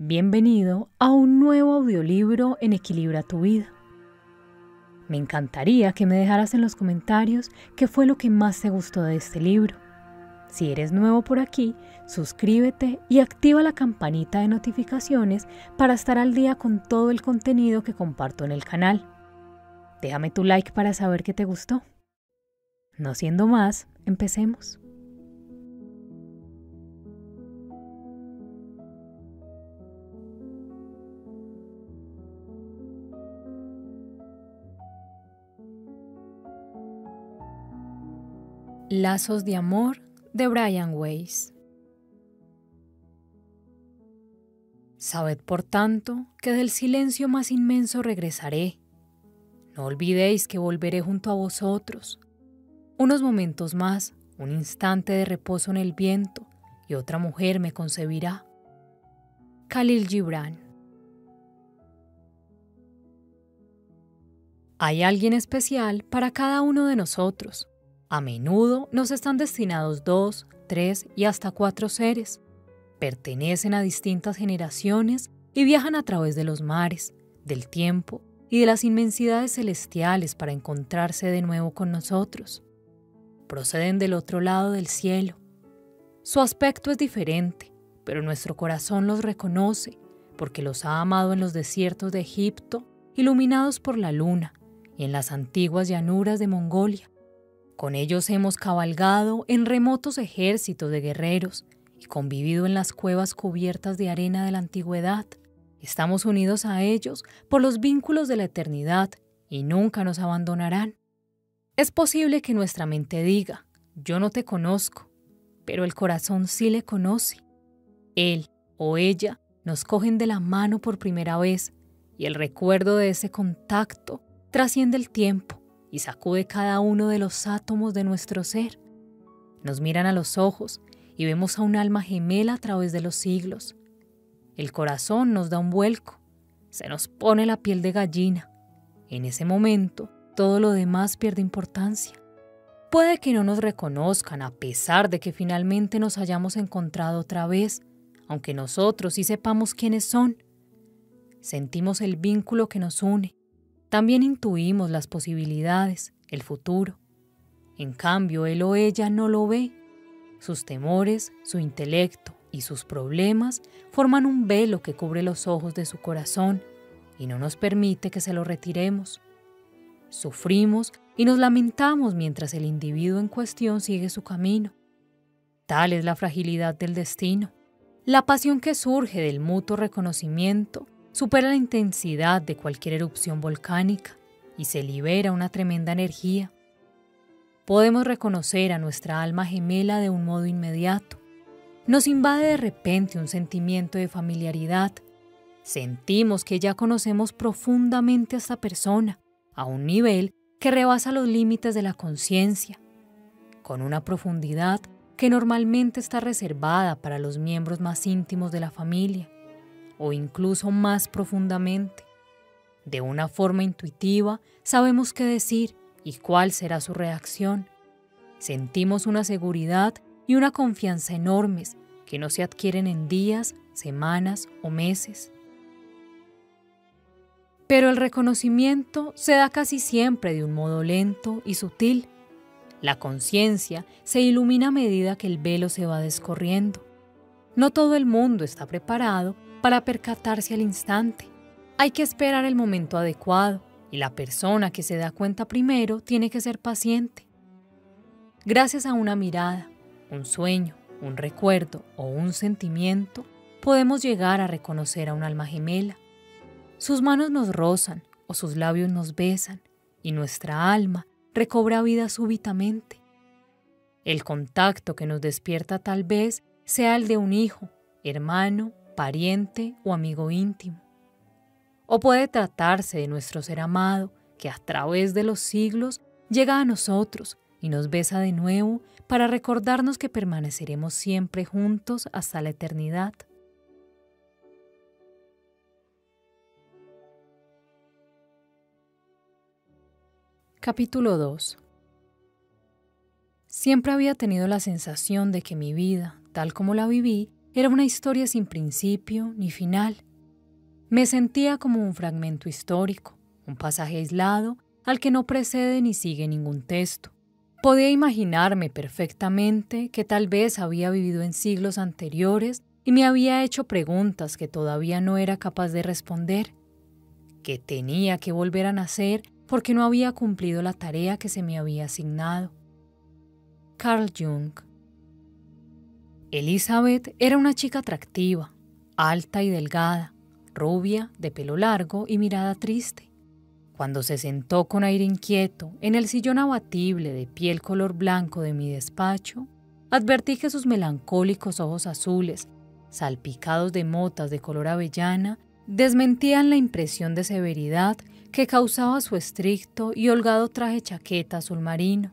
Bienvenido a un nuevo audiolibro en Equilibra tu vida. Me encantaría que me dejaras en los comentarios qué fue lo que más te gustó de este libro. Si eres nuevo por aquí, suscríbete y activa la campanita de notificaciones para estar al día con todo el contenido que comparto en el canal. Déjame tu like para saber que te gustó. No siendo más, empecemos. Lazos de Amor de Brian Weiss. Sabed, por tanto, que del silencio más inmenso regresaré. No olvidéis que volveré junto a vosotros. Unos momentos más, un instante de reposo en el viento, y otra mujer me concebirá. Khalil Gibran. Hay alguien especial para cada uno de nosotros a menudo nos están destinados dos, tres y hasta cuatro seres. Pertenecen a distintas generaciones y viajan a través de los mares, del tiempo y de las inmensidades celestiales para encontrarse de nuevo con nosotros. Proceden del otro lado del cielo. Su aspecto es diferente, pero nuestro corazón los reconoce porque los ha amado en los desiertos de Egipto, iluminados por la luna, y en las antiguas llanuras de Mongolia con ellos hemos cabalgado en remotos ejércitos de guerreros y convivido en las cuevas cubiertas de arena de la antigüedad. Estamos unidos a ellos por los vínculos de la eternidad y nunca nos abandonarán. Es posible que nuestra mente diga, yo no te conozco, pero el corazón sí le conoce. Él o ella nos cogen de la mano por primera vez y el recuerdo de ese contacto trasciende el tiempo y sacude cada uno de los átomos de nuestro ser. Nos miran a los ojos y vemos a un alma gemela a través de los siglos. El corazón nos da un vuelco, se nos pone la piel de gallina. En ese momento, todo lo demás pierde importancia. Puede que no nos reconozcan a pesar de que finalmente nos hayamos encontrado otra vez, aunque nosotros sí sepamos quiénes son. Sentimos el vínculo que nos une, también intuimos las posibilidades, el futuro. En cambio, él o ella no lo ve. Sus temores, su intelecto y sus problemas forman un velo que cubre los ojos de su corazón y no nos permite que se lo retiremos. Sufrimos y nos lamentamos mientras el individuo en cuestión sigue su camino. Tal es la fragilidad del destino, la pasión que surge del mutuo reconocimiento supera la intensidad de cualquier erupción volcánica y se libera una tremenda energía. Podemos reconocer a nuestra alma gemela de un modo inmediato. Nos invade de repente un sentimiento de familiaridad. Sentimos que ya conocemos profundamente a esta persona, a un nivel que rebasa los límites de la conciencia, con una profundidad que normalmente está reservada para los miembros más íntimos de la familia o incluso más profundamente. De una forma intuitiva sabemos qué decir y cuál será su reacción. Sentimos una seguridad y una confianza enormes que no se adquieren en días, semanas o meses. Pero el reconocimiento se da casi siempre de un modo lento y sutil. La conciencia se ilumina a medida que el velo se va descorriendo. No todo el mundo está preparado para percatarse al instante. Hay que esperar el momento adecuado y la persona que se da cuenta primero tiene que ser paciente. Gracias a una mirada, un sueño, un recuerdo o un sentimiento, podemos llegar a reconocer a un alma gemela. Sus manos nos rozan o sus labios nos besan y nuestra alma recobra vida súbitamente. El contacto que nos despierta tal vez sea el de un hijo, hermano pariente o amigo íntimo. O puede tratarse de nuestro ser amado que a través de los siglos llega a nosotros y nos besa de nuevo para recordarnos que permaneceremos siempre juntos hasta la eternidad. Capítulo 2 Siempre había tenido la sensación de que mi vida, tal como la viví, era una historia sin principio ni final. Me sentía como un fragmento histórico, un pasaje aislado al que no precede ni sigue ningún texto. Podía imaginarme perfectamente que tal vez había vivido en siglos anteriores y me había hecho preguntas que todavía no era capaz de responder, que tenía que volver a nacer porque no había cumplido la tarea que se me había asignado. Carl Jung Elizabeth era una chica atractiva, alta y delgada, rubia, de pelo largo y mirada triste. Cuando se sentó con aire inquieto en el sillón abatible de piel color blanco de mi despacho, advertí que sus melancólicos ojos azules salpicados de motas de color avellana, desmentían la impresión de severidad que causaba su estricto y holgado traje chaqueta azul marino.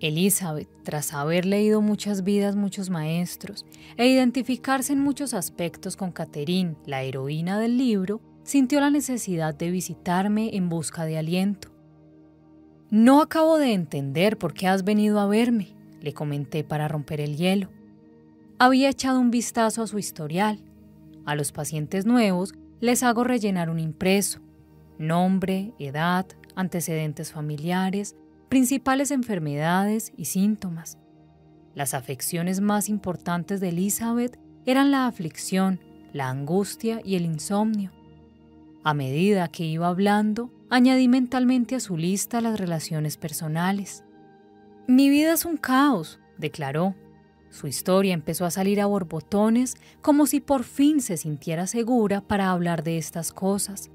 Elizabeth, tras haber leído muchas vidas, muchos maestros, e identificarse en muchos aspectos con Catherine, la heroína del libro, sintió la necesidad de visitarme en busca de aliento. No acabo de entender por qué has venido a verme, le comenté para romper el hielo había echado un vistazo a su historial. A los pacientes nuevos les hago rellenar un impreso, nombre, edad, antecedentes familiares, principales enfermedades y síntomas. Las afecciones más importantes de Elizabeth eran la aflicción, la angustia y el insomnio. A medida que iba hablando, añadí mentalmente a su lista las relaciones personales. Mi vida es un caos, declaró, su historia empezó a salir a borbotones como si por fin se sintiera segura para hablar de estas cosas.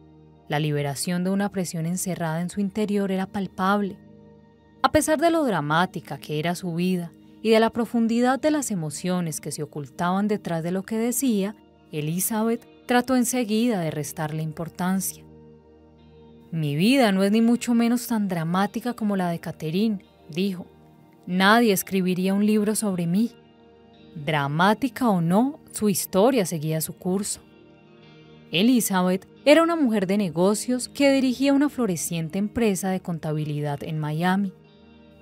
La liberación de una presión encerrada en su interior era palpable. A pesar de lo dramática que era su vida y de la profundidad de las emociones que se ocultaban detrás de lo que decía, Elizabeth trató enseguida de restarle importancia. Mi vida no es ni mucho menos tan dramática como la de Catherine, dijo. Nadie escribiría un libro sobre mí. Dramática o no, su historia seguía su curso. Elizabeth era una mujer de negocios que dirigía una floreciente empresa de contabilidad en Miami.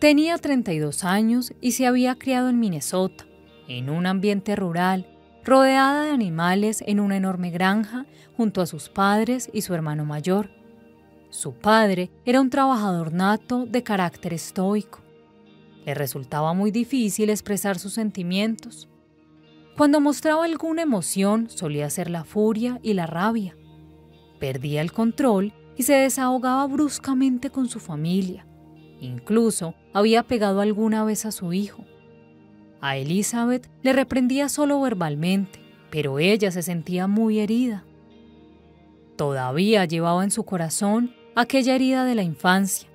Tenía 32 años y se había criado en Minnesota, en un ambiente rural, rodeada de animales en una enorme granja junto a sus padres y su hermano mayor. Su padre era un trabajador nato de carácter estoico. Le resultaba muy difícil expresar sus sentimientos. Cuando mostraba alguna emoción solía ser la furia y la rabia. Perdía el control y se desahogaba bruscamente con su familia. Incluso había pegado alguna vez a su hijo. A Elizabeth le reprendía solo verbalmente, pero ella se sentía muy herida. Todavía llevaba en su corazón aquella herida de la infancia,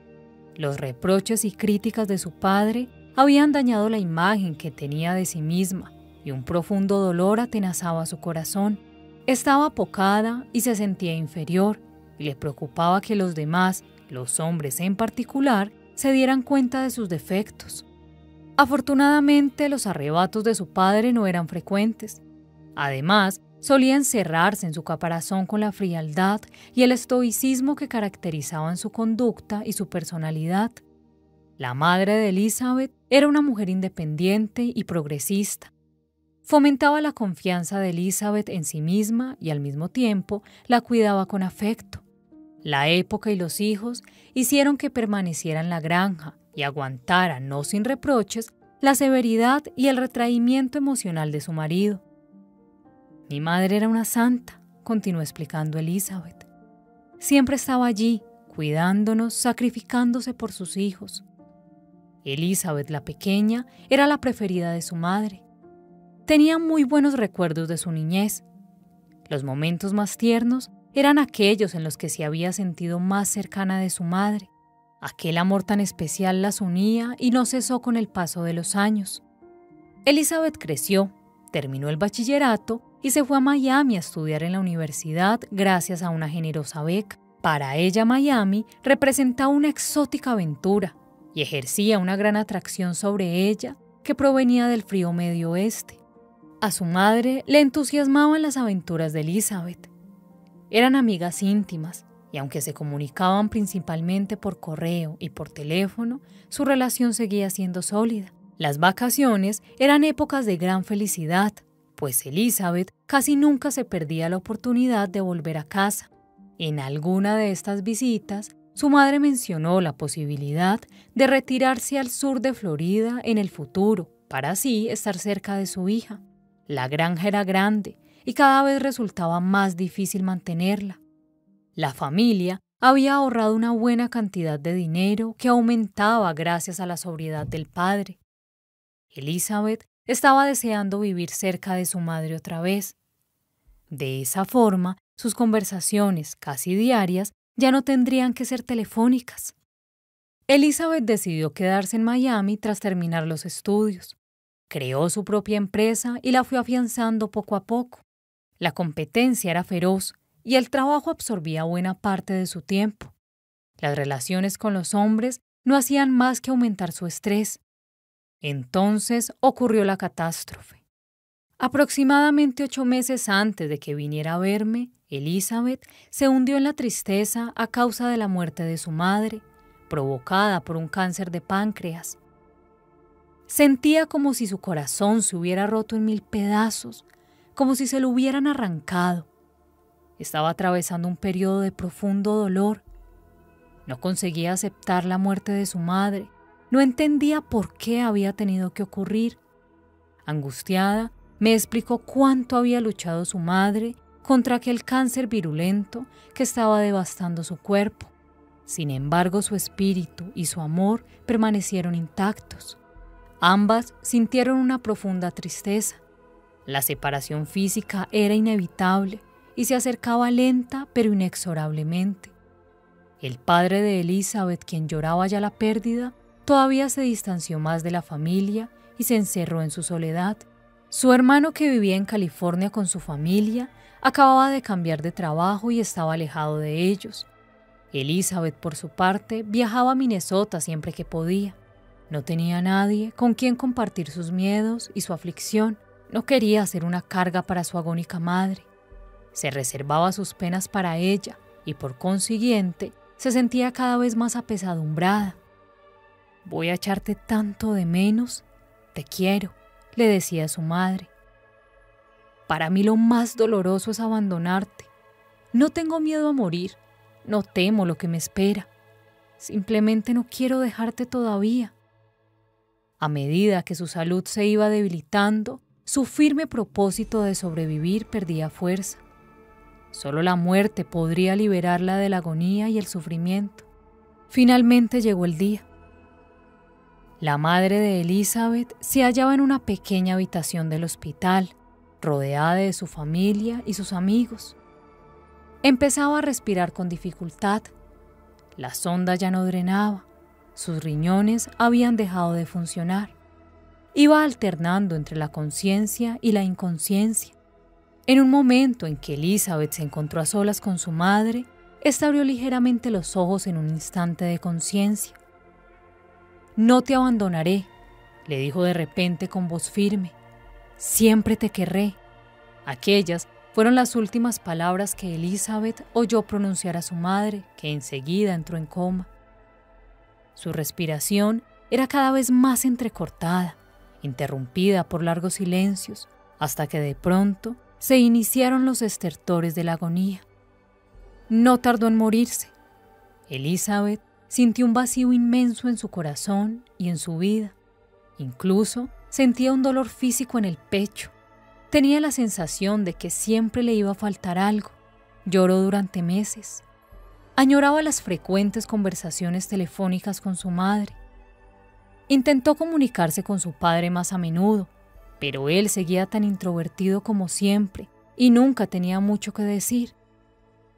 los reproches y críticas de su padre habían dañado la imagen que tenía de sí misma y un profundo dolor atenazaba su corazón. Estaba apocada y se sentía inferior y le preocupaba que los demás, los hombres en particular, se dieran cuenta de sus defectos. Afortunadamente los arrebatos de su padre no eran frecuentes. Además, Solía encerrarse en su caparazón con la frialdad y el estoicismo que caracterizaban su conducta y su personalidad. La madre de Elizabeth era una mujer independiente y progresista. Fomentaba la confianza de Elizabeth en sí misma y al mismo tiempo la cuidaba con afecto. La época y los hijos hicieron que permaneciera en la granja y aguantara, no sin reproches, la severidad y el retraimiento emocional de su marido. Mi madre era una santa, continuó explicando Elizabeth. Siempre estaba allí, cuidándonos, sacrificándose por sus hijos. Elizabeth la pequeña era la preferida de su madre. Tenía muy buenos recuerdos de su niñez. Los momentos más tiernos eran aquellos en los que se había sentido más cercana de su madre. Aquel amor tan especial las unía y no cesó con el paso de los años. Elizabeth creció, terminó el bachillerato y se fue a Miami a estudiar en la universidad gracias a una generosa beca. Para ella Miami representaba una exótica aventura y ejercía una gran atracción sobre ella que provenía del frío medio oeste. A su madre le entusiasmaban las aventuras de Elizabeth. Eran amigas íntimas y aunque se comunicaban principalmente por correo y por teléfono, su relación seguía siendo sólida. Las vacaciones eran épocas de gran felicidad pues Elizabeth casi nunca se perdía la oportunidad de volver a casa. En alguna de estas visitas, su madre mencionó la posibilidad de retirarse al sur de Florida en el futuro, para así estar cerca de su hija. La granja era grande y cada vez resultaba más difícil mantenerla. La familia había ahorrado una buena cantidad de dinero que aumentaba gracias a la sobriedad del padre. Elizabeth estaba deseando vivir cerca de su madre otra vez. De esa forma, sus conversaciones, casi diarias, ya no tendrían que ser telefónicas. Elizabeth decidió quedarse en Miami tras terminar los estudios. Creó su propia empresa y la fue afianzando poco a poco. La competencia era feroz y el trabajo absorbía buena parte de su tiempo. Las relaciones con los hombres no hacían más que aumentar su estrés. Entonces ocurrió la catástrofe. Aproximadamente ocho meses antes de que viniera a verme, Elizabeth se hundió en la tristeza a causa de la muerte de su madre, provocada por un cáncer de páncreas. Sentía como si su corazón se hubiera roto en mil pedazos, como si se lo hubieran arrancado. Estaba atravesando un periodo de profundo dolor. No conseguía aceptar la muerte de su madre. No entendía por qué había tenido que ocurrir. Angustiada, me explicó cuánto había luchado su madre contra aquel cáncer virulento que estaba devastando su cuerpo. Sin embargo, su espíritu y su amor permanecieron intactos. Ambas sintieron una profunda tristeza. La separación física era inevitable y se acercaba lenta pero inexorablemente. El padre de Elizabeth, quien lloraba ya la pérdida, todavía se distanció más de la familia y se encerró en su soledad. Su hermano, que vivía en California con su familia, acababa de cambiar de trabajo y estaba alejado de ellos. Elizabeth, por su parte, viajaba a Minnesota siempre que podía. No tenía nadie con quien compartir sus miedos y su aflicción. No quería ser una carga para su agónica madre. Se reservaba sus penas para ella y por consiguiente se sentía cada vez más apesadumbrada. Voy a echarte tanto de menos, te quiero, le decía su madre. Para mí lo más doloroso es abandonarte. No tengo miedo a morir, no temo lo que me espera. Simplemente no quiero dejarte todavía. A medida que su salud se iba debilitando, su firme propósito de sobrevivir perdía fuerza. Solo la muerte podría liberarla de la agonía y el sufrimiento. Finalmente llegó el día. La madre de Elizabeth se hallaba en una pequeña habitación del hospital, rodeada de su familia y sus amigos. Empezaba a respirar con dificultad. La sonda ya no drenaba. Sus riñones habían dejado de funcionar. Iba alternando entre la conciencia y la inconsciencia. En un momento en que Elizabeth se encontró a solas con su madre, ésta abrió ligeramente los ojos en un instante de conciencia. No te abandonaré, le dijo de repente con voz firme. Siempre te querré. Aquellas fueron las últimas palabras que Elizabeth oyó pronunciar a su madre, que enseguida entró en coma. Su respiración era cada vez más entrecortada, interrumpida por largos silencios, hasta que de pronto se iniciaron los estertores de la agonía. No tardó en morirse. Elizabeth sintió un vacío inmenso en su corazón y en su vida. Incluso sentía un dolor físico en el pecho. Tenía la sensación de que siempre le iba a faltar algo. Lloró durante meses. Añoraba las frecuentes conversaciones telefónicas con su madre. Intentó comunicarse con su padre más a menudo, pero él seguía tan introvertido como siempre y nunca tenía mucho que decir.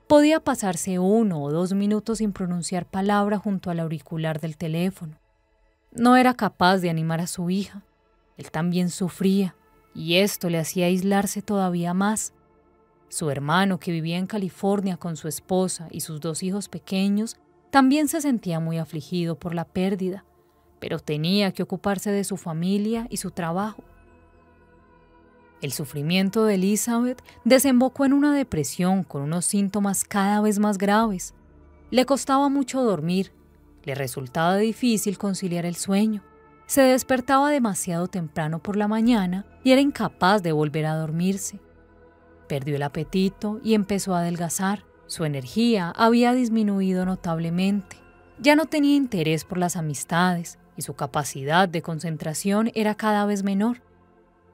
Podía pasarse uno o dos minutos sin pronunciar palabra junto al auricular del teléfono. No era capaz de animar a su hija. Él también sufría, y esto le hacía aislarse todavía más. Su hermano, que vivía en California con su esposa y sus dos hijos pequeños, también se sentía muy afligido por la pérdida, pero tenía que ocuparse de su familia y su trabajo. El sufrimiento de Elizabeth desembocó en una depresión con unos síntomas cada vez más graves. Le costaba mucho dormir, le resultaba difícil conciliar el sueño, se despertaba demasiado temprano por la mañana y era incapaz de volver a dormirse. Perdió el apetito y empezó a adelgazar. Su energía había disminuido notablemente. Ya no tenía interés por las amistades su capacidad de concentración era cada vez menor.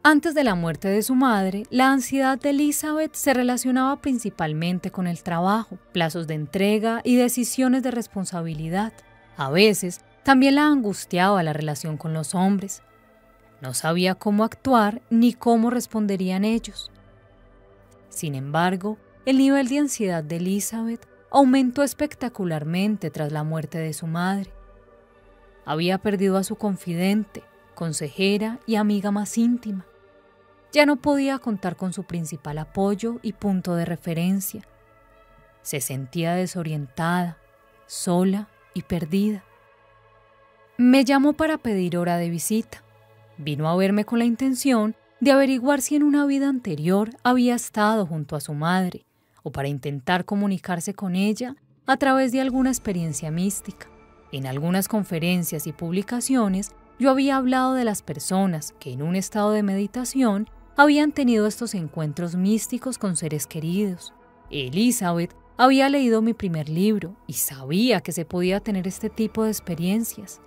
Antes de la muerte de su madre, la ansiedad de Elizabeth se relacionaba principalmente con el trabajo, plazos de entrega y decisiones de responsabilidad. A veces también la angustiaba la relación con los hombres. No sabía cómo actuar ni cómo responderían ellos. Sin embargo, el nivel de ansiedad de Elizabeth aumentó espectacularmente tras la muerte de su madre. Había perdido a su confidente, consejera y amiga más íntima. Ya no podía contar con su principal apoyo y punto de referencia. Se sentía desorientada, sola y perdida. Me llamó para pedir hora de visita. Vino a verme con la intención de averiguar si en una vida anterior había estado junto a su madre o para intentar comunicarse con ella a través de alguna experiencia mística. En algunas conferencias y publicaciones yo había hablado de las personas que en un estado de meditación habían tenido estos encuentros místicos con seres queridos. Elizabeth había leído mi primer libro y sabía que se podía tener este tipo de experiencias.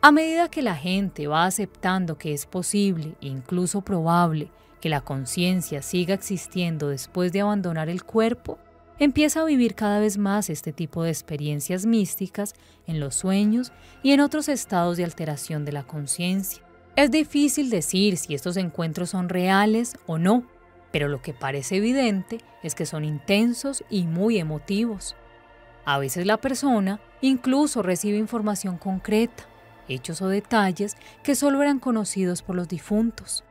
A medida que la gente va aceptando que es posible, incluso probable, que la conciencia siga existiendo después de abandonar el cuerpo, empieza a vivir cada vez más este tipo de experiencias místicas en los sueños y en otros estados de alteración de la conciencia. Es difícil decir si estos encuentros son reales o no, pero lo que parece evidente es que son intensos y muy emotivos. A veces la persona incluso recibe información concreta, hechos o detalles que solo eran conocidos por los difuntos.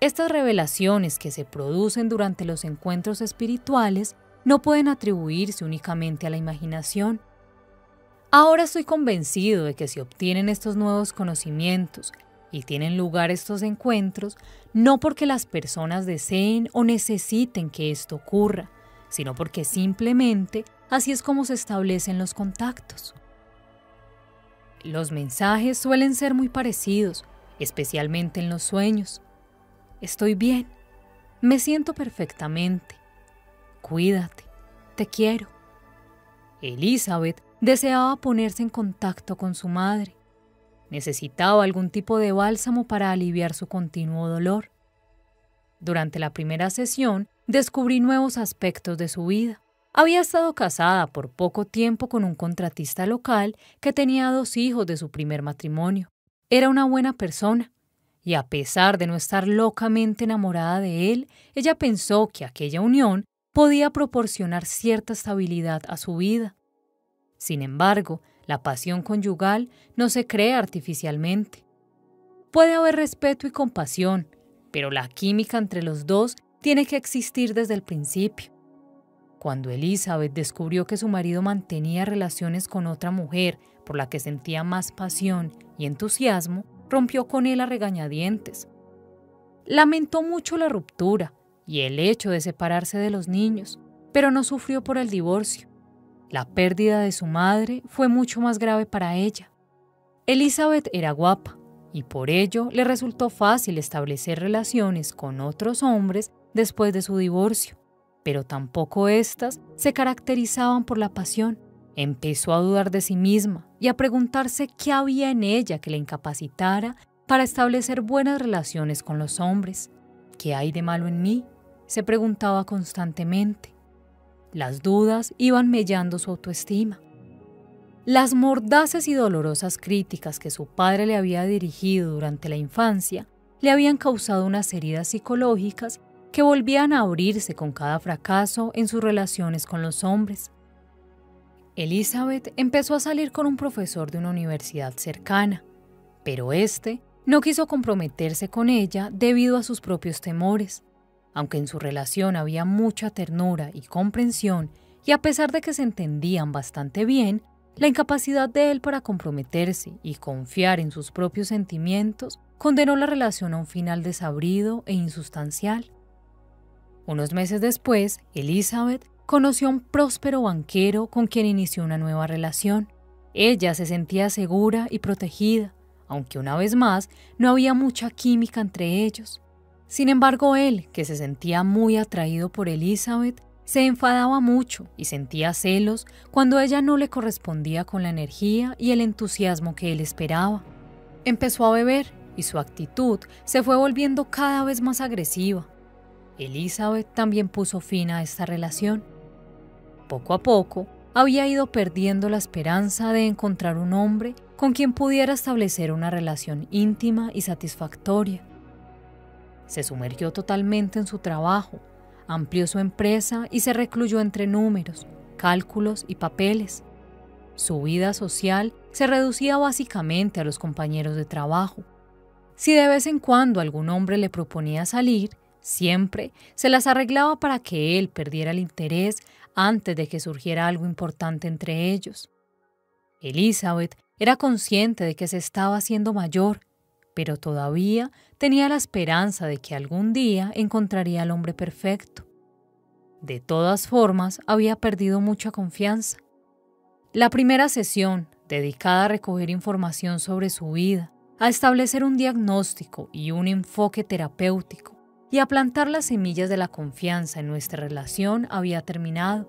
Estas revelaciones que se producen durante los encuentros espirituales no pueden atribuirse únicamente a la imaginación. Ahora estoy convencido de que si obtienen estos nuevos conocimientos y tienen lugar estos encuentros, no porque las personas deseen o necesiten que esto ocurra, sino porque simplemente así es como se establecen los contactos. Los mensajes suelen ser muy parecidos, especialmente en los sueños. Estoy bien, me siento perfectamente. Cuídate, te quiero. Elizabeth deseaba ponerse en contacto con su madre. Necesitaba algún tipo de bálsamo para aliviar su continuo dolor. Durante la primera sesión descubrí nuevos aspectos de su vida. Había estado casada por poco tiempo con un contratista local que tenía dos hijos de su primer matrimonio. Era una buena persona, y a pesar de no estar locamente enamorada de él, ella pensó que aquella unión podía proporcionar cierta estabilidad a su vida. Sin embargo, la pasión conyugal no se crea artificialmente. Puede haber respeto y compasión, pero la química entre los dos tiene que existir desde el principio. Cuando Elizabeth descubrió que su marido mantenía relaciones con otra mujer por la que sentía más pasión y entusiasmo, rompió con él a regañadientes. Lamentó mucho la ruptura y el hecho de separarse de los niños, pero no sufrió por el divorcio. La pérdida de su madre fue mucho más grave para ella. Elizabeth era guapa y por ello le resultó fácil establecer relaciones con otros hombres después de su divorcio pero tampoco éstas se caracterizaban por la pasión. Empezó a dudar de sí misma y a preguntarse qué había en ella que la incapacitara para establecer buenas relaciones con los hombres. ¿Qué hay de malo en mí? Se preguntaba constantemente. Las dudas iban mellando su autoestima. Las mordaces y dolorosas críticas que su padre le había dirigido durante la infancia le habían causado unas heridas psicológicas que volvían a abrirse con cada fracaso en sus relaciones con los hombres. Elizabeth empezó a salir con un profesor de una universidad cercana, pero este no quiso comprometerse con ella debido a sus propios temores. Aunque en su relación había mucha ternura y comprensión, y a pesar de que se entendían bastante bien, la incapacidad de él para comprometerse y confiar en sus propios sentimientos condenó la relación a un final desabrido e insustancial. Unos meses después, Elizabeth conoció a un próspero banquero con quien inició una nueva relación. Ella se sentía segura y protegida, aunque una vez más no había mucha química entre ellos. Sin embargo, él, que se sentía muy atraído por Elizabeth, se enfadaba mucho y sentía celos cuando ella no le correspondía con la energía y el entusiasmo que él esperaba. Empezó a beber y su actitud se fue volviendo cada vez más agresiva. Elizabeth también puso fin a esta relación. Poco a poco, había ido perdiendo la esperanza de encontrar un hombre con quien pudiera establecer una relación íntima y satisfactoria. Se sumergió totalmente en su trabajo, amplió su empresa y se recluyó entre números, cálculos y papeles. Su vida social se reducía básicamente a los compañeros de trabajo. Si de vez en cuando algún hombre le proponía salir, siempre se las arreglaba para que él perdiera el interés antes de que surgiera algo importante entre ellos. Elizabeth era consciente de que se estaba haciendo mayor, pero todavía tenía la esperanza de que algún día encontraría al hombre perfecto. De todas formas, había perdido mucha confianza. La primera sesión, dedicada a recoger información sobre su vida, a establecer un diagnóstico y un enfoque terapéutico, y a plantar las semillas de la confianza en nuestra relación había terminado.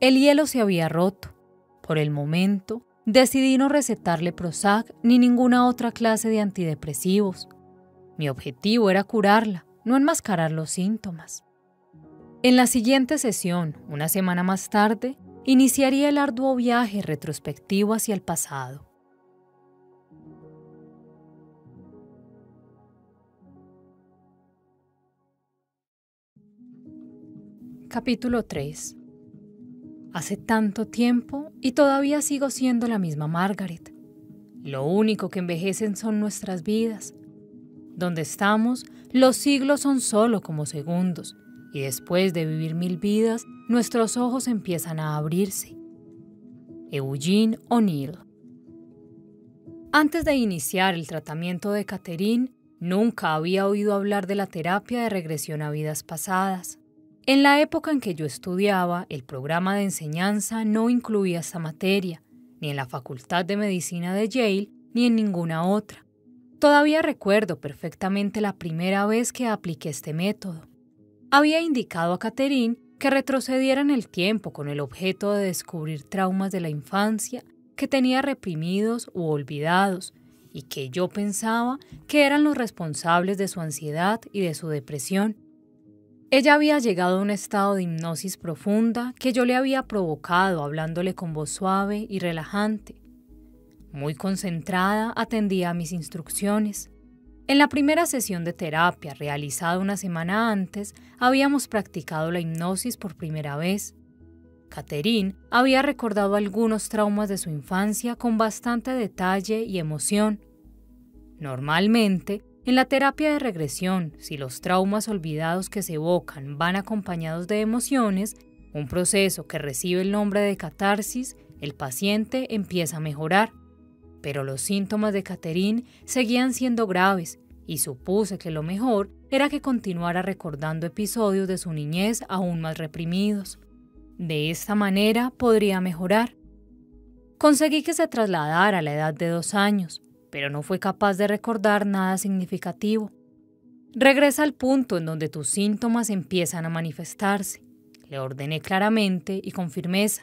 El hielo se había roto. Por el momento, decidí no recetarle Prozac ni ninguna otra clase de antidepresivos. Mi objetivo era curarla, no enmascarar los síntomas. En la siguiente sesión, una semana más tarde, iniciaría el arduo viaje retrospectivo hacia el pasado. Capítulo 3 Hace tanto tiempo y todavía sigo siendo la misma Margaret. Lo único que envejecen son nuestras vidas. Donde estamos, los siglos son solo como segundos, y después de vivir mil vidas, nuestros ojos empiezan a abrirse. Eugene O'Neill Antes de iniciar el tratamiento de Catherine, nunca había oído hablar de la terapia de regresión a vidas pasadas. En la época en que yo estudiaba, el programa de enseñanza no incluía esta materia, ni en la Facultad de Medicina de Yale, ni en ninguna otra. Todavía recuerdo perfectamente la primera vez que apliqué este método. Había indicado a Catherine que retrocediera en el tiempo con el objeto de descubrir traumas de la infancia que tenía reprimidos u olvidados y que yo pensaba que eran los responsables de su ansiedad y de su depresión. Ella había llegado a un estado de hipnosis profunda que yo le había provocado hablándole con voz suave y relajante. Muy concentrada, atendía a mis instrucciones. En la primera sesión de terapia realizada una semana antes, habíamos practicado la hipnosis por primera vez. Catherine había recordado algunos traumas de su infancia con bastante detalle y emoción. Normalmente, en la terapia de regresión, si los traumas olvidados que se evocan van acompañados de emociones, un proceso que recibe el nombre de catarsis, el paciente empieza a mejorar. Pero los síntomas de Catherine seguían siendo graves y supuse que lo mejor era que continuara recordando episodios de su niñez aún más reprimidos. De esta manera podría mejorar. Conseguí que se trasladara a la edad de dos años, pero no fue capaz de recordar nada significativo. Regresa al punto en donde tus síntomas empiezan a manifestarse. Le ordené claramente y con firmeza.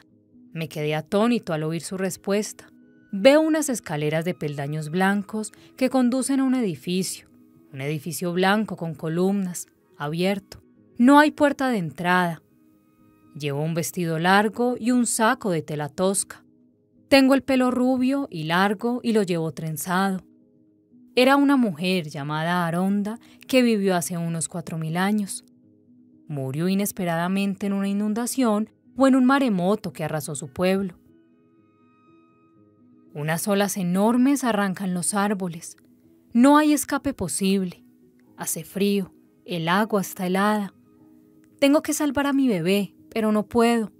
Me quedé atónito al oír su respuesta. Veo unas escaleras de peldaños blancos que conducen a un edificio. Un edificio blanco con columnas, abierto. No hay puerta de entrada. Llevo un vestido largo y un saco de tela tosca. Tengo el pelo rubio y largo y lo llevo trenzado. Era una mujer llamada Aronda que vivió hace unos cuatro mil años. Murió inesperadamente en una inundación o en un maremoto que arrasó su pueblo. Unas olas enormes arrancan los árboles. No hay escape posible. Hace frío, el agua está helada. Tengo que salvar a mi bebé, pero no puedo.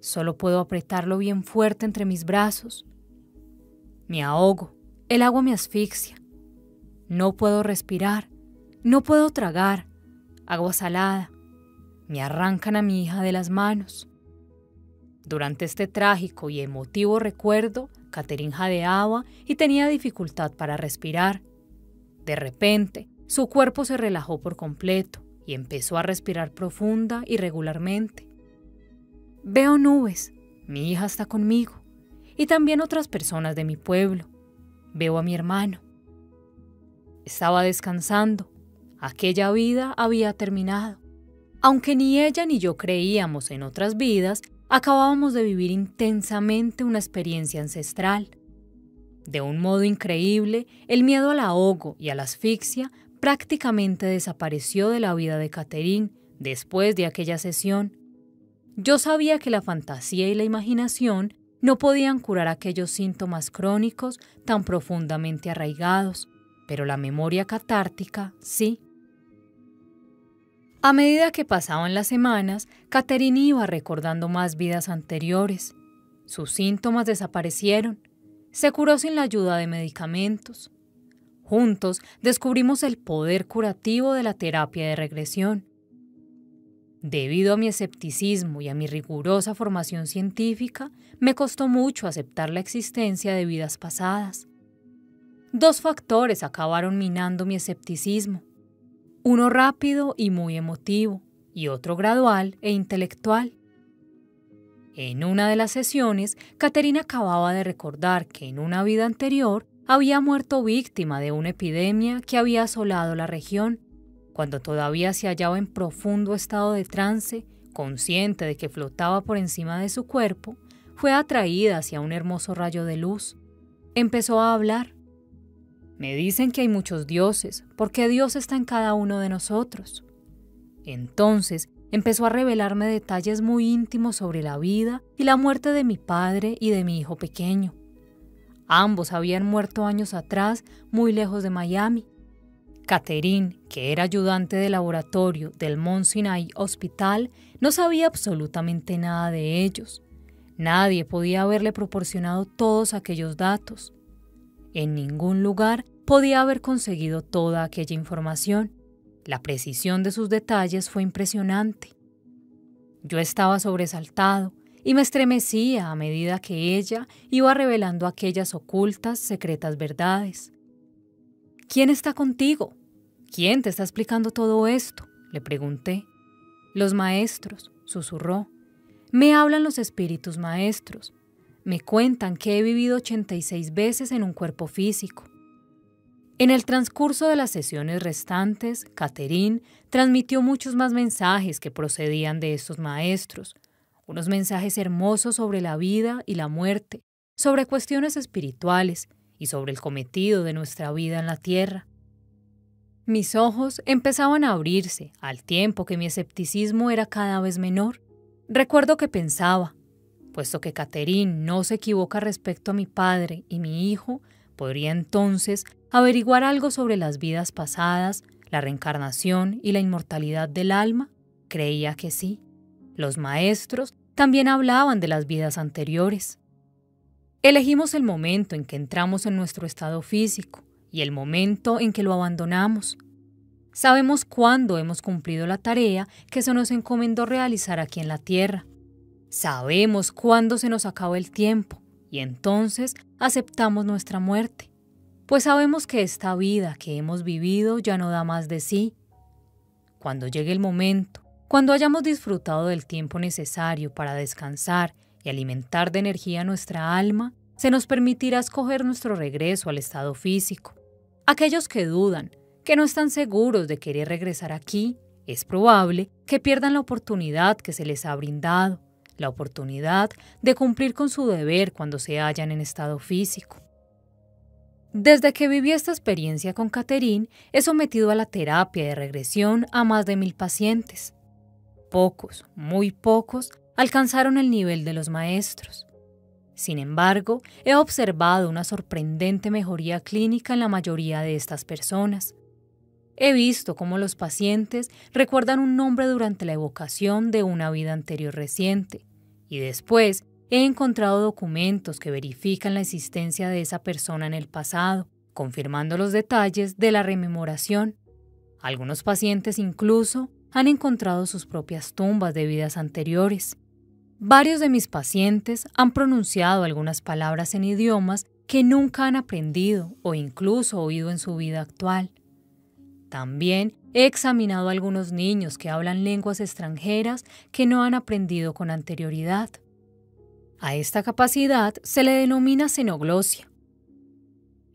Solo puedo apretarlo bien fuerte entre mis brazos. Me ahogo, el agua me asfixia. No puedo respirar, no puedo tragar. Agua salada. Me arrancan a mi hija de las manos. Durante este trágico y emotivo recuerdo, Catherine jadeaba y tenía dificultad para respirar. De repente, su cuerpo se relajó por completo y empezó a respirar profunda y regularmente. Veo nubes, mi hija está conmigo, y también otras personas de mi pueblo. Veo a mi hermano. Estaba descansando. Aquella vida había terminado. Aunque ni ella ni yo creíamos en otras vidas, acabábamos de vivir intensamente una experiencia ancestral. De un modo increíble, el miedo al ahogo y a la asfixia prácticamente desapareció de la vida de Catherine después de aquella sesión. Yo sabía que la fantasía y la imaginación no podían curar aquellos síntomas crónicos tan profundamente arraigados, pero la memoria catártica sí. A medida que pasaban las semanas, Catherine iba recordando más vidas anteriores. Sus síntomas desaparecieron. Se curó sin la ayuda de medicamentos. Juntos descubrimos el poder curativo de la terapia de regresión. Debido a mi escepticismo y a mi rigurosa formación científica, me costó mucho aceptar la existencia de vidas pasadas. Dos factores acabaron minando mi escepticismo. Uno rápido y muy emotivo, y otro gradual e intelectual. En una de las sesiones, Caterina acababa de recordar que en una vida anterior había muerto víctima de una epidemia que había asolado la región, cuando todavía se hallaba en profundo estado de trance, consciente de que flotaba por encima de su cuerpo, fue atraída hacia un hermoso rayo de luz. Empezó a hablar. Me dicen que hay muchos dioses, porque Dios está en cada uno de nosotros. Entonces empezó a revelarme detalles muy íntimos sobre la vida y la muerte de mi padre y de mi hijo pequeño. Ambos habían muerto años atrás, muy lejos de Miami. Catherine, que era ayudante de laboratorio del Mount Sinai Hospital, no sabía absolutamente nada de ellos. Nadie podía haberle proporcionado todos aquellos datos. En ningún lugar podía haber conseguido toda aquella información. La precisión de sus detalles fue impresionante. Yo estaba sobresaltado y me estremecía a medida que ella iba revelando aquellas ocultas, secretas verdades. ¿Quién está contigo? ¿Quién te está explicando todo esto? le pregunté. Los maestros, susurró. Me hablan los espíritus maestros. Me cuentan que he vivido 86 veces en un cuerpo físico. En el transcurso de las sesiones restantes, Catherine transmitió muchos más mensajes que procedían de estos maestros, unos mensajes hermosos sobre la vida y la muerte, sobre cuestiones espirituales y sobre el cometido de nuestra vida en la tierra. Mis ojos empezaban a abrirse al tiempo que mi escepticismo era cada vez menor. Recuerdo que pensaba, puesto que Catherine no se equivoca respecto a mi padre y mi hijo, podría entonces averiguar algo sobre las vidas pasadas, la reencarnación y la inmortalidad del alma. Creía que sí. Los maestros también hablaban de las vidas anteriores. Elegimos el momento en que entramos en nuestro estado físico y el momento en que lo abandonamos. Sabemos cuándo hemos cumplido la tarea que se nos encomendó realizar aquí en la tierra. Sabemos cuándo se nos acaba el tiempo y entonces aceptamos nuestra muerte, pues sabemos que esta vida que hemos vivido ya no da más de sí. Cuando llegue el momento cuando hayamos disfrutado del tiempo necesario para descansar y alimentar de energía nuestra alma, se nos permitirá escoger nuestro regreso al estado físico. Aquellos que dudan, que no están seguros de querer regresar aquí, es probable que pierdan la oportunidad que se les ha brindado, la oportunidad de cumplir con su deber cuando se hallan en estado físico. Desde que viví esta experiencia con Catherine, he sometido a la terapia de regresión a más de mil pacientes. Pocos, muy pocos, alcanzaron el nivel de los maestros. Sin embargo, he observado una sorprendente mejoría clínica en la mayoría de estas personas. He visto cómo los pacientes recuerdan un nombre durante la evocación de una vida anterior reciente y después he encontrado documentos que verifican la existencia de esa persona en el pasado, confirmando los detalles de la rememoración. Algunos pacientes incluso han encontrado sus propias tumbas de vidas anteriores. Varios de mis pacientes han pronunciado algunas palabras en idiomas que nunca han aprendido o incluso oído en su vida actual. También he examinado a algunos niños que hablan lenguas extranjeras que no han aprendido con anterioridad. A esta capacidad se le denomina xenoglosia.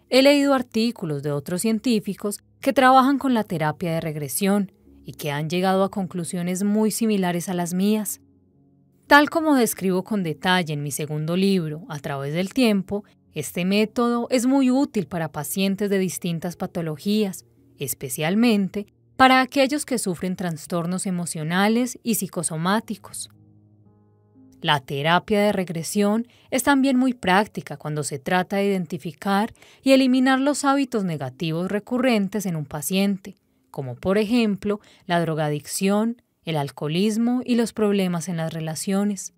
He leído artículos de otros científicos que trabajan con la terapia de regresión y que han llegado a conclusiones muy similares a las mías. Tal como describo con detalle en mi segundo libro, A través del tiempo, este método es muy útil para pacientes de distintas patologías, especialmente para aquellos que sufren trastornos emocionales y psicosomáticos. La terapia de regresión es también muy práctica cuando se trata de identificar y eliminar los hábitos negativos recurrentes en un paciente, como por ejemplo la drogadicción, el alcoholismo y los problemas en las relaciones.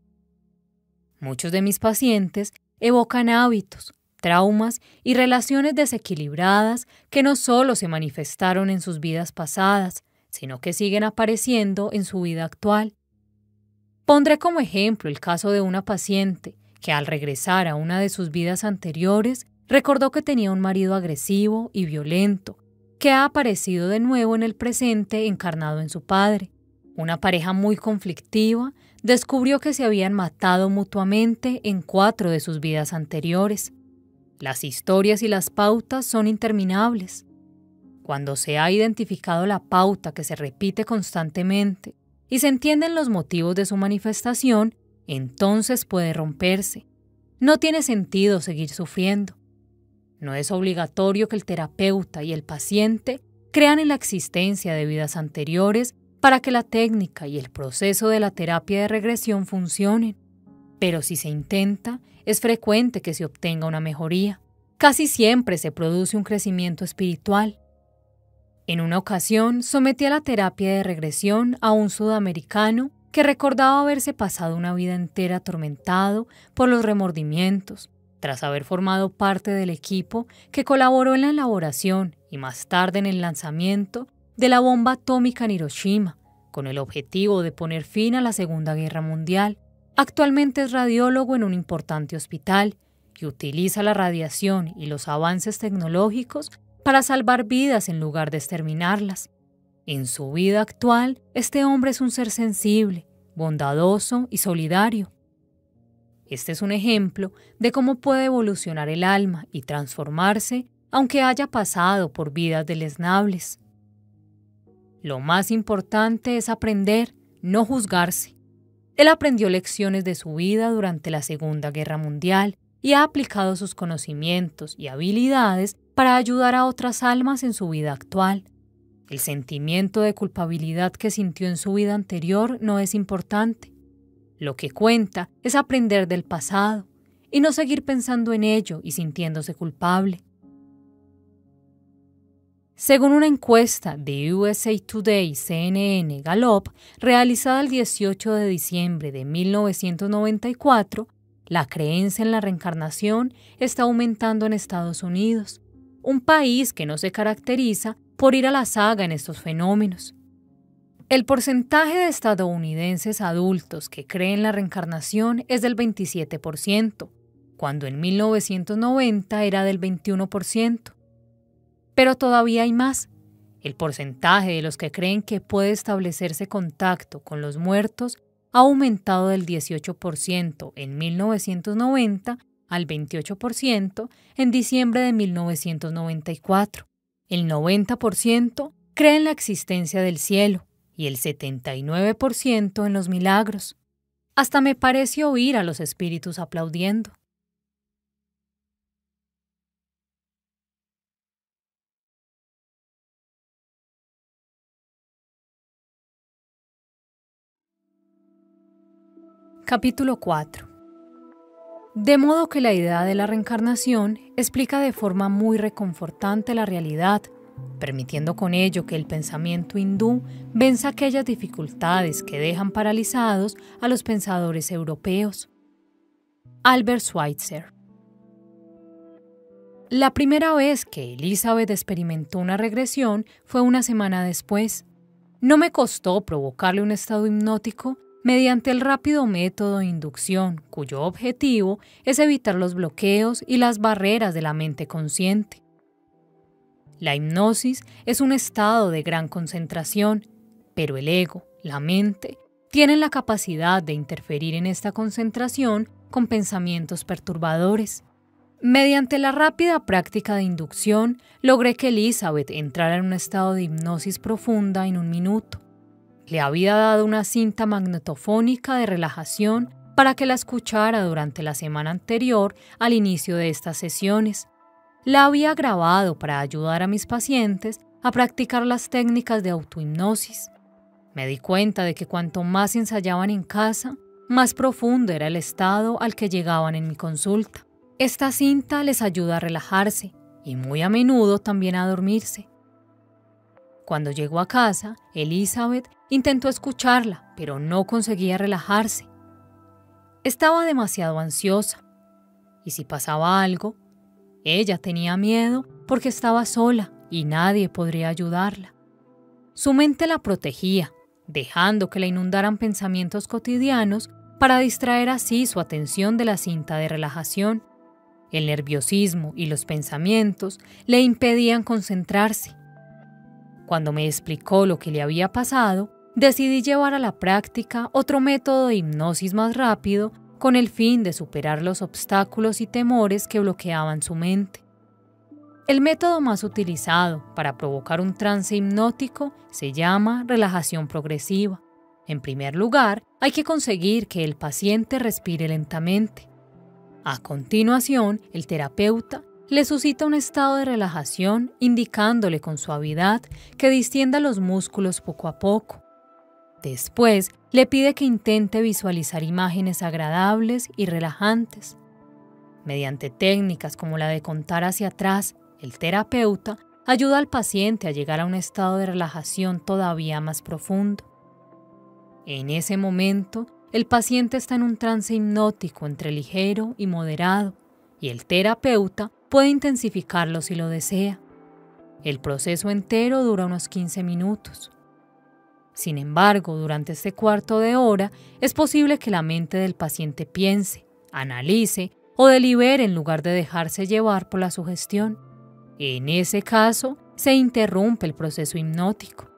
Muchos de mis pacientes evocan hábitos, traumas y relaciones desequilibradas que no solo se manifestaron en sus vidas pasadas, sino que siguen apareciendo en su vida actual. Pondré como ejemplo el caso de una paciente que al regresar a una de sus vidas anteriores recordó que tenía un marido agresivo y violento, que ha aparecido de nuevo en el presente encarnado en su padre. Una pareja muy conflictiva descubrió que se habían matado mutuamente en cuatro de sus vidas anteriores. Las historias y las pautas son interminables. Cuando se ha identificado la pauta que se repite constantemente y se entienden los motivos de su manifestación, entonces puede romperse. No tiene sentido seguir sufriendo. No es obligatorio que el terapeuta y el paciente crean en la existencia de vidas anteriores para que la técnica y el proceso de la terapia de regresión funcionen. Pero si se intenta, es frecuente que se obtenga una mejoría. Casi siempre se produce un crecimiento espiritual. En una ocasión sometí a la terapia de regresión a un sudamericano que recordaba haberse pasado una vida entera atormentado por los remordimientos, tras haber formado parte del equipo que colaboró en la elaboración y más tarde en el lanzamiento de la bomba atómica en Hiroshima, con el objetivo de poner fin a la Segunda Guerra Mundial. Actualmente es radiólogo en un importante hospital y utiliza la radiación y los avances tecnológicos para salvar vidas en lugar de exterminarlas. En su vida actual, este hombre es un ser sensible, bondadoso y solidario. Este es un ejemplo de cómo puede evolucionar el alma y transformarse aunque haya pasado por vidas deleznables. Lo más importante es aprender, no juzgarse. Él aprendió lecciones de su vida durante la Segunda Guerra Mundial y ha aplicado sus conocimientos y habilidades para ayudar a otras almas en su vida actual. El sentimiento de culpabilidad que sintió en su vida anterior no es importante. Lo que cuenta es aprender del pasado y no seguir pensando en ello y sintiéndose culpable. Según una encuesta de USA Today CNN Gallup realizada el 18 de diciembre de 1994, la creencia en la reencarnación está aumentando en Estados Unidos, un país que no se caracteriza por ir a la saga en estos fenómenos. El porcentaje de estadounidenses adultos que creen la reencarnación es del 27%, cuando en 1990 era del 21%. Pero todavía hay más. El porcentaje de los que creen que puede establecerse contacto con los muertos ha aumentado del 18% en 1990 al 28% en diciembre de 1994. El 90% cree en la existencia del cielo y el 79% en los milagros. Hasta me parece oír a los espíritus aplaudiendo. Capítulo 4 De modo que la idea de la reencarnación explica de forma muy reconfortante la realidad, permitiendo con ello que el pensamiento hindú venza aquellas dificultades que dejan paralizados a los pensadores europeos. Albert Schweitzer La primera vez que Elizabeth experimentó una regresión fue una semana después. No me costó provocarle un estado hipnótico mediante el rápido método de inducción, cuyo objetivo es evitar los bloqueos y las barreras de la mente consciente. La hipnosis es un estado de gran concentración, pero el ego, la mente, tienen la capacidad de interferir en esta concentración con pensamientos perturbadores. Mediante la rápida práctica de inducción, logré que Elizabeth entrara en un estado de hipnosis profunda en un minuto. Le había dado una cinta magnetofónica de relajación para que la escuchara durante la semana anterior al inicio de estas sesiones. La había grabado para ayudar a mis pacientes a practicar las técnicas de autohipnosis. Me di cuenta de que cuanto más ensayaban en casa, más profundo era el estado al que llegaban en mi consulta. Esta cinta les ayuda a relajarse y muy a menudo también a dormirse. Cuando llegó a casa, Elizabeth intentó escucharla, pero no conseguía relajarse. Estaba demasiado ansiosa, y si pasaba algo, ella tenía miedo porque estaba sola y nadie podría ayudarla. Su mente la protegía, dejando que la inundaran pensamientos cotidianos para distraer así su atención de la cinta de relajación. El nerviosismo y los pensamientos le impedían concentrarse. Cuando me explicó lo que le había pasado, decidí llevar a la práctica otro método de hipnosis más rápido con el fin de superar los obstáculos y temores que bloqueaban su mente. El método más utilizado para provocar un trance hipnótico se llama relajación progresiva. En primer lugar, hay que conseguir que el paciente respire lentamente. A continuación, el terapeuta le suscita un estado de relajación indicándole con suavidad que distienda los músculos poco a poco. Después, le pide que intente visualizar imágenes agradables y relajantes. Mediante técnicas como la de contar hacia atrás, el terapeuta ayuda al paciente a llegar a un estado de relajación todavía más profundo. En ese momento, el paciente está en un trance hipnótico entre ligero y moderado, y el terapeuta puede intensificarlo si lo desea. El proceso entero dura unos 15 minutos. Sin embargo, durante este cuarto de hora es posible que la mente del paciente piense, analice o delibere en lugar de dejarse llevar por la sugestión. En ese caso, se interrumpe el proceso hipnótico.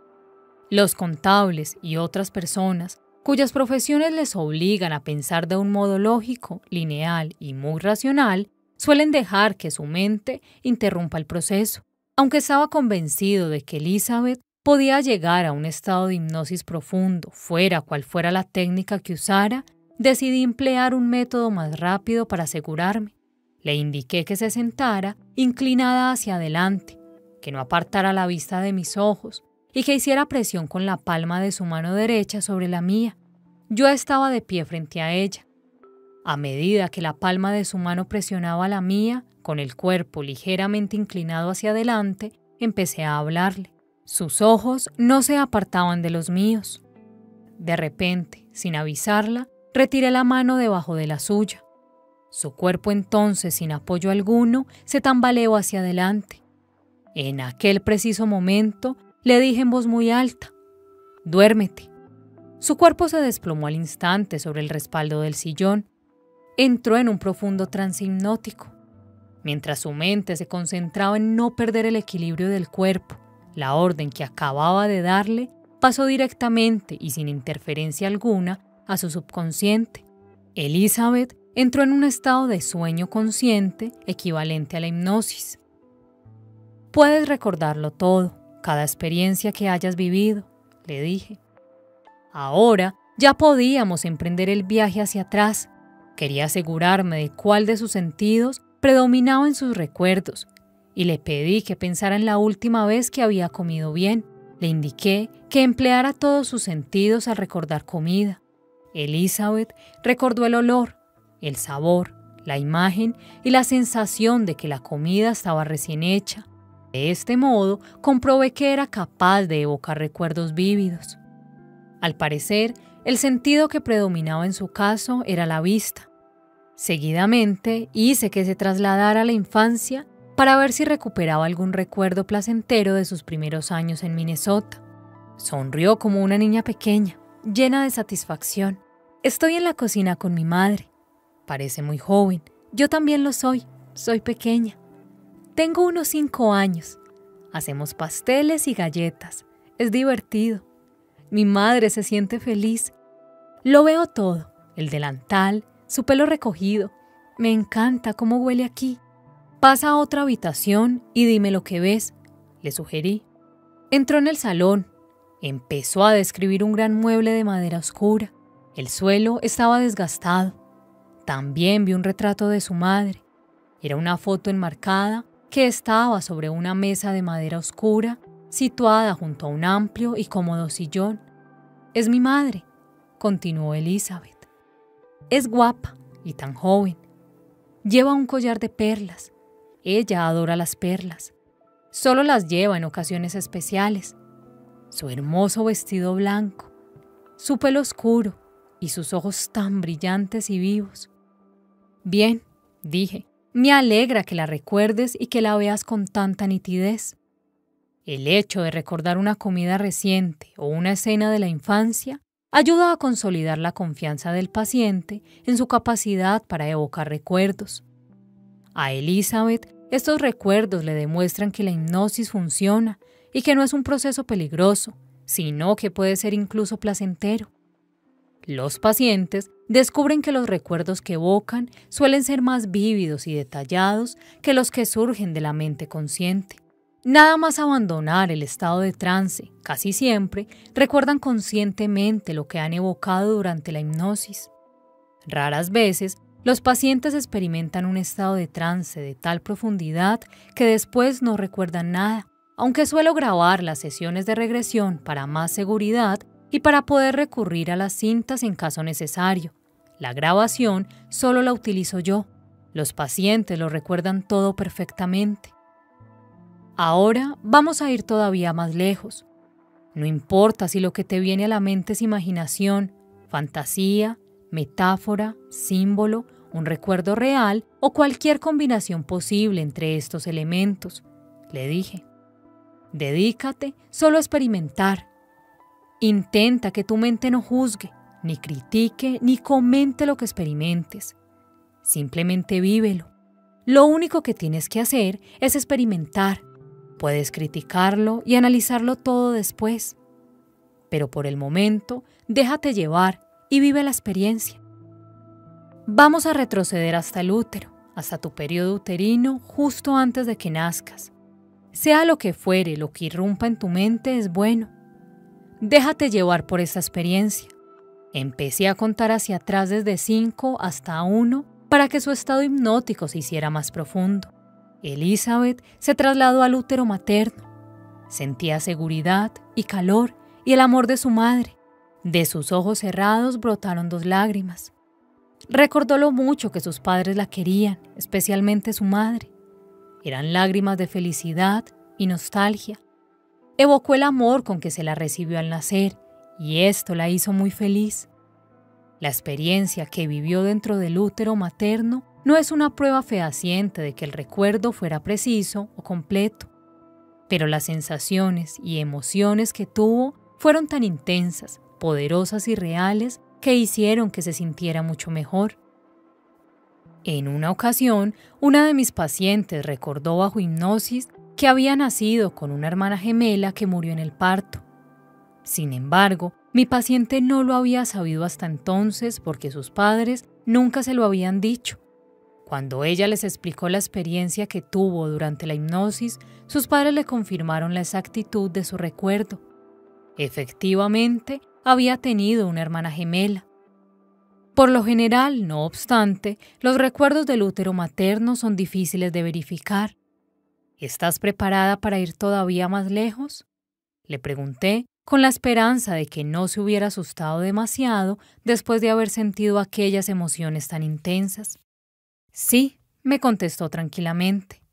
Los contables y otras personas cuyas profesiones les obligan a pensar de un modo lógico, lineal y muy racional, suelen dejar que su mente interrumpa el proceso. Aunque estaba convencido de que Elizabeth podía llegar a un estado de hipnosis profundo, fuera cual fuera la técnica que usara, decidí emplear un método más rápido para asegurarme. Le indiqué que se sentara inclinada hacia adelante, que no apartara la vista de mis ojos, y que hiciera presión con la palma de su mano derecha sobre la mía. Yo estaba de pie frente a ella. A medida que la palma de su mano presionaba la mía, con el cuerpo ligeramente inclinado hacia adelante, empecé a hablarle. Sus ojos no se apartaban de los míos. De repente, sin avisarla, retiré la mano debajo de la suya. Su cuerpo entonces, sin apoyo alguno, se tambaleó hacia adelante. En aquel preciso momento, le dije en voz muy alta, duérmete. Su cuerpo se desplomó al instante sobre el respaldo del sillón. Entró en un profundo trance hipnótico. Mientras su mente se concentraba en no perder el equilibrio del cuerpo, la orden que acababa de darle pasó directamente y sin interferencia alguna a su subconsciente. Elizabeth entró en un estado de sueño consciente equivalente a la hipnosis. Puedes recordarlo todo, cada experiencia que hayas vivido, le dije. Ahora ya podíamos emprender el viaje hacia atrás. Quería asegurarme de cuál de sus sentidos predominaba en sus recuerdos y le pedí que pensara en la última vez que había comido bien. Le indiqué que empleara todos sus sentidos al recordar comida. Elizabeth recordó el olor, el sabor, la imagen y la sensación de que la comida estaba recién hecha, de este modo, comprobé que era capaz de evocar recuerdos vívidos. Al parecer, el sentido que predominaba en su caso era la vista. Seguidamente, hice que se trasladara a la infancia para ver si recuperaba algún recuerdo placentero de sus primeros años en Minnesota. Sonrió como una niña pequeña. llena de satisfacción. Estoy en la cocina con mi madre. Parece muy joven. Yo también lo soy. Soy pequeña. Tengo unos cinco años. Hacemos pasteles y galletas. Es divertido. Mi madre se siente feliz. Lo veo todo. El delantal, su pelo recogido. Me encanta cómo huele aquí. Pasa a otra habitación y dime lo que ves, le sugerí. Entró en el salón. Empezó a describir un gran mueble de madera oscura. El suelo estaba desgastado. También vi un retrato de su madre. Era una foto enmarcada que estaba sobre una mesa de madera oscura situada junto a un amplio y cómodo sillón. Es mi madre, continuó Elizabeth. Es guapa y tan joven. Lleva un collar de perlas ella adora las perlas. Solo las lleva en ocasiones especiales. Su hermoso vestido blanco, su pelo oscuro y sus ojos tan brillantes y vivos. Bien, dije, me alegra que la recuerdes y que la veas con tanta nitidez. El hecho de recordar una comida reciente o una escena de la infancia ayuda a consolidar la confianza del paciente en su capacidad para evocar recuerdos. A Elizabeth estos recuerdos le demuestran que la hipnosis funciona y que no es un proceso peligroso, sino que puede ser incluso placentero. Los pacientes descubren que los recuerdos que evocan suelen ser más vívidos y detallados que los que surgen de la mente consciente. Nada más abandonar el estado de trance, casi siempre recuerdan conscientemente lo que han evocado durante la hipnosis. Raras veces los pacientes experimentan un estado de trance de tal profundidad que después no recuerdan nada, aunque suelo grabar las sesiones de regresión para más seguridad y para poder recurrir a las cintas en caso necesario. La grabación solo la utilizo yo. Los pacientes lo recuerdan todo perfectamente. Ahora vamos a ir todavía más lejos. No importa si lo que te viene a la mente es imaginación, fantasía, metáfora, símbolo, un recuerdo real o cualquier combinación posible entre estos elementos, le dije. Dedícate solo a experimentar. Intenta que tu mente no juzgue, ni critique, ni comente lo que experimentes. Simplemente vívelo. Lo único que tienes que hacer es experimentar. Puedes criticarlo y analizarlo todo después. Pero por el momento, déjate llevar y vive la experiencia. Vamos a retroceder hasta el útero, hasta tu periodo uterino justo antes de que nazcas. Sea lo que fuere, lo que irrumpa en tu mente es bueno. Déjate llevar por esta experiencia. Empecé a contar hacia atrás desde 5 hasta 1 para que su estado hipnótico se hiciera más profundo. Elizabeth se trasladó al útero materno. Sentía seguridad y calor y el amor de su madre. De sus ojos cerrados brotaron dos lágrimas. Recordó lo mucho que sus padres la querían, especialmente su madre. Eran lágrimas de felicidad y nostalgia. Evocó el amor con que se la recibió al nacer y esto la hizo muy feliz. La experiencia que vivió dentro del útero materno no es una prueba fehaciente de que el recuerdo fuera preciso o completo, pero las sensaciones y emociones que tuvo fueron tan intensas poderosas y reales que hicieron que se sintiera mucho mejor. En una ocasión, una de mis pacientes recordó bajo hipnosis que había nacido con una hermana gemela que murió en el parto. Sin embargo, mi paciente no lo había sabido hasta entonces porque sus padres nunca se lo habían dicho. Cuando ella les explicó la experiencia que tuvo durante la hipnosis, sus padres le confirmaron la exactitud de su recuerdo. Efectivamente, había tenido una hermana gemela. Por lo general, no obstante, los recuerdos del útero materno son difíciles de verificar. ¿Estás preparada para ir todavía más lejos? Le pregunté con la esperanza de que no se hubiera asustado demasiado después de haber sentido aquellas emociones tan intensas. Sí, me contestó tranquilamente.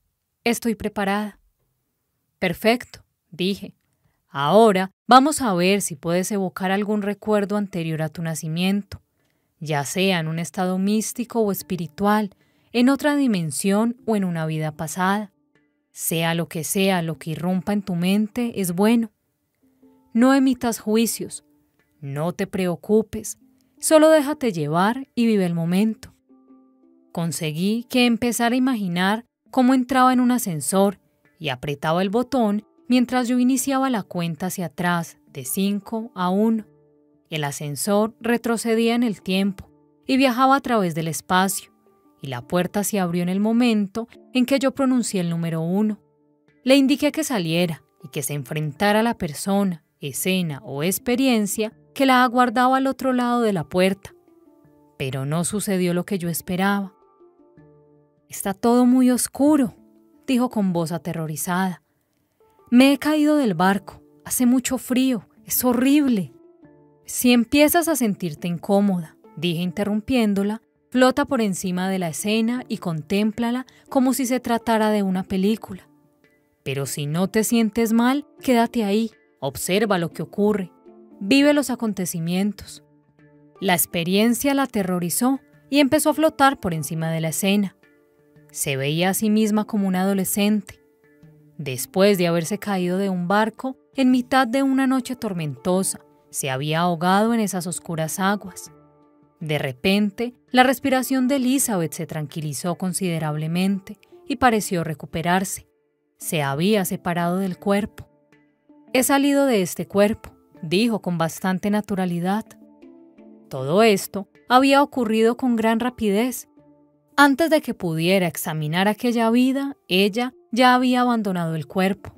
Estoy preparada. Perfecto, dije. Ahora vamos a ver si puedes evocar algún recuerdo anterior a tu nacimiento, ya sea en un estado místico o espiritual, en otra dimensión o en una vida pasada. Sea lo que sea lo que irrumpa en tu mente es bueno. No emitas juicios, No te preocupes, solo déjate llevar y vive el momento. Conseguí que empezara a imaginar cómo entraba en un ascensor y apretaba el botón mientras yo iniciaba la cuenta hacia atrás de 5 a 1. El ascensor retrocedía en el tiempo y viajaba a través del espacio, y la puerta se abrió en el momento en que yo pronuncié el número 1. Le indiqué que saliera y que se enfrentara a la persona, escena o experiencia que la aguardaba al otro lado de la puerta. Pero no sucedió lo que yo esperaba. Está todo muy oscuro, dijo con voz aterrorizada. Me he caído del barco, hace mucho frío, es horrible. Si empiezas a sentirte incómoda, dije interrumpiéndola, flota por encima de la escena y contémplala como si se tratara de una película. Pero si no te sientes mal, quédate ahí, observa lo que ocurre, vive los acontecimientos. La experiencia la aterrorizó y empezó a flotar por encima de la escena. Se veía a sí misma como una adolescente. Después de haberse caído de un barco en mitad de una noche tormentosa, se había ahogado en esas oscuras aguas. De repente, la respiración de Elizabeth se tranquilizó considerablemente y pareció recuperarse. Se había separado del cuerpo. He salido de este cuerpo, dijo con bastante naturalidad. Todo esto había ocurrido con gran rapidez. Antes de que pudiera examinar aquella vida, ella ya había abandonado el cuerpo.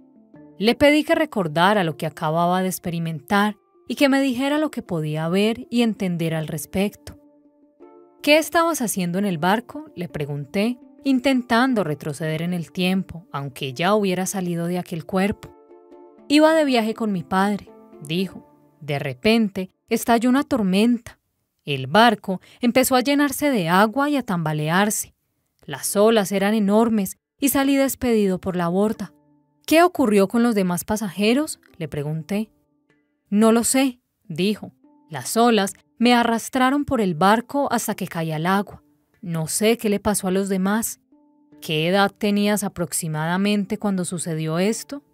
Le pedí que recordara lo que acababa de experimentar y que me dijera lo que podía ver y entender al respecto. ¿Qué estabas haciendo en el barco? le pregunté, intentando retroceder en el tiempo, aunque ya hubiera salido de aquel cuerpo. Iba de viaje con mi padre, dijo. De repente estalló una tormenta. El barco empezó a llenarse de agua y a tambalearse. Las olas eran enormes y salí despedido por la borda. ¿Qué ocurrió con los demás pasajeros? le pregunté. No lo sé, dijo. Las olas me arrastraron por el barco hasta que caí al agua. No sé qué le pasó a los demás. ¿Qué edad tenías aproximadamente cuando sucedió esto?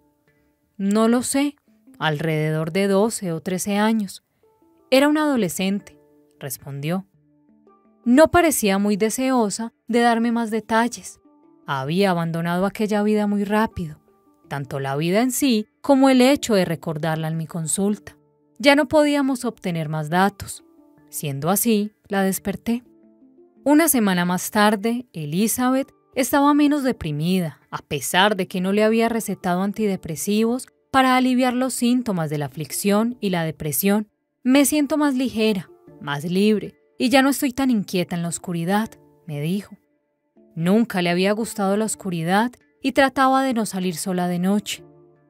No lo sé, alrededor de 12 o 13 años. Era un adolescente, respondió. No parecía muy deseosa de darme más detalles. Había abandonado aquella vida muy rápido tanto la vida en sí como el hecho de recordarla en mi consulta. Ya no podíamos obtener más datos. Siendo así, la desperté. Una semana más tarde, Elizabeth estaba menos deprimida, a pesar de que no le había recetado antidepresivos para aliviar los síntomas de la aflicción y la depresión. Me siento más ligera, más libre, y ya no estoy tan inquieta en la oscuridad, me dijo. Nunca le había gustado la oscuridad y trataba de no salir sola de noche.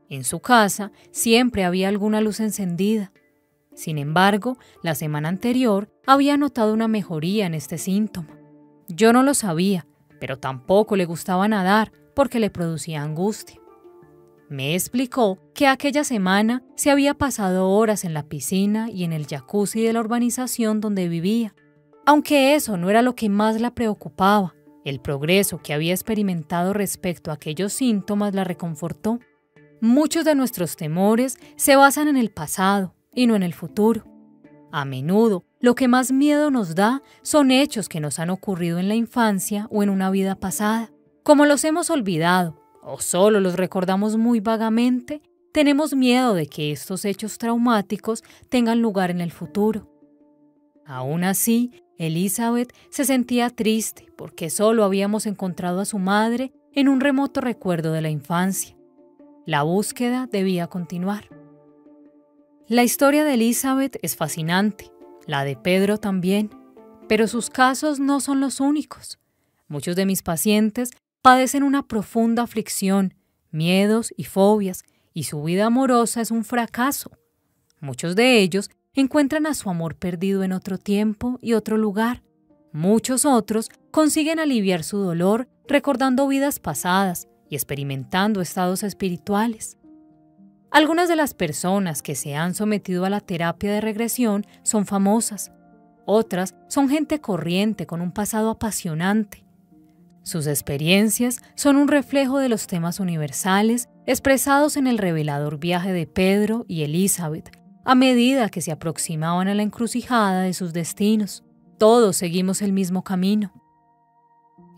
En su casa siempre había alguna luz encendida. Sin embargo, la semana anterior había notado una mejoría en este síntoma. Yo no lo sabía, pero tampoco le gustaba nadar porque le producía angustia. Me explicó que aquella semana se había pasado horas en la piscina y en el jacuzzi de la urbanización donde vivía, aunque eso no era lo que más la preocupaba. El progreso que había experimentado respecto a aquellos síntomas la reconfortó. Muchos de nuestros temores se basan en el pasado y no en el futuro. A menudo, lo que más miedo nos da son hechos que nos han ocurrido en la infancia o en una vida pasada. Como los hemos olvidado o solo los recordamos muy vagamente, tenemos miedo de que estos hechos traumáticos tengan lugar en el futuro. Aún así, Elizabeth se sentía triste porque solo habíamos encontrado a su madre en un remoto recuerdo de la infancia. La búsqueda debía continuar. La historia de Elizabeth es fascinante, la de Pedro también, pero sus casos no son los únicos. Muchos de mis pacientes padecen una profunda aflicción, miedos y fobias, y su vida amorosa es un fracaso. Muchos de ellos encuentran a su amor perdido en otro tiempo y otro lugar. Muchos otros consiguen aliviar su dolor recordando vidas pasadas y experimentando estados espirituales. Algunas de las personas que se han sometido a la terapia de regresión son famosas, otras son gente corriente con un pasado apasionante. Sus experiencias son un reflejo de los temas universales expresados en el revelador viaje de Pedro y Elizabeth a medida que se aproximaban a la encrucijada de sus destinos. Todos seguimos el mismo camino.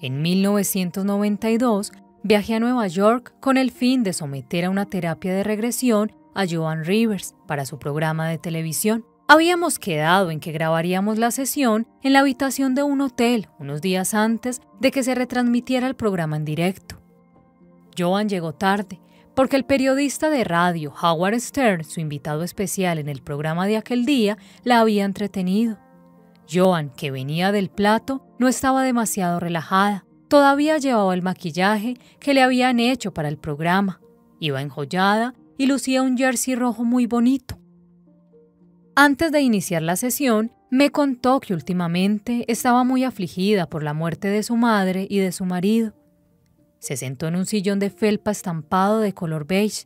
En 1992 viajé a Nueva York con el fin de someter a una terapia de regresión a Joan Rivers para su programa de televisión. Habíamos quedado en que grabaríamos la sesión en la habitación de un hotel unos días antes de que se retransmitiera el programa en directo. Joan llegó tarde porque el periodista de radio Howard Stern, su invitado especial en el programa de aquel día, la había entretenido. Joan, que venía del plato, no estaba demasiado relajada. Todavía llevaba el maquillaje que le habían hecho para el programa. Iba enjollada y lucía un jersey rojo muy bonito. Antes de iniciar la sesión, me contó que últimamente estaba muy afligida por la muerte de su madre y de su marido. Se sentó en un sillón de felpa estampado de color beige.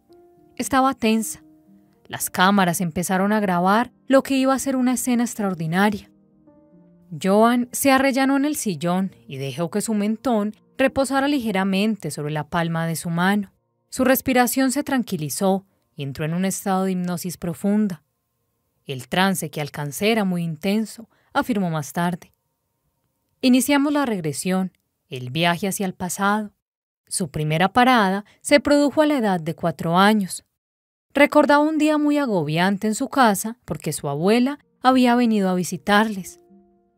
Estaba tensa. Las cámaras empezaron a grabar lo que iba a ser una escena extraordinaria. Joan se arrellanó en el sillón y dejó que su mentón reposara ligeramente sobre la palma de su mano. Su respiración se tranquilizó y entró en un estado de hipnosis profunda. El trance que alcancé era muy intenso, afirmó más tarde. Iniciamos la regresión, el viaje hacia el pasado. Su primera parada se produjo a la edad de cuatro años. Recordaba un día muy agobiante en su casa porque su abuela había venido a visitarles.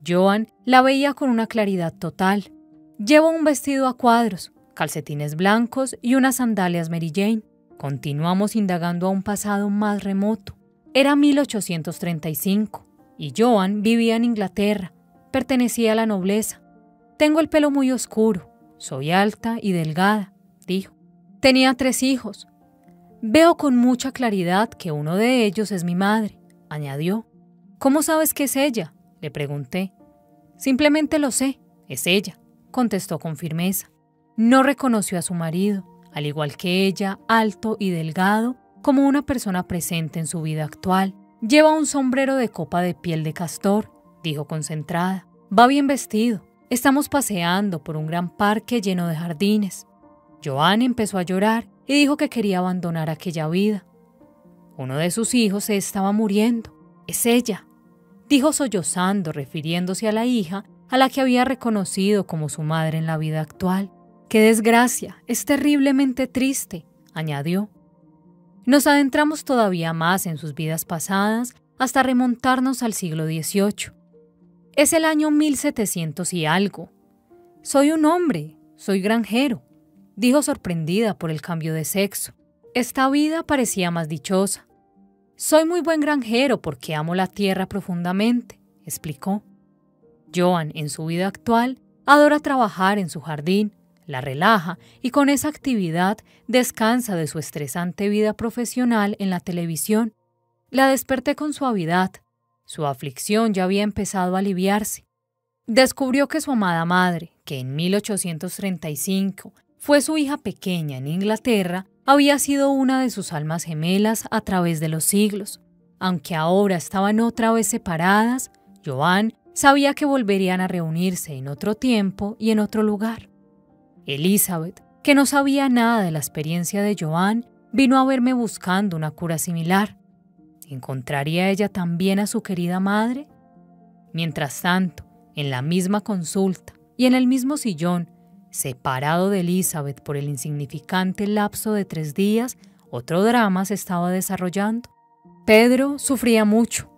Joan la veía con una claridad total. Llevó un vestido a cuadros, calcetines blancos y unas sandalias Mary Jane. Continuamos indagando a un pasado más remoto. Era 1835 y Joan vivía en Inglaterra. Pertenecía a la nobleza. Tengo el pelo muy oscuro, soy alta y delgada, dijo. Tenía tres hijos. Veo con mucha claridad que uno de ellos es mi madre, añadió. ¿Cómo sabes que es ella? le pregunté. Simplemente lo sé, es ella, contestó con firmeza. No reconoció a su marido, al igual que ella, alto y delgado, como una persona presente en su vida actual. Lleva un sombrero de copa de piel de castor, dijo concentrada. Va bien vestido. Estamos paseando por un gran parque lleno de jardines. Joan empezó a llorar y dijo que quería abandonar aquella vida. Uno de sus hijos se estaba muriendo. Es ella, dijo sollozando, refiriéndose a la hija a la que había reconocido como su madre en la vida actual. ¡Qué desgracia! Es terriblemente triste, añadió. Nos adentramos todavía más en sus vidas pasadas hasta remontarnos al siglo XVIII. Es el año 1700 y algo. Soy un hombre, soy granjero, dijo sorprendida por el cambio de sexo. Esta vida parecía más dichosa. Soy muy buen granjero porque amo la tierra profundamente, explicó. Joan, en su vida actual, adora trabajar en su jardín, la relaja y con esa actividad descansa de su estresante vida profesional en la televisión. La desperté con suavidad. Su aflicción ya había empezado a aliviarse. Descubrió que su amada madre, que en 1835 fue su hija pequeña en Inglaterra, había sido una de sus almas gemelas a través de los siglos. Aunque ahora estaban otra vez separadas, Joan sabía que volverían a reunirse en otro tiempo y en otro lugar. Elizabeth, que no sabía nada de la experiencia de Joan, vino a verme buscando una cura similar. ¿Encontraría ella también a su querida madre? Mientras tanto, en la misma consulta y en el mismo sillón, separado de Elizabeth por el insignificante lapso de tres días, otro drama se estaba desarrollando. Pedro sufría mucho.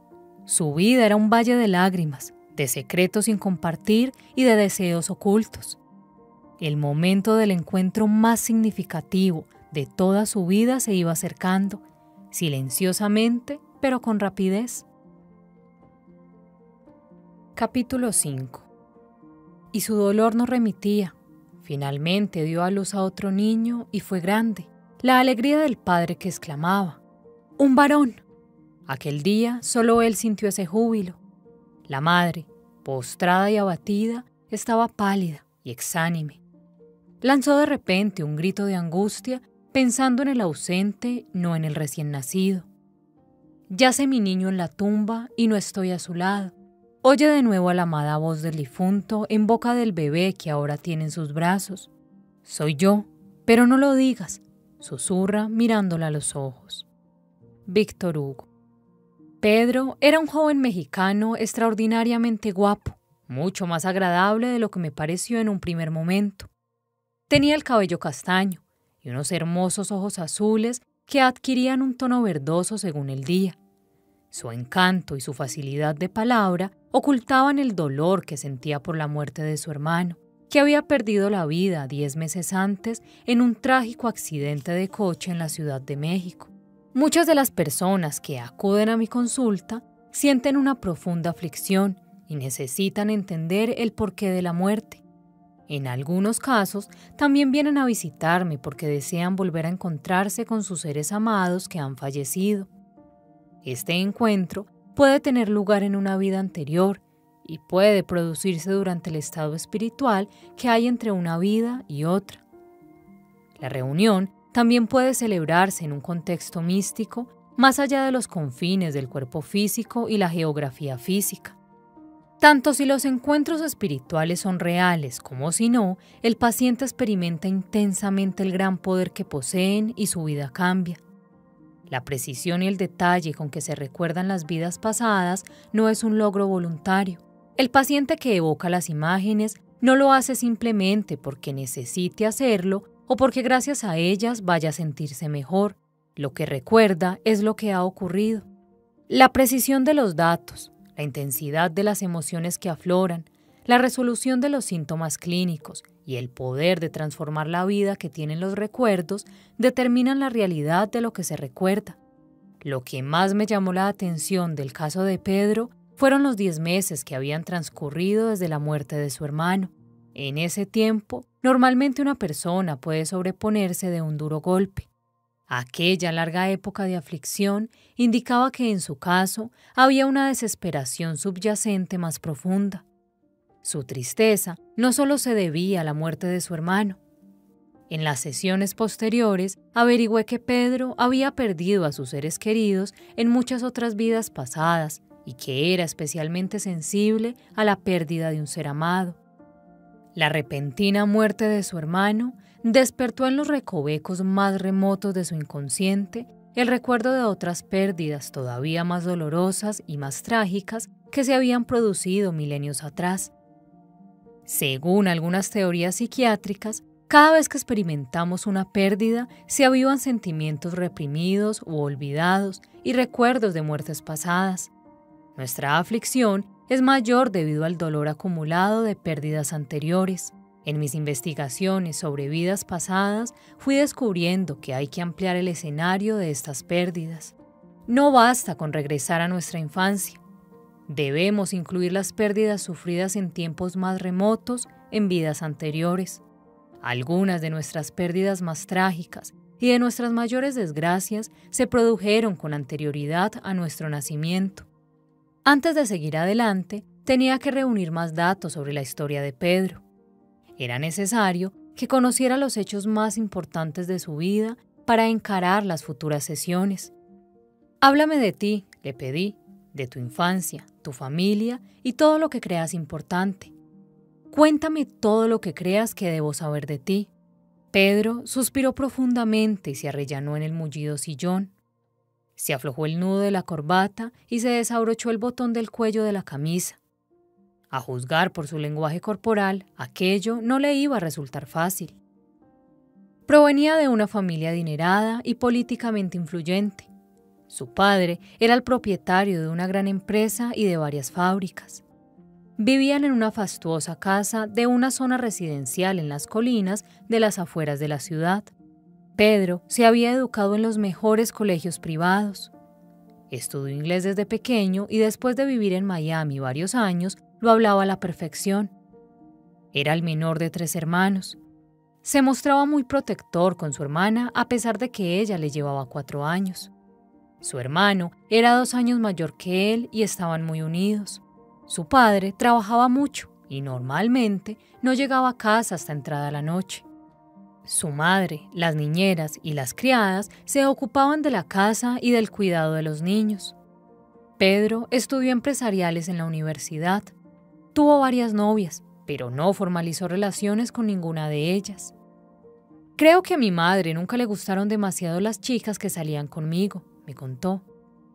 Su vida era un valle de lágrimas, de secretos sin compartir y de deseos ocultos. El momento del encuentro más significativo de toda su vida se iba acercando, silenciosamente, pero con rapidez. Capítulo 5 Y su dolor no remitía. Finalmente dio a luz a otro niño y fue grande. La alegría del padre que exclamaba, ¡Un varón! Aquel día solo él sintió ese júbilo. La madre, postrada y abatida, estaba pálida y exánime. Lanzó de repente un grito de angustia pensando en el ausente, no en el recién nacido. Yace mi niño en la tumba y no estoy a su lado. Oye de nuevo a la amada voz del difunto en boca del bebé que ahora tiene en sus brazos. Soy yo, pero no lo digas, susurra mirándola a los ojos. Víctor Hugo. Pedro era un joven mexicano extraordinariamente guapo, mucho más agradable de lo que me pareció en un primer momento. Tenía el cabello castaño y unos hermosos ojos azules que adquirían un tono verdoso según el día. Su encanto y su facilidad de palabra ocultaban el dolor que sentía por la muerte de su hermano, que había perdido la vida diez meses antes en un trágico accidente de coche en la Ciudad de México. Muchas de las personas que acuden a mi consulta sienten una profunda aflicción y necesitan entender el porqué de la muerte. En algunos casos también vienen a visitarme porque desean volver a encontrarse con sus seres amados que han fallecido. Este encuentro puede tener lugar en una vida anterior y puede producirse durante el estado espiritual que hay entre una vida y otra. La reunión también puede celebrarse en un contexto místico más allá de los confines del cuerpo físico y la geografía física. Tanto si los encuentros espirituales son reales como si no, el paciente experimenta intensamente el gran poder que poseen y su vida cambia. La precisión y el detalle con que se recuerdan las vidas pasadas no es un logro voluntario. El paciente que evoca las imágenes no lo hace simplemente porque necesite hacerlo o porque gracias a ellas vaya a sentirse mejor. Lo que recuerda es lo que ha ocurrido. La precisión de los datos, la intensidad de las emociones que afloran, la resolución de los síntomas clínicos y el poder de transformar la vida que tienen los recuerdos determinan la realidad de lo que se recuerda. Lo que más me llamó la atención del caso de Pedro fueron los diez meses que habían transcurrido desde la muerte de su hermano. En ese tiempo, normalmente una persona puede sobreponerse de un duro golpe. Aquella larga época de aflicción indicaba que en su caso había una desesperación subyacente más profunda. Su tristeza no solo se debía a la muerte de su hermano. En las sesiones posteriores averigüé que Pedro había perdido a sus seres queridos en muchas otras vidas pasadas y que era especialmente sensible a la pérdida de un ser amado. La repentina muerte de su hermano despertó en los recovecos más remotos de su inconsciente el recuerdo de otras pérdidas todavía más dolorosas y más trágicas que se habían producido milenios atrás. Según algunas teorías psiquiátricas, cada vez que experimentamos una pérdida, se avivan sentimientos reprimidos u olvidados y recuerdos de muertes pasadas. Nuestra aflicción es mayor debido al dolor acumulado de pérdidas anteriores. En mis investigaciones sobre vidas pasadas fui descubriendo que hay que ampliar el escenario de estas pérdidas. No basta con regresar a nuestra infancia. Debemos incluir las pérdidas sufridas en tiempos más remotos en vidas anteriores. Algunas de nuestras pérdidas más trágicas y de nuestras mayores desgracias se produjeron con anterioridad a nuestro nacimiento. Antes de seguir adelante, tenía que reunir más datos sobre la historia de Pedro. Era necesario que conociera los hechos más importantes de su vida para encarar las futuras sesiones. Háblame de ti, le pedí, de tu infancia, tu familia y todo lo que creas importante. Cuéntame todo lo que creas que debo saber de ti. Pedro suspiró profundamente y se arrellanó en el mullido sillón. Se aflojó el nudo de la corbata y se desabrochó el botón del cuello de la camisa. A juzgar por su lenguaje corporal, aquello no le iba a resultar fácil. Provenía de una familia adinerada y políticamente influyente. Su padre era el propietario de una gran empresa y de varias fábricas. Vivían en una fastuosa casa de una zona residencial en las colinas de las afueras de la ciudad. Pedro se había educado en los mejores colegios privados. Estudió inglés desde pequeño y después de vivir en Miami varios años, lo hablaba a la perfección. Era el menor de tres hermanos. Se mostraba muy protector con su hermana a pesar de que ella le llevaba cuatro años. Su hermano era dos años mayor que él y estaban muy unidos. Su padre trabajaba mucho y normalmente no llegaba a casa hasta entrada la noche. Su madre, las niñeras y las criadas se ocupaban de la casa y del cuidado de los niños. Pedro estudió empresariales en la universidad. Tuvo varias novias, pero no formalizó relaciones con ninguna de ellas. Creo que a mi madre nunca le gustaron demasiado las chicas que salían conmigo, me contó.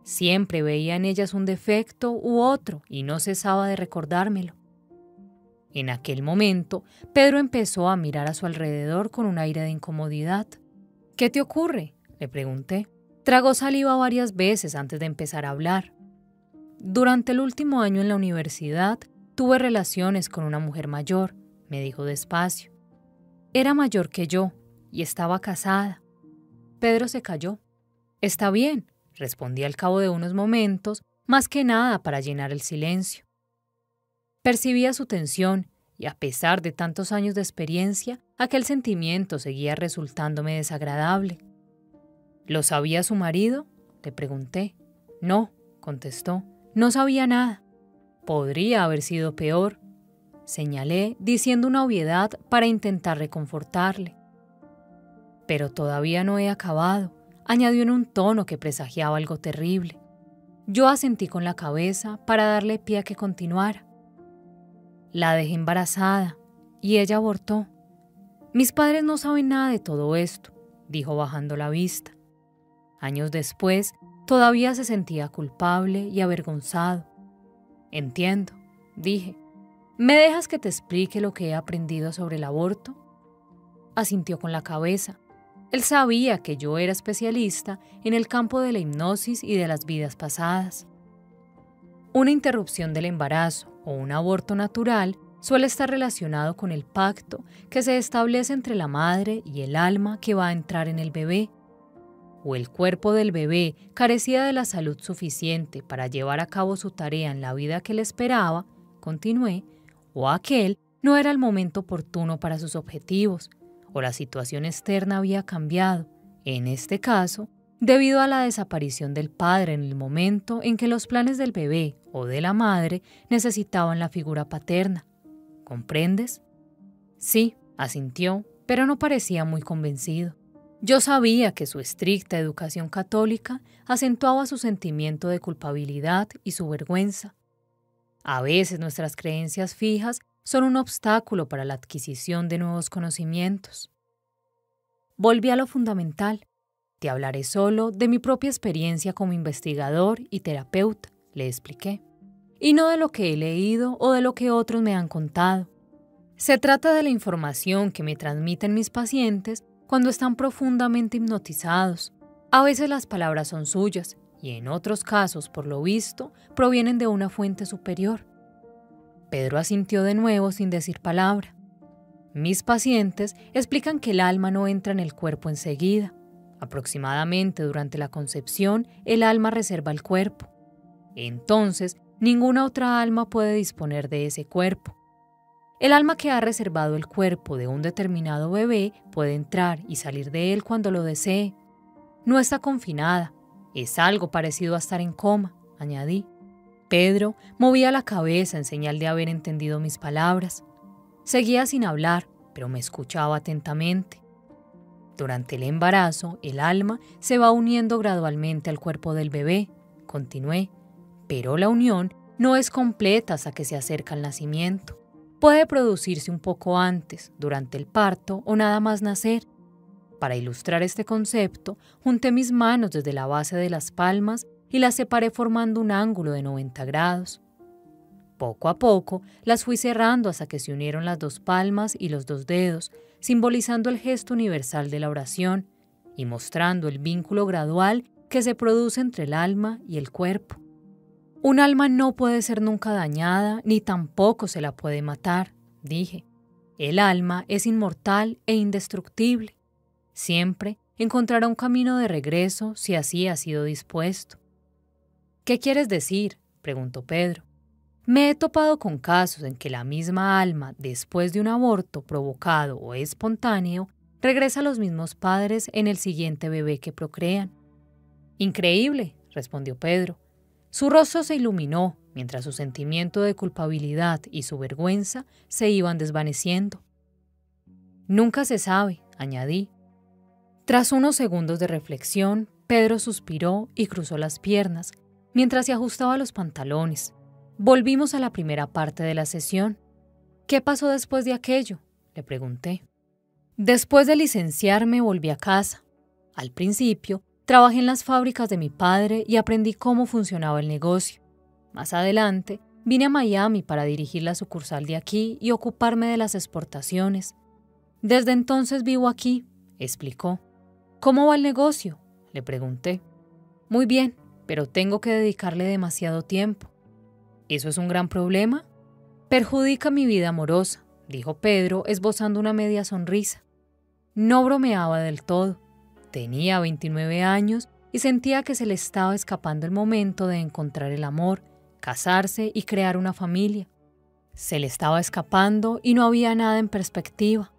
Siempre veía en ellas un defecto u otro y no cesaba de recordármelo. En aquel momento, Pedro empezó a mirar a su alrededor con un aire de incomodidad. ¿Qué te ocurre? le pregunté. Tragó saliva varias veces antes de empezar a hablar. Durante el último año en la universidad, tuve relaciones con una mujer mayor, me dijo despacio. Era mayor que yo y estaba casada. Pedro se calló. Está bien, respondí al cabo de unos momentos, más que nada para llenar el silencio. Percibía su tensión y a pesar de tantos años de experiencia, aquel sentimiento seguía resultándome desagradable. ¿Lo sabía su marido? Le pregunté. No, contestó. No sabía nada. Podría haber sido peor. Señalé, diciendo una obviedad para intentar reconfortarle. Pero todavía no he acabado, añadió en un tono que presagiaba algo terrible. Yo asentí con la cabeza para darle pie a que continuara. La dejé embarazada y ella abortó. Mis padres no saben nada de todo esto, dijo bajando la vista. Años después, todavía se sentía culpable y avergonzado. Entiendo, dije. ¿Me dejas que te explique lo que he aprendido sobre el aborto? Asintió con la cabeza. Él sabía que yo era especialista en el campo de la hipnosis y de las vidas pasadas. Una interrupción del embarazo o un aborto natural suele estar relacionado con el pacto que se establece entre la madre y el alma que va a entrar en el bebé. O el cuerpo del bebé carecía de la salud suficiente para llevar a cabo su tarea en la vida que le esperaba, continué, o aquel no era el momento oportuno para sus objetivos, o la situación externa había cambiado, en este caso, debido a la desaparición del padre en el momento en que los planes del bebé o de la madre necesitaban la figura paterna. ¿Comprendes? Sí, asintió, pero no parecía muy convencido. Yo sabía que su estricta educación católica acentuaba su sentimiento de culpabilidad y su vergüenza. A veces nuestras creencias fijas son un obstáculo para la adquisición de nuevos conocimientos. Volví a lo fundamental, te hablaré solo de mi propia experiencia como investigador y terapeuta, le expliqué, y no de lo que he leído o de lo que otros me han contado. Se trata de la información que me transmiten mis pacientes cuando están profundamente hipnotizados. A veces las palabras son suyas y en otros casos, por lo visto, provienen de una fuente superior. Pedro asintió de nuevo sin decir palabra. Mis pacientes explican que el alma no entra en el cuerpo enseguida, Aproximadamente durante la concepción, el alma reserva el cuerpo. Entonces, ninguna otra alma puede disponer de ese cuerpo. El alma que ha reservado el cuerpo de un determinado bebé puede entrar y salir de él cuando lo desee. No está confinada, es algo parecido a estar en coma, añadí. Pedro movía la cabeza en señal de haber entendido mis palabras. Seguía sin hablar, pero me escuchaba atentamente. Durante el embarazo, el alma se va uniendo gradualmente al cuerpo del bebé, continué, pero la unión no es completa hasta que se acerca el nacimiento. Puede producirse un poco antes, durante el parto o nada más nacer. Para ilustrar este concepto, junté mis manos desde la base de las palmas y las separé formando un ángulo de 90 grados. Poco a poco las fui cerrando hasta que se unieron las dos palmas y los dos dedos, simbolizando el gesto universal de la oración y mostrando el vínculo gradual que se produce entre el alma y el cuerpo. Un alma no puede ser nunca dañada ni tampoco se la puede matar, dije. El alma es inmortal e indestructible. Siempre encontrará un camino de regreso si así ha sido dispuesto. ¿Qué quieres decir? preguntó Pedro. Me he topado con casos en que la misma alma, después de un aborto provocado o espontáneo, regresa a los mismos padres en el siguiente bebé que procrean. Increíble, respondió Pedro. Su rostro se iluminó mientras su sentimiento de culpabilidad y su vergüenza se iban desvaneciendo. Nunca se sabe, añadí. Tras unos segundos de reflexión, Pedro suspiró y cruzó las piernas mientras se ajustaba los pantalones Volvimos a la primera parte de la sesión. ¿Qué pasó después de aquello? le pregunté. Después de licenciarme volví a casa. Al principio Trabajé en las fábricas de mi padre y aprendí cómo funcionaba el negocio. Más adelante, vine a Miami para dirigir la sucursal de aquí y ocuparme de las exportaciones. Desde entonces vivo aquí, explicó. ¿Cómo va el negocio? le pregunté. Muy bien, pero tengo que dedicarle demasiado tiempo. ¿Eso es un gran problema? Perjudica mi vida amorosa, dijo Pedro, esbozando una media sonrisa. No bromeaba del todo. Tenía 29 años y sentía que se le estaba escapando el momento de encontrar el amor, casarse y crear una familia. Se le estaba escapando y no había nada en perspectiva.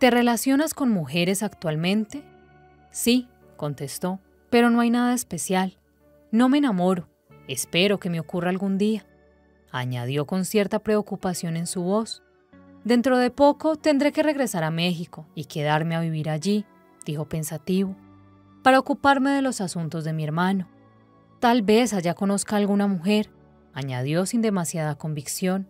¿Te relacionas con mujeres actualmente? Sí, contestó, pero no hay nada especial. No me enamoro. Espero que me ocurra algún día. Añadió con cierta preocupación en su voz. Dentro de poco tendré que regresar a México y quedarme a vivir allí, dijo pensativo, para ocuparme de los asuntos de mi hermano. Tal vez allá conozca alguna mujer, añadió sin demasiada convicción.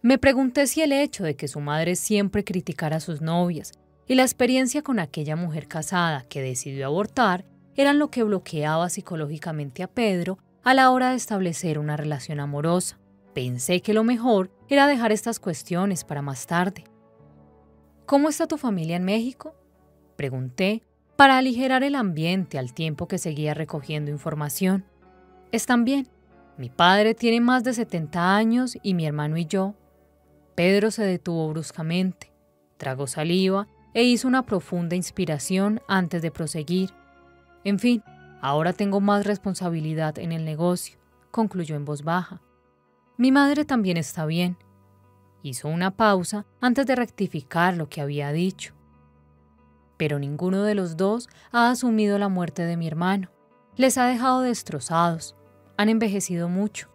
Me pregunté si el hecho de que su madre siempre criticara a sus novias y la experiencia con aquella mujer casada que decidió abortar eran lo que bloqueaba psicológicamente a Pedro a la hora de establecer una relación amorosa. Pensé que lo mejor era dejar estas cuestiones para más tarde. ¿Cómo está tu familia en México? Pregunté para aligerar el ambiente al tiempo que seguía recogiendo información. Están bien. Mi padre tiene más de 70 años y mi hermano y yo. Pedro se detuvo bruscamente, tragó saliva e hizo una profunda inspiración antes de proseguir. En fin, ahora tengo más responsabilidad en el negocio, concluyó en voz baja. Mi madre también está bien. Hizo una pausa antes de rectificar lo que había dicho pero ninguno de los dos ha asumido la muerte de mi hermano. Les ha dejado destrozados, han envejecido mucho.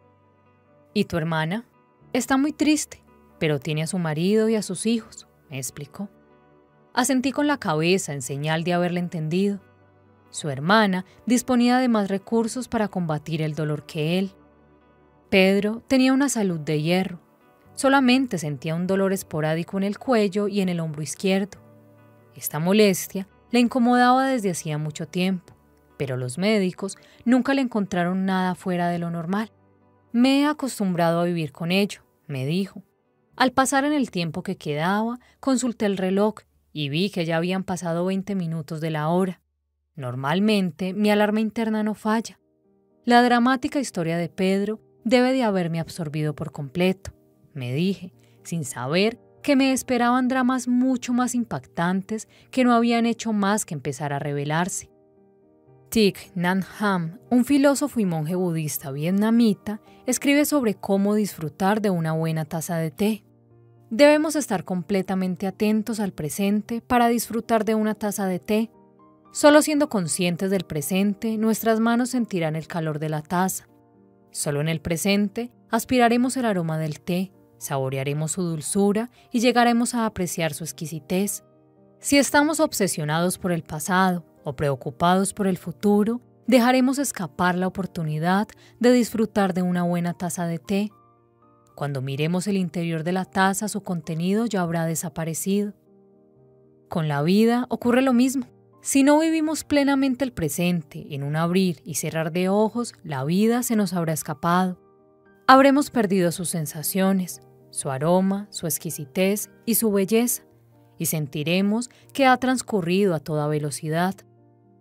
¿Y tu hermana? Está muy triste, pero tiene a su marido y a sus hijos, me explicó. Asentí con la cabeza en señal de haberle entendido. Su hermana disponía de más recursos para combatir el dolor que él. Pedro tenía una salud de hierro. Solamente sentía un dolor esporádico en el cuello y en el hombro izquierdo. Esta molestia le incomodaba desde hacía mucho tiempo, pero los médicos nunca le encontraron nada fuera de lo normal. Me he acostumbrado a vivir con ello, me dijo. Al pasar en el tiempo que quedaba, consulté el reloj y vi que ya habían pasado 20 minutos de la hora. Normalmente mi alarma interna no falla. La dramática historia de Pedro debe de haberme absorbido por completo, me dije, sin saber que me esperaban dramas mucho más impactantes que no habían hecho más que empezar a revelarse. Thich Nhat Hanh, un filósofo y monje budista vietnamita, escribe sobre cómo disfrutar de una buena taza de té. Debemos estar completamente atentos al presente para disfrutar de una taza de té. Solo siendo conscientes del presente, nuestras manos sentirán el calor de la taza. Solo en el presente aspiraremos el aroma del té saborearemos su dulzura y llegaremos a apreciar su exquisitez. Si estamos obsesionados por el pasado o preocupados por el futuro, dejaremos escapar la oportunidad de disfrutar de una buena taza de té. Cuando miremos el interior de la taza, su contenido ya habrá desaparecido. Con la vida ocurre lo mismo. Si no vivimos plenamente el presente en un abrir y cerrar de ojos, la vida se nos habrá escapado. Habremos perdido sus sensaciones, su aroma, su exquisitez y su belleza, y sentiremos que ha transcurrido a toda velocidad.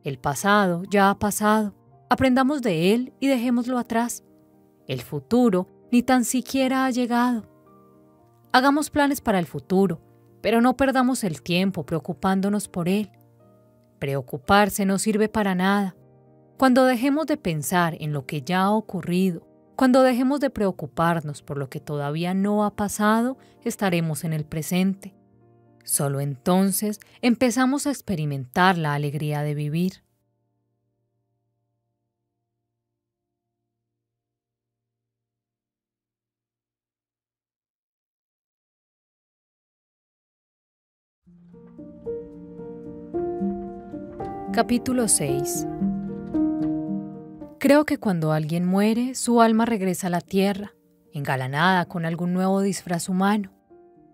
El pasado ya ha pasado, aprendamos de él y dejémoslo atrás. El futuro ni tan siquiera ha llegado. Hagamos planes para el futuro, pero no perdamos el tiempo preocupándonos por él. Preocuparse no sirve para nada. Cuando dejemos de pensar en lo que ya ha ocurrido cuando dejemos de preocuparnos por lo que todavía no ha pasado, estaremos en el presente. Solo entonces empezamos a experimentar la alegría de vivir. Capítulo 6 Creo que cuando alguien muere, su alma regresa a la tierra, engalanada con algún nuevo disfraz humano.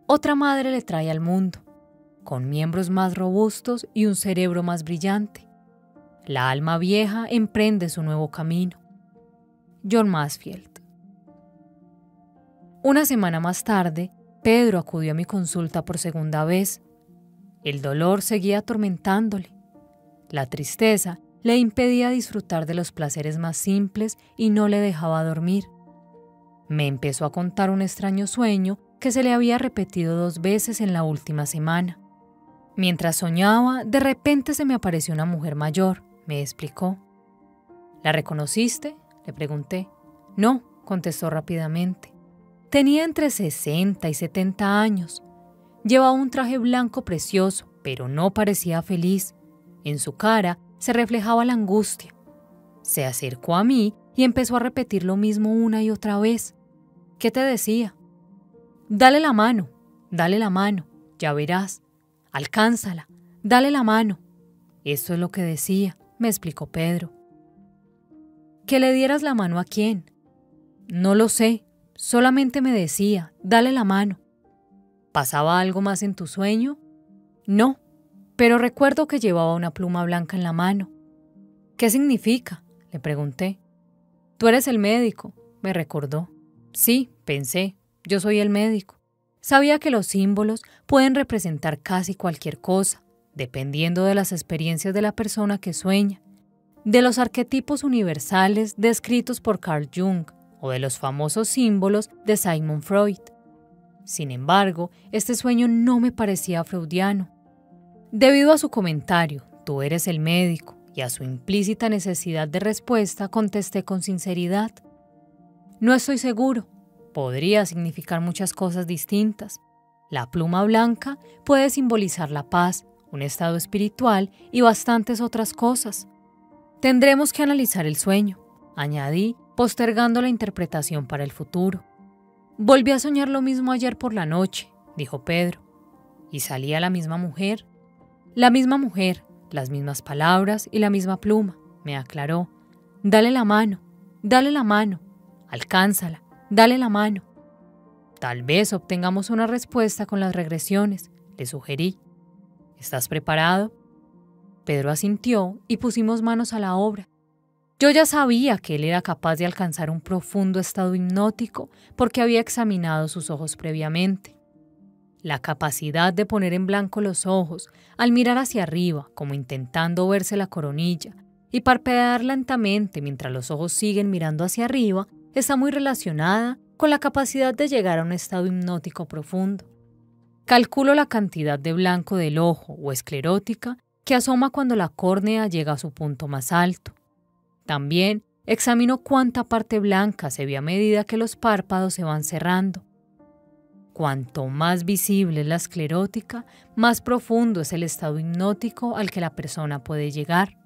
Otra madre le trae al mundo, con miembros más robustos y un cerebro más brillante. La alma vieja emprende su nuevo camino. John Masfield. Una semana más tarde, Pedro acudió a mi consulta por segunda vez. El dolor seguía atormentándole. La tristeza le impedía disfrutar de los placeres más simples y no le dejaba dormir. Me empezó a contar un extraño sueño que se le había repetido dos veces en la última semana. Mientras soñaba, de repente se me apareció una mujer mayor, me explicó. ¿La reconociste? le pregunté. No, contestó rápidamente. Tenía entre 60 y 70 años. Llevaba un traje blanco precioso, pero no parecía feliz. En su cara se reflejaba la angustia. Se acercó a mí y empezó a repetir lo mismo una y otra vez. ¿Qué te decía? Dale la mano, dale la mano, ya verás. Alcánzala, dale la mano. Eso es lo que decía, me explicó Pedro. ¿Que le dieras la mano a quién? No lo sé, solamente me decía, dale la mano. ¿Pasaba algo más en tu sueño? No, pero recuerdo que llevaba una pluma blanca en la mano. ¿Qué significa? le pregunté. Tú eres el médico, me recordó. Sí, pensé, yo soy el médico. Sabía que los símbolos pueden representar casi cualquier cosa, dependiendo de las experiencias de la persona que sueña, de los arquetipos universales descritos por Carl Jung o de los famosos símbolos de Sigmund Freud. Sin embargo, este sueño no me parecía freudiano. Debido a su comentario, tú eres el médico, y a su implícita necesidad de respuesta contesté con sinceridad. No estoy seguro. Podría significar muchas cosas distintas. La pluma blanca puede simbolizar la paz, un estado espiritual y bastantes otras cosas. Tendremos que analizar el sueño, añadí, postergando la interpretación para el futuro. Volví a soñar lo mismo ayer por la noche, dijo Pedro. ¿Y salía la misma mujer? La misma mujer, las mismas palabras y la misma pluma, me aclaró. Dale la mano, dale la mano, alcánzala, dale la mano. Tal vez obtengamos una respuesta con las regresiones, le sugerí. ¿Estás preparado? Pedro asintió y pusimos manos a la obra. Yo ya sabía que él era capaz de alcanzar un profundo estado hipnótico porque había examinado sus ojos previamente. La capacidad de poner en blanco los ojos al mirar hacia arriba, como intentando verse la coronilla, y parpadear lentamente mientras los ojos siguen mirando hacia arriba, está muy relacionada con la capacidad de llegar a un estado hipnótico profundo. Calculo la cantidad de blanco del ojo o esclerótica que asoma cuando la córnea llega a su punto más alto. También examino cuánta parte blanca se ve a medida que los párpados se van cerrando Cuanto más visible es la esclerótica, más profundo es el estado hipnótico al que la persona puede llegar.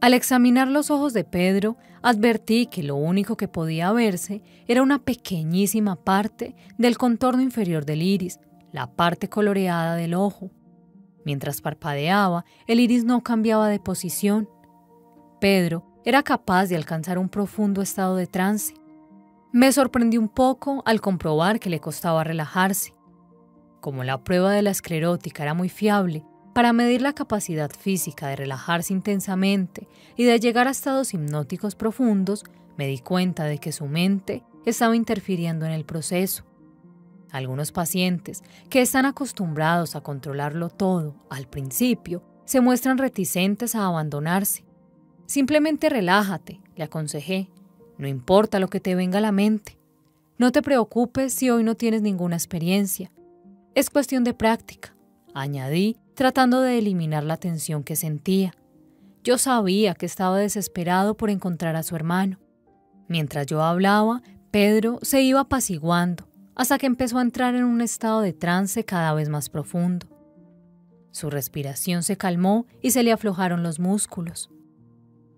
Al examinar los ojos de Pedro, advertí que lo único que podía verse era una pequeñísima parte del contorno inferior del iris, la parte coloreada del ojo. Mientras parpadeaba, el iris no cambiaba de posición. Pedro era capaz de alcanzar un profundo estado de trance. Me sorprendí un poco al comprobar que le costaba relajarse. Como la prueba de la esclerótica era muy fiable, para medir la capacidad física de relajarse intensamente y de llegar a estados hipnóticos profundos, me di cuenta de que su mente estaba interfiriendo en el proceso. Algunos pacientes que están acostumbrados a controlarlo todo al principio se muestran reticentes a abandonarse. Simplemente relájate, le aconsejé, no importa lo que te venga a la mente. No te preocupes si hoy no tienes ninguna experiencia. Es cuestión de práctica, añadí, tratando de eliminar la tensión que sentía. Yo sabía que estaba desesperado por encontrar a su hermano. Mientras yo hablaba, Pedro se iba apaciguando hasta que empezó a entrar en un estado de trance cada vez más profundo. Su respiración se calmó y se le aflojaron los músculos.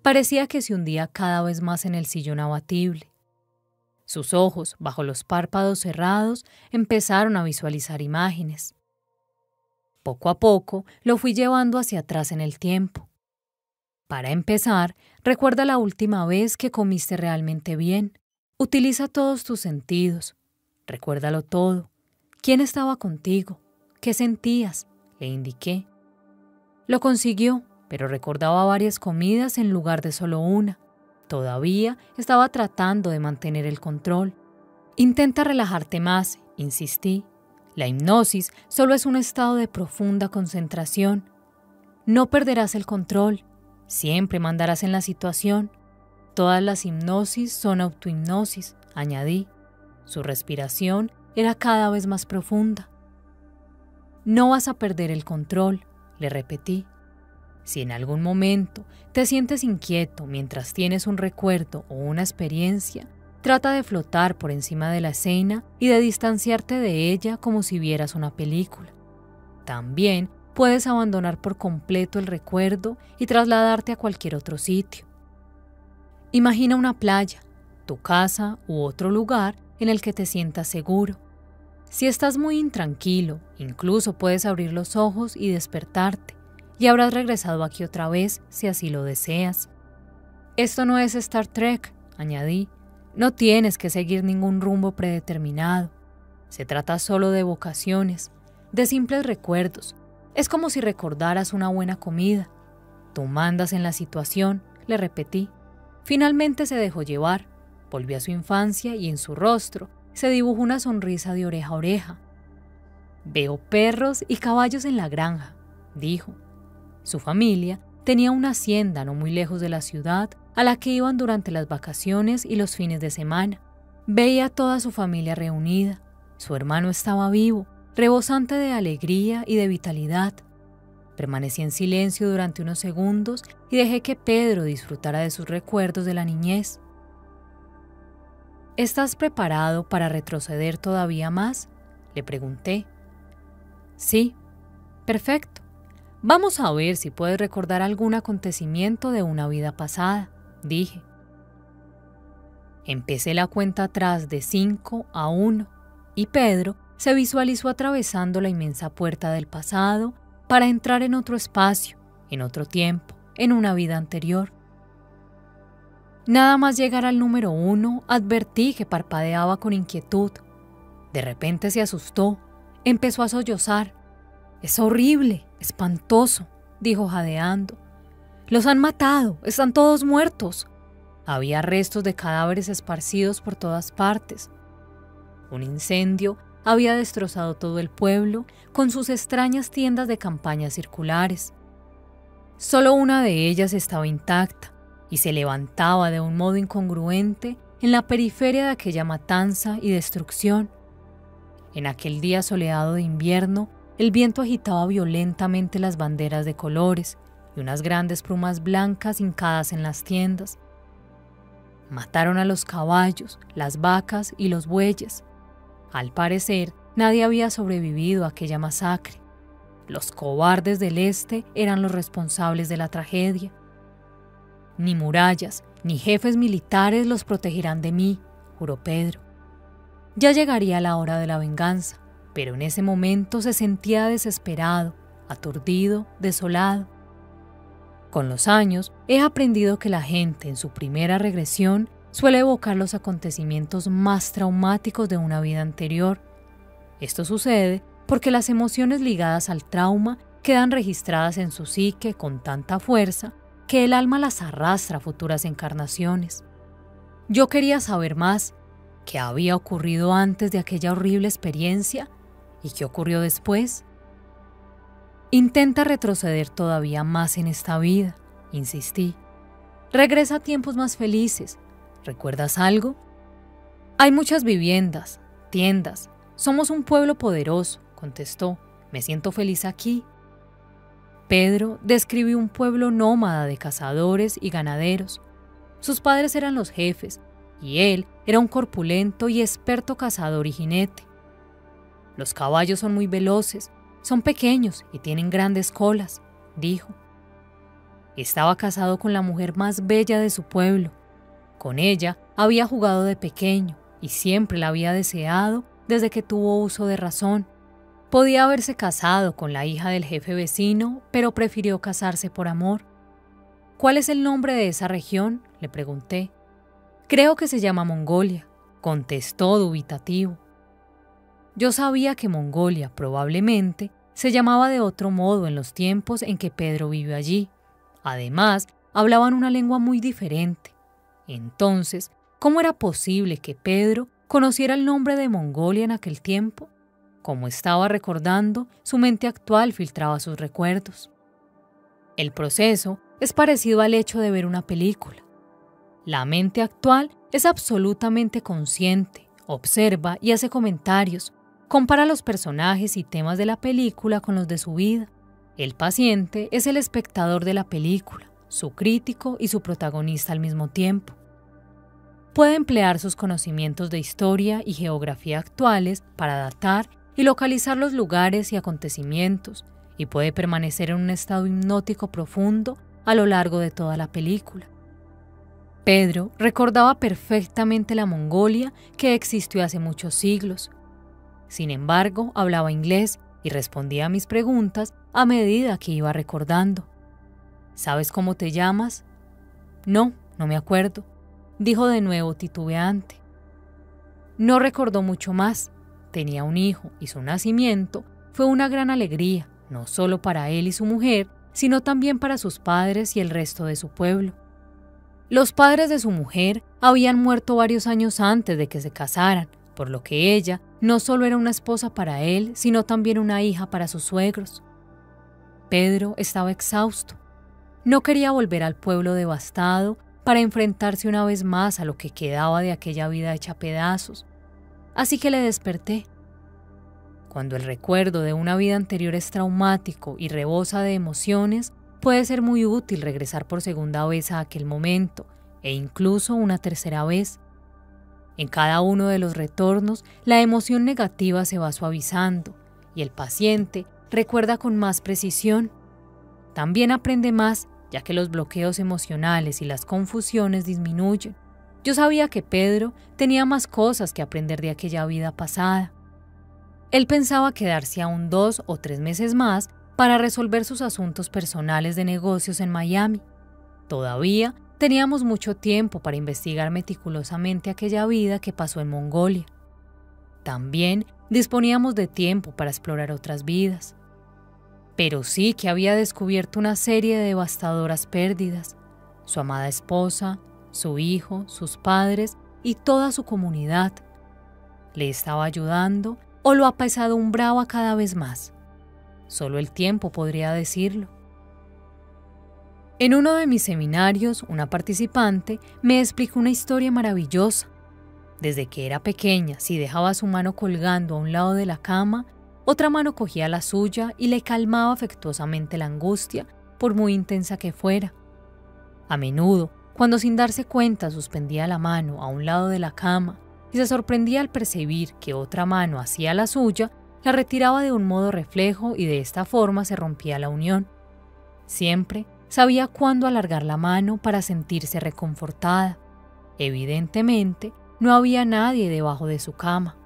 Parecía que se hundía cada vez más en el sillón abatible. Sus ojos, bajo los párpados cerrados, empezaron a visualizar imágenes. Poco a poco lo fui llevando hacia atrás en el tiempo. Para empezar, recuerda la última vez que comiste realmente bien. Utiliza todos tus sentidos. Recuérdalo todo. ¿Quién estaba contigo? ¿Qué sentías? Le indiqué. Lo consiguió, pero recordaba varias comidas en lugar de solo una. Todavía estaba tratando de mantener el control. Intenta relajarte más, insistí. La hipnosis solo es un estado de profunda concentración. No perderás el control, siempre mandarás en la situación. Todas las hipnosis son autohipnosis, añadí. Su respiración era cada vez más profunda. No vas a perder el control, le repetí. Si en algún momento te sientes inquieto mientras tienes un recuerdo o una experiencia, trata de flotar por encima de la escena y de distanciarte de ella como si vieras una película. También puedes abandonar por completo el recuerdo y trasladarte a cualquier otro sitio. Imagina una playa, tu casa u otro lugar en el que te sientas seguro. Si estás muy intranquilo, incluso puedes abrir los ojos y despertarte, y habrás regresado aquí otra vez si así lo deseas. Esto no es Star Trek, añadí. No tienes que seguir ningún rumbo predeterminado. Se trata solo de vocaciones, de simples recuerdos. Es como si recordaras una buena comida. Tú mandas en la situación, le repetí. Finalmente se dejó llevar, volvió a su infancia y en su rostro se dibujó una sonrisa de oreja a oreja. Veo perros y caballos en la granja, dijo. Su familia tenía una hacienda no muy lejos de la ciudad a la que iban durante las vacaciones y los fines de semana. Veía a toda su familia reunida. Su hermano estaba vivo, rebosante de alegría y de vitalidad. Permanecí en silencio durante unos segundos y dejé que Pedro disfrutara de sus recuerdos de la niñez. ¿Estás preparado para retroceder todavía más? Le pregunté. Sí, perfecto. Vamos a ver si puedes recordar algún acontecimiento de una vida pasada, dije. Empecé la cuenta atrás de 5 a 1 y Pedro se visualizó atravesando la inmensa puerta del pasado para entrar en otro espacio, en otro tiempo, en una vida anterior. Nada más llegar al número uno, advertí que parpadeaba con inquietud. De repente se asustó, empezó a sollozar. Es horrible, espantoso, dijo jadeando. Los han matado, están todos muertos. Había restos de cadáveres esparcidos por todas partes. Un incendio había destrozado todo el pueblo con sus extrañas tiendas de campaña circulares. Solo una de ellas estaba intacta y se levantaba de un modo incongruente en la periferia de aquella matanza y destrucción. En aquel día soleado de invierno, el viento agitaba violentamente las banderas de colores y unas grandes plumas blancas hincadas en las tiendas. Mataron a los caballos, las vacas y los bueyes. Al parecer, nadie había sobrevivido a aquella masacre. Los cobardes del este eran los responsables de la tragedia. Ni murallas, ni jefes militares los protegerán de mí, juró Pedro. Ya llegaría la hora de la venganza, pero en ese momento se sentía desesperado, aturdido, desolado. Con los años he aprendido que la gente en su primera regresión suele evocar los acontecimientos más traumáticos de una vida anterior. Esto sucede porque las emociones ligadas al trauma quedan registradas en su psique con tanta fuerza que el alma las arrastra a futuras encarnaciones. Yo quería saber más, qué había ocurrido antes de aquella horrible experiencia y qué ocurrió después. Intenta retroceder todavía más en esta vida, insistí. Regresa a tiempos más felices. ¿Recuerdas algo? Hay muchas viviendas, tiendas. Somos un pueblo poderoso, contestó. Me siento feliz aquí. Pedro describió un pueblo nómada de cazadores y ganaderos. Sus padres eran los jefes y él era un corpulento y experto cazador y jinete. Los caballos son muy veloces, son pequeños y tienen grandes colas, dijo. Estaba casado con la mujer más bella de su pueblo. Con ella había jugado de pequeño y siempre la había deseado desde que tuvo uso de razón. Podía haberse casado con la hija del jefe vecino, pero prefirió casarse por amor. ¿Cuál es el nombre de esa región? le pregunté. Creo que se llama Mongolia, contestó dubitativo. Yo sabía que Mongolia probablemente se llamaba de otro modo en los tiempos en que Pedro vivió allí. Además, hablaban una lengua muy diferente. Entonces, ¿cómo era posible que Pedro conociera el nombre de Mongolia en aquel tiempo? Como estaba recordando, su mente actual filtraba sus recuerdos. El proceso es parecido al hecho de ver una película. La mente actual es absolutamente consciente, observa y hace comentarios, compara los personajes y temas de la película con los de su vida. El paciente es el espectador de la película, su crítico y su protagonista al mismo tiempo. Puede emplear sus conocimientos de historia y geografía actuales para datar y localizar los lugares y acontecimientos, y puede permanecer en un estado hipnótico profundo a lo largo de toda la película. Pedro recordaba perfectamente la Mongolia que existió hace muchos siglos. Sin embargo, hablaba inglés y respondía a mis preguntas a medida que iba recordando. ¿Sabes cómo te llamas? No, no me acuerdo, dijo de nuevo titubeante. No recordó mucho más. Tenía un hijo y su nacimiento fue una gran alegría, no solo para él y su mujer, sino también para sus padres y el resto de su pueblo. Los padres de su mujer habían muerto varios años antes de que se casaran, por lo que ella no solo era una esposa para él, sino también una hija para sus suegros. Pedro estaba exhausto. No quería volver al pueblo devastado para enfrentarse una vez más a lo que quedaba de aquella vida hecha pedazos. Así que le desperté. Cuando el recuerdo de una vida anterior es traumático y rebosa de emociones, puede ser muy útil regresar por segunda vez a aquel momento e incluso una tercera vez. En cada uno de los retornos, la emoción negativa se va suavizando y el paciente recuerda con más precisión. También aprende más ya que los bloqueos emocionales y las confusiones disminuyen. Yo sabía que Pedro tenía más cosas que aprender de aquella vida pasada. Él pensaba quedarse aún dos o tres meses más para resolver sus asuntos personales de negocios en Miami. Todavía teníamos mucho tiempo para investigar meticulosamente aquella vida que pasó en Mongolia. También disponíamos de tiempo para explorar otras vidas pero sí que había descubierto una serie de devastadoras pérdidas, su amada esposa, su hijo, sus padres y toda su comunidad. ¿Le estaba ayudando o lo apesadumbraba cada vez más? Solo el tiempo podría decirlo. En uno de mis seminarios, una participante me explicó una historia maravillosa. Desde que era pequeña, si dejaba su mano colgando a un lado de la cama, otra mano cogía la suya y le calmaba afectuosamente la angustia, por muy intensa que fuera. A menudo, cuando sin darse cuenta suspendía la mano a un lado de la cama y se sorprendía al percibir que otra mano hacía la suya, la retiraba de un modo reflejo y de esta forma se rompía la unión. Siempre sabía cuándo alargar la mano para sentirse reconfortada. Evidentemente, no había nadie debajo de su cama.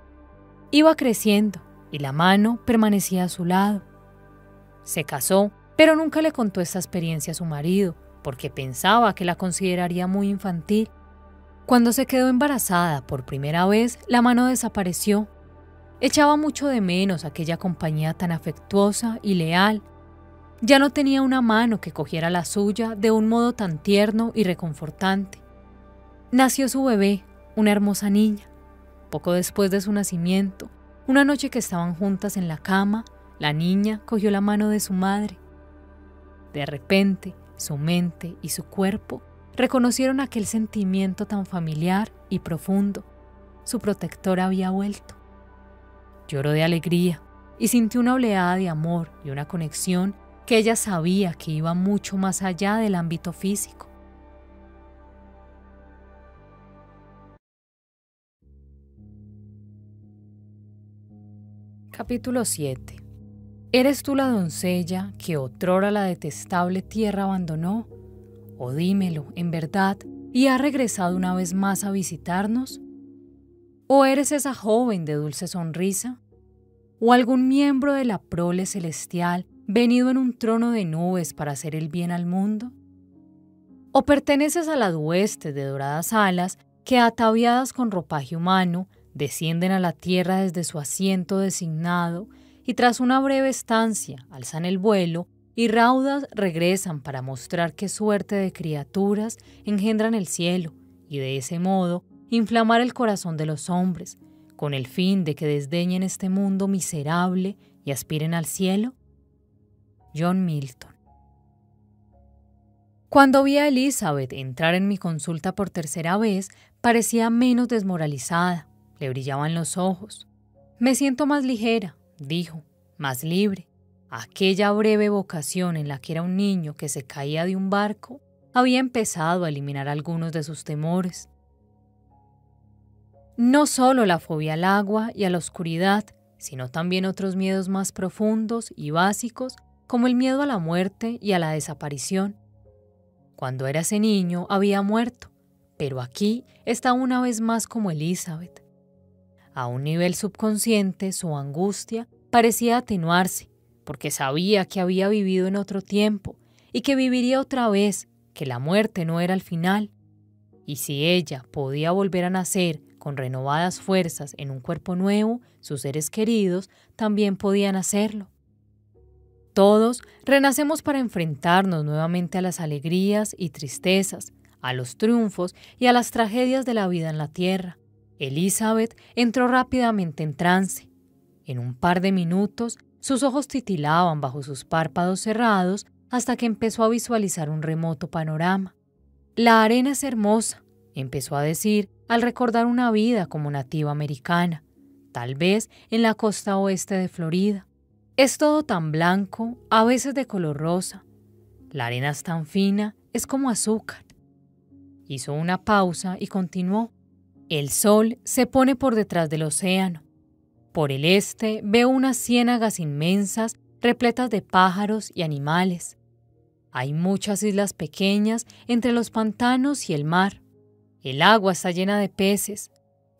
Iba creciendo y la mano permanecía a su lado. Se casó, pero nunca le contó esta experiencia a su marido, porque pensaba que la consideraría muy infantil. Cuando se quedó embarazada por primera vez, la mano desapareció. Echaba mucho de menos aquella compañía tan afectuosa y leal. Ya no tenía una mano que cogiera la suya de un modo tan tierno y reconfortante. Nació su bebé, una hermosa niña. Poco después de su nacimiento, una noche que estaban juntas en la cama, la niña cogió la mano de su madre. De repente, su mente y su cuerpo reconocieron aquel sentimiento tan familiar y profundo. Su protector había vuelto. Lloró de alegría y sintió una oleada de amor y una conexión que ella sabía que iba mucho más allá del ámbito físico. Capítulo 7 ¿Eres tú la doncella que otrora la detestable tierra abandonó? O dímelo, en verdad, y ha regresado una vez más a visitarnos? ¿O eres esa joven de dulce sonrisa? ¿O algún miembro de la prole celestial venido en un trono de nubes para hacer el bien al mundo? ¿O perteneces a las huestes de doradas alas que ataviadas con ropaje humano descienden a la tierra desde su asiento designado y tras una breve estancia alzan el vuelo y raudas regresan para mostrar qué suerte de criaturas engendran el cielo y de ese modo inflamar el corazón de los hombres, con el fin de que desdeñen este mundo miserable y aspiren al cielo? John Milton. Cuando vi a Elizabeth entrar en mi consulta por tercera vez, parecía menos desmoralizada, le brillaban los ojos. Me siento más ligera, dijo, más libre. Aquella breve vocación en la que era un niño que se caía de un barco había empezado a eliminar algunos de sus temores. No solo la fobia al agua y a la oscuridad, sino también otros miedos más profundos y básicos, como el miedo a la muerte y a la desaparición. Cuando era ese niño había muerto, pero aquí está una vez más como Elizabeth. A un nivel subconsciente su angustia parecía atenuarse, porque sabía que había vivido en otro tiempo y que viviría otra vez, que la muerte no era el final. Y si ella podía volver a nacer con renovadas fuerzas en un cuerpo nuevo, sus seres queridos también podían hacerlo. Todos renacemos para enfrentarnos nuevamente a las alegrías y tristezas, a los triunfos y a las tragedias de la vida en la tierra. Elizabeth entró rápidamente en trance. En un par de minutos, sus ojos titilaban bajo sus párpados cerrados hasta que empezó a visualizar un remoto panorama. La arena es hermosa, empezó a decir al recordar una vida como nativa americana, tal vez en la costa oeste de Florida. Es todo tan blanco, a veces de color rosa. La arena es tan fina, es como azúcar. Hizo una pausa y continuó. El sol se pone por detrás del océano. Por el este veo unas ciénagas inmensas repletas de pájaros y animales. Hay muchas islas pequeñas entre los pantanos y el mar. El agua está llena de peces.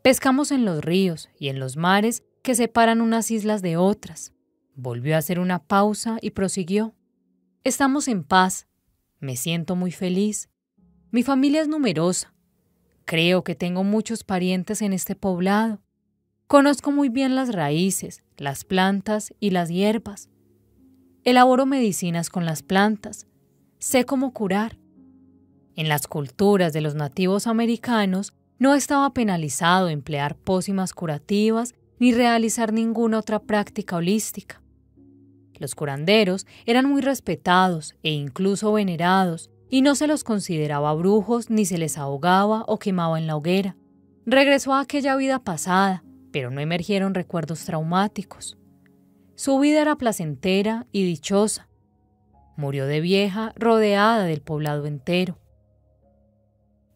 Pescamos en los ríos y en los mares que separan unas islas de otras. Volvió a hacer una pausa y prosiguió. Estamos en paz. Me siento muy feliz. Mi familia es numerosa. Creo que tengo muchos parientes en este poblado. Conozco muy bien las raíces, las plantas y las hierbas. Elaboro medicinas con las plantas. Sé cómo curar. En las culturas de los nativos americanos no estaba penalizado emplear pócimas curativas ni realizar ninguna otra práctica holística. Los curanderos eran muy respetados e incluso venerados, y no se los consideraba brujos ni se les ahogaba o quemaba en la hoguera. Regresó a aquella vida pasada, pero no emergieron recuerdos traumáticos. Su vida era placentera y dichosa. Murió de vieja rodeada del poblado entero.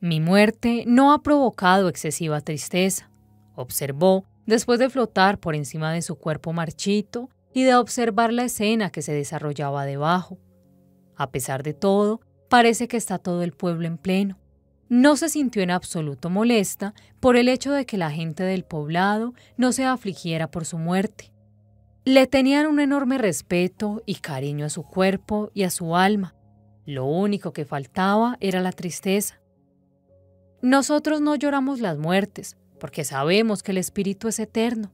Mi muerte no ha provocado excesiva tristeza, observó después de flotar por encima de su cuerpo marchito y de observar la escena que se desarrollaba debajo. A pesar de todo, parece que está todo el pueblo en pleno. No se sintió en absoluto molesta por el hecho de que la gente del poblado no se afligiera por su muerte. Le tenían un enorme respeto y cariño a su cuerpo y a su alma. Lo único que faltaba era la tristeza. Nosotros no lloramos las muertes, porque sabemos que el espíritu es eterno.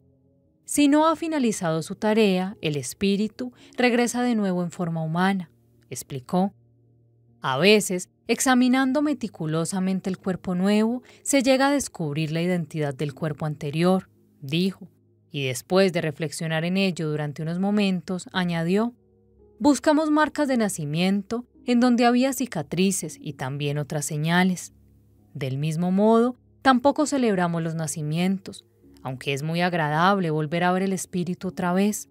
Si no ha finalizado su tarea, el espíritu regresa de nuevo en forma humana, explicó. A veces, examinando meticulosamente el cuerpo nuevo, se llega a descubrir la identidad del cuerpo anterior, dijo, y después de reflexionar en ello durante unos momentos, añadió, buscamos marcas de nacimiento en donde había cicatrices y también otras señales. Del mismo modo, tampoco celebramos los nacimientos, aunque es muy agradable volver a ver el espíritu otra vez.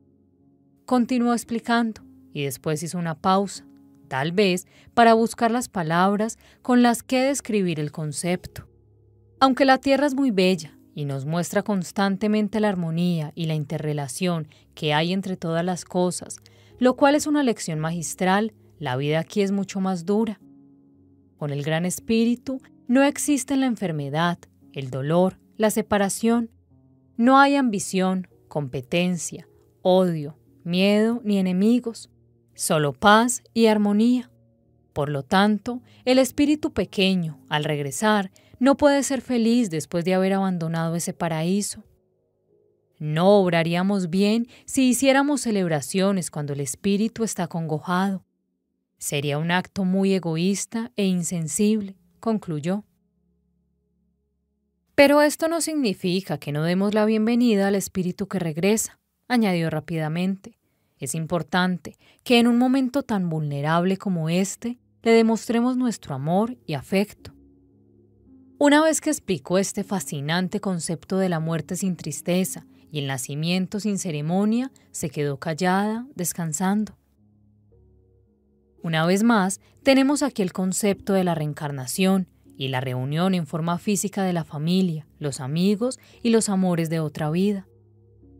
Continuó explicando y después hizo una pausa, tal vez para buscar las palabras con las que describir el concepto. Aunque la tierra es muy bella y nos muestra constantemente la armonía y la interrelación que hay entre todas las cosas, lo cual es una lección magistral, la vida aquí es mucho más dura. Con el gran espíritu no existe la enfermedad, el dolor, la separación. No hay ambición, competencia, odio, miedo ni enemigos, solo paz y armonía. Por lo tanto, el espíritu pequeño, al regresar, no puede ser feliz después de haber abandonado ese paraíso. No obraríamos bien si hiciéramos celebraciones cuando el espíritu está congojado. Sería un acto muy egoísta e insensible, concluyó. Pero esto no significa que no demos la bienvenida al espíritu que regresa, añadió rápidamente. Es importante que en un momento tan vulnerable como este le demostremos nuestro amor y afecto. Una vez que explicó este fascinante concepto de la muerte sin tristeza y el nacimiento sin ceremonia, se quedó callada, descansando. Una vez más, tenemos aquí el concepto de la reencarnación y la reunión en forma física de la familia, los amigos y los amores de otra vida.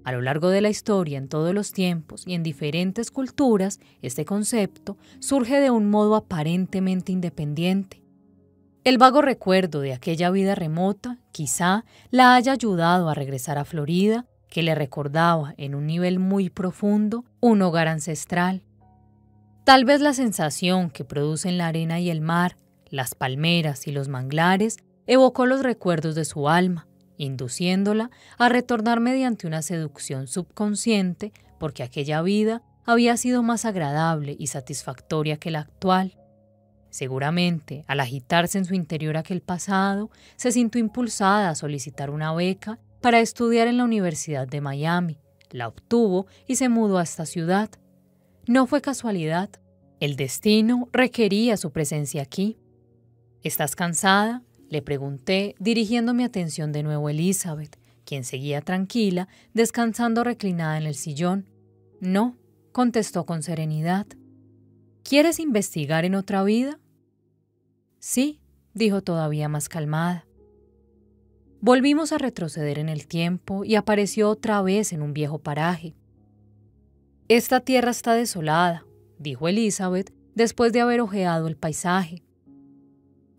A lo largo de la historia, en todos los tiempos y en diferentes culturas, este concepto surge de un modo aparentemente independiente. El vago recuerdo de aquella vida remota quizá la haya ayudado a regresar a Florida, que le recordaba en un nivel muy profundo un hogar ancestral. Tal vez la sensación que producen la arena y el mar, las palmeras y los manglares evocó los recuerdos de su alma, induciéndola a retornar mediante una seducción subconsciente porque aquella vida había sido más agradable y satisfactoria que la actual. Seguramente, al agitarse en su interior aquel pasado, se sintió impulsada a solicitar una beca para estudiar en la Universidad de Miami. La obtuvo y se mudó a esta ciudad. No fue casualidad. El destino requería su presencia aquí. ¿Estás cansada? Le pregunté, dirigiendo mi atención de nuevo a Elizabeth, quien seguía tranquila, descansando reclinada en el sillón. No, contestó con serenidad. ¿Quieres investigar en otra vida? Sí, dijo todavía más calmada. Volvimos a retroceder en el tiempo y apareció otra vez en un viejo paraje. Esta tierra está desolada, dijo Elizabeth después de haber ojeado el paisaje.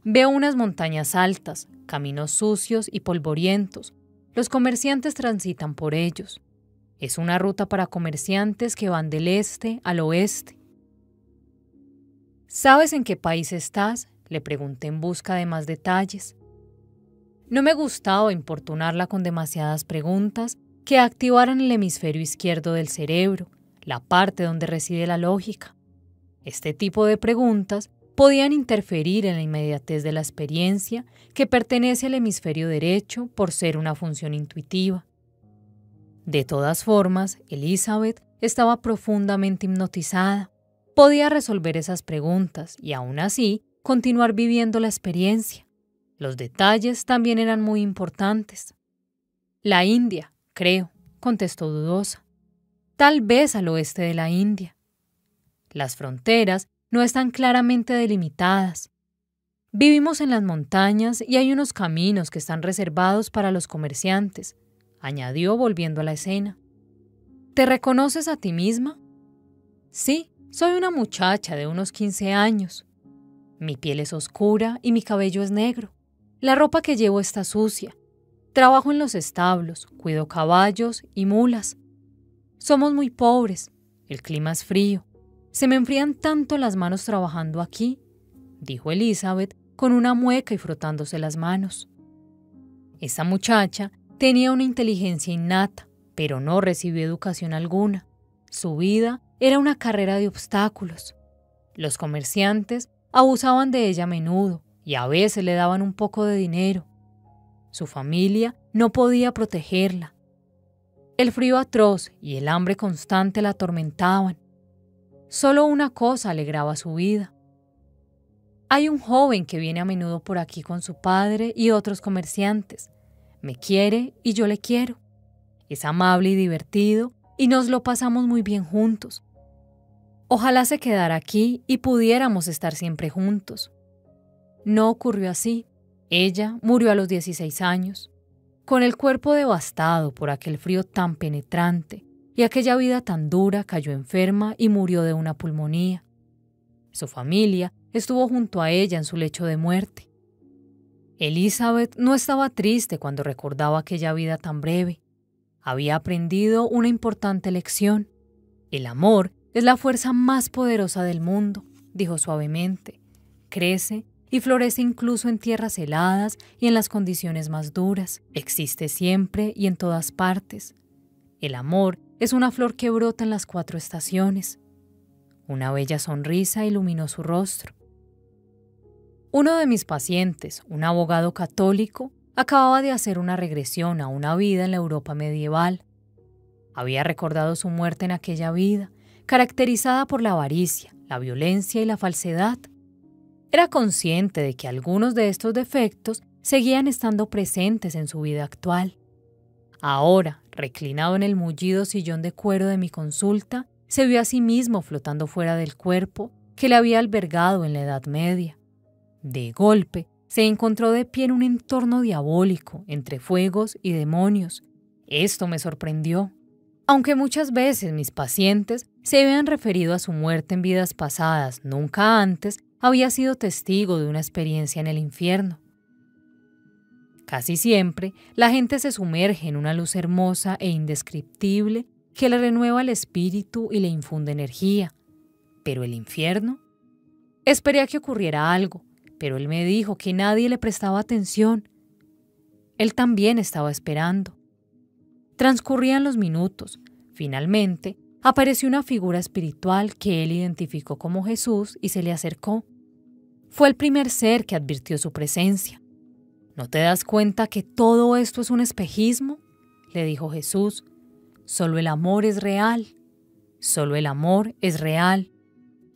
Veo unas montañas altas, caminos sucios y polvorientos. Los comerciantes transitan por ellos. Es una ruta para comerciantes que van del este al oeste. ¿Sabes en qué país estás? Le pregunté en busca de más detalles. No me gustaba importunarla con demasiadas preguntas que activaran el hemisferio izquierdo del cerebro, la parte donde reside la lógica. Este tipo de preguntas podían interferir en la inmediatez de la experiencia que pertenece al hemisferio derecho por ser una función intuitiva. De todas formas, Elizabeth estaba profundamente hipnotizada. Podía resolver esas preguntas y aún así continuar viviendo la experiencia. Los detalles también eran muy importantes. La India, creo, contestó dudosa. Tal vez al oeste de la India. Las fronteras no están claramente delimitadas. Vivimos en las montañas y hay unos caminos que están reservados para los comerciantes, añadió volviendo a la escena. ¿Te reconoces a ti misma? Sí, soy una muchacha de unos 15 años. Mi piel es oscura y mi cabello es negro. La ropa que llevo está sucia. Trabajo en los establos, cuido caballos y mulas. Somos muy pobres, el clima es frío, se me enfrían tanto las manos trabajando aquí, dijo Elizabeth con una mueca y frotándose las manos. Esa muchacha tenía una inteligencia innata, pero no recibió educación alguna. Su vida era una carrera de obstáculos. Los comerciantes abusaban de ella a menudo y a veces le daban un poco de dinero. Su familia no podía protegerla. El frío atroz y el hambre constante la atormentaban. Solo una cosa alegraba su vida. Hay un joven que viene a menudo por aquí con su padre y otros comerciantes. Me quiere y yo le quiero. Es amable y divertido y nos lo pasamos muy bien juntos. Ojalá se quedara aquí y pudiéramos estar siempre juntos. No ocurrió así. Ella murió a los 16 años, con el cuerpo devastado por aquel frío tan penetrante y aquella vida tan dura cayó enferma y murió de una pulmonía. Su familia estuvo junto a ella en su lecho de muerte. Elizabeth no estaba triste cuando recordaba aquella vida tan breve. Había aprendido una importante lección. El amor es la fuerza más poderosa del mundo, dijo suavemente. Crece y florece incluso en tierras heladas y en las condiciones más duras. Existe siempre y en todas partes. El amor es una flor que brota en las cuatro estaciones. Una bella sonrisa iluminó su rostro. Uno de mis pacientes, un abogado católico, acababa de hacer una regresión a una vida en la Europa medieval. Había recordado su muerte en aquella vida, caracterizada por la avaricia, la violencia y la falsedad. Era consciente de que algunos de estos defectos seguían estando presentes en su vida actual. Ahora, reclinado en el mullido sillón de cuero de mi consulta, se vio a sí mismo flotando fuera del cuerpo que le había albergado en la Edad Media. De golpe, se encontró de pie en un entorno diabólico, entre fuegos y demonios. Esto me sorprendió. Aunque muchas veces mis pacientes se habían referido a su muerte en vidas pasadas, nunca antes había sido testigo de una experiencia en el infierno. Casi siempre, la gente se sumerge en una luz hermosa e indescriptible que le renueva el espíritu y le infunde energía. Pero el infierno? Esperé a que ocurriera algo, pero él me dijo que nadie le prestaba atención. Él también estaba esperando. Transcurrían los minutos. Finalmente, apareció una figura espiritual que él identificó como Jesús y se le acercó. Fue el primer ser que advirtió su presencia. ¿No te das cuenta que todo esto es un espejismo? le dijo Jesús. Solo el amor es real. Solo el amor es real.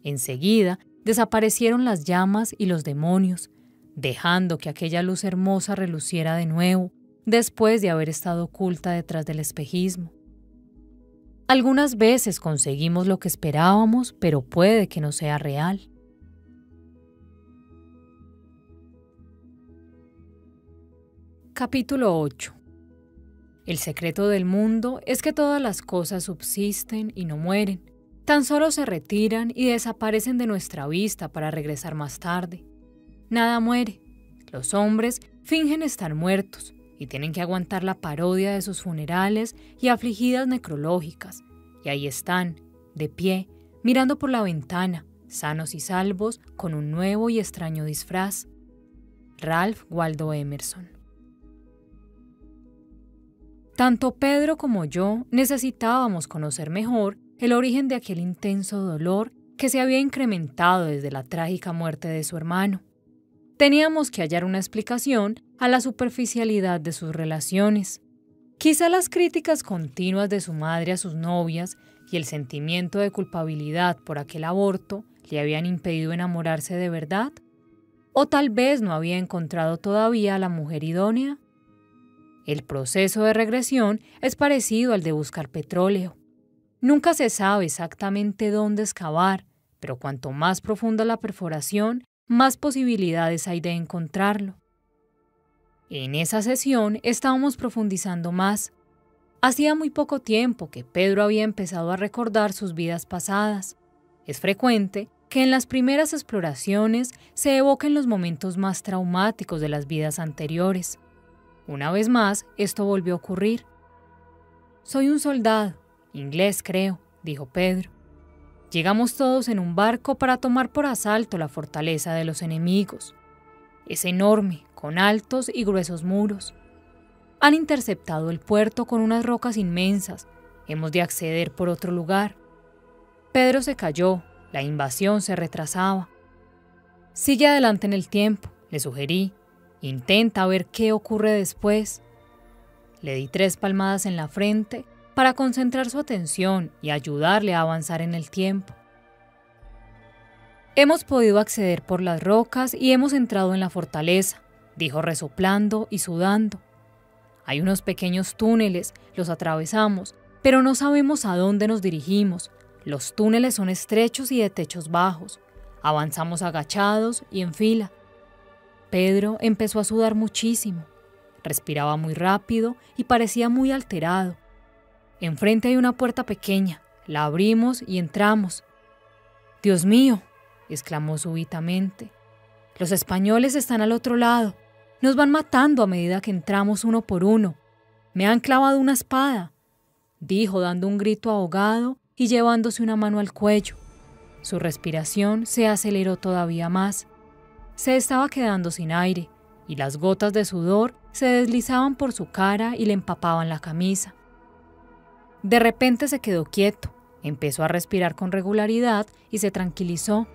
Enseguida desaparecieron las llamas y los demonios, dejando que aquella luz hermosa reluciera de nuevo, después de haber estado oculta detrás del espejismo. Algunas veces conseguimos lo que esperábamos, pero puede que no sea real. Capítulo 8 El secreto del mundo es que todas las cosas subsisten y no mueren, Tan solo se retiran y desaparecen de nuestra vista para regresar más tarde. Nada muere. Los hombres fingen estar muertos y tienen que aguantar la parodia de sus funerales y afligidas necrológicas. Y ahí están, de pie, mirando por la ventana, sanos y salvos, con un nuevo y extraño disfraz. Ralph Waldo Emerson. Tanto Pedro como yo necesitábamos conocer mejor el origen de aquel intenso dolor que se había incrementado desde la trágica muerte de su hermano. Teníamos que hallar una explicación a la superficialidad de sus relaciones. Quizá las críticas continuas de su madre a sus novias y el sentimiento de culpabilidad por aquel aborto le habían impedido enamorarse de verdad. O tal vez no había encontrado todavía a la mujer idónea. El proceso de regresión es parecido al de buscar petróleo. Nunca se sabe exactamente dónde excavar, pero cuanto más profunda la perforación, más posibilidades hay de encontrarlo. En esa sesión estábamos profundizando más. Hacía muy poco tiempo que Pedro había empezado a recordar sus vidas pasadas. Es frecuente que en las primeras exploraciones se evoquen los momentos más traumáticos de las vidas anteriores. Una vez más, esto volvió a ocurrir. Soy un soldado, Inglés, creo, dijo Pedro. Llegamos todos en un barco para tomar por asalto la fortaleza de los enemigos. Es enorme, con altos y gruesos muros. Han interceptado el puerto con unas rocas inmensas. Hemos de acceder por otro lugar. Pedro se cayó, la invasión se retrasaba. Sigue adelante en el tiempo, le sugerí. Intenta ver qué ocurre después. Le di tres palmadas en la frente para concentrar su atención y ayudarle a avanzar en el tiempo. Hemos podido acceder por las rocas y hemos entrado en la fortaleza, dijo resoplando y sudando. Hay unos pequeños túneles, los atravesamos, pero no sabemos a dónde nos dirigimos. Los túneles son estrechos y de techos bajos. Avanzamos agachados y en fila. Pedro empezó a sudar muchísimo. Respiraba muy rápido y parecía muy alterado. Enfrente hay una puerta pequeña. La abrimos y entramos. Dios mío, exclamó súbitamente. Los españoles están al otro lado. Nos van matando a medida que entramos uno por uno. Me han clavado una espada, dijo dando un grito ahogado y llevándose una mano al cuello. Su respiración se aceleró todavía más. Se estaba quedando sin aire y las gotas de sudor se deslizaban por su cara y le empapaban la camisa. De repente se quedó quieto, empezó a respirar con regularidad y se tranquilizó.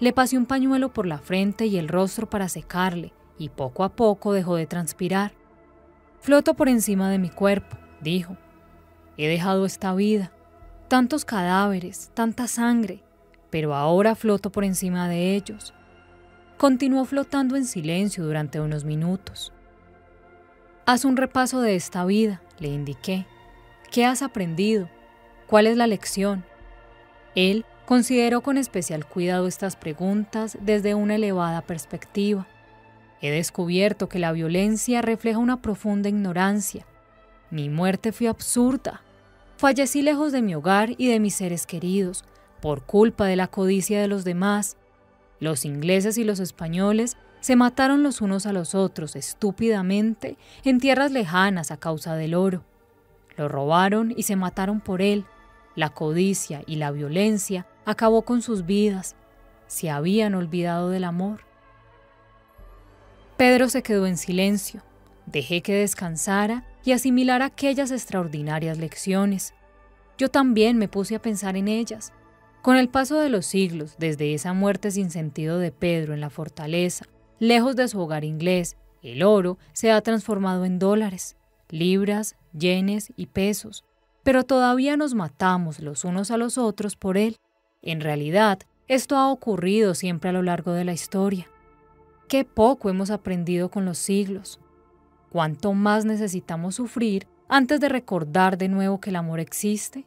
Le pasé un pañuelo por la frente y el rostro para secarle, y poco a poco dejó de transpirar. Floto por encima de mi cuerpo, dijo. He dejado esta vida, tantos cadáveres, tanta sangre, pero ahora floto por encima de ellos. Continuó flotando en silencio durante unos minutos. Haz un repaso de esta vida, le indiqué. ¿Qué has aprendido? ¿Cuál es la lección? Él consideró con especial cuidado estas preguntas desde una elevada perspectiva. He descubierto que la violencia refleja una profunda ignorancia. Mi muerte fue absurda. Fallecí lejos de mi hogar y de mis seres queridos, por culpa de la codicia de los demás. Los ingleses y los españoles se mataron los unos a los otros estúpidamente en tierras lejanas a causa del oro. Lo robaron y se mataron por él. La codicia y la violencia acabó con sus vidas. Se habían olvidado del amor. Pedro se quedó en silencio. Dejé que descansara y asimilara aquellas extraordinarias lecciones. Yo también me puse a pensar en ellas. Con el paso de los siglos, desde esa muerte sin sentido de Pedro en la fortaleza, lejos de su hogar inglés, el oro se ha transformado en dólares, libras, yenes y pesos, pero todavía nos matamos los unos a los otros por él. En realidad, esto ha ocurrido siempre a lo largo de la historia. Qué poco hemos aprendido con los siglos. Cuánto más necesitamos sufrir antes de recordar de nuevo que el amor existe.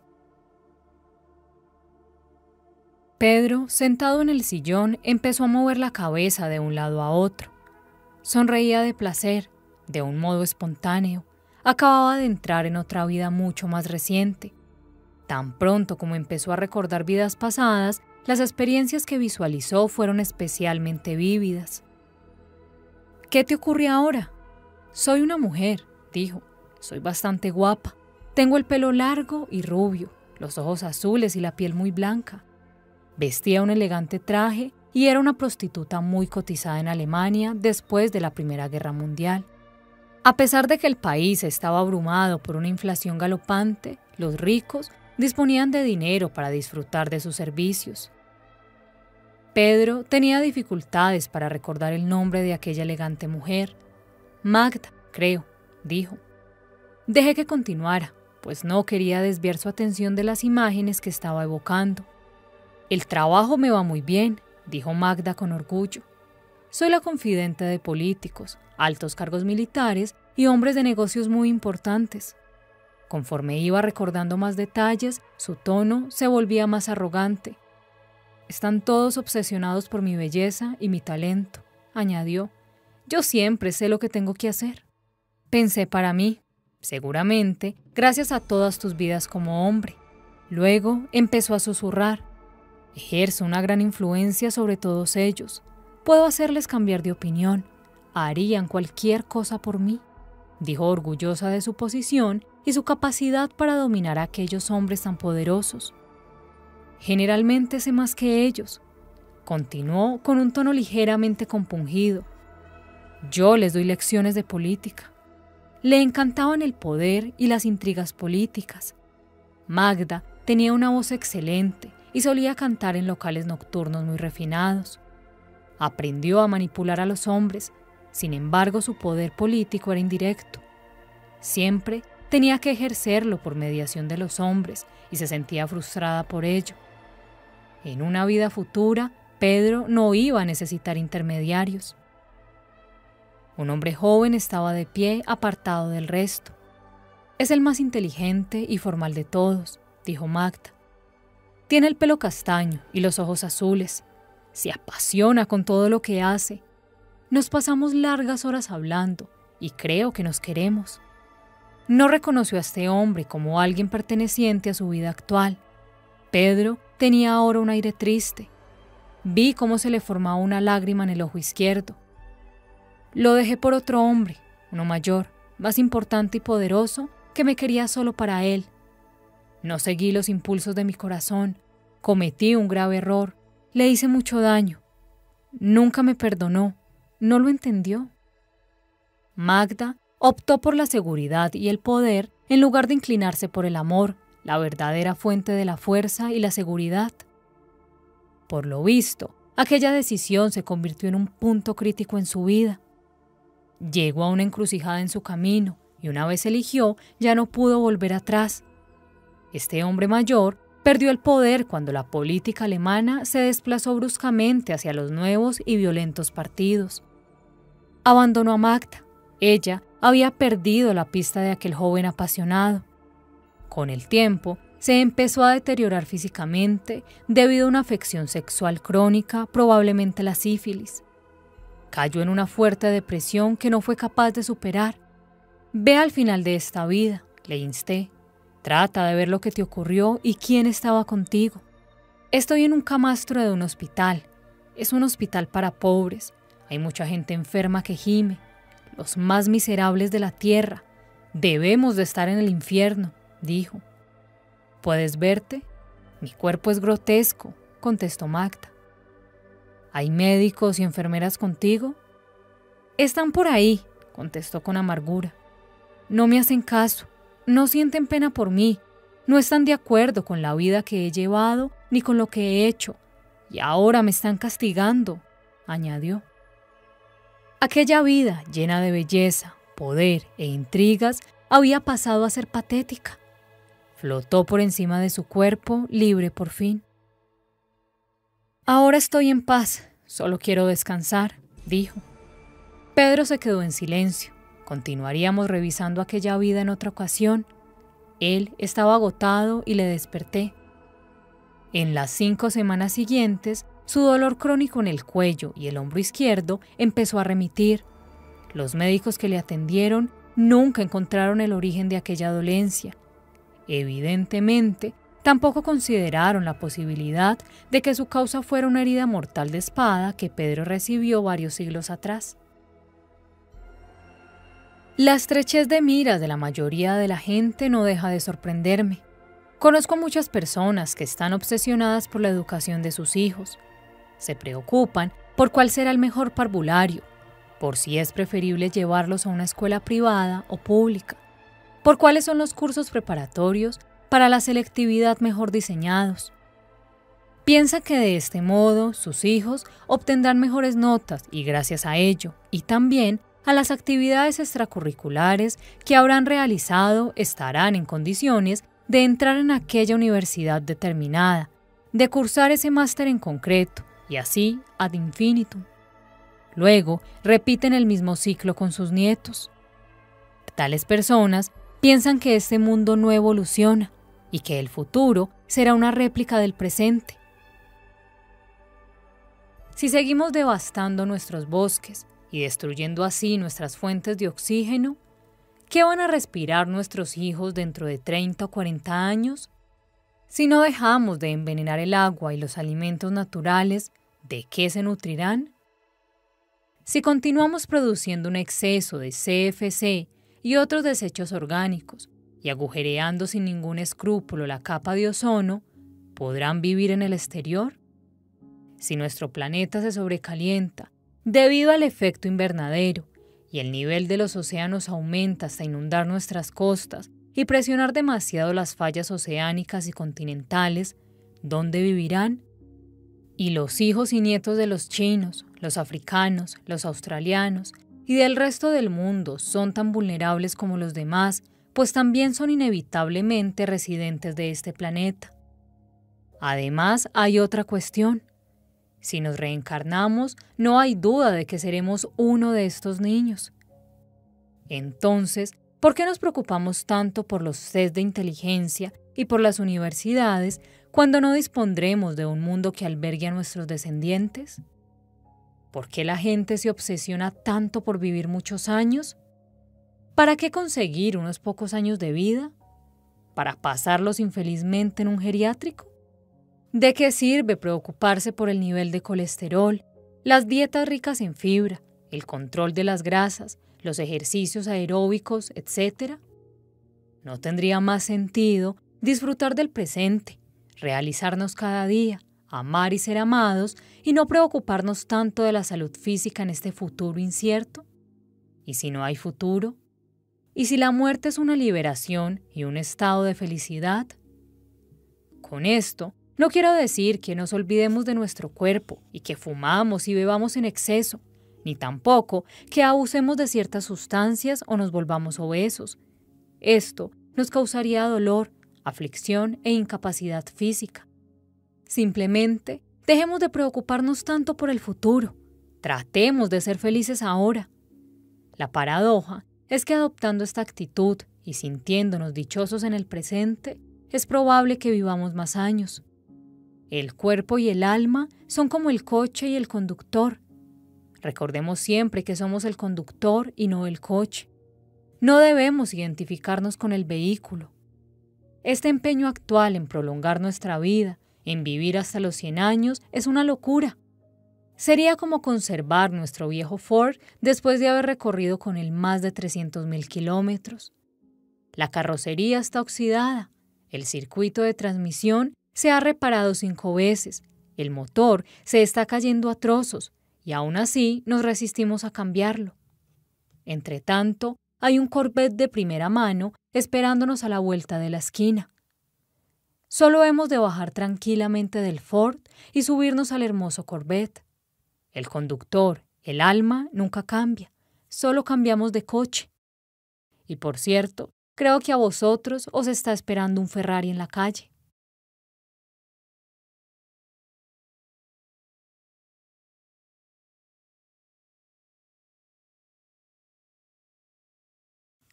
Pedro, sentado en el sillón, empezó a mover la cabeza de un lado a otro. Sonreía de placer, de un modo espontáneo. Acababa de entrar en otra vida mucho más reciente. Tan pronto como empezó a recordar vidas pasadas, las experiencias que visualizó fueron especialmente vívidas. ¿Qué te ocurre ahora? Soy una mujer, dijo. Soy bastante guapa. Tengo el pelo largo y rubio, los ojos azules y la piel muy blanca. Vestía un elegante traje y era una prostituta muy cotizada en Alemania después de la Primera Guerra Mundial. A pesar de que el país estaba abrumado por una inflación galopante, los ricos disponían de dinero para disfrutar de sus servicios. Pedro tenía dificultades para recordar el nombre de aquella elegante mujer. Magda, creo, dijo. Dejé que continuara, pues no quería desviar su atención de las imágenes que estaba evocando. El trabajo me va muy bien, dijo Magda con orgullo. Soy la confidente de políticos, altos cargos militares y hombres de negocios muy importantes. Conforme iba recordando más detalles, su tono se volvía más arrogante. Están todos obsesionados por mi belleza y mi talento, añadió. Yo siempre sé lo que tengo que hacer. Pensé para mí, seguramente, gracias a todas tus vidas como hombre. Luego empezó a susurrar. Ejerzo una gran influencia sobre todos ellos. Puedo hacerles cambiar de opinión. Harían cualquier cosa por mí, dijo orgullosa de su posición y su capacidad para dominar a aquellos hombres tan poderosos. Generalmente sé más que ellos, continuó con un tono ligeramente compungido. Yo les doy lecciones de política. Le encantaban el poder y las intrigas políticas. Magda tenía una voz excelente y solía cantar en locales nocturnos muy refinados. Aprendió a manipular a los hombres, sin embargo su poder político era indirecto. Siempre tenía que ejercerlo por mediación de los hombres y se sentía frustrada por ello. En una vida futura, Pedro no iba a necesitar intermediarios. Un hombre joven estaba de pie apartado del resto. Es el más inteligente y formal de todos, dijo Magda. Tiene el pelo castaño y los ojos azules. Se apasiona con todo lo que hace. Nos pasamos largas horas hablando y creo que nos queremos. No reconoció a este hombre como alguien perteneciente a su vida actual. Pedro tenía ahora un aire triste. Vi cómo se le formaba una lágrima en el ojo izquierdo. Lo dejé por otro hombre, uno mayor, más importante y poderoso, que me quería solo para él no seguí los impulsos de mi corazón, cometí un grave error, le hice mucho daño. Nunca me perdonó, no lo entendió. Magda optó por la seguridad y el poder en lugar de inclinarse por el amor, la verdadera fuente de la fuerza y la seguridad. Por lo visto, aquella decisión se convirtió en un punto crítico en su vida. Llegó a una encrucijada en su camino y una vez eligió ya no pudo volver atrás. Este hombre mayor perdió el poder cuando la política alemana se desplazó bruscamente hacia los nuevos y violentos partidos. Abandonó a Magda. Ella había perdido la pista de aquel joven apasionado. Con el tiempo, se empezó a deteriorar físicamente debido a una afección sexual crónica, probablemente la sífilis. Cayó en una fuerte depresión que no fue capaz de superar. Ve al final de esta vida, le insté. Trata de ver lo que te ocurrió y quién estaba contigo. Estoy en un camastro de un hospital. Es un hospital para pobres. Hay mucha gente enferma que gime. Los más miserables de la tierra. Debemos de estar en el infierno, dijo. ¿Puedes verte? Mi cuerpo es grotesco, contestó Magda. ¿Hay médicos y enfermeras contigo? Están por ahí, contestó con amargura. No me hacen caso, no sienten pena por mí, no están de acuerdo con la vida que he llevado ni con lo que he hecho, y ahora me están castigando, añadió. Aquella vida llena de belleza, poder e intrigas había pasado a ser patética. Flotó por encima de su cuerpo, libre por fin. Ahora estoy en paz, solo quiero descansar, dijo. Pedro se quedó en silencio. Continuaríamos revisando aquella vida en otra ocasión. Él estaba agotado y le desperté. En las cinco semanas siguientes, su dolor crónico en el cuello y el hombro izquierdo empezó a remitir. Los médicos que le atendieron nunca encontraron el origen de aquella dolencia. Evidentemente, Tampoco consideraron la posibilidad de que su causa fuera una herida mortal de espada que Pedro recibió varios siglos atrás. La estrechez de miras de la mayoría de la gente no deja de sorprenderme. Conozco muchas personas que están obsesionadas por la educación de sus hijos. Se preocupan por cuál será el mejor parvulario, por si es preferible llevarlos a una escuela privada o pública, por cuáles son los cursos preparatorios para la selectividad mejor diseñados. Piensa que de este modo sus hijos obtendrán mejores notas y gracias a ello, y también a las actividades extracurriculares que habrán realizado, estarán en condiciones de entrar en aquella universidad determinada, de cursar ese máster en concreto, y así ad infinitum. Luego repiten el mismo ciclo con sus nietos. Tales personas piensan que este mundo no evoluciona, y que el futuro será una réplica del presente. Si seguimos devastando nuestros bosques y destruyendo así nuestras fuentes de oxígeno, ¿qué van a respirar nuestros hijos dentro de 30 o 40 años? Si no dejamos de envenenar el agua y los alimentos naturales, ¿de qué se nutrirán? Si continuamos produciendo un exceso de CFC y otros desechos orgánicos, y agujereando sin ningún escrúpulo la capa de ozono, ¿podrán vivir en el exterior? Si nuestro planeta se sobrecalienta debido al efecto invernadero y el nivel de los océanos aumenta hasta inundar nuestras costas y presionar demasiado las fallas oceánicas y continentales, ¿dónde vivirán? Y los hijos y nietos de los chinos, los africanos, los australianos y del resto del mundo son tan vulnerables como los demás pues también son inevitablemente residentes de este planeta. Además, hay otra cuestión. Si nos reencarnamos, no hay duda de que seremos uno de estos niños. Entonces, ¿por qué nos preocupamos tanto por los test de inteligencia y por las universidades cuando no dispondremos de un mundo que albergue a nuestros descendientes? ¿Por qué la gente se obsesiona tanto por vivir muchos años? ¿Para qué conseguir unos pocos años de vida? ¿Para pasarlos infelizmente en un geriátrico? ¿De qué sirve preocuparse por el nivel de colesterol, las dietas ricas en fibra, el control de las grasas, los ejercicios aeróbicos, etcétera? ¿No tendría más sentido disfrutar del presente, realizarnos cada día, amar y ser amados y no preocuparnos tanto de la salud física en este futuro incierto? ¿Y si no hay futuro? Y si la muerte es una liberación y un estado de felicidad, Con esto, no quiero decir que nos olvidemos de nuestro cuerpo y que fumamos y bebamos en exceso, ni tampoco que abusemos de ciertas sustancias o nos volvamos obesos. Esto nos causaría dolor, aflicción e incapacidad física. Simplemente dejemos de preocuparnos tanto por el futuro. Tratemos de ser felices ahora. La paradoja es que adoptando esta actitud y sintiéndonos dichosos en el presente, es probable que vivamos más años. El cuerpo y el alma son como el coche y el conductor. Recordemos siempre que somos el conductor y no el coche. No debemos identificarnos con el vehículo. Este empeño actual en prolongar nuestra vida, en vivir hasta los 100 años, es una locura. Sería como conservar nuestro viejo Ford después de haber recorrido con él más de 300.000 kilómetros. La carrocería está oxidada, el circuito de transmisión se ha reparado cinco veces, el motor se está cayendo a trozos y aún así nos resistimos a cambiarlo. Entre tanto, hay un Corvette de primera mano esperándonos a la vuelta de la esquina. Solo hemos de bajar tranquilamente del Ford y subirnos al hermoso Corvette. El conductor, el alma, nunca cambia, solo cambiamos de coche. Y por cierto, creo que a vosotros os está esperando un Ferrari en la calle.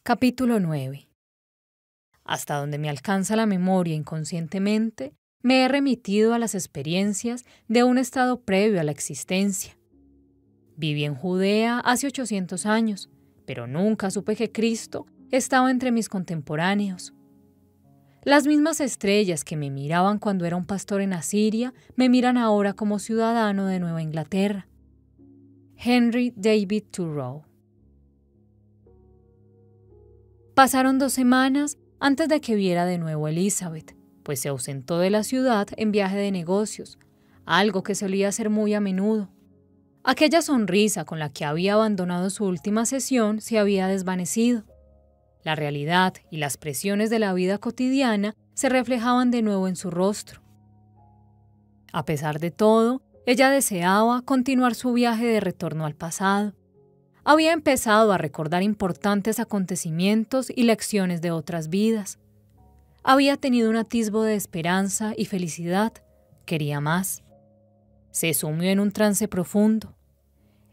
Capítulo 9 Hasta donde me alcanza la memoria inconscientemente, me he remitido a las experiencias de un estado previo a la existencia. Viví en Judea hace 800 años, pero nunca supe que Cristo estaba entre mis contemporáneos. Las mismas estrellas que me miraban cuando era un pastor en Asiria me miran ahora como ciudadano de Nueva Inglaterra. Henry David Thoreau Pasaron dos semanas antes de que viera de nuevo a Elizabeth, pues se ausentó de la ciudad en viaje de negocios, algo que solía hacer muy a menudo. Aquella sonrisa con la que había abandonado su última sesión se había desvanecido. La realidad y las presiones de la vida cotidiana se reflejaban de nuevo en su rostro. A pesar de todo, ella deseaba continuar su viaje de retorno al pasado había empezado a recordar importantes acontecimientos y lecciones de otras vidas. Había tenido un atisbo de esperanza y felicidad. Quería más. Se sumió en un trance profundo.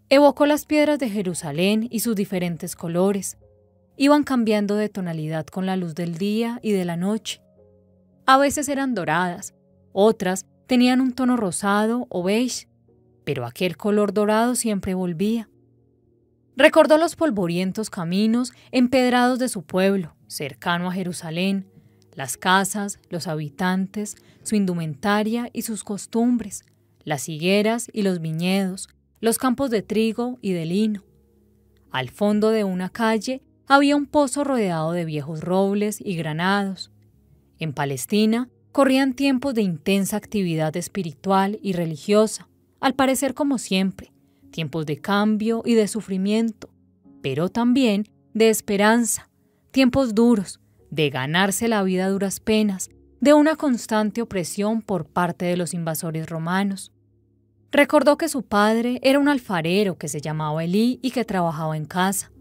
Evocó las piedras de Jerusalén y sus diferentes colores. Iban cambiando de tonalidad con la luz del día y de la noche. A veces eran doradas, otras tenían un tono rosado o beige, pero aquel color dorado siempre volvía. Recordó los polvorientos caminos empedrados de su pueblo, cercano a Jerusalén, las casas, los habitantes, su indumentaria y sus costumbres, las higueras y los viñedos, los campos de trigo y de lino. Al fondo de una calle había un pozo rodeado de viejos robles y granados. En Palestina corrían tiempos de intensa actividad espiritual y religiosa, al parecer como siempre, tiempos de cambio y de sufrimiento, pero también de esperanza, tiempos duros, de ganarse la vida a duras penas, de una constante opresión por parte de los invasores romanos. Recordó que su padre era un alfarero que se llamaba Elí y que trabajaba en casa.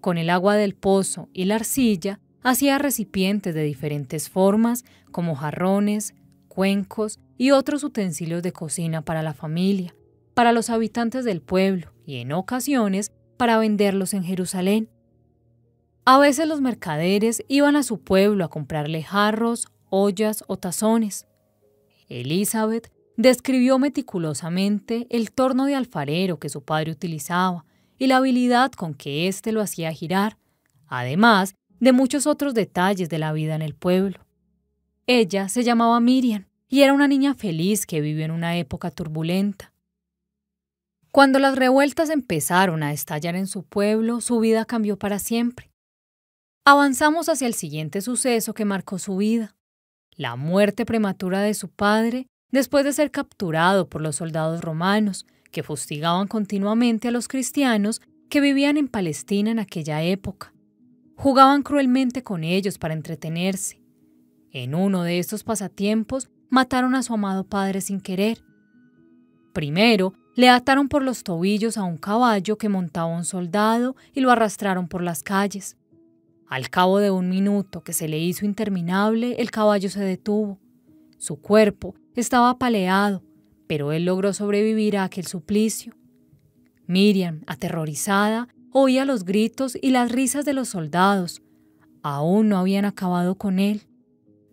Con el agua del pozo y la arcilla hacía recipientes de diferentes formas, como jarrones, cuencos y otros utensilios de cocina para la familia para los habitantes del pueblo y en ocasiones para venderlos en Jerusalén. A veces los mercaderes iban a su pueblo a comprarle jarros, ollas o tazones. Elizabeth describió meticulosamente el torno de alfarero que su padre utilizaba y la habilidad con que éste lo hacía girar, además de muchos otros detalles de la vida en el pueblo. Ella se llamaba Miriam y era una niña feliz que vivió en una época turbulenta. Cuando las revueltas empezaron a estallar en su pueblo, su vida cambió para siempre. Avanzamos hacia el siguiente suceso que marcó su vida, la muerte prematura de su padre después de ser capturado por los soldados romanos que fustigaban continuamente a los cristianos que vivían en Palestina en aquella época. Jugaban cruelmente con ellos para entretenerse. En uno de estos pasatiempos mataron a su amado padre sin querer. Primero, le ataron por los tobillos a un caballo que montaba un soldado y lo arrastraron por las calles. Al cabo de un minuto que se le hizo interminable, el caballo se detuvo. Su cuerpo estaba apaleado, pero él logró sobrevivir a aquel suplicio. Miriam, aterrorizada, oía los gritos y las risas de los soldados. Aún no habían acabado con él.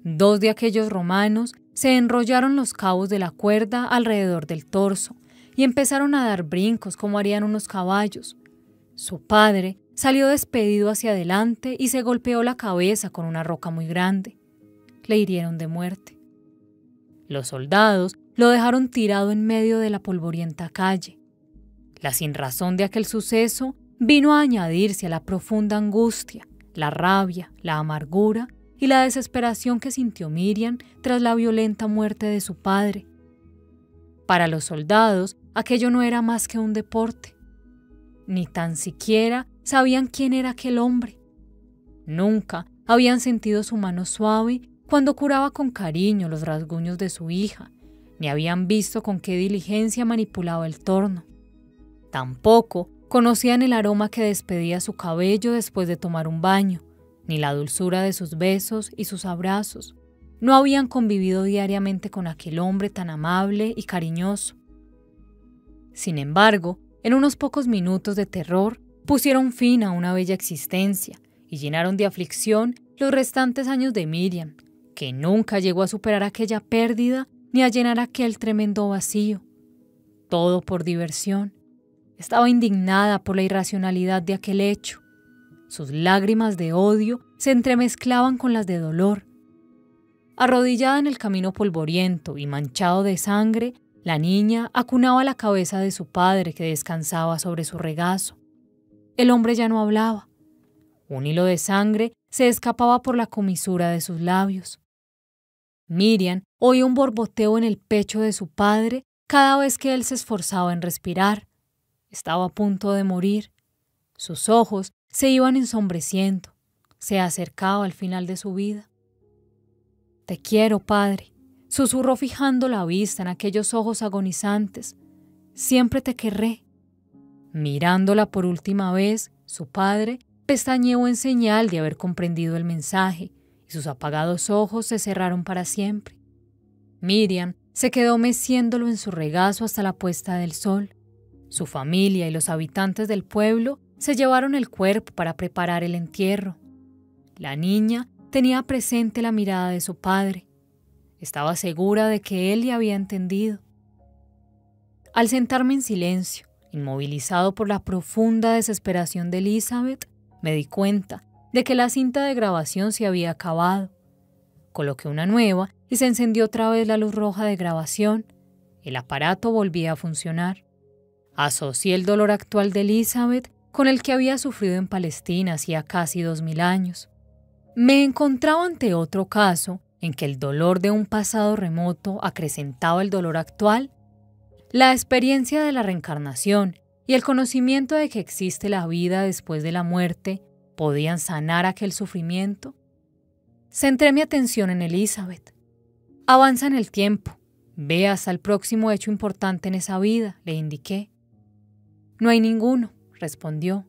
Dos de aquellos romanos se enrollaron los cabos de la cuerda alrededor del torso y empezaron a dar brincos como harían unos caballos. Su padre salió despedido hacia adelante y se golpeó la cabeza con una roca muy grande. Le hirieron de muerte. Los soldados lo dejaron tirado en medio de la polvorienta calle. La sinrazón de aquel suceso vino a añadirse a la profunda angustia, la rabia, la amargura y la desesperación que sintió Miriam tras la violenta muerte de su padre. Para los soldados, aquello no era más que un deporte. Ni tan siquiera sabían quién era aquel hombre. Nunca habían sentido su mano suave cuando curaba con cariño los rasguños de su hija, ni habían visto con qué diligencia manipulaba el torno. Tampoco conocían el aroma que despedía su cabello después de tomar un baño, ni la dulzura de sus besos y sus abrazos. No habían convivido diariamente con aquel hombre tan amable y cariñoso. Sin embargo, en unos pocos minutos de terror, pusieron fin a una bella existencia y llenaron de aflicción los restantes años de Miriam, que nunca llegó a superar aquella pérdida ni a llenar aquel tremendo vacío. Todo por diversión, estaba indignada por la irracionalidad de aquel hecho. Sus lágrimas de odio se entremezclaban con las de dolor. Arrodillada en el camino polvoriento y manchado de sangre, la niña acunaba la cabeza de su padre que descansaba sobre su regazo. El hombre ya no hablaba. Un hilo de sangre se escapaba por la comisura de sus labios. Miriam oía un borboteo en el pecho de su padre cada vez que él se esforzaba en respirar. Estaba a punto de morir. Sus ojos se iban ensombreciendo. Se acercaba al final de su vida. Te quiero, padre, susurró fijando la vista en aquellos ojos agonizantes. Siempre te querré. Mirándola por última vez, su padre pestañeó en señal de haber comprendido el mensaje y sus apagados ojos se cerraron para siempre. Miriam se quedó meciéndolo en su regazo hasta la puesta del sol. Su familia y los habitantes del pueblo se llevaron el cuerpo para preparar el entierro. La niña tenía presente la mirada de su padre. Estaba segura de que él le había entendido. Al sentarme en silencio, inmovilizado por la profunda desesperación de Elizabeth, me di cuenta de que la cinta de grabación se había acabado. Coloqué una nueva y se encendió otra vez la luz roja de grabación. El aparato volvía a funcionar. Asocié el dolor actual de Elizabeth con el que había sufrido en Palestina hacía casi dos mil años. Me encontraba ante otro caso en que el dolor de un pasado remoto acrecentaba el dolor actual. La experiencia de la reencarnación y el conocimiento de que existe la vida después de la muerte podían sanar aquel sufrimiento. Centré mi atención en Elizabeth. Avanza en el tiempo. Ve hasta el próximo hecho importante en esa vida, le indiqué. No hay ninguno, respondió.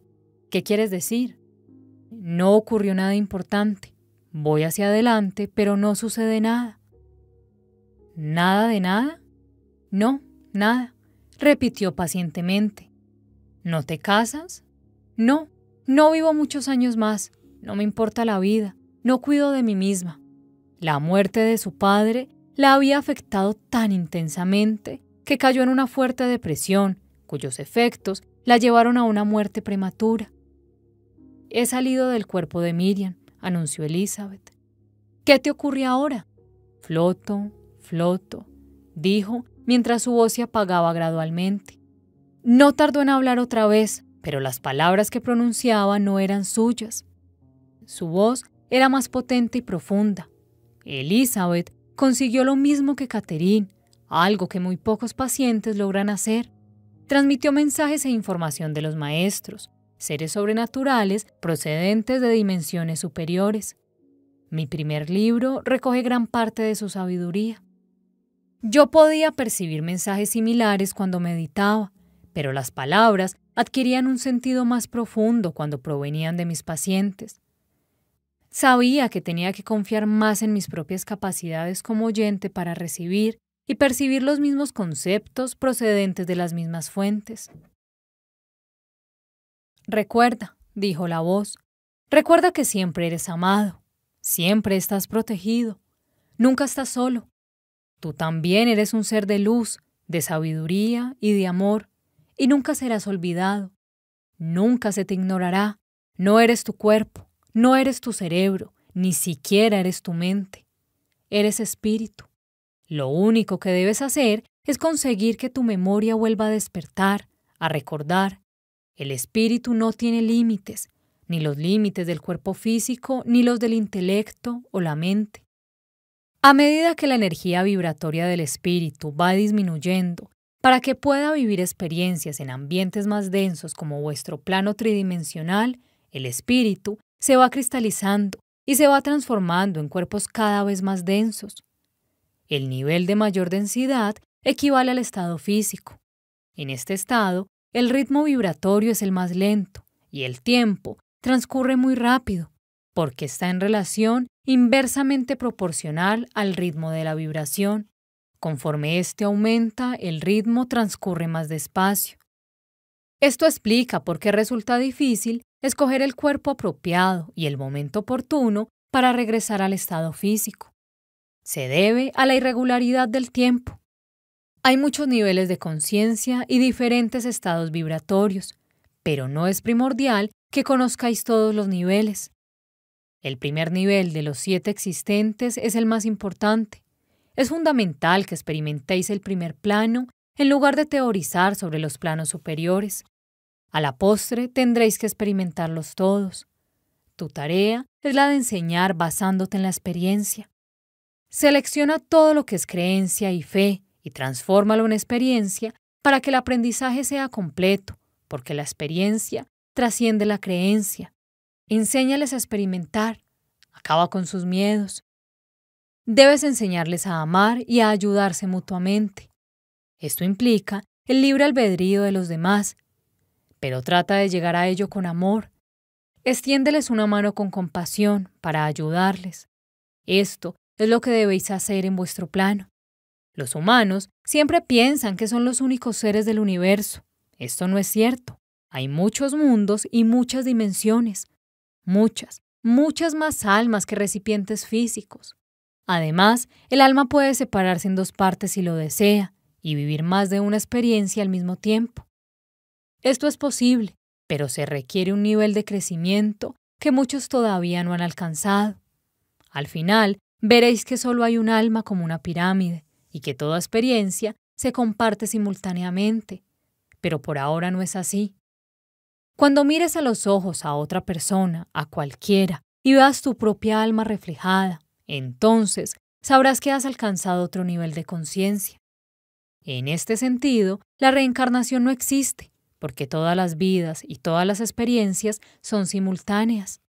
¿Qué quieres decir? No ocurrió nada importante. Voy hacia adelante, pero no sucede nada. ¿Nada de nada? No, nada, repitió pacientemente. ¿No te casas? No, no vivo muchos años más. No me importa la vida. No cuido de mí misma. La muerte de su padre la había afectado tan intensamente que cayó en una fuerte depresión cuyos efectos la llevaron a una muerte prematura. He salido del cuerpo de Miriam, anunció Elizabeth. ¿Qué te ocurre ahora? Floto, floto, dijo mientras su voz se apagaba gradualmente. No tardó en hablar otra vez, pero las palabras que pronunciaba no eran suyas. Su voz era más potente y profunda. Elizabeth consiguió lo mismo que Catherine, algo que muy pocos pacientes logran hacer transmitió mensajes e información de los maestros, seres sobrenaturales procedentes de dimensiones superiores. Mi primer libro recoge gran parte de su sabiduría. Yo podía percibir mensajes similares cuando meditaba, pero las palabras adquirían un sentido más profundo cuando provenían de mis pacientes. Sabía que tenía que confiar más en mis propias capacidades como oyente para recibir y percibir los mismos conceptos procedentes de las mismas fuentes. Recuerda, dijo la voz, recuerda que siempre eres amado, siempre estás protegido, nunca estás solo. Tú también eres un ser de luz, de sabiduría y de amor, y nunca serás olvidado. Nunca se te ignorará. No eres tu cuerpo, no eres tu cerebro, ni siquiera eres tu mente. Eres espíritu. Lo único que debes hacer es conseguir que tu memoria vuelva a despertar, a recordar. El espíritu no tiene límites, ni los límites del cuerpo físico, ni los del intelecto o la mente. A medida que la energía vibratoria del espíritu va disminuyendo para que pueda vivir experiencias en ambientes más densos como vuestro plano tridimensional, el espíritu se va cristalizando y se va transformando en cuerpos cada vez más densos. El nivel de mayor densidad equivale al estado físico. En este estado, el ritmo vibratorio es el más lento y el tiempo transcurre muy rápido, porque está en relación inversamente proporcional al ritmo de la vibración. Conforme éste aumenta, el ritmo transcurre más despacio. Esto explica por qué resulta difícil escoger el cuerpo apropiado y el momento oportuno para regresar al estado físico. Se debe a la irregularidad del tiempo. Hay muchos niveles de conciencia y diferentes estados vibratorios, pero no es primordial que conozcáis todos los niveles. El primer nivel de los siete existentes es el más importante. Es fundamental que experimentéis el primer plano en lugar de teorizar sobre los planos superiores. A la postre tendréis que experimentarlos todos. Tu tarea es la de enseñar basándote en la experiencia. Selecciona todo lo que es creencia y fe y transfórmalo en experiencia para que el aprendizaje sea completo, porque la experiencia trasciende la creencia. Enséñales a experimentar, acaba con sus miedos, Debes enseñarles a amar y a ayudarse mutuamente. Esto implica el libre albedrío de los demás, pero trata de llegar a ello con amor. Extiéndeles una mano con compasión para ayudarles. Esto es lo que debéis hacer en vuestro plano. Los humanos siempre piensan que son los únicos seres del universo. Esto no es cierto. Hay muchos mundos y muchas dimensiones. Muchas, muchas más almas que recipientes físicos. Además, el alma puede separarse en dos partes si lo desea y vivir más de una experiencia al mismo tiempo. Esto es posible, pero se requiere un nivel de crecimiento que muchos todavía no han alcanzado. Al final, veréis que solo hay un alma como una pirámide y que toda experiencia se comparte simultáneamente, pero por ahora no es así. Cuando mires a los ojos a otra persona, a cualquiera, y veas tu propia alma reflejada, entonces sabrás que has alcanzado otro nivel de conciencia. En este sentido, la reencarnación no existe, porque todas las vidas y todas las experiencias son simultáneas.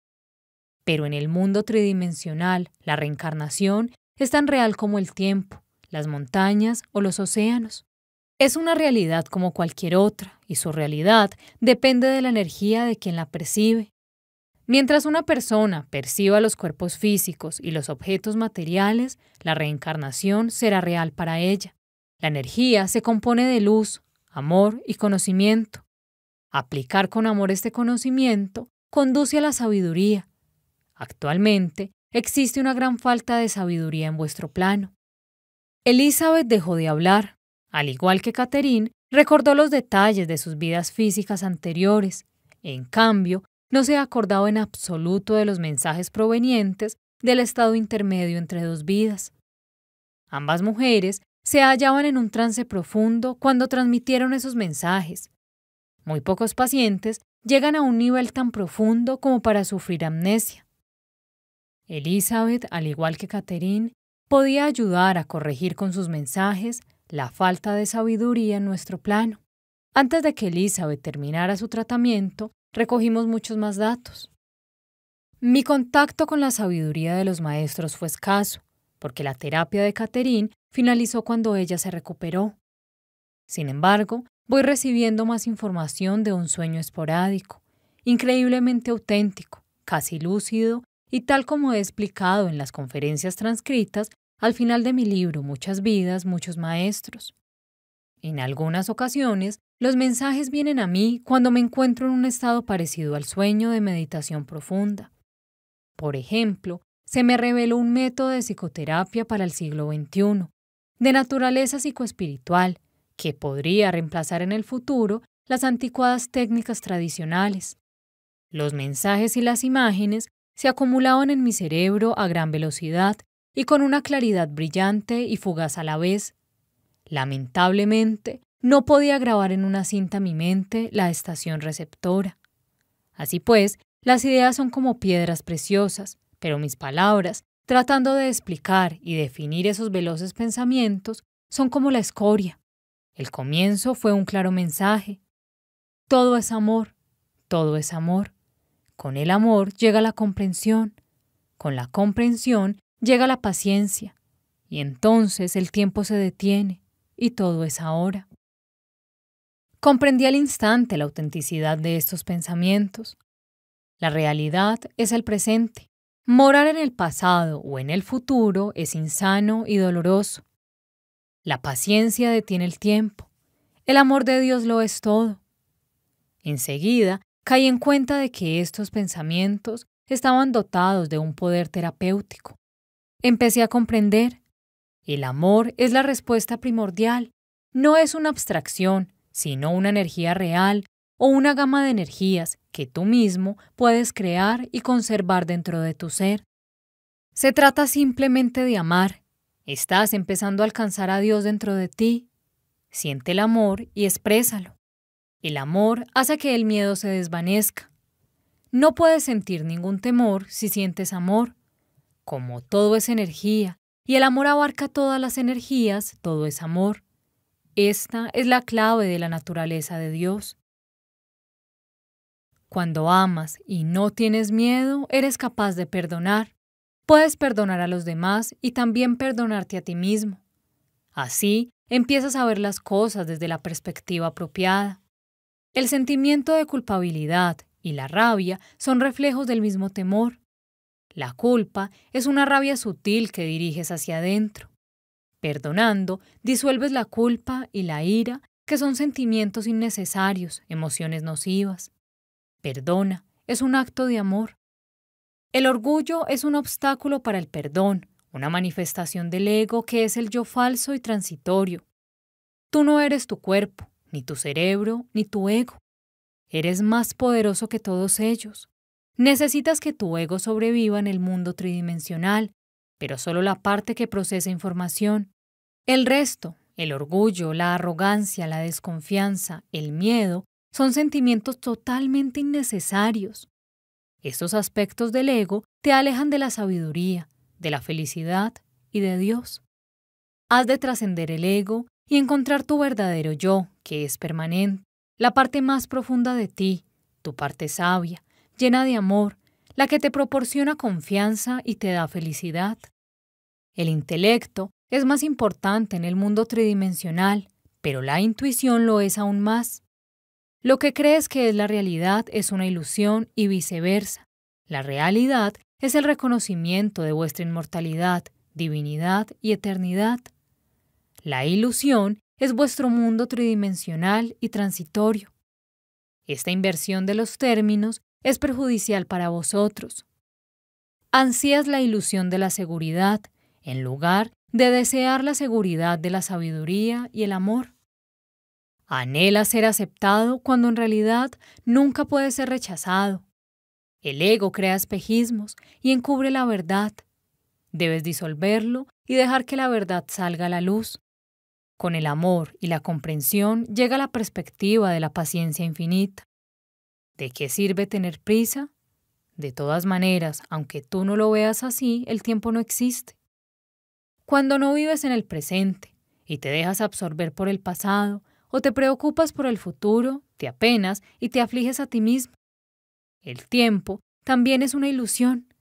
Pero en el mundo tridimensional, la reencarnación es tan real como el tiempo, las montañas o los océanos. Es una realidad como cualquier otra, y su realidad depende de la energía de quien la percibe. Mientras una persona perciba los cuerpos físicos y los objetos materiales, la reencarnación será real para ella. La energía se compone de luz, amor y conocimiento. Aplicar con amor este conocimiento conduce a la sabiduría. Actualmente existe una gran falta de sabiduría en vuestro plano. Elizabeth dejó de hablar. Al igual que Catherine, recordó los detalles de sus vidas físicas anteriores. En cambio, no se acordaba en absoluto de los mensajes provenientes del estado intermedio entre dos vidas. Ambas mujeres se hallaban en un trance profundo cuando transmitieron esos mensajes. Muy pocos pacientes llegan a un nivel tan profundo como para sufrir amnesia. Elizabeth, al igual que Catherine, podía ayudar a corregir con sus mensajes la falta de sabiduría en nuestro plano. Antes de que Elizabeth terminara su tratamiento, recogimos muchos más datos. Mi contacto con la sabiduría de los maestros fue escaso, porque la terapia de Catherine finalizó cuando ella se recuperó. Sin embargo, voy recibiendo más información de un sueño esporádico, increíblemente auténtico, casi lúcido y tal como he explicado en las conferencias transcritas al final de mi libro Muchas vidas, muchos maestros. En algunas ocasiones, los mensajes vienen a mí cuando me encuentro en un estado parecido al sueño de meditación profunda. Por ejemplo, se me reveló un método de psicoterapia para el siglo XXI, de naturaleza psicoespiritual, que podría reemplazar en el futuro las anticuadas técnicas tradicionales. Los mensajes y las imágenes se acumulaban en mi cerebro a gran velocidad y con una claridad brillante y fugaz a la vez. Lamentablemente, no podía grabar en una cinta mi mente la estación receptora. Así pues, las ideas son como piedras preciosas, pero mis palabras, tratando de explicar y definir esos veloces pensamientos, son como la escoria. El comienzo fue un claro mensaje. Todo es amor, todo es amor. Con el amor llega la comprensión, con la comprensión llega la paciencia, y entonces el tiempo se detiene y todo es ahora. Comprendí al instante la autenticidad de estos pensamientos. La realidad es el presente. Morar en el pasado o en el futuro es insano y doloroso. La paciencia detiene el tiempo. El amor de Dios lo es todo. Enseguida caí en cuenta de que estos pensamientos estaban dotados de un poder terapéutico. Empecé a comprender. El amor es la respuesta primordial. No es una abstracción, sino una energía real o una gama de energías que tú mismo puedes crear y conservar dentro de tu ser. Se trata simplemente de amar. Estás empezando a alcanzar a Dios dentro de ti. Siente el amor y exprésalo. El amor hace que el miedo se desvanezca. No puedes sentir ningún temor si sientes amor. Como todo es energía y el amor abarca todas las energías, todo es amor. Esta es la clave de la naturaleza de Dios. Cuando amas y no tienes miedo, eres capaz de perdonar. Puedes perdonar a los demás y también perdonarte a ti mismo. Así empiezas a ver las cosas desde la perspectiva apropiada. El sentimiento de culpabilidad y la rabia son reflejos del mismo temor. La culpa es una rabia sutil que diriges hacia adentro. Perdonando, disuelves la culpa y la ira, que son sentimientos innecesarios, emociones nocivas. Perdona, es un acto de amor. El orgullo es un obstáculo para el perdón, una manifestación del ego que es el yo falso y transitorio. Tú no eres tu cuerpo, ni tu cerebro, ni tu ego. Eres más poderoso que todos ellos. Necesitas que tu ego sobreviva en el mundo tridimensional, pero solo la parte que procesa información. El resto, el orgullo, la arrogancia, la desconfianza, el miedo, son sentimientos totalmente innecesarios. Estos aspectos del ego te alejan de la sabiduría, de la felicidad y de Dios. Has de trascender el ego y encontrar tu verdadero yo, que es permanente, la parte más profunda de ti, tu parte sabia, llena de amor, la que te proporciona confianza y te da felicidad. El intelecto es más importante en el mundo tridimensional, pero la intuición lo es aún más. Lo que crees que es la realidad es una ilusión y viceversa. La realidad es el reconocimiento de vuestra inmortalidad, divinidad y eternidad. La ilusión es vuestro mundo tridimensional y transitorio. Esta inversión de los términos es perjudicial para vosotros. Ansías la ilusión de la seguridad en lugar de desear la seguridad de la sabiduría y el amor. Anhela ser aceptado cuando en realidad nunca puede ser rechazado. El ego crea espejismos y encubre la verdad. Debes disolverlo y dejar que la verdad salga a la luz. Con el amor y la comprensión llega la perspectiva de la paciencia infinita. ¿De qué sirve tener prisa? De todas maneras, aunque tú no lo veas así, el tiempo no existe. Cuando no vives en el presente y te dejas absorber por el pasado o te preocupas por el futuro, te apenas y te afliges a ti mismo. El tiempo también es una ilusión.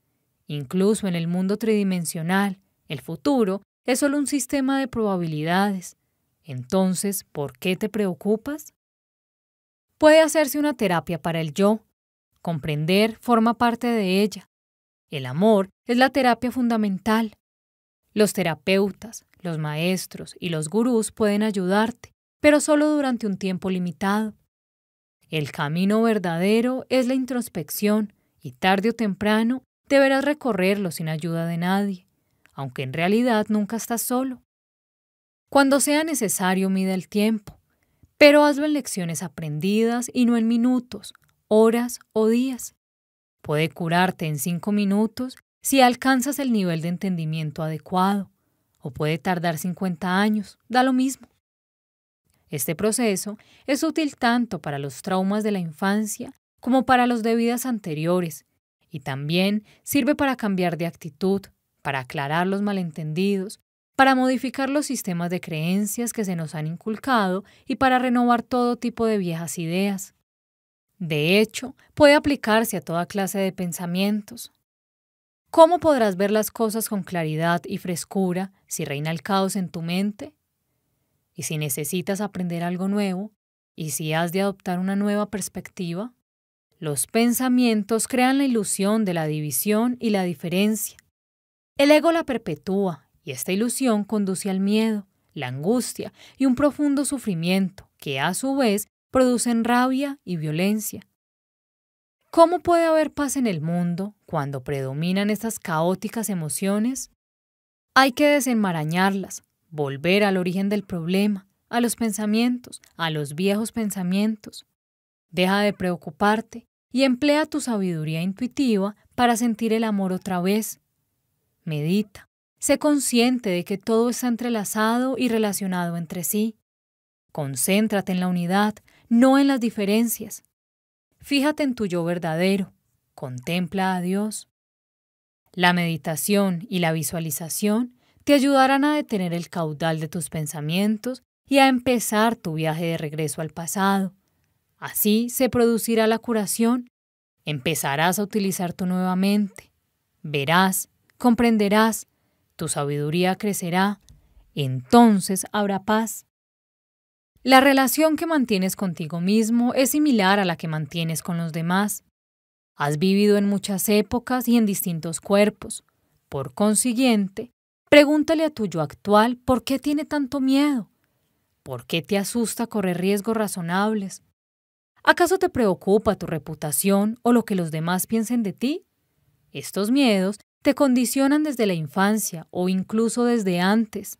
Incluso en el mundo tridimensional, el futuro es solo un sistema de probabilidades. Entonces, ¿por qué te preocupas? Puede hacerse una terapia para el yo. Comprender forma parte de ella. El amor es la terapia fundamental. Los terapeutas, los maestros y los gurús pueden ayudarte, pero solo durante un tiempo limitado. El camino verdadero es la introspección y tarde o temprano deberás recorrerlo sin ayuda de nadie, aunque en realidad nunca estás solo. Cuando sea necesario mide el tiempo, pero hazlo en lecciones aprendidas y no en minutos, horas o días. Puede curarte en cinco minutos si alcanzas el nivel de entendimiento adecuado, o puede tardar 50 años, da lo mismo. Este proceso es útil tanto para los traumas de la infancia como para los de vidas anteriores, y también sirve para cambiar de actitud, para aclarar los malentendidos, para modificar los sistemas de creencias que se nos han inculcado y para renovar todo tipo de viejas ideas. De hecho, puede aplicarse a toda clase de pensamientos. ¿Cómo podrás ver las cosas con claridad y frescura si reina el caos en tu mente? Y si necesitas aprender algo nuevo, y si has de adoptar una nueva perspectiva, los pensamientos crean la ilusión de la división y la diferencia. El ego la perpetúa y esta ilusión conduce al miedo, la angustia y un profundo sufrimiento que a su vez producen rabia y violencia. ¿Cómo puede haber paz en el mundo cuando predominan estas caóticas emociones? Hay que desenmarañarlas, volver al origen del problema, a los pensamientos, a los viejos pensamientos. Deja de preocuparte y emplea tu sabiduría intuitiva para sentir el amor otra vez. Medita, sé consciente de que todo está entrelazado y relacionado entre sí. Concéntrate en la unidad, no en las diferencias. Fíjate en tu yo verdadero, contempla a Dios. La meditación y la visualización te ayudarán a detener el caudal de tus pensamientos y a empezar tu viaje de regreso al pasado. Así se producirá la curación. Empezarás a utilizar tu nueva mente. Verás, comprenderás, tu sabiduría crecerá, entonces habrá paz. La relación que mantienes contigo mismo es similar a la que mantienes con los demás. Has vivido en muchas épocas y en distintos cuerpos. Por consiguiente, Pregúntale a tu yo actual por qué tiene tanto miedo. ¿Por qué te asusta correr riesgos razonables? ¿Acaso te preocupa tu reputación o lo que los demás piensen de ti? Estos miedos te condicionan desde la infancia o incluso desde antes.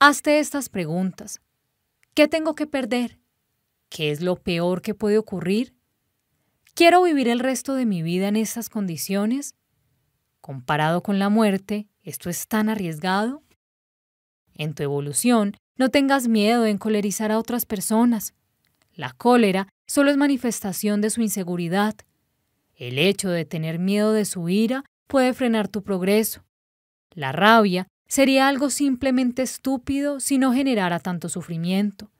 Hazte estas preguntas. ¿Qué tengo que perder? ¿Qué es lo peor que puede ocurrir? ¿Quiero vivir el resto de mi vida en estas condiciones? Comparado con la muerte, ¿Esto es tan arriesgado? En tu evolución, no tengas miedo de encolerizar a otras personas. La cólera solo es manifestación de su inseguridad. El hecho de tener miedo de su ira puede frenar tu progreso. La rabia sería algo simplemente estúpido si no generara tanto sufrimiento.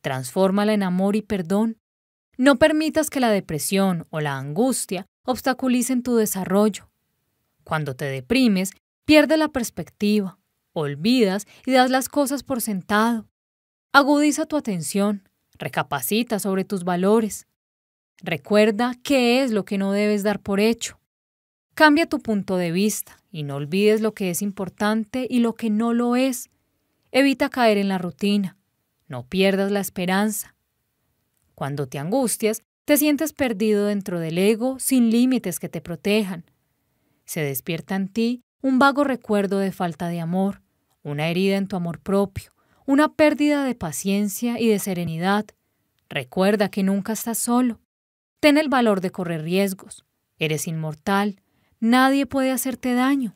Transfórmala en amor y perdón. No permitas que la depresión o la angustia obstaculicen tu desarrollo. Cuando te deprimes, Pierde la perspectiva, olvidas y das las cosas por sentado. Agudiza tu atención, recapacita sobre tus valores. Recuerda qué es lo que no debes dar por hecho. Cambia tu punto de vista y no olvides lo que es importante y lo que no lo es. Evita caer en la rutina. No pierdas la esperanza. Cuando te angustias, te sientes perdido dentro del ego sin límites que te protejan. Se despierta en ti un vago recuerdo de falta de amor, una herida en tu amor propio, una pérdida de paciencia y de serenidad. Recuerda que nunca estás solo. Ten el valor de correr riesgos. Eres inmortal. Nadie puede hacerte daño.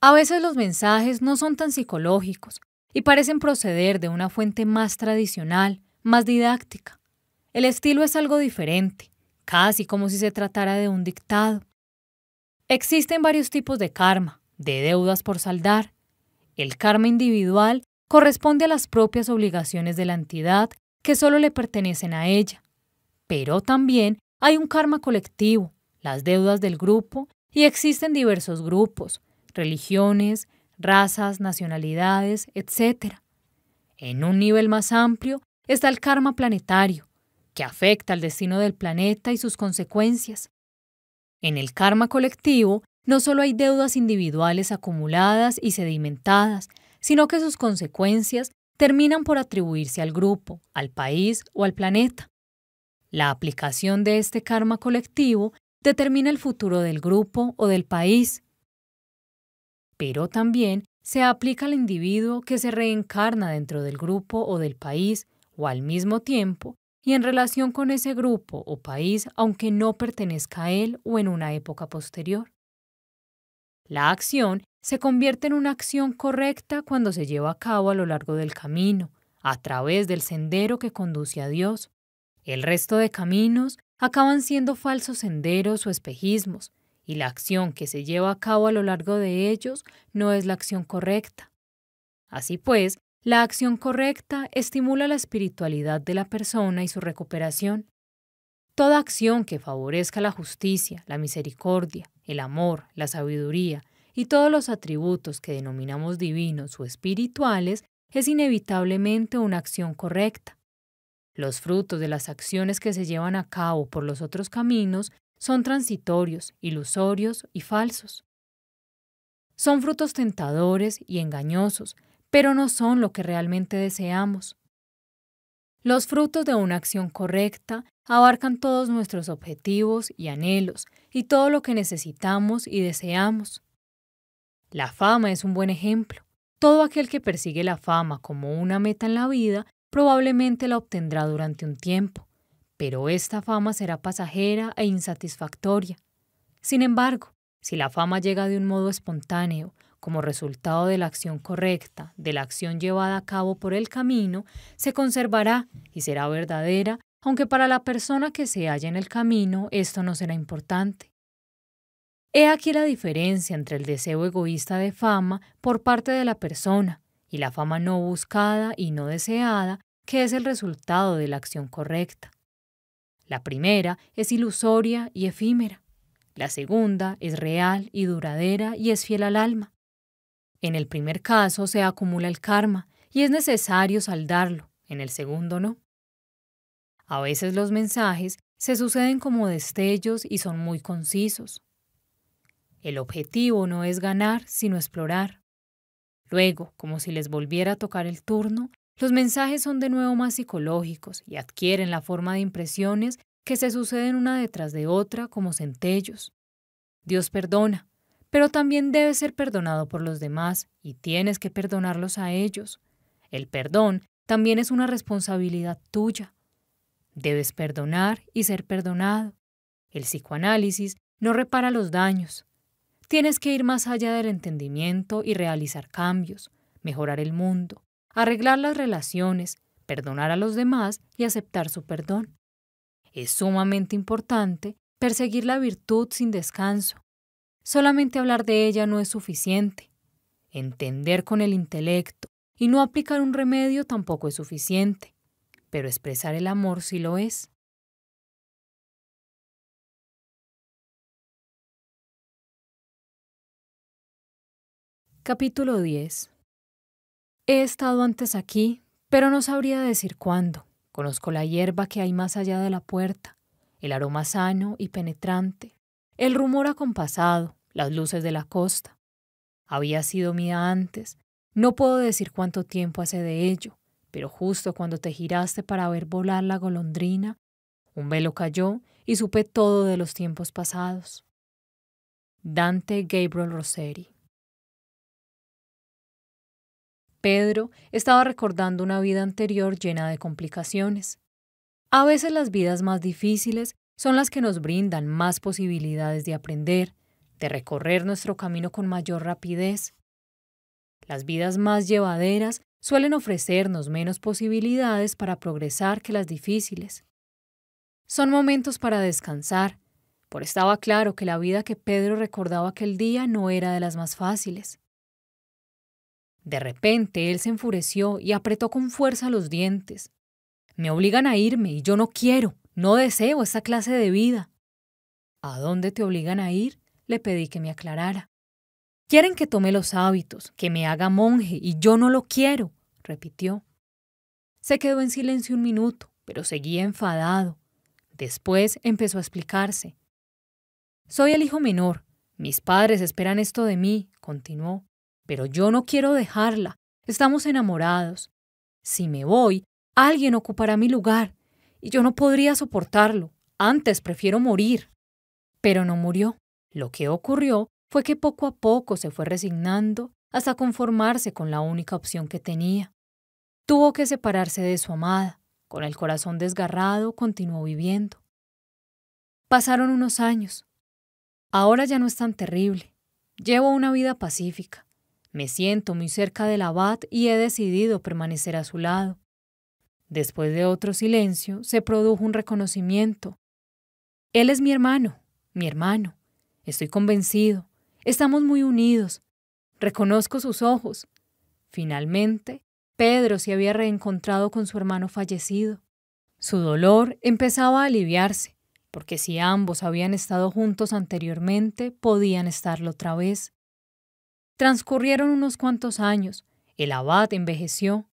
A veces los mensajes no son tan psicológicos y parecen proceder de una fuente más tradicional, más didáctica. El estilo es algo diferente, casi como si se tratara de un dictado. Existen varios tipos de karma, de deudas por saldar. El karma individual corresponde a las propias obligaciones de la entidad que solo le pertenecen a ella, pero también hay un karma colectivo, las deudas del grupo, y existen diversos grupos, religiones, razas, nacionalidades, etc. En un nivel más amplio está el karma planetario, que afecta al destino del planeta y sus consecuencias. En el karma colectivo no solo hay deudas individuales acumuladas y sedimentadas, sino que sus consecuencias terminan por atribuirse al grupo, al país o al planeta. La aplicación de este karma colectivo determina el futuro del grupo o del país. Pero también se aplica al individuo que se reencarna dentro del grupo o del país o al mismo tiempo y en relación con ese grupo o país aunque no pertenezca a él o en una época posterior. La acción se convierte en una acción correcta cuando se lleva a cabo a lo largo del camino, a través del sendero que conduce a Dios. El resto de caminos acaban siendo falsos senderos o espejismos, y la acción que se lleva a cabo a lo largo de ellos no es la acción correcta. Así pues, la acción correcta estimula la espiritualidad de la persona y su recuperación. Toda acción que favorezca la justicia, la misericordia, el amor, la sabiduría y todos los atributos que denominamos divinos o espirituales es inevitablemente una acción correcta. Los frutos de las acciones que se llevan a cabo por los otros caminos son transitorios, ilusorios y falsos. Son frutos tentadores y engañosos, pero no son lo que realmente deseamos. Los frutos de una acción correcta abarcan todos nuestros objetivos y anhelos y todo lo que necesitamos y deseamos. La fama es un buen ejemplo. Todo aquel que persigue la fama como una meta en la vida probablemente la obtendrá durante un tiempo pero esta fama será pasajera e insatisfactoria. Sin embargo, si la fama llega de un modo espontáneo, como resultado de la acción correcta, de la acción llevada a cabo por el camino, se conservará y será verdadera, aunque para la persona que se halla en el camino esto no será importante. He aquí la diferencia entre el deseo egoísta de fama por parte de la persona y la fama no buscada y no deseada, que es el resultado de la acción correcta. La primera es ilusoria y efímera. La segunda es real y duradera y es fiel al alma. En el primer caso se acumula el karma y es necesario saldarlo, en el segundo no. A veces los mensajes se suceden como destellos y son muy concisos. El objetivo no es ganar, sino explorar. Luego, como si les volviera a tocar el turno, los mensajes son de nuevo más psicológicos y adquieren la forma de impresiones que se suceden una detrás de otra como centellos. Dios perdona, pero también debes ser perdonado por los demás y tienes que perdonarlos a ellos. El perdón también es una responsabilidad tuya. Debes perdonar y ser perdonado. El psicoanálisis no repara los daños. Tienes que ir más allá del entendimiento y realizar cambios, mejorar el mundo, arreglar las relaciones, perdonar a los demás y aceptar su perdón. Es sumamente importante perseguir la virtud sin descanso. Solamente hablar de ella no es suficiente. Entender con el intelecto y no aplicar un remedio tampoco es suficiente, pero expresar el amor sí lo es. Capítulo 10 He estado antes aquí, pero no sabría decir cuándo. Conozco la hierba que hay más allá de la puerta, el aroma sano y penetrante, el rumor acompasado, las luces de la costa. Había sido mía antes, no puedo decir cuánto tiempo hace de ello, pero justo cuando te giraste para ver volar la golondrina, un velo cayó y supe todo de los tiempos pasados. Dante Gabriel Rossetti Pedro estaba recordando una vida anterior llena de complicaciones. A veces las vidas más difíciles son las que nos brindan más posibilidades de aprender, de recorrer nuestro camino con mayor rapidez. Las vidas más llevaderas suelen ofrecernos menos posibilidades para progresar que las difíciles. Son momentos para descansar, por estaba claro que la vida que Pedro recordaba aquel día no era de las más fáciles. De repente él se enfureció y apretó con fuerza los dientes. Me obligan a irme y yo no quiero, No deseo esta clase de vida. ¿A dónde te obligan a ir? Le pedí que me aclarara. Quieren que tome los hábitos, que me haga monje, y yo no lo quiero, repitió. Se quedó en silencio un minuto, pero seguía enfadado. Después empezó a explicarse. Soy el hijo menor. Mis padres esperan esto de mí, continuó. Pero yo no quiero dejarla. Estamos enamorados. Si me voy, alguien ocupará mi lugar, y yo no podría soportarlo. Antes prefiero morir. Pero no murió. Lo que ocurrió fue que poco a poco se fue resignando hasta conformarse con la única opción que tenía. Tuvo que separarse de su amada. Con el corazón desgarrado continuó viviendo. Pasaron unos años. Ahora ya no es tan terrible. Llevo una vida pacífica. Me siento muy cerca del abad y he decidido permanecer a su lado. Después de otro silencio, se produjo un reconocimiento. Él es mi hermano, mi hermano. Estoy convencido. Estamos muy unidos. Reconozco sus ojos. Finalmente, Pedro se había reencontrado con su hermano fallecido. Su dolor empezaba a aliviarse, porque si ambos habían estado juntos anteriormente, podían estarlo otra vez. Transcurrieron unos cuantos años. El abad envejeció.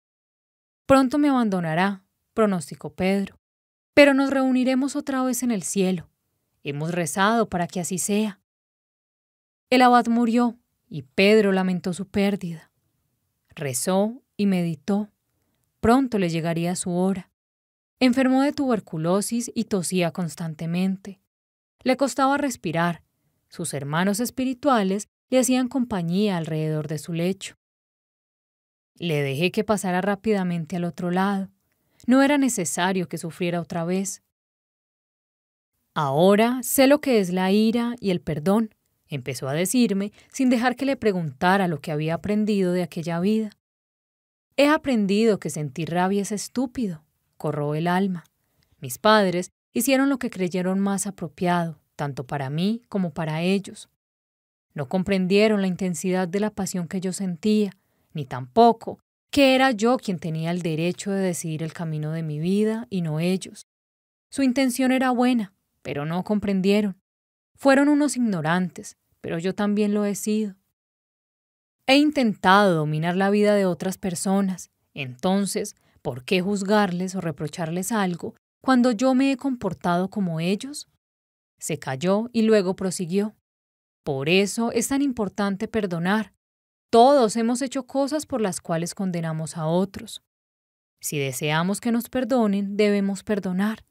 Pronto me abandonará, pronosticó Pedro, pero nos reuniremos otra vez en el cielo. Hemos rezado para que así sea. El abad murió y Pedro lamentó su pérdida. Rezó y meditó. Pronto le llegaría su hora. Enfermó de tuberculosis y tosía constantemente. Le costaba respirar. Sus hermanos espirituales le hacían compañía alrededor de su lecho. Le dejé que pasara rápidamente al otro lado. No era necesario que sufriera otra vez. Ahora sé lo que es la ira y el perdón empezó a decirme sin dejar que le preguntara lo que había aprendido de aquella vida. He aprendido que sentir rabia es estúpido, corró el alma. Mis padres hicieron lo que creyeron más apropiado, tanto para mí como para ellos. No comprendieron la intensidad de la pasión que yo sentía, ni tampoco que era yo quien tenía el derecho de decidir el camino de mi vida y no ellos. Su intención era buena, pero no comprendieron. Fueron unos ignorantes, pero yo también lo he sido. He intentado dominar la vida de otras personas, entonces, ¿por qué juzgarles o reprocharles algo cuando yo me he comportado como ellos? Se calló y luego prosiguió. Por eso es tan importante perdonar. Todos hemos hecho cosas por las cuales condenamos a otros. Si deseamos que nos perdonen, debemos perdonar.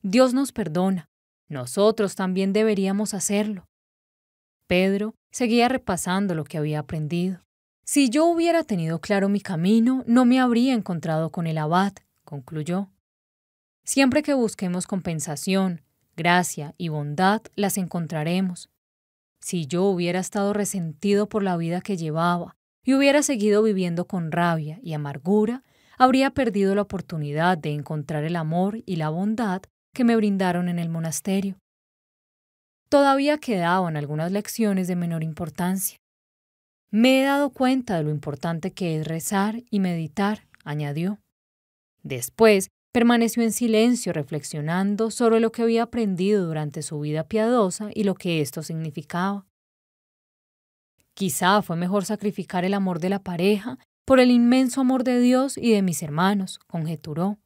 Dios nos perdona. Nosotros también deberíamos hacerlo. Pedro seguía repasando lo que había aprendido. Si yo hubiera tenido claro mi camino, no me habría encontrado con el abad, concluyó. Siempre que busquemos compensación, gracia y bondad, las encontraremos. Si yo hubiera estado resentido por la vida que llevaba y hubiera seguido viviendo con rabia y amargura, habría perdido la oportunidad de encontrar el amor y la bondad que me brindaron en el monasterio. Todavía quedaban algunas lecciones de menor importancia. Me he dado cuenta de lo importante que es rezar y meditar, añadió. Después permaneció en silencio reflexionando sobre lo que había aprendido durante su vida piadosa y lo que esto significaba. Quizá fue mejor sacrificar el amor de la pareja por el inmenso amor de Dios y de mis hermanos, conjeturó.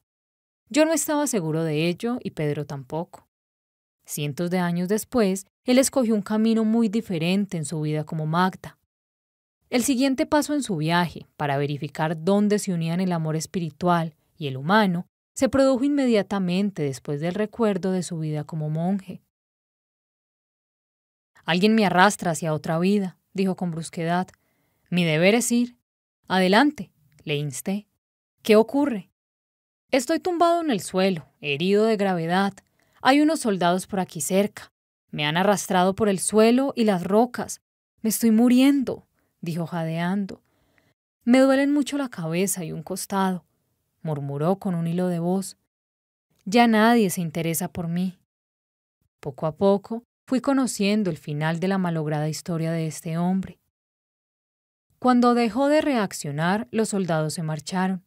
Yo no estaba seguro de ello y Pedro tampoco. Cientos de años después, él escogió un camino muy diferente en su vida como Magda. El siguiente paso en su viaje, para verificar dónde se unían el amor espiritual y el humano, se produjo inmediatamente después del recuerdo de su vida como monje. Alguien me arrastra hacia otra vida, dijo con brusquedad. Mi deber es ir. Adelante, le insté. ¿Qué ocurre? Estoy tumbado en el suelo, herido de gravedad, hay unos soldados por aquí cerca. Me han arrastrado por el suelo y las rocas. Me estoy muriendo, dijo jadeando. Me duelen mucho la cabeza y un costado, murmuró con un hilo de voz. Ya nadie se interesa por mí. Poco a poco fui conociendo el final de la malograda historia de este hombre. Cuando dejó de reaccionar, los soldados se marcharon.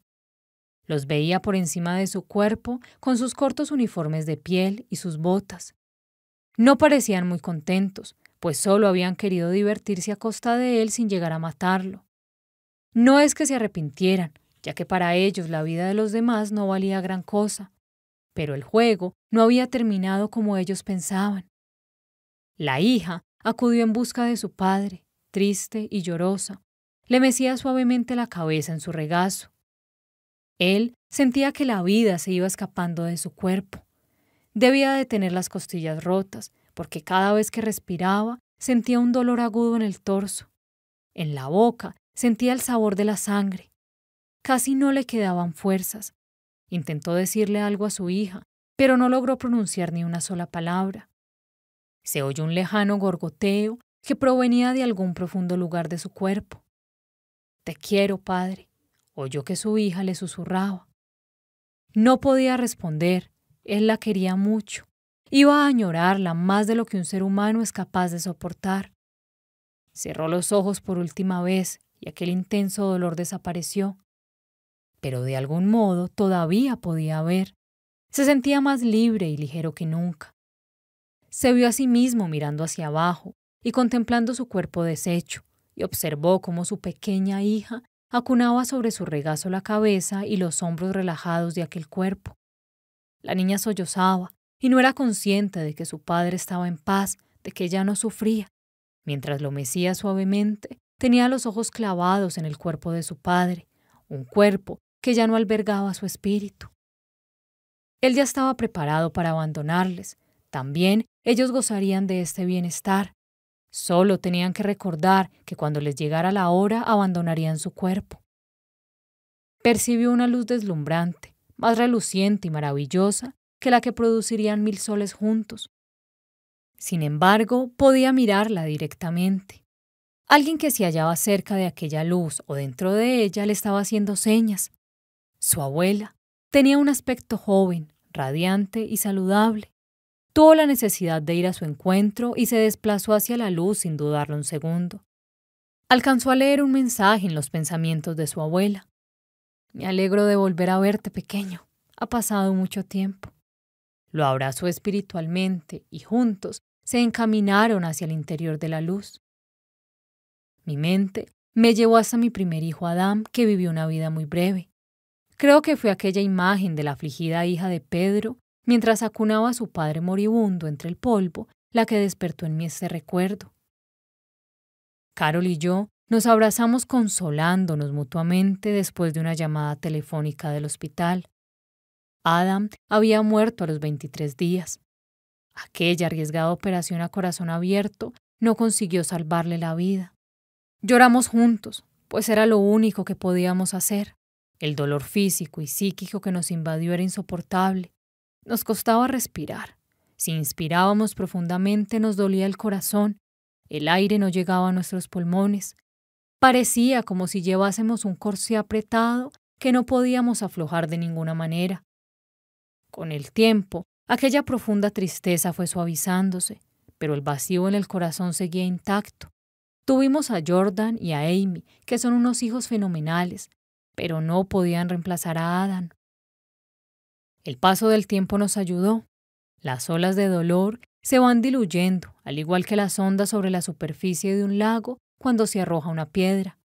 Los veía por encima de su cuerpo con sus cortos uniformes de piel y sus botas. No parecían muy contentos, pues solo habían querido divertirse a costa de él sin llegar a matarlo. No es que se arrepintieran, ya que para ellos la vida de los demás no valía gran cosa, pero el juego no había terminado como ellos pensaban. La hija acudió en busca de su padre, triste y llorosa. Le mecía suavemente la cabeza en su regazo. Él sentía que la vida se iba escapando de su cuerpo. Debía de tener las costillas rotas, porque cada vez que respiraba sentía un dolor agudo en el torso. En la boca sentía el sabor de la sangre. Casi no le quedaban fuerzas. Intentó decirle algo a su hija, pero no logró pronunciar ni una sola palabra. Se oyó un lejano gorgoteo que provenía de algún profundo lugar de su cuerpo. Te quiero, padre, oyó que su hija le susurraba. No podía responder, él la quería mucho. Iba a añorarla más de lo que un ser humano es capaz de soportar. Cerró los ojos por última vez y aquel intenso dolor desapareció. Pero de algún modo todavía podía ver. Se sentía más libre y ligero que nunca. Se vio a sí mismo mirando hacia abajo y contemplando su cuerpo deshecho, y observó cómo su pequeña hija acunaba sobre su regazo la cabeza y los hombros relajados de aquel cuerpo. La niña sollozaba y no era consciente de que su padre estaba en paz, de que ya no sufría. Mientras lo mecía suavemente, tenía los ojos clavados en el cuerpo de su padre, un cuerpo que ya no albergaba su espíritu. Él ya estaba preparado para abandonarles. También ellos gozarían de este bienestar. Solo tenían que recordar que cuando les llegara la hora abandonarían su cuerpo. Percibió una luz deslumbrante, más reluciente y maravillosa que la que producirían mil soles juntos. Sin embargo, podía mirarla directamente. Alguien que se hallaba cerca de aquella luz o dentro de ella le estaba haciendo señas. Su abuela tenía un aspecto joven, radiante y saludable. Tuvo la necesidad de ir a su encuentro y se desplazó hacia la luz sin dudarlo un segundo. Alcanzó a leer un mensaje en los pensamientos de su abuela. Me alegro de volver a verte, pequeño. Ha pasado mucho tiempo. Lo abrazó espiritualmente y juntos se encaminaron hacia el interior de la luz. Mi mente me llevó hasta mi primer hijo Adán, que vivió una vida muy breve. Creo que fue aquella imagen de la afligida hija de Pedro, mientras acunaba a su padre moribundo entre el polvo, la que despertó en mí este recuerdo. Carol y yo nos abrazamos consolándonos mutuamente después de una llamada telefónica del hospital. Adam había muerto a los 23 días. Aquella arriesgada operación a corazón abierto no consiguió salvarle la vida. Lloramos juntos, pues era lo único que podíamos hacer. El dolor físico y psíquico que nos invadió era insoportable. Nos costaba respirar. Si inspirábamos profundamente nos dolía el corazón. El aire no llegaba a nuestros pulmones. Parecía como si llevásemos un corsé apretado que no podíamos aflojar de ninguna manera. Con el tiempo, aquella profunda tristeza fue suavizándose, pero el vacío en el corazón seguía intacto. Tuvimos a Jordan y a Amy, que son unos hijos fenomenales, pero no podían reemplazar a Adam. El paso del tiempo nos ayudó. Las olas de dolor se van diluyendo, al igual que las ondas sobre la superficie de un lago cuando se arroja una piedra.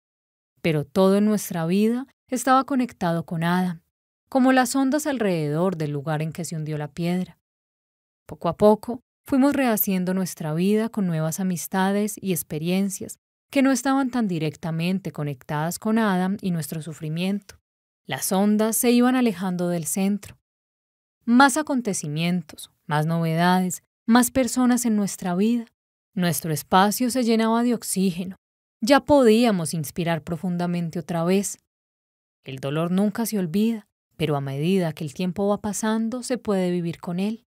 Pero todo en nuestra vida estaba conectado con Adam como las ondas alrededor del lugar en que se hundió la piedra. Poco a poco fuimos rehaciendo nuestra vida con nuevas amistades y experiencias que no estaban tan directamente conectadas con Adam y nuestro sufrimiento. Las ondas se iban alejando del centro. Más acontecimientos, más novedades, más personas en nuestra vida. Nuestro espacio se llenaba de oxígeno. Ya podíamos inspirar profundamente otra vez. El dolor nunca se olvida pero a medida que el tiempo va pasando se puede vivir con él.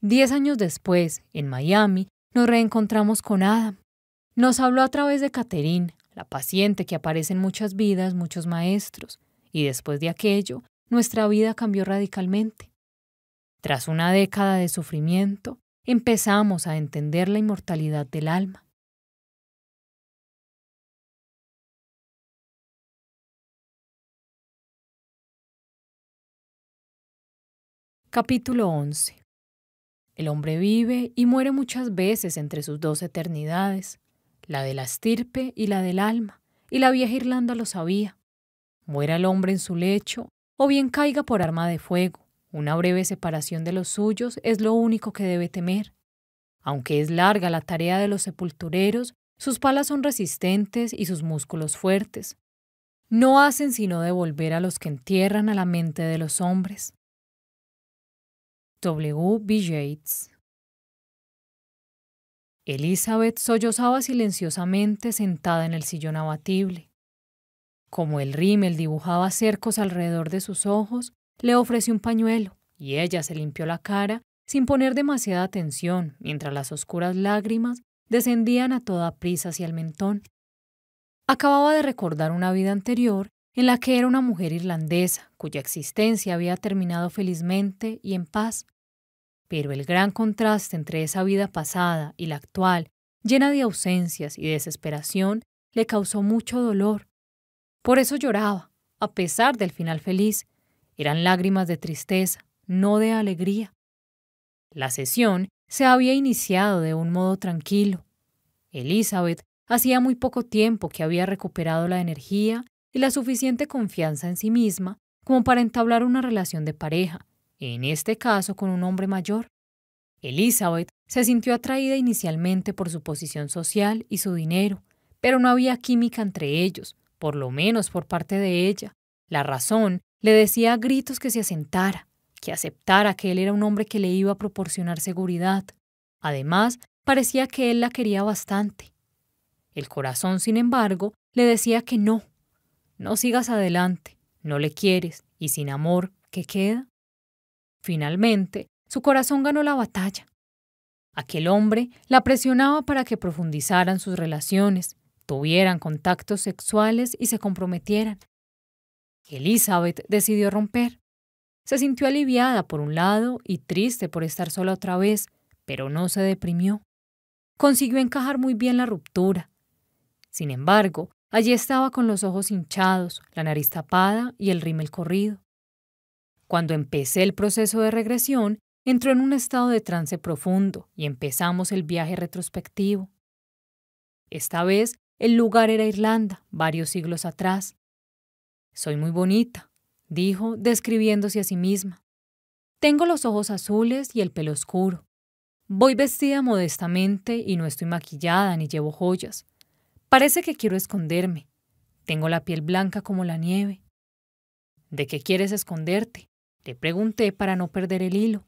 Diez años después, en Miami, nos reencontramos con Adam. Nos habló a través de Catherine, la paciente que aparece en muchas vidas, muchos maestros, y después de aquello, nuestra vida cambió radicalmente. Tras una década de sufrimiento, empezamos a entender la inmortalidad del alma. Capítulo 11 El hombre vive y muere muchas veces entre sus dos eternidades, la de la estirpe y la del alma, y la vieja Irlanda lo sabía. Muera el hombre en su lecho, o bien caiga por arma de fuego. Una breve separación de los suyos es lo único que debe temer. Aunque es larga la tarea de los sepultureros, sus palas son resistentes y sus músculos fuertes. No hacen sino devolver a los que entierran a la mente de los hombres. W. B. Yates. Elizabeth sollozaba silenciosamente sentada en el sillón abatible. Como el rímel dibujaba cercos alrededor de sus ojos, le ofreció un pañuelo y ella se limpió la cara sin poner demasiada atención mientras las oscuras lágrimas descendían a toda prisa hacia el mentón. Acababa de recordar una vida anterior en la que era una mujer irlandesa cuya existencia había terminado felizmente y en paz. Pero el gran contraste entre esa vida pasada y la actual, llena de ausencias y desesperación, le causó mucho dolor. Por eso lloraba, a pesar del final feliz. Eran lágrimas de tristeza, no de alegría. La sesión se había iniciado de un modo tranquilo. Elizabeth hacía muy poco tiempo que había recuperado la energía y la suficiente confianza en sí misma como para entablar una relación de pareja, en este caso con un hombre mayor. Elizabeth se sintió atraída inicialmente por su posición social y su dinero, pero no había química entre ellos, por lo menos por parte de ella. La razón le decía a gritos que se asentara, que aceptara que él era un hombre que le iba a proporcionar seguridad. Además, parecía que él la quería bastante. El corazón, sin embargo, le decía que no. No sigas adelante, no le quieres, y sin amor, ¿qué queda? Finalmente, su corazón ganó la batalla. Aquel hombre la presionaba para que profundizaran sus relaciones, tuvieran contactos sexuales y se comprometieran. Elizabeth decidió romper. Se sintió aliviada por un lado y triste por estar sola otra vez, pero no se deprimió. Consiguió encajar muy bien la ruptura. Sin embargo, allí estaba con los ojos hinchados, la nariz tapada y el rímel corrido. Cuando empecé el proceso de regresión, entró en un estado de trance profundo y empezamos el viaje retrospectivo. Esta vez el lugar era Irlanda, varios siglos atrás. Soy muy bonita, dijo, describiéndose a sí misma. Tengo los ojos azules y el pelo oscuro. Voy vestida modestamente y no estoy maquillada ni llevo joyas. Parece que quiero esconderme. Tengo la piel blanca como la nieve. ¿De qué quieres esconderte? Le pregunté para no perder el hilo.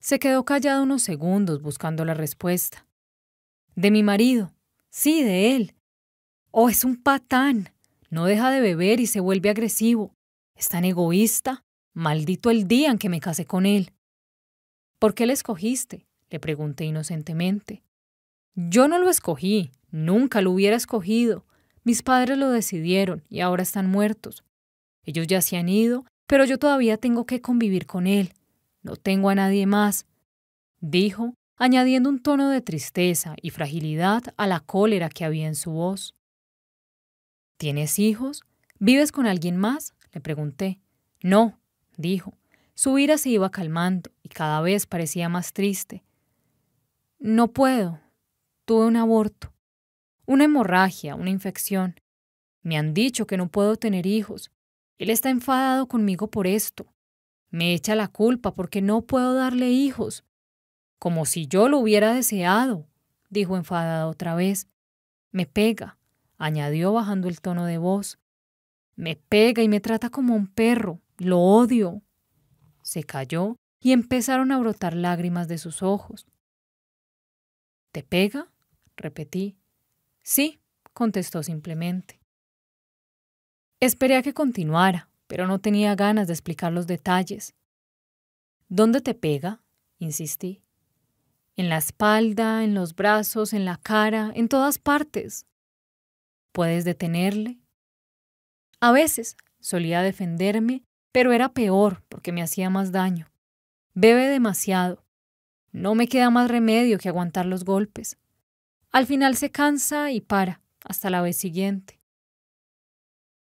Se quedó callado unos segundos buscando la respuesta. De mi marido. Sí, de él. Oh, es un patán. No deja de beber y se vuelve agresivo. Es tan egoísta. Maldito el día en que me casé con él. ¿Por qué le escogiste? le pregunté inocentemente. Yo no lo escogí, nunca lo hubiera escogido. Mis padres lo decidieron y ahora están muertos. Ellos ya se han ido, pero yo todavía tengo que convivir con él. No tengo a nadie más, dijo, añadiendo un tono de tristeza y fragilidad a la cólera que había en su voz. ¿Tienes hijos? ¿Vives con alguien más? le pregunté. No, dijo. Su ira se iba calmando y cada vez parecía más triste. No puedo. Tuve un aborto. Una hemorragia, una infección. Me han dicho que no puedo tener hijos. Él está enfadado conmigo por esto. Me echa la culpa porque no puedo darle hijos. Como si yo lo hubiera deseado, dijo enfadada otra vez. Me pega, añadió bajando el tono de voz. Me pega y me trata como un perro. Lo odio. Se calló y empezaron a brotar lágrimas de sus ojos. ¿Te pega? repetí. Sí, contestó simplemente. Esperé a que continuara, pero no tenía ganas de explicar los detalles. ¿Dónde te pega? insistí. En la espalda, en los brazos, en la cara, en todas partes. ¿Puedes detenerle? A veces solía defenderme, pero era peor porque me hacía más daño. Bebe demasiado. No me queda más remedio que aguantar los golpes. Al final se cansa y para, hasta la vez siguiente.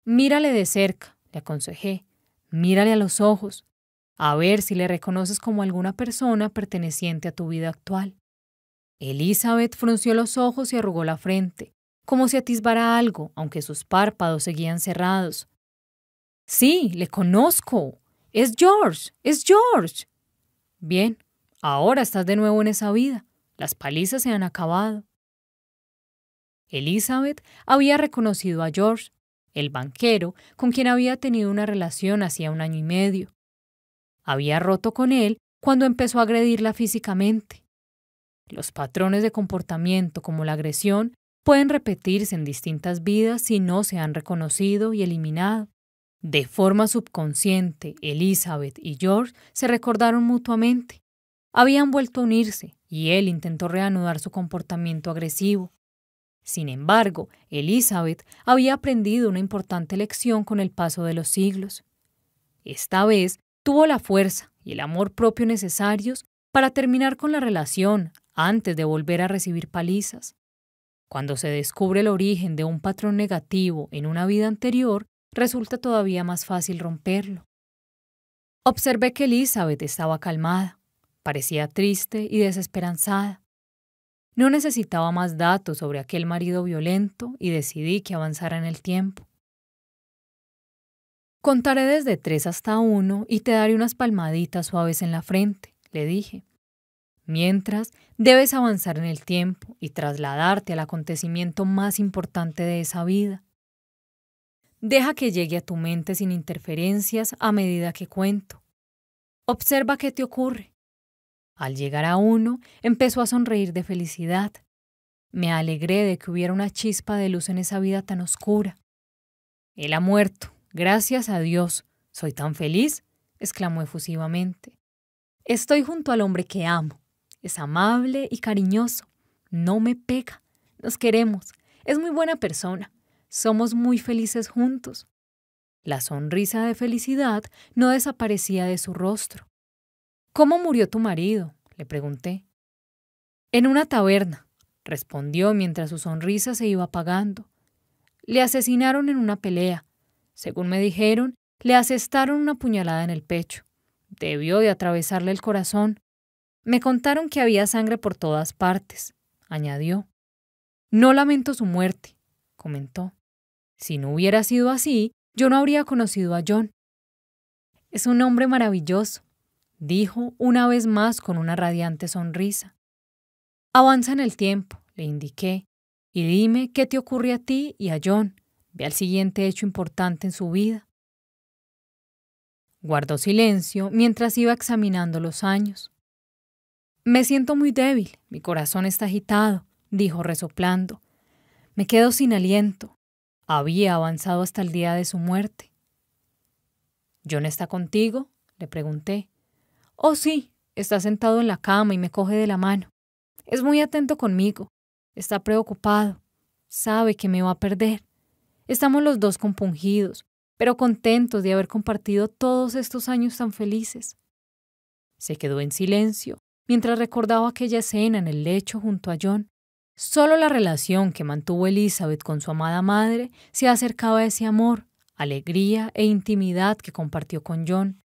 Mírale de cerca, le aconsejé. Mírale a los ojos. a ver si le reconoces como alguna persona perteneciente a tu vida actual. Elizabeth frunció los ojos y arrugó la frente, como si atisbara algo, aunque sus párpados seguían cerrados. Sí, le conozco. Es George, es George. Bien, ahora estás de nuevo en esa vida. Las palizas se han acabado. Elizabeth había reconocido a George, el banquero con quien había tenido una relación hacía un año y medio. Había roto con él cuando empezó a agredirla físicamente. Los patrones de comportamiento como la agresión pueden repetirse en distintas vidas si no se han reconocido y eliminado. De forma subconsciente, Elizabeth y George se recordaron mutuamente. Habían vuelto a unirse y él intentó reanudar su comportamiento agresivo. Sin embargo, Elizabeth había aprendido una importante lección con el paso de los siglos. Esta vez tuvo la fuerza y el amor propio necesarios para terminar con la relación antes de volver a recibir palizas. Cuando se descubre el origen de un patrón negativo en una vida anterior, resulta todavía más fácil romperlo. Observé que Elizabeth estaba calmada, parecía triste y desesperanzada. No necesitaba más datos sobre aquel marido violento y decidí que avanzara en el tiempo. Contaré desde tres hasta uno y te daré unas palmaditas suaves en la frente, le dije. Mientras, debes avanzar en el tiempo y trasladarte al acontecimiento más importante de esa vida. Deja que llegue a tu mente sin interferencias a medida que cuento. Observa qué te ocurre. Al llegar a uno, empezó a sonreír de felicidad. Me alegré de que hubiera una chispa de luz en esa vida tan oscura. Él ha muerto, gracias a Dios. Soy tan feliz, exclamó efusivamente. Estoy junto al hombre que amo. Es amable y cariñoso. No me pega. Nos queremos. Es muy buena persona. Somos muy felices juntos. La sonrisa de felicidad no desaparecía de su rostro. ¿Cómo murió tu marido? le pregunté. En una taberna, respondió mientras su sonrisa se iba apagando. Le asesinaron en una pelea. Según me dijeron, le asestaron una puñalada en el pecho. Debió de atravesarle el corazón. Me contaron que había sangre por todas partes, añadió. No lamento su muerte, comentó. Si no hubiera sido así, yo no habría conocido a John. Es un hombre maravilloso, dijo una vez más con una radiante sonrisa. Avanza en el tiempo, le indiqué, y dime qué te ocurre a ti y a John. Ve al siguiente hecho importante en su vida. Guardó silencio mientras iba examinando los años. Me siento muy débil, mi corazón está agitado, dijo resoplando. Me quedo sin aliento había avanzado hasta el día de su muerte. ¿John está contigo? le pregunté. Oh, sí, está sentado en la cama y me coge de la mano. Es muy atento conmigo. Está preocupado. Sabe que me va a perder. Estamos los dos compungidos, pero contentos de haber compartido todos estos años tan felices. Se quedó en silencio mientras recordaba aquella escena en el lecho junto a John. Solo la relación que mantuvo Elizabeth con su amada madre se acercaba a ese amor, alegría e intimidad que compartió con John.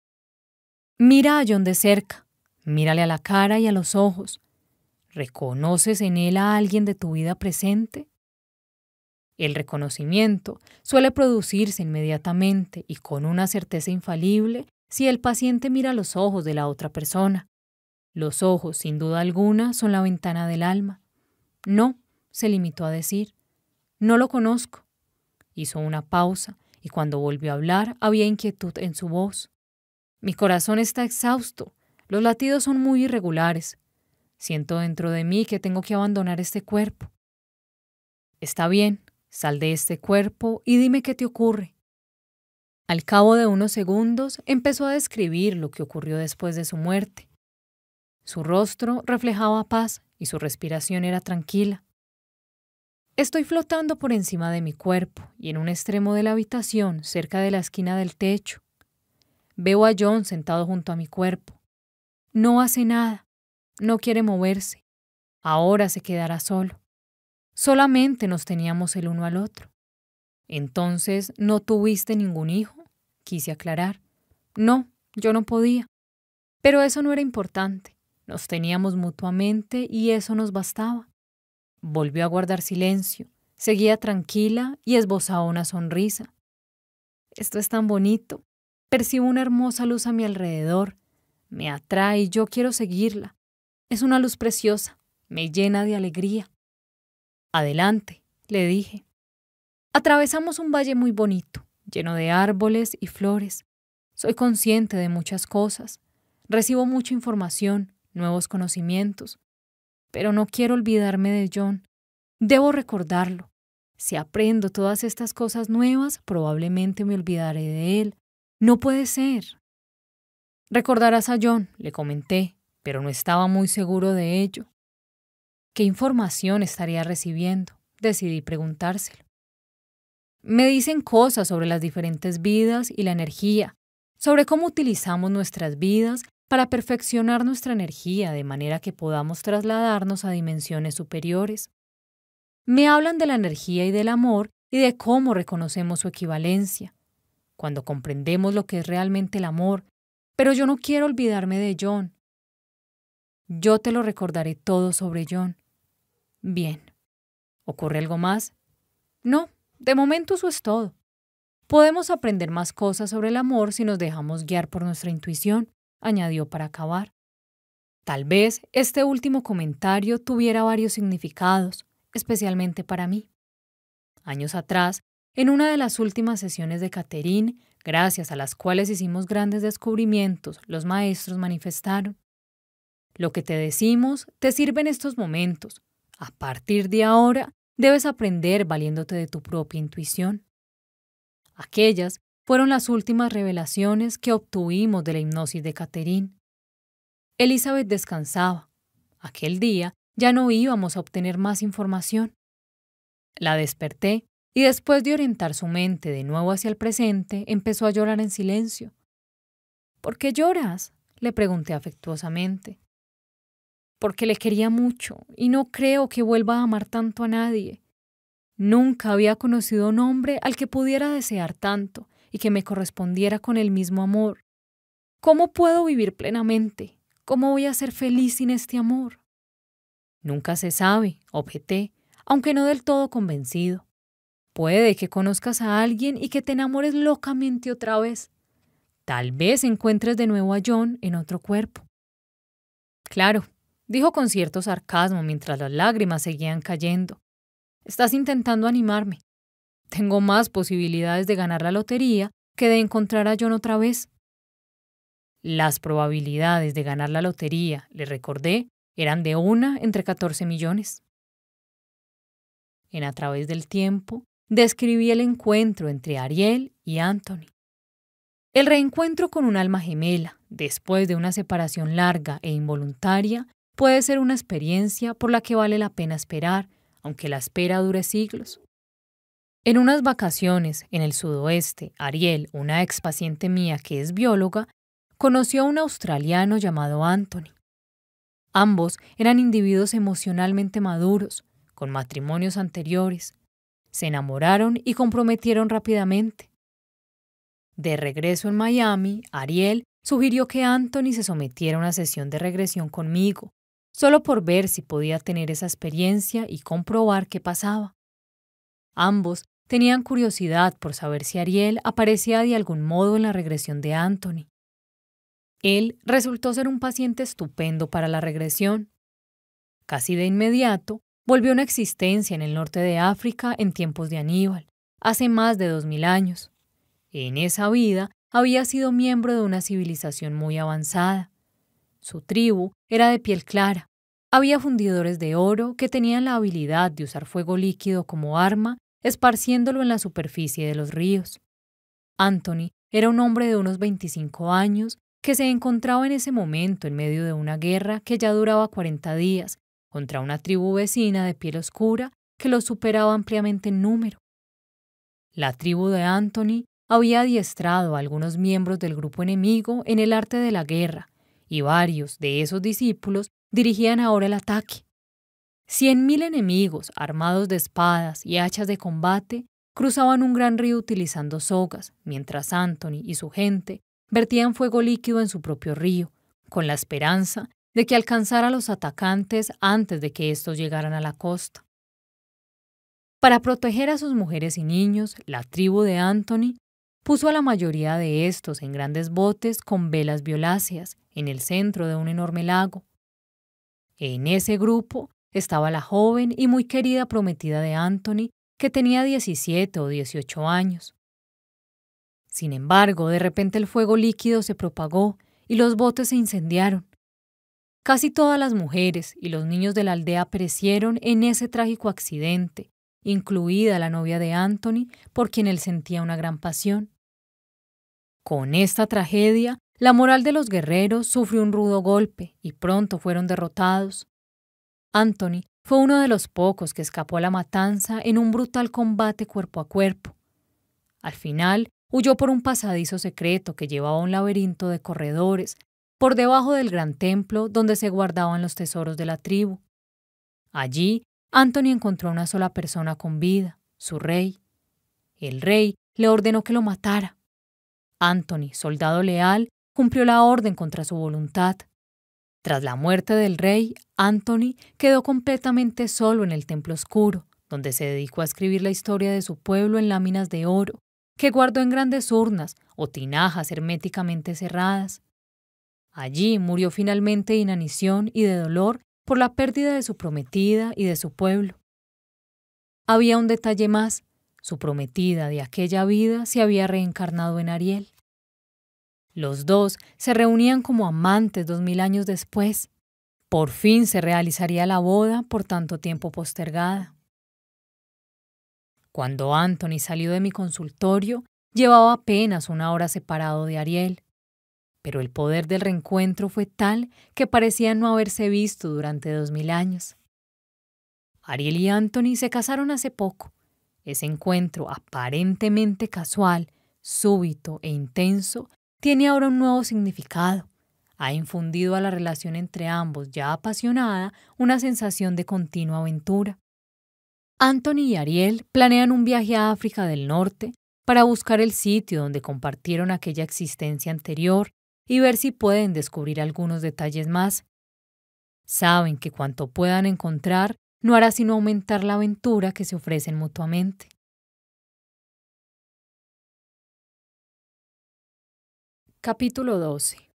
Mira a John de cerca, mírale a la cara y a los ojos. ¿Reconoces en él a alguien de tu vida presente? El reconocimiento suele producirse inmediatamente y con una certeza infalible si el paciente mira los ojos de la otra persona. Los ojos, sin duda alguna, son la ventana del alma. No, se limitó a decir. No lo conozco. Hizo una pausa y cuando volvió a hablar había inquietud en su voz. Mi corazón está exhausto. Los latidos son muy irregulares. Siento dentro de mí que tengo que abandonar este cuerpo. Está bien, sal de este cuerpo y dime qué te ocurre. Al cabo de unos segundos empezó a describir lo que ocurrió después de su muerte. Su rostro reflejaba paz y su respiración era tranquila. Estoy flotando por encima de mi cuerpo y en un extremo de la habitación, cerca de la esquina del techo. Veo a John sentado junto a mi cuerpo. No hace nada, no quiere moverse. Ahora se quedará solo. Solamente nos teníamos el uno al otro. Entonces, ¿no tuviste ningún hijo? Quise aclarar. No, yo no podía. Pero eso no era importante. Nos teníamos mutuamente y eso nos bastaba. Volvió a guardar silencio, seguía tranquila y esbozaba una sonrisa. Esto es tan bonito. Percibo una hermosa luz a mi alrededor. Me atrae y yo quiero seguirla. Es una luz preciosa, me llena de alegría. Adelante, le dije. Atravesamos un valle muy bonito, lleno de árboles y flores. Soy consciente de muchas cosas. Recibo mucha información, nuevos conocimientos. Pero no quiero olvidarme de John. Debo recordarlo. Si aprendo todas estas cosas nuevas, probablemente me olvidaré de él. No puede ser. Recordarás a John, le comenté, pero no estaba muy seguro de ello. ¿Qué información estaría recibiendo? Decidí preguntárselo. Me dicen cosas sobre las diferentes vidas y la energía, sobre cómo utilizamos nuestras vidas para perfeccionar nuestra energía de manera que podamos trasladarnos a dimensiones superiores. Me hablan de la energía y del amor y de cómo reconocemos su equivalencia, cuando comprendemos lo que es realmente el amor, pero yo no quiero olvidarme de John. Yo te lo recordaré todo sobre John. Bien. ¿Ocurre algo más? No, de momento eso es todo. Podemos aprender más cosas sobre el amor si nos dejamos guiar por nuestra intuición añadió para acabar. Tal vez este último comentario tuviera varios significados, especialmente para mí. Años atrás, en una de las últimas sesiones de Caterín, gracias a las cuales hicimos grandes descubrimientos, los maestros manifestaron. Lo que te decimos te sirve en estos momentos. A partir de ahora, debes aprender valiéndote de tu propia intuición. Aquellas fueron las últimas revelaciones que obtuvimos de la hipnosis de Catherine. Elizabeth descansaba. Aquel día ya no íbamos a obtener más información. La desperté y después de orientar su mente de nuevo hacia el presente, empezó a llorar en silencio. ¿Por qué lloras? le pregunté afectuosamente. Porque le quería mucho y no creo que vuelva a amar tanto a nadie. Nunca había conocido un hombre al que pudiera desear tanto y que me correspondiera con el mismo amor. ¿Cómo puedo vivir plenamente? ¿Cómo voy a ser feliz sin este amor? Nunca se sabe, objeté, aunque no del todo convencido. Puede que conozcas a alguien y que te enamores locamente otra vez. Tal vez encuentres de nuevo a John en otro cuerpo. Claro, dijo con cierto sarcasmo mientras las lágrimas seguían cayendo. Estás intentando animarme. Tengo más posibilidades de ganar la lotería que de encontrar a John otra vez. Las probabilidades de ganar la lotería, le recordé, eran de una entre 14 millones. En A través del tiempo, describí el encuentro entre Ariel y Anthony. El reencuentro con un alma gemela, después de una separación larga e involuntaria, puede ser una experiencia por la que vale la pena esperar, aunque la espera dure siglos. En unas vacaciones en el sudoeste, Ariel, una ex paciente mía que es bióloga, conoció a un australiano llamado Anthony. Ambos eran individuos emocionalmente maduros, con matrimonios anteriores. Se enamoraron y comprometieron rápidamente. De regreso en Miami, Ariel sugirió que Anthony se sometiera a una sesión de regresión conmigo, solo por ver si podía tener esa experiencia y comprobar qué pasaba. Ambos Tenían curiosidad por saber si Ariel aparecía de algún modo en la regresión de Anthony. Él resultó ser un paciente estupendo para la regresión. Casi de inmediato, volvió una existencia en el norte de África en tiempos de Aníbal, hace más de dos mil años. En esa vida había sido miembro de una civilización muy avanzada. Su tribu era de piel clara. Había fundidores de oro que tenían la habilidad de usar fuego líquido como arma esparciéndolo en la superficie de los ríos. Anthony era un hombre de unos 25 años que se encontraba en ese momento en medio de una guerra que ya duraba 40 días contra una tribu vecina de piel oscura que lo superaba ampliamente en número. La tribu de Anthony había adiestrado a algunos miembros del grupo enemigo en el arte de la guerra, y varios de esos discípulos dirigían ahora el ataque. Cien mil enemigos, armados de espadas y hachas de combate, cruzaban un gran río utilizando sogas, mientras Anthony y su gente vertían fuego líquido en su propio río, con la esperanza de que alcanzara a los atacantes antes de que estos llegaran a la costa. Para proteger a sus mujeres y niños, la tribu de Anthony puso a la mayoría de estos en grandes botes con velas violáceas en el centro de un enorme lago. En ese grupo estaba la joven y muy querida prometida de Anthony, que tenía 17 o 18 años. Sin embargo, de repente el fuego líquido se propagó y los botes se incendiaron. Casi todas las mujeres y los niños de la aldea perecieron en ese trágico accidente, incluida la novia de Anthony, por quien él sentía una gran pasión. Con esta tragedia, la moral de los guerreros sufrió un rudo golpe y pronto fueron derrotados. Anthony fue uno de los pocos que escapó a la matanza en un brutal combate cuerpo a cuerpo. Al final, huyó por un pasadizo secreto que llevaba a un laberinto de corredores por debajo del gran templo donde se guardaban los tesoros de la tribu. Allí, Anthony encontró a una sola persona con vida, su rey. El rey le ordenó que lo matara. Anthony, soldado leal, cumplió la orden contra su voluntad. Tras la muerte del rey, Anthony quedó completamente solo en el templo oscuro, donde se dedicó a escribir la historia de su pueblo en láminas de oro, que guardó en grandes urnas o tinajas herméticamente cerradas. Allí murió finalmente de inanición y de dolor por la pérdida de su prometida y de su pueblo. Había un detalle más, su prometida de aquella vida se había reencarnado en Ariel. Los dos se reunían como amantes dos mil años después. Por fin se realizaría la boda por tanto tiempo postergada. Cuando Anthony salió de mi consultorio, llevaba apenas una hora separado de Ariel, pero el poder del reencuentro fue tal que parecía no haberse visto durante dos mil años. Ariel y Anthony se casaron hace poco, ese encuentro aparentemente casual, súbito e intenso tiene ahora un nuevo significado. Ha infundido a la relación entre ambos, ya apasionada, una sensación de continua aventura. Anthony y Ariel planean un viaje a África del Norte para buscar el sitio donde compartieron aquella existencia anterior y ver si pueden descubrir algunos detalles más. Saben que cuanto puedan encontrar no hará sino aumentar la aventura que se ofrecen mutuamente. Capítulo 12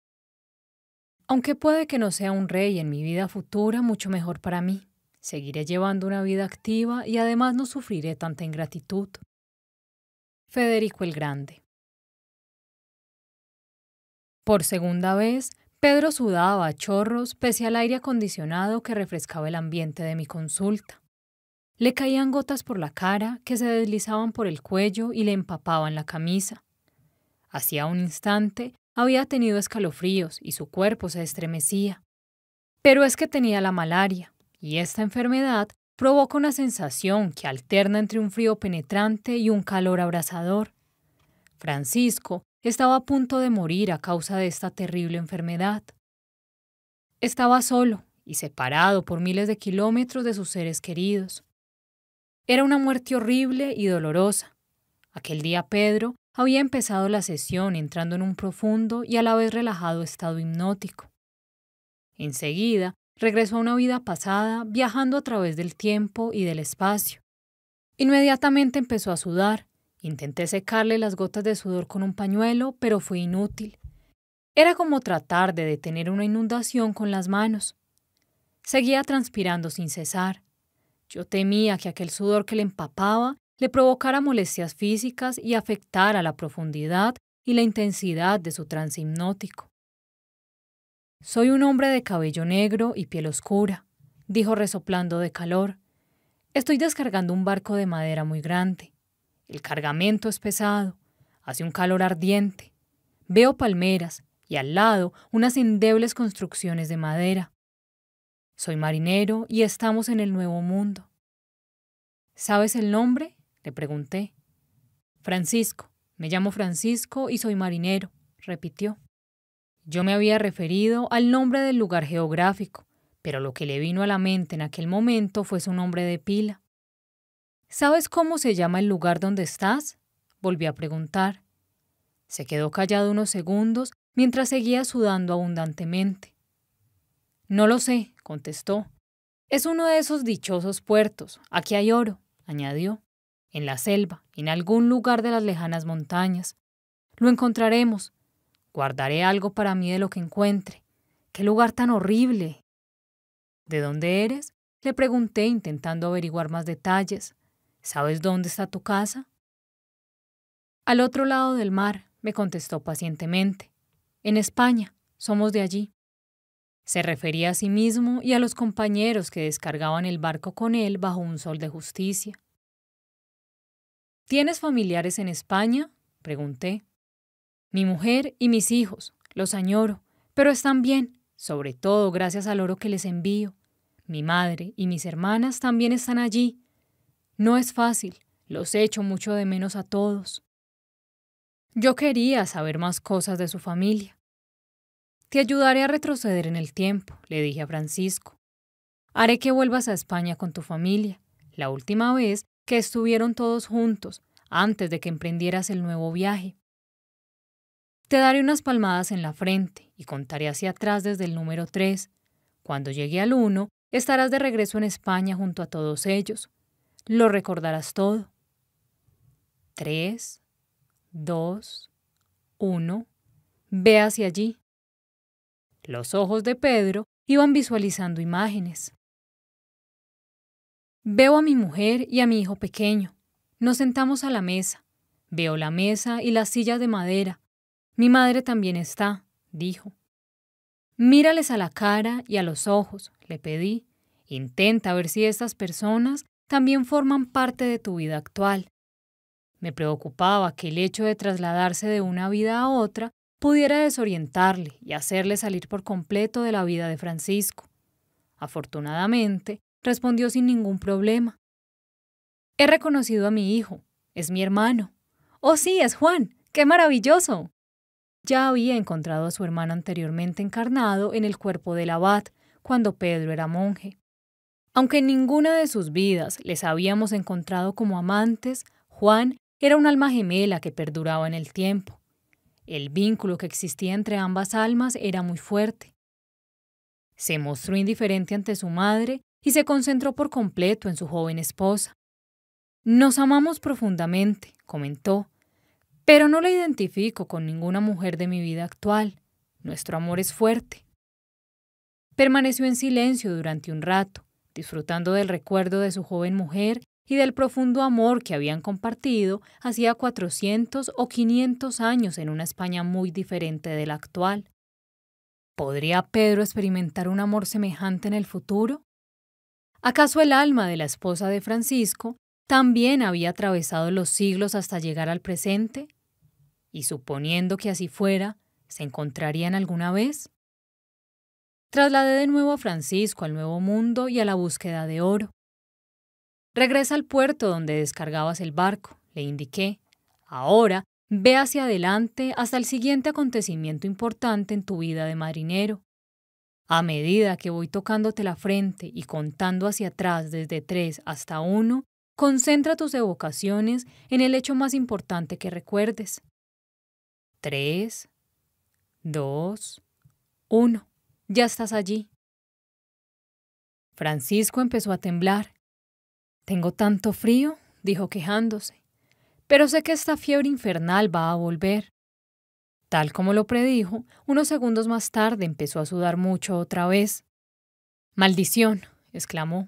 Aunque puede que no sea un rey en mi vida futura, mucho mejor para mí. Seguiré llevando una vida activa y además no sufriré tanta ingratitud. Federico el Grande Por segunda vez, Pedro sudaba a chorros pese al aire acondicionado que refrescaba el ambiente de mi consulta. Le caían gotas por la cara que se deslizaban por el cuello y le empapaban la camisa. Hacía un instante había tenido escalofríos y su cuerpo se estremecía. Pero es que tenía la malaria, y esta enfermedad provoca una sensación que alterna entre un frío penetrante y un calor abrasador. Francisco estaba a punto de morir a causa de esta terrible enfermedad. Estaba solo y separado por miles de kilómetros de sus seres queridos. Era una muerte horrible y dolorosa. Aquel día Pedro había empezado la sesión entrando en un profundo y a la vez relajado estado hipnótico. Enseguida regresó a una vida pasada viajando a través del tiempo y del espacio. Inmediatamente empezó a sudar Intenté secarle las gotas de sudor con un pañuelo, pero fue inútil. Era como tratar de detener una inundación con las manos. Seguía transpirando sin cesar. Yo temía que aquel sudor que le empapaba le provocara molestias físicas y afectara la profundidad y la intensidad de su trance hipnótico. Soy un hombre de cabello negro y piel oscura, dijo resoplando de calor. Estoy descargando un barco de madera muy grande. El cargamento es pesado, hace un calor ardiente. Veo palmeras y al lado unas endebles construcciones de madera. Soy marinero y estamos en el Nuevo Mundo. ¿Sabes el nombre? le pregunté. Francisco. Me llamo Francisco y soy marinero, repitió. Yo me había referido al nombre del lugar geográfico, pero lo que le vino a la mente en aquel momento fue su nombre de pila. ¿Sabes cómo se llama el lugar donde estás? Volví a preguntar. Se quedó callado unos segundos mientras seguía sudando abundantemente. No lo sé, contestó. Es uno de esos dichosos puertos. Aquí hay oro, añadió. En la selva, en algún lugar de las lejanas montañas. Lo encontraremos. Guardaré algo para mí de lo que encuentre. ¡Qué lugar tan horrible! ¿De dónde eres? Le pregunté intentando averiguar más detalles. ¿Sabes dónde está tu casa? Al otro lado del mar, me contestó pacientemente. En España, somos de allí. Se refería a sí mismo y a los compañeros que descargaban el barco con él bajo un sol de justicia. ¿Tienes familiares en España? pregunté. Mi mujer y mis hijos, los añoro, pero están bien, sobre todo gracias al oro que les envío. Mi madre y mis hermanas también están allí. No es fácil, los echo mucho de menos a todos. Yo quería saber más cosas de su familia. Te ayudaré a retroceder en el tiempo, le dije a Francisco. Haré que vuelvas a España con tu familia, la última vez que estuvieron todos juntos, antes de que emprendieras el nuevo viaje. Te daré unas palmadas en la frente y contaré hacia atrás desde el número 3. Cuando llegue al 1, estarás de regreso en España junto a todos ellos. Lo recordarás todo. 3, 2, 1. Ve hacia allí. Los ojos de Pedro iban visualizando imágenes. Veo a mi mujer y a mi hijo pequeño. Nos sentamos a la mesa. Veo la mesa y las sillas de madera. Mi madre también está, dijo. Mírales a la cara y a los ojos, le pedí. Intenta ver si estas personas también forman parte de tu vida actual. Me preocupaba que el hecho de trasladarse de una vida a otra pudiera desorientarle y hacerle salir por completo de la vida de Francisco. Afortunadamente, respondió sin ningún problema. He reconocido a mi hijo. Es mi hermano. Oh, sí, es Juan. ¡Qué maravilloso! Ya había encontrado a su hermano anteriormente encarnado en el cuerpo del abad, cuando Pedro era monje. Aunque en ninguna de sus vidas les habíamos encontrado como amantes, Juan era un alma gemela que perduraba en el tiempo. El vínculo que existía entre ambas almas era muy fuerte. Se mostró indiferente ante su madre y se concentró por completo en su joven esposa. Nos amamos profundamente, comentó, pero no la identifico con ninguna mujer de mi vida actual. Nuestro amor es fuerte. Permaneció en silencio durante un rato, disfrutando del recuerdo de su joven mujer y del profundo amor que habían compartido hacía 400 o 500 años en una España muy diferente de la actual. ¿Podría Pedro experimentar un amor semejante en el futuro? ¿Acaso el alma de la esposa de Francisco también había atravesado los siglos hasta llegar al presente? Y suponiendo que así fuera, ¿se encontrarían alguna vez? Trasladé de nuevo a Francisco al Nuevo Mundo y a la búsqueda de oro. Regresa al puerto donde descargabas el barco, le indiqué. Ahora ve hacia adelante hasta el siguiente acontecimiento importante en tu vida de marinero. A medida que voy tocándote la frente y contando hacia atrás desde tres hasta uno, concentra tus evocaciones en el hecho más importante que recuerdes. Tres, dos, uno. Ya estás allí. Francisco empezó a temblar tengo tanto frío, dijo quejándose, pero sé que esta fiebre infernal va a volver. Tal como lo predijo, unos segundos más tarde empezó a sudar mucho otra vez. Maldición, exclamó.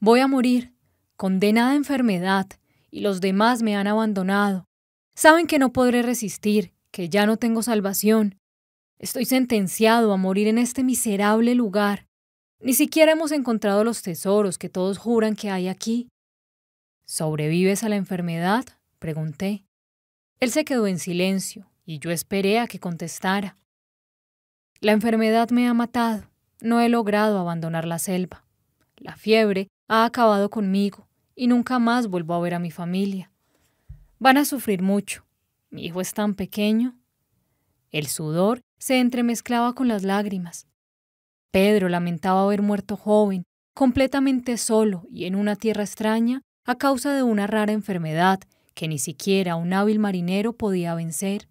Voy a morir, condenada enfermedad, y los demás me han abandonado. Saben que no podré resistir, que ya no tengo salvación. Estoy sentenciado a morir en este miserable lugar. Ni siquiera hemos encontrado los tesoros que todos juran que hay aquí. ¿Sobrevives a la enfermedad? pregunté. Él se quedó en silencio y yo esperé a que contestara. La enfermedad me ha matado. No he logrado abandonar la selva. La fiebre ha acabado conmigo y nunca más vuelvo a ver a mi familia. Van a sufrir mucho. Mi hijo es tan pequeño. El sudor se entremezclaba con las lágrimas. Pedro lamentaba haber muerto joven, completamente solo y en una tierra extraña a causa de una rara enfermedad que ni siquiera un hábil marinero podía vencer.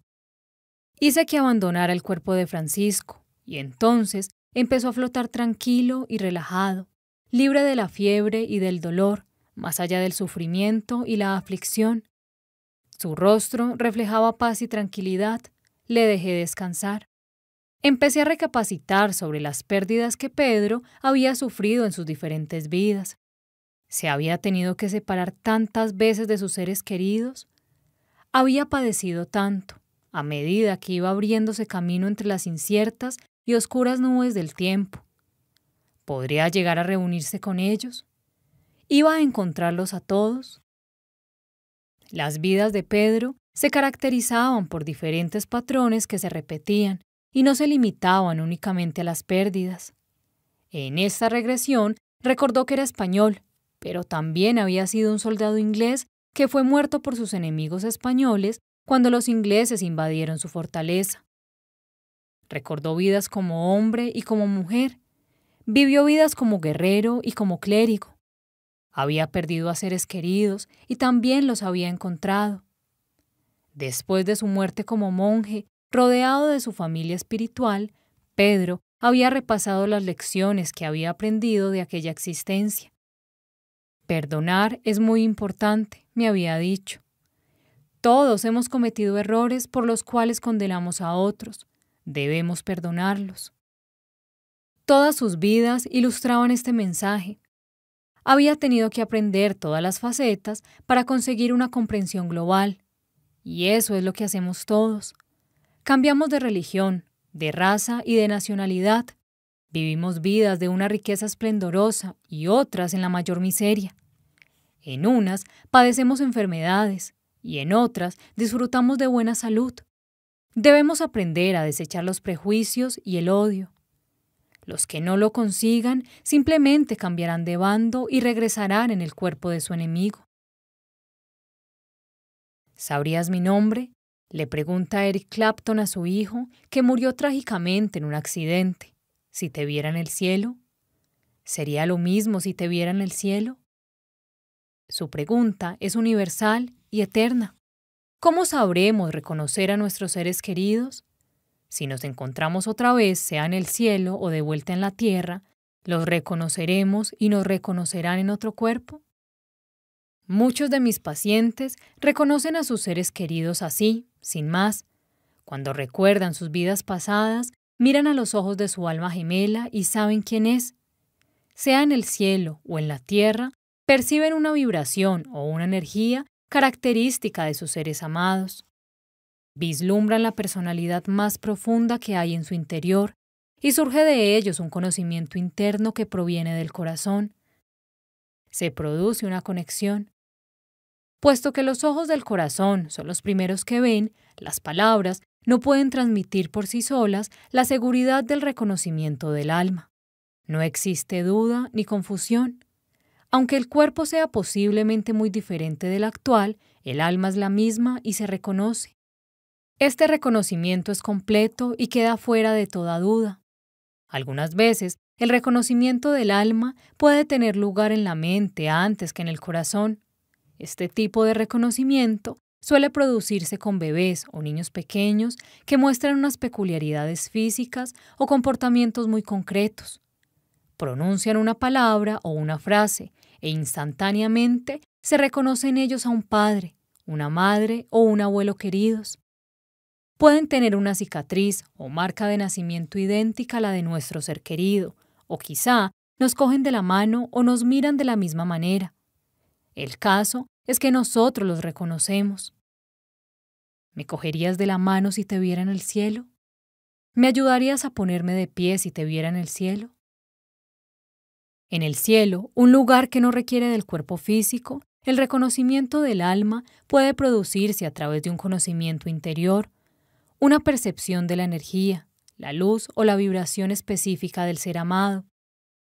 Hice que abandonara el cuerpo de Francisco, y entonces empezó a flotar tranquilo y relajado, libre de la fiebre y del dolor, más allá del sufrimiento y la aflicción. Su rostro reflejaba paz y tranquilidad. Le dejé descansar. Empecé a recapacitar sobre las pérdidas que Pedro había sufrido en sus diferentes vidas. ¿Se había tenido que separar tantas veces de sus seres queridos? Había padecido tanto, a medida que iba abriéndose camino entre las inciertas y oscuras nubes del tiempo. ¿Podría llegar a reunirse con ellos? ¿Iba a encontrarlos a todos? Las vidas de Pedro se caracterizaban por diferentes patrones que se repetían y no se limitaban únicamente a las pérdidas. En esta regresión recordó que era español, pero también había sido un soldado inglés que fue muerto por sus enemigos españoles cuando los ingleses invadieron su fortaleza. Recordó vidas como hombre y como mujer. Vivió vidas como guerrero y como clérigo. Había perdido a seres queridos y también los había encontrado. Después de su muerte como monje, rodeado de su familia espiritual, Pedro había repasado las lecciones que había aprendido de aquella existencia. Perdonar es muy importante, me había dicho. Todos hemos cometido errores por los cuales condenamos a otros. Debemos perdonarlos. Todas sus vidas ilustraban este mensaje. Había tenido que aprender todas las facetas para conseguir una comprensión global. Y eso es lo que hacemos todos. Cambiamos de religión, de raza y de nacionalidad. Vivimos vidas de una riqueza esplendorosa y otras en la mayor miseria. En unas padecemos enfermedades, y en otras disfrutamos de buena salud. Debemos aprender a desechar los prejuicios y el odio. Los que no lo consigan simplemente cambiarán de bando y regresarán en el cuerpo de su enemigo. ¿Sabrías mi nombre? Le pregunta Eric Clapton a su hijo, que murió trágicamente en un accidente. Si te viera en el cielo, ¿sería lo mismo si te viera en el cielo? Su pregunta es universal y eterna. ¿Cómo sabremos reconocer a nuestros seres queridos? Si nos encontramos otra vez, sea en el cielo o de vuelta en la tierra, ¿los reconoceremos y nos reconocerán en otro cuerpo? Muchos de mis pacientes reconocen a sus seres queridos así, sin más. Cuando recuerdan sus vidas pasadas, miran a los ojos de su alma gemela y saben quién es. Sea en el cielo o en la tierra, perciben una vibración o una energía característica de sus seres amados. Vislumbran la personalidad más profunda que hay en su interior y surge de ellos un conocimiento interno que proviene del corazón. Se produce una conexión. Puesto que los ojos del corazón son los primeros que ven, las palabras no pueden transmitir por sí solas la seguridad del reconocimiento del alma. No existe duda ni confusión. Aunque el cuerpo sea posiblemente muy diferente del actual, el alma es la misma y se reconoce. Este reconocimiento es completo y queda fuera de toda duda. Algunas veces, el reconocimiento del alma puede tener lugar en la mente antes que en el corazón. Este tipo de reconocimiento suele producirse con bebés o niños pequeños que muestran unas peculiaridades físicas o comportamientos muy concretos. Pronuncian una palabra o una frase e instantáneamente se reconoce en ellos a un padre, una madre o un abuelo queridos. Pueden tener una cicatriz o marca de nacimiento idéntica a la de nuestro ser querido, o quizá nos cogen de la mano o nos miran de la misma manera. El caso es que nosotros los reconocemos. ¿Me cogerías de la mano si te viera en el cielo? ¿Me ayudarías a ponerme de pie si te viera en el cielo? En el cielo, un lugar que no requiere del cuerpo físico, el reconocimiento del alma puede producirse a través de un conocimiento interior, una percepción de la energía, la luz o la vibración específica del ser amado.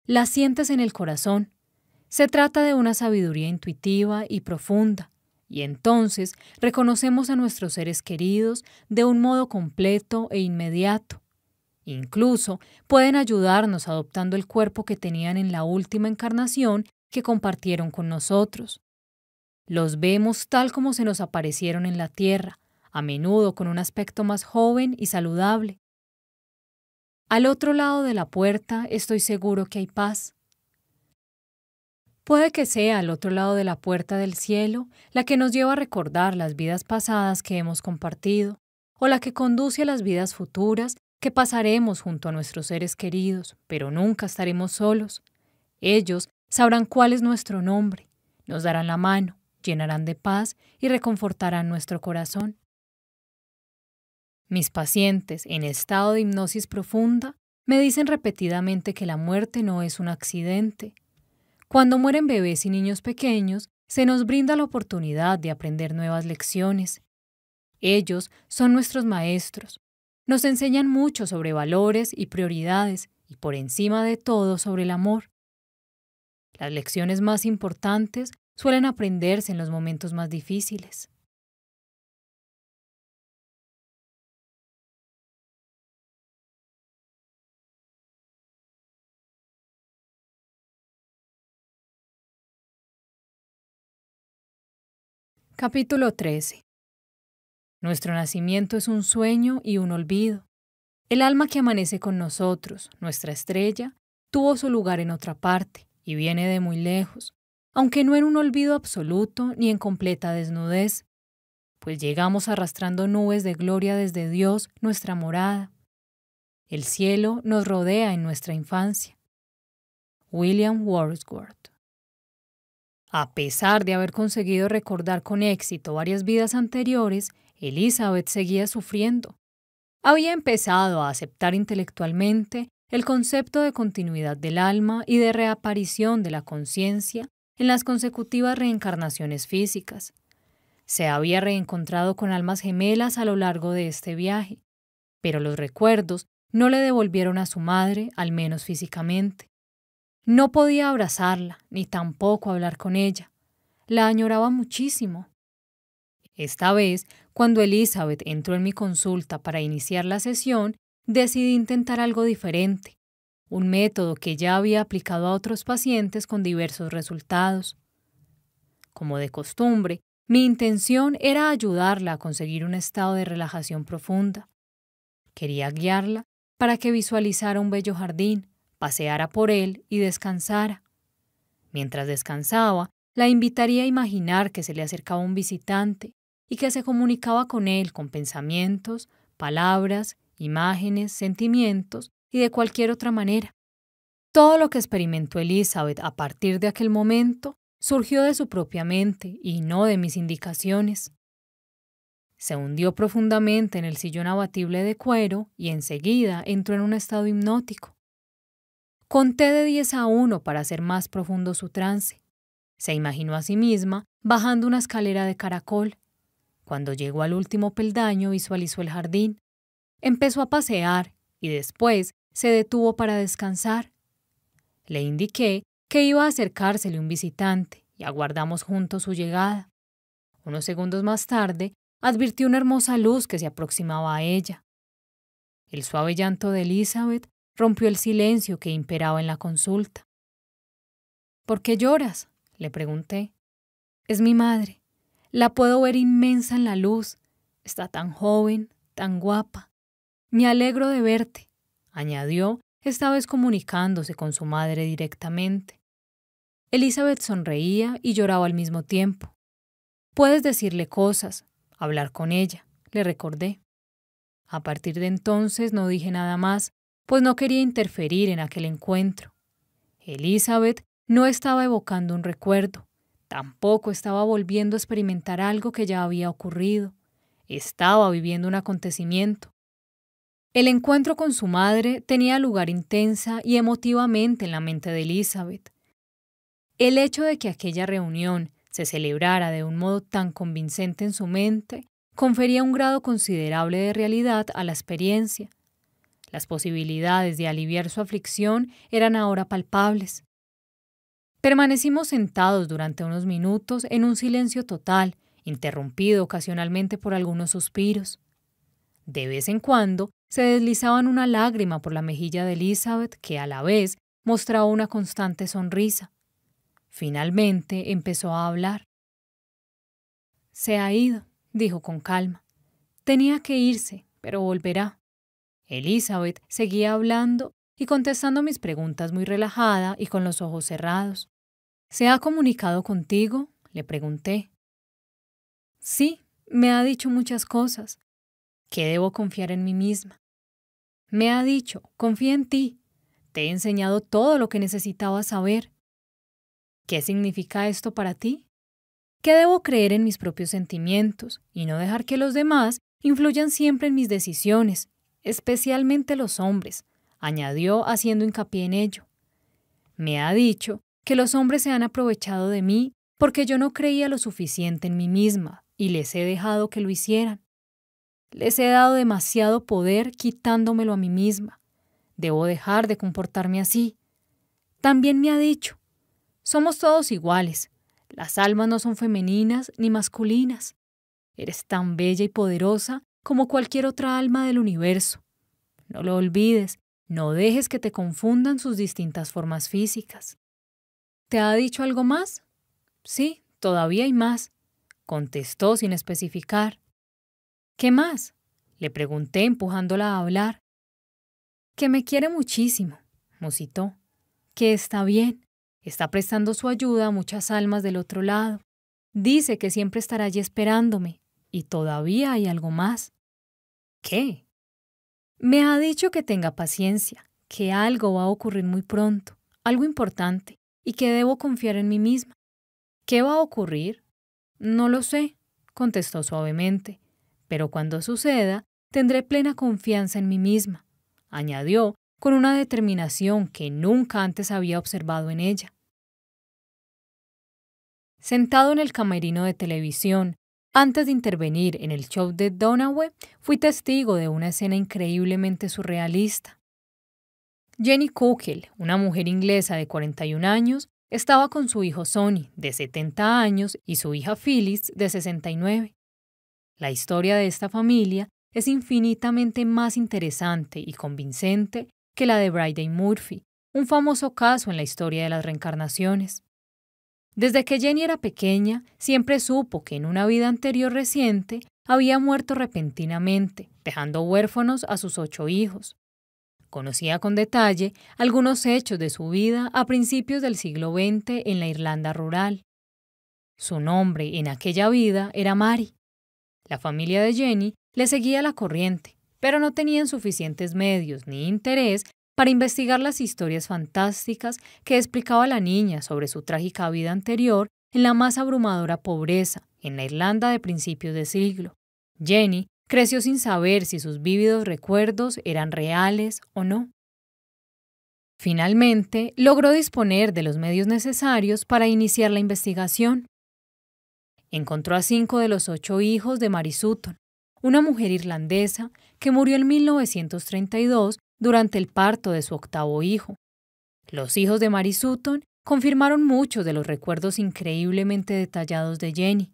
La sientes en el corazón. Se trata de una sabiduría intuitiva y profunda, y entonces reconocemos a nuestros seres queridos de un modo completo e inmediato. Incluso pueden ayudarnos adoptando el cuerpo que tenían en la última encarnación que compartieron con nosotros. Los vemos tal como se nos aparecieron en la tierra, a menudo con un aspecto más joven y saludable. Al otro lado de la puerta estoy seguro que hay paz. Puede que sea al otro lado de la puerta del cielo la que nos lleva a recordar las vidas pasadas que hemos compartido, o la que conduce a las vidas futuras que pasaremos junto a nuestros seres queridos, pero nunca estaremos solos. Ellos sabrán cuál es nuestro nombre, nos darán la mano, llenarán de paz y reconfortarán nuestro corazón. Mis pacientes en estado de hipnosis profunda me dicen repetidamente que la muerte no es un accidente. Cuando mueren bebés y niños pequeños, se nos brinda la oportunidad de aprender nuevas lecciones. Ellos son nuestros maestros. Nos enseñan mucho sobre valores y prioridades y por encima de todo sobre el amor. Las lecciones más importantes suelen aprenderse en los momentos más difíciles. Capítulo 13 Nuestro nacimiento es un sueño y un olvido. El alma que amanece con nosotros, nuestra estrella, tuvo su lugar en otra parte y viene de muy lejos, aunque no en un olvido absoluto ni en completa desnudez, pues llegamos arrastrando nubes de gloria desde Dios, nuestra morada. El cielo nos rodea en nuestra infancia. William Wordsworth. A pesar de haber conseguido recordar con éxito varias vidas anteriores, Elizabeth seguía sufriendo. Había empezado a aceptar intelectualmente el concepto de continuidad del alma y de reaparición de la conciencia en las consecutivas reencarnaciones físicas. Se había reencontrado con almas gemelas a lo largo de este viaje, pero los recuerdos no le devolvieron a su madre, al menos físicamente. No podía abrazarla, ni tampoco hablar con ella. La añoraba muchísimo. Esta vez, cuando Elizabeth entró en mi consulta para iniciar la sesión, decidí intentar algo diferente, un método que ya había aplicado a otros pacientes con diversos resultados. Como de costumbre, mi intención era ayudarla a conseguir un estado de relajación profunda. Quería guiarla para que visualizara un bello jardín, paseara por él y descansara. Mientras descansaba, la invitaría a imaginar que se le acercaba un visitante y que se comunicaba con él con pensamientos, palabras, imágenes, sentimientos y de cualquier otra manera. Todo lo que experimentó Elizabeth a partir de aquel momento surgió de su propia mente y no de mis indicaciones. Se hundió profundamente en el sillón abatible de cuero y enseguida entró en un estado hipnótico. Conté de diez a uno para hacer más profundo su trance. Se imaginó a sí misma bajando una escalera de caracol. Cuando llegó al último peldaño visualizó el jardín. Empezó a pasear y después se detuvo para descansar. Le indiqué que iba a acercársele un visitante y aguardamos juntos su llegada. Unos segundos más tarde, advirtió una hermosa luz que se aproximaba a ella. El suave llanto de Elizabeth rompió el silencio que imperaba en la consulta. ¿Por qué lloras? le pregunté. Es mi madre. La puedo ver inmensa en la luz. Está tan joven, tan guapa. Me alegro de verte añadió, esta vez comunicándose con su madre directamente. Elizabeth sonreía y lloraba al mismo tiempo. Puedes decirle cosas, hablar con ella, le recordé. A partir de entonces no dije nada más, pues no quería interferir en aquel encuentro. Elizabeth no estaba evocando un recuerdo, tampoco estaba volviendo a experimentar algo que ya había ocurrido, estaba viviendo un acontecimiento, el encuentro con su madre tenía lugar intensa y emotivamente en la mente de Elizabeth. El hecho de que aquella reunión se celebrara de un modo tan convincente en su mente confería un grado considerable de realidad a la experiencia. Las posibilidades de aliviar su aflicción eran ahora palpables. Permanecimos sentados durante unos minutos en un silencio total, interrumpido ocasionalmente por algunos suspiros. De vez en cuando se deslizaban una lágrima por la mejilla de Elizabeth, que a la vez mostraba una constante sonrisa. Finalmente empezó a hablar. Se ha ido, dijo con calma. Tenía que irse, pero volverá. Elizabeth seguía hablando y contestando mis preguntas muy relajada y con los ojos cerrados. ¿Se ha comunicado contigo? le pregunté. Sí, me ha dicho muchas cosas. Que debo confiar en mí misma. Me ha dicho, confía en ti. Te he enseñado todo lo que necesitaba saber. ¿Qué significa esto para ti? Que debo creer en mis propios sentimientos y no dejar que los demás influyan siempre en mis decisiones, especialmente los hombres, añadió haciendo hincapié en ello. Me ha dicho que los hombres se han aprovechado de mí porque yo no creía lo suficiente en mí misma y les he dejado que lo hicieran. Les he dado demasiado poder quitándomelo a mí misma. Debo dejar de comportarme así. También me ha dicho, somos todos iguales. Las almas no son femeninas ni masculinas. Eres tan bella y poderosa como cualquier otra alma del universo. No lo olvides, no dejes que te confundan sus distintas formas físicas. ¿Te ha dicho algo más? Sí, todavía hay más, contestó sin especificar. ¿Qué más? le pregunté empujándola a hablar. Que me quiere muchísimo, musitó. Que está bien, está prestando su ayuda a muchas almas del otro lado. Dice que siempre estará allí esperándome, y todavía hay algo más. ¿Qué? Me ha dicho que tenga paciencia, que algo va a ocurrir muy pronto, algo importante, y que debo confiar en mí misma. ¿Qué va a ocurrir? No lo sé, contestó suavemente, pero cuando suceda, tendré plena confianza en mí misma, añadió con una determinación que nunca antes había observado en ella. Sentado en el camerino de televisión, antes de intervenir en el show de Donahue, fui testigo de una escena increíblemente surrealista. Jenny Cookell, una mujer inglesa de 41 años, estaba con su hijo Sonny, de 70 años, y su hija Phyllis, de 69. La historia de esta familia es infinitamente más interesante y convincente que la de Bridey Murphy, un famoso caso en la historia de las reencarnaciones. Desde que Jenny era pequeña, siempre supo que en una vida anterior reciente había muerto repentinamente, dejando huérfanos a sus ocho hijos. Conocía con detalle algunos hechos de su vida a principios del siglo XX en la Irlanda rural. Su nombre en aquella vida era Mary. La familia de Jenny le seguía la corriente, pero no tenían suficientes medios ni interés para investigar las historias fantásticas que explicaba la niña sobre su trágica vida anterior en la más abrumadora pobreza en la Irlanda de principios de siglo. Jenny creció sin saber si sus vívidos recuerdos eran reales o no. Finalmente, logró disponer de los medios necesarios para iniciar la investigación. Encontró a cinco de los ocho hijos de Mary Sutton, una mujer irlandesa que murió en 1932 durante el parto de su octavo hijo. Los hijos de Mary Sutton confirmaron muchos de los recuerdos increíblemente detallados de Jenny.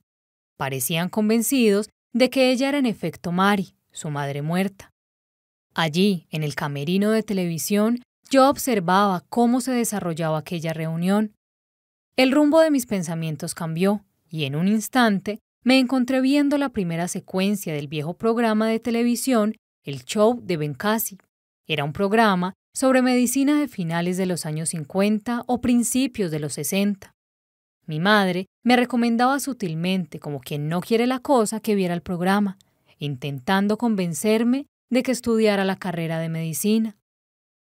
Parecían convencidos de que ella era en efecto Mary, su madre muerta. Allí, en el camerino de televisión, yo observaba cómo se desarrollaba aquella reunión. El rumbo de mis pensamientos cambió, y en un instante me encontré viendo la primera secuencia del viejo programa de televisión, el show de Bencasi. Era un programa sobre medicina de finales de los años 50 o principios de los 60. Mi madre me recomendaba sutilmente, como quien no quiere la cosa, que viera el programa, intentando convencerme de que estudiara la carrera de medicina.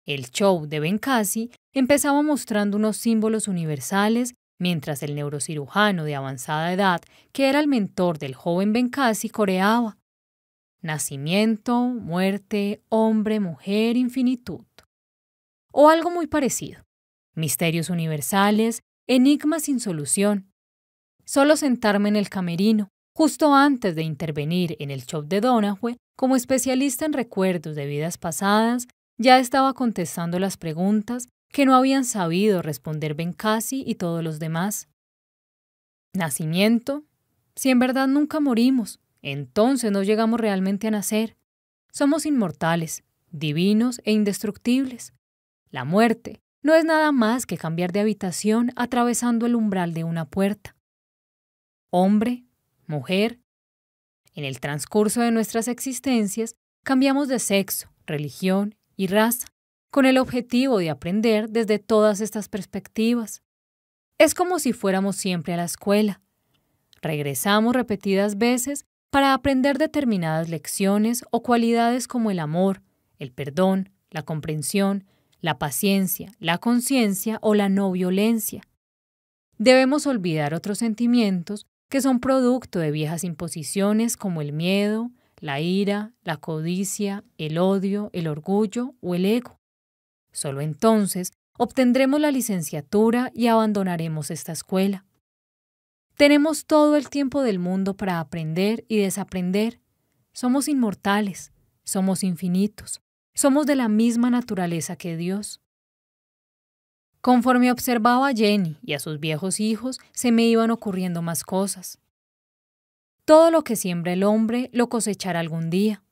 El show de Bencasi empezaba mostrando unos símbolos universales mientras el neurocirujano de avanzada edad, que era el mentor del joven Bencasi, coreaba nacimiento, muerte, hombre, mujer, infinitud. O algo muy parecido. Misterios universales, enigmas sin solución. Solo sentarme en el camerino, justo antes de intervenir en el show de Donahue, como especialista en recuerdos de vidas pasadas, ya estaba contestando las preguntas que no habían sabido responder Bencasi y todos los demás. Nacimiento. Si en verdad nunca morimos, entonces no llegamos realmente a nacer. Somos inmortales, divinos e indestructibles. La muerte no es nada más que cambiar de habitación atravesando el umbral de una puerta. Hombre, mujer. En el transcurso de nuestras existencias, cambiamos de sexo, religión y raza, con el objetivo de aprender desde todas estas perspectivas. Es como si fuéramos siempre a la escuela. Regresamos repetidas veces para aprender determinadas lecciones o cualidades como el amor, el perdón, la comprensión, la paciencia, la conciencia o la no violencia. Debemos olvidar otros sentimientos que son producto de viejas imposiciones como el miedo, la ira, la codicia, el odio, el orgullo o el ego. Solo entonces obtendremos la licenciatura y abandonaremos esta escuela. Tenemos todo el tiempo del mundo para aprender y desaprender. Somos inmortales, somos infinitos, somos de la misma naturaleza que Dios. Conforme observaba a Jenny y a sus viejos hijos, se me iban ocurriendo más cosas. Todo lo que siembra el hombre lo cosechará algún día.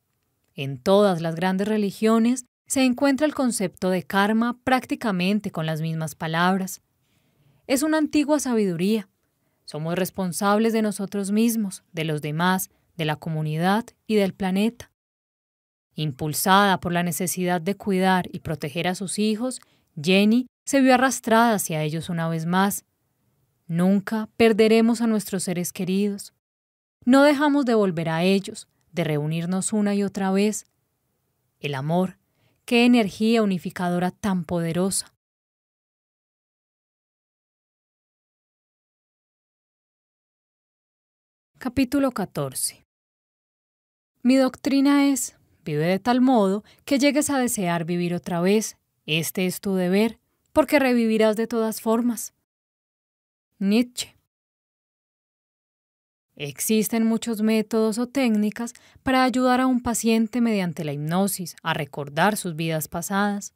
En todas las grandes religiones se encuentra el concepto de karma prácticamente con las mismas palabras. Es una antigua sabiduría. Somos responsables de nosotros mismos, de los demás, de la comunidad y del planeta. Impulsada por la necesidad de cuidar y proteger a sus hijos, Jenny se vio arrastrada hacia ellos una vez más. Nunca perderemos a nuestros seres queridos. No dejamos de volver a ellos, de reunirnos una y otra vez. El amor, qué energía unificadora tan poderosa. Capítulo 14 Mi doctrina es, vive de tal modo que llegues a desear vivir otra vez. Este es tu deber, porque revivirás de todas formas. Nietzsche. Existen muchos métodos o técnicas para ayudar a un paciente mediante la hipnosis a recordar sus vidas pasadas.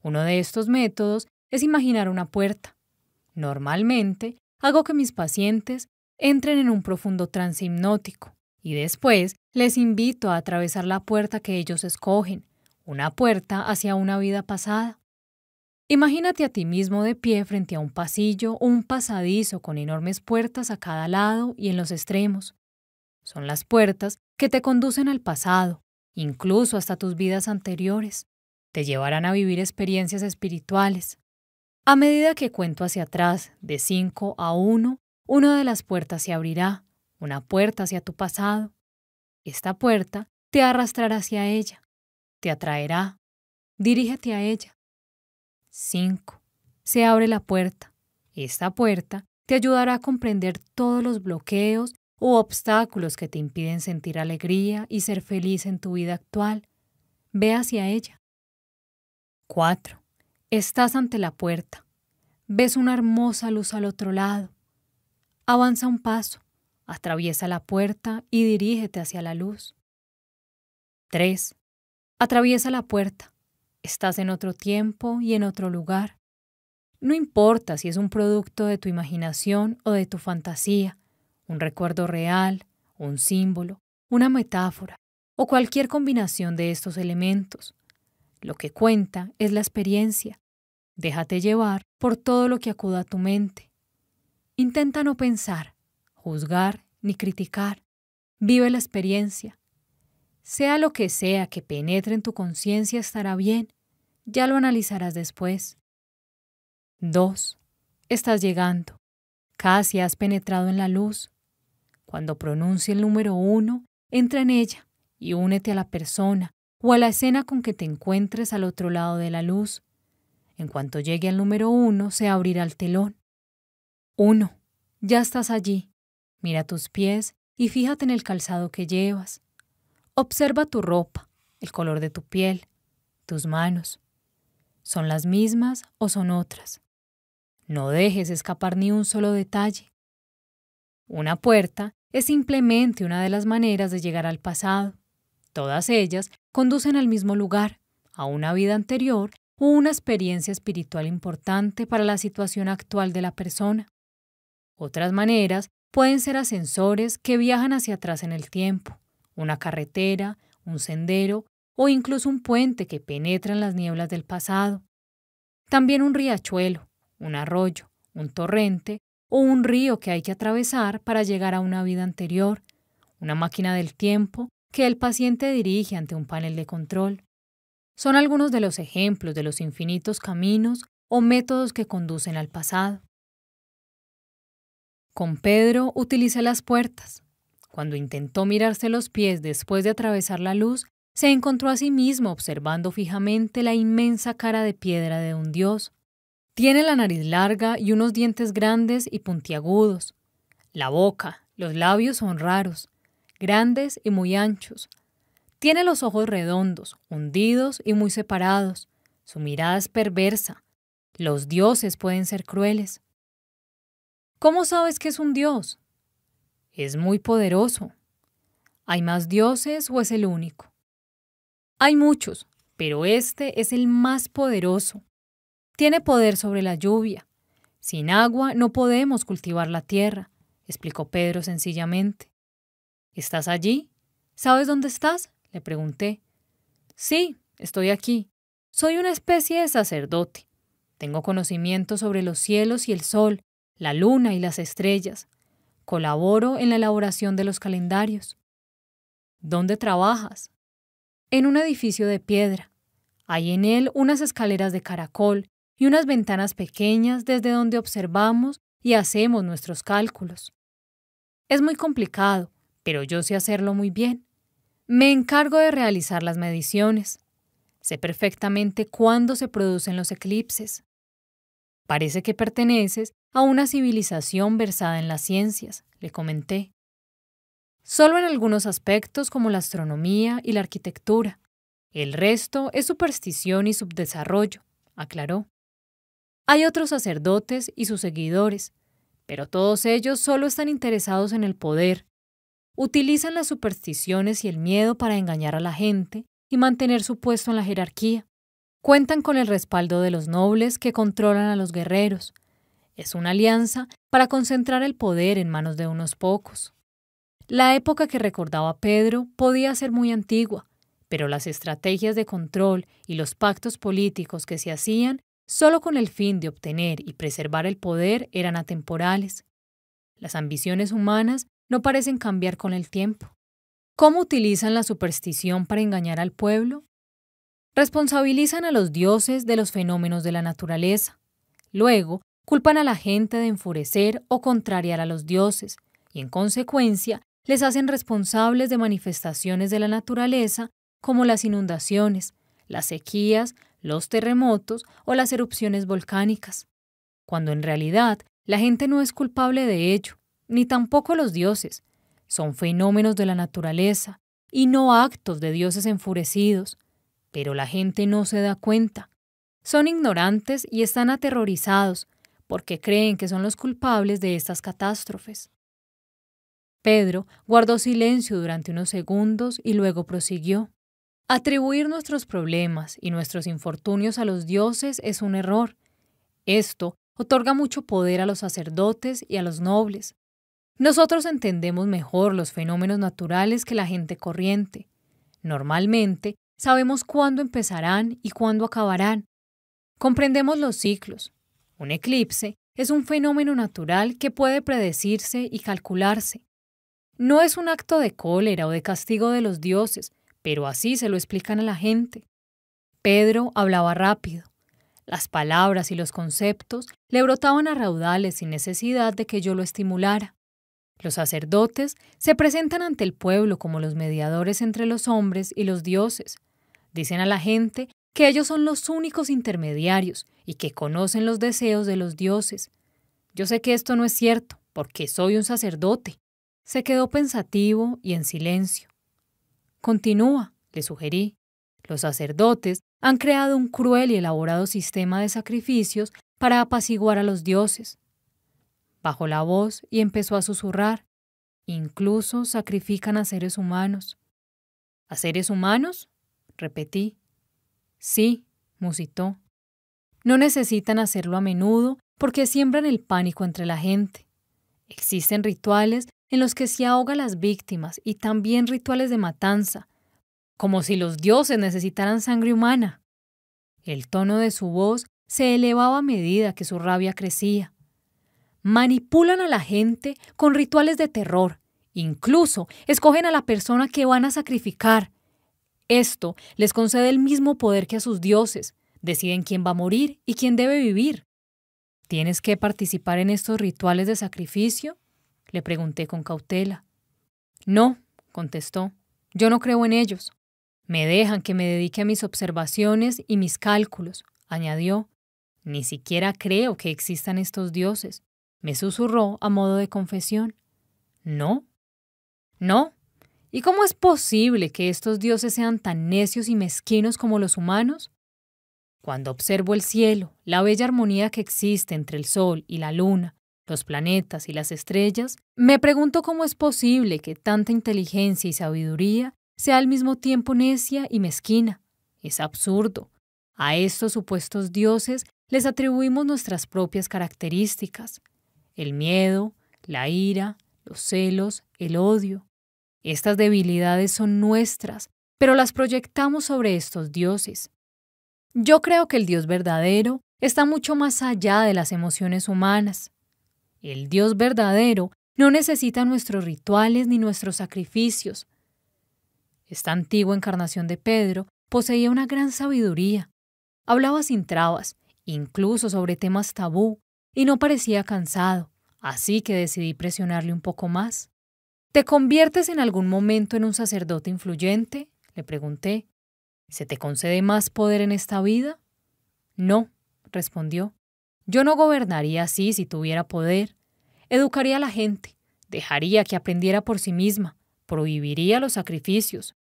Uno de estos métodos es imaginar una puerta. Normalmente hago que mis pacientes entren en un profundo trance hipnótico y después les invito a atravesar la puerta que ellos escogen, una puerta hacia una vida pasada. Imagínate a ti mismo de pie frente a un pasillo un pasadizo con enormes puertas a cada lado y en los extremos. Son las puertas que te conducen al pasado, incluso hasta tus vidas anteriores. Te llevarán a vivir experiencias espirituales. A medida que cuento hacia atrás, de 5 a 1, una de las puertas se abrirá, una puerta hacia tu pasado. Esta puerta te arrastrará hacia ella, te atraerá. Dirígete a ella. 5. Se abre la puerta. Esta puerta te ayudará a comprender todos los bloqueos u obstáculos que te impiden sentir alegría y ser feliz en tu vida actual. Ve hacia ella. 4. Estás ante la puerta. Ves una hermosa luz al otro lado. Avanza un paso, atraviesa la puerta y dirígete hacia la luz. 3. Atraviesa la puerta. Estás en otro tiempo y en otro lugar. No importa si es un producto de tu imaginación o de tu fantasía, un recuerdo real, un símbolo, una metáfora o cualquier combinación de estos elementos. Lo que cuenta es la experiencia. Déjate llevar por todo lo que acuda a tu mente. Intenta no pensar, juzgar ni criticar. Vive la experiencia. Sea lo que sea que penetre en tu conciencia estará bien ya lo analizarás después. 2. Estás llegando. Casi has penetrado en la luz. Cuando pronuncie el número 1, entra en ella y únete a la persona o a la escena con que te encuentres al otro lado de la luz. En cuanto llegue al número 1, se abrirá el telón. 1. Ya estás allí. Mira tus pies y fíjate en el calzado que llevas. Observa tu ropa, el color de tu piel, tus manos, ¿Son las mismas o son otras? No dejes escapar ni un solo detalle. Una puerta es simplemente una de las maneras de llegar al pasado. Todas ellas conducen al mismo lugar, a una vida anterior o una experiencia espiritual importante para la situación actual de la persona. Otras maneras pueden ser ascensores que viajan hacia atrás en el tiempo, una carretera, un sendero o incluso un puente que penetra en las nieblas del pasado. También un riachuelo, un arroyo, un torrente o un río que hay que atravesar para llegar a una vida anterior, una máquina del tiempo que el paciente dirige ante un panel de control. Son algunos de los ejemplos de los infinitos caminos o métodos que conducen al pasado. Con Pedro utilicé las puertas. Cuando intentó mirarse los pies después de atravesar la luz, se encontró a sí mismo observando fijamente la inmensa cara de piedra de un dios. Tiene la nariz larga y unos dientes grandes y puntiagudos. La boca, los labios son raros, grandes y muy anchos. Tiene los ojos redondos, hundidos y muy separados. Su mirada es perversa. Los dioses pueden ser crueles. ¿Cómo sabes que es un dios? Es muy poderoso. ¿Hay más dioses o es el único? Hay muchos, pero este es el más poderoso. Tiene poder sobre la lluvia. Sin agua no podemos cultivar la tierra, explicó Pedro sencillamente. ¿Estás allí? ¿Sabes dónde estás? le pregunté. Sí, estoy aquí. Soy una especie de sacerdote. Tengo conocimiento sobre los cielos y el sol, la luna y las estrellas. Colaboro en la elaboración de los calendarios. ¿Dónde trabajas? En un edificio de piedra. Hay en él unas escaleras de caracol y unas ventanas pequeñas desde donde observamos y hacemos nuestros cálculos. Es muy complicado, pero yo sé hacerlo muy bien. Me encargo de realizar las mediciones. Sé perfectamente cuándo se producen los eclipses. Parece que perteneces a una civilización versada en las ciencias, le comenté. Solo en algunos aspectos como la astronomía y la arquitectura. El resto es superstición y subdesarrollo, aclaró. Hay otros sacerdotes y sus seguidores, pero todos ellos solo están interesados en el poder. Utilizan las supersticiones y el miedo para engañar a la gente y mantener su puesto en la jerarquía. Cuentan con el respaldo de los nobles que controlan a los guerreros. Es una alianza para concentrar el poder en manos de unos pocos. La época que recordaba Pedro podía ser muy antigua, pero las estrategias de control y los pactos políticos que se hacían solo con el fin de obtener y preservar el poder eran atemporales. Las ambiciones humanas no parecen cambiar con el tiempo. ¿Cómo utilizan la superstición para engañar al pueblo? Responsabilizan a los dioses de los fenómenos de la naturaleza. Luego, culpan a la gente de enfurecer o contrariar a los dioses, y en consecuencia les hacen responsables de manifestaciones de la naturaleza como las inundaciones, las sequías, los terremotos o las erupciones volcánicas, cuando en realidad la gente no es culpable de ello, ni tampoco los dioses. Son fenómenos de la naturaleza y no actos de dioses enfurecidos, pero la gente no se da cuenta. Son ignorantes y están aterrorizados porque creen que son los culpables de estas catástrofes. Pedro guardó silencio durante unos segundos y luego prosiguió. Atribuir nuestros problemas y nuestros infortunios a los dioses es un error. Esto otorga mucho poder a los sacerdotes y a los nobles. Nosotros entendemos mejor los fenómenos naturales que la gente corriente. Normalmente Sabemos cuándo empezarán y cuándo acabarán. Comprendemos los ciclos. Un eclipse es un fenómeno natural que puede predecirse y calcularse. No es un acto de cólera o de castigo de los dioses, pero así se lo explican a la gente. Pedro hablaba rápido. Las palabras y los conceptos le brotaban a raudales sin necesidad de que yo lo estimulara. Los sacerdotes se presentan ante el pueblo como los mediadores entre los hombres y los dioses. Dicen a la gente que ellos son los únicos intermediarios y que conocen los deseos de los dioses. Yo sé que esto no es cierto, porque soy un sacerdote. Se quedó pensativo y en silencio. Continúa, le sugerí. Los sacerdotes han creado un cruel y elaborado sistema de sacrificios para apaciguar a los dioses. Bajó la voz y empezó a susurrar. Incluso sacrifican a seres humanos. ¿A seres humanos? repetí. Sí, musitó. No necesitan hacerlo a menudo porque siembran el pánico entre la gente. Existen rituales en los que se ahoga a las víctimas y también rituales de matanza, como si los dioses necesitaran sangre humana. El tono de su voz se elevaba a medida que su rabia crecía manipulan a la gente con rituales de terror Incluso escogen a la persona que van a sacrificar. Esto les concede el mismo poder que a sus dioses. Deciden quién va a morir y quién debe vivir. ¿Tienes que participar en estos rituales de sacrificio? Le pregunté con cautela. No, contestó. Yo no creo en ellos. Me dejan que me dedique a mis observaciones y mis cálculos, añadió. Ni siquiera creo que existan estos dioses, me susurró a modo de confesión. ¿No? ¿No? ¿Y cómo es posible que estos dioses sean tan necios y mezquinos como los humanos? Cuando observo el cielo, la bella armonía que existe entre el sol y la luna, los planetas y las estrellas, me pregunto cómo es posible que tanta inteligencia y sabiduría sea al mismo tiempo necia y mezquina. Es absurdo. A estos supuestos dioses les atribuimos nuestras propias características, el miedo, la ira, los celos, el odio. Estas debilidades son nuestras, pero las proyectamos sobre estos dioses. Yo creo que el Dios verdadero está mucho más allá de las emociones humanas. El Dios verdadero no necesita nuestros rituales ni nuestros sacrificios. Esta antigua encarnación de Pedro poseía una gran sabiduría. Hablaba sin trabas, incluso sobre temas tabú, y no parecía cansado, así que decidí presionarle un poco más. ¿Te conviertes en algún momento en un sacerdote influyente? le pregunté. ¿Se te concede más poder en esta vida? No, respondió. Yo no gobernaría así si tuviera poder. Educaría a la gente, dejaría que aprendiera por sí misma, prohibiría los sacrificios.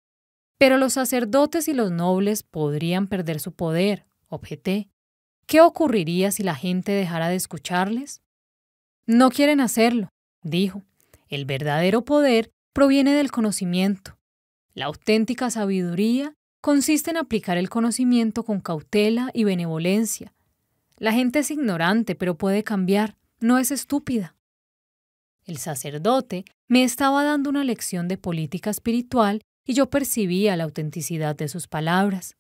Pero los sacerdotes y los nobles podrían perder su poder, objeté. ¿Qué ocurriría si la gente dejara de escucharles? No quieren hacerlo, dijo. El verdadero poder proviene del conocimiento. La auténtica sabiduría consiste en aplicar el conocimiento con cautela y benevolencia. La gente es ignorante, pero puede cambiar, no es estúpida. El sacerdote me estaba dando una lección de política espiritual y yo percibía la autenticidad de sus palabras.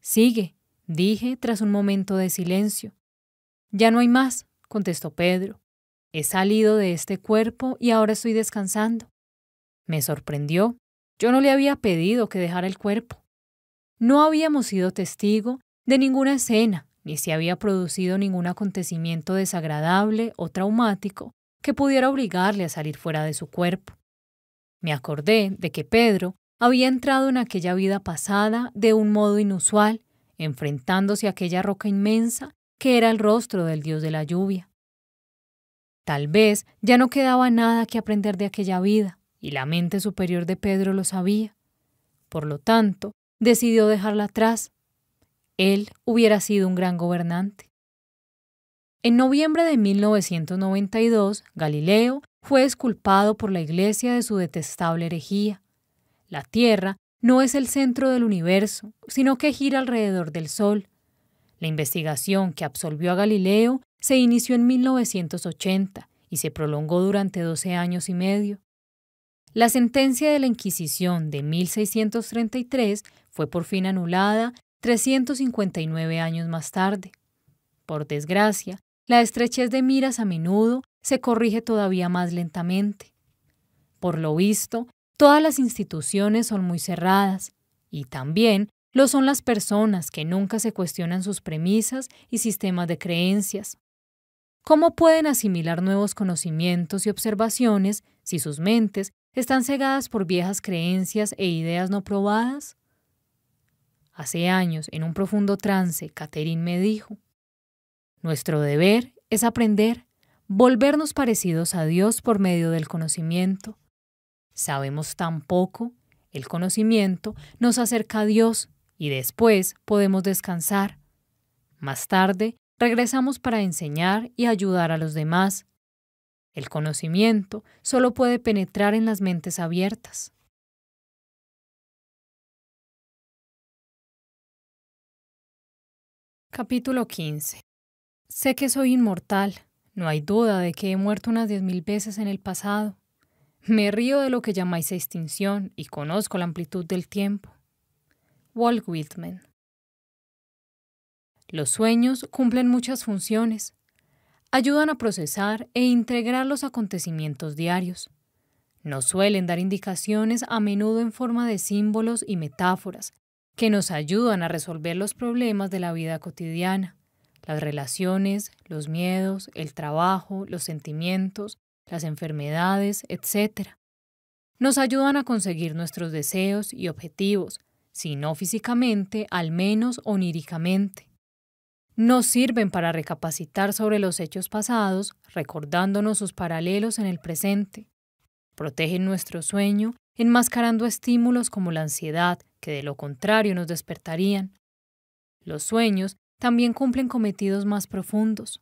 Sigue, dije tras un momento de silencio. Ya no hay más, contestó Pedro. He salido de este cuerpo y ahora estoy descansando. Me sorprendió. Yo no le había pedido que dejara el cuerpo. No habíamos sido testigo de ninguna escena, ni se había producido ningún acontecimiento desagradable o traumático que pudiera obligarle a salir fuera de su cuerpo. Me acordé de que Pedro había entrado en aquella vida pasada de un modo inusual enfrentándose a aquella roca inmensa que era el rostro del dios de la lluvia. Tal vez ya no quedaba nada que aprender de aquella vida, y la mente superior de Pedro lo sabía. Por lo tanto, decidió dejarla atrás. Él hubiera sido un gran gobernante. En noviembre de 1992, Galileo fue esculpado por la Iglesia de su detestable herejía. La Tierra no es el centro del universo, sino que gira alrededor del Sol. La investigación que absolvió a Galileo se inició en 1980 y se prolongó durante 12 años y medio. La sentencia de la Inquisición de 1633 fue por fin anulada 359 años más tarde. Por desgracia, la estrechez de miras a menudo se corrige todavía más lentamente. Por lo visto, Todas las instituciones son muy cerradas y también lo son las personas que nunca se cuestionan sus premisas y sistemas de creencias. ¿Cómo pueden asimilar nuevos conocimientos y observaciones si sus mentes están cegadas por viejas creencias e ideas no probadas? Hace años, en un profundo trance, Catherine me dijo, Nuestro deber es aprender, volvernos parecidos a Dios por medio del conocimiento. Sabemos tan poco, el conocimiento nos acerca a Dios y después podemos descansar. Más tarde, regresamos para enseñar y ayudar a los demás. El conocimiento solo puede penetrar en las mentes abiertas. Capítulo 15 Sé que soy inmortal. No hay duda de que he muerto unas diez mil veces en el pasado. Me río de lo que llamáis extinción y conozco la amplitud del tiempo. Walt Whitman. Los sueños cumplen muchas funciones. Ayudan a procesar e integrar los acontecimientos diarios. Nos suelen dar indicaciones a menudo en forma de símbolos y metáforas que nos ayudan a resolver los problemas de la vida cotidiana, las relaciones, los miedos, el trabajo, los sentimientos, las enfermedades, etc. Nos ayudan a conseguir nuestros deseos y objetivos, si no físicamente, al menos oníricamente. Nos sirven para recapacitar sobre los hechos pasados, recordándonos sus paralelos en el presente. Protegen nuestro sueño, enmascarando estímulos como la ansiedad, que de lo contrario nos despertarían. Los sueños también cumplen cometidos más profundos.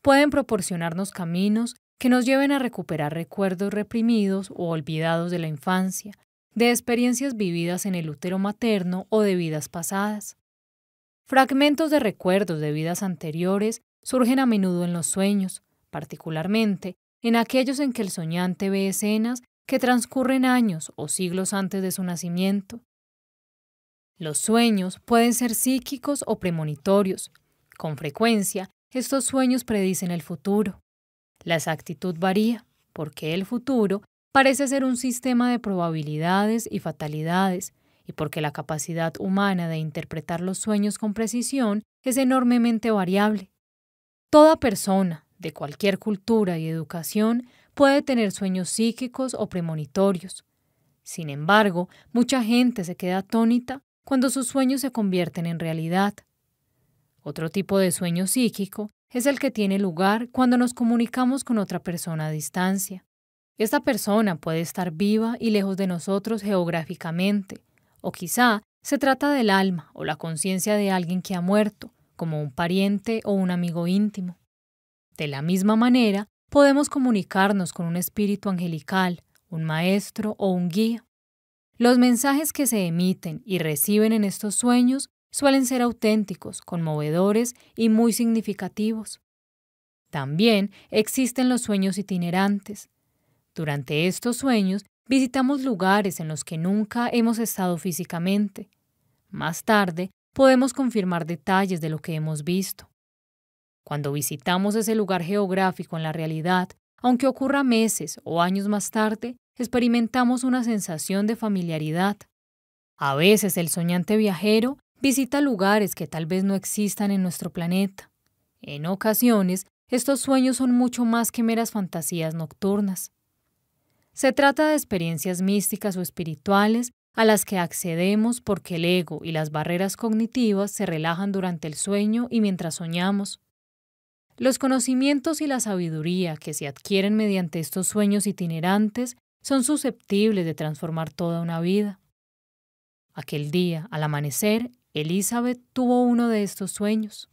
Pueden proporcionarnos caminos que nos lleven a recuperar recuerdos reprimidos o olvidados de la infancia, de experiencias vividas en el útero materno o de vidas pasadas. Fragmentos de recuerdos de vidas anteriores surgen a menudo en los sueños, particularmente en aquellos en que el soñante ve escenas que transcurren años o siglos antes de su nacimiento. Los sueños pueden ser psíquicos o premonitorios. Con frecuencia, estos sueños predicen el futuro. La exactitud varía, porque el futuro parece ser un sistema de probabilidades y fatalidades, y porque la capacidad humana de interpretar los sueños con precisión es enormemente variable. Toda persona, de cualquier cultura y educación, puede tener sueños psíquicos o premonitorios. Sin embargo, mucha gente se queda atónita cuando sus sueños se convierten en realidad. Otro tipo de sueño psíquico es el que tiene lugar cuando nos comunicamos con otra persona a distancia. Esta persona puede estar viva y lejos de nosotros geográficamente, o quizá se trata del alma o la conciencia de alguien que ha muerto, como un pariente o un amigo íntimo. De la misma manera, podemos comunicarnos con un espíritu angelical, un maestro o un guía. Los mensajes que se emiten y reciben en estos sueños suelen ser auténticos, conmovedores y muy significativos. También existen los sueños itinerantes. Durante estos sueños visitamos lugares en los que nunca hemos estado físicamente. Más tarde podemos confirmar detalles de lo que hemos visto. Cuando visitamos ese lugar geográfico en la realidad, aunque ocurra meses o años más tarde, experimentamos una sensación de familiaridad. A veces el soñante viajero visita lugares que tal vez no existan en nuestro planeta. En ocasiones, estos sueños son mucho más que meras fantasías nocturnas. Se trata de experiencias místicas o espirituales a las que accedemos porque el ego y las barreras cognitivas se relajan durante el sueño y mientras soñamos. Los conocimientos y la sabiduría que se adquieren mediante estos sueños itinerantes son susceptibles de transformar toda una vida. Aquel día, al amanecer, Elizabeth tuvo uno de estos sueños.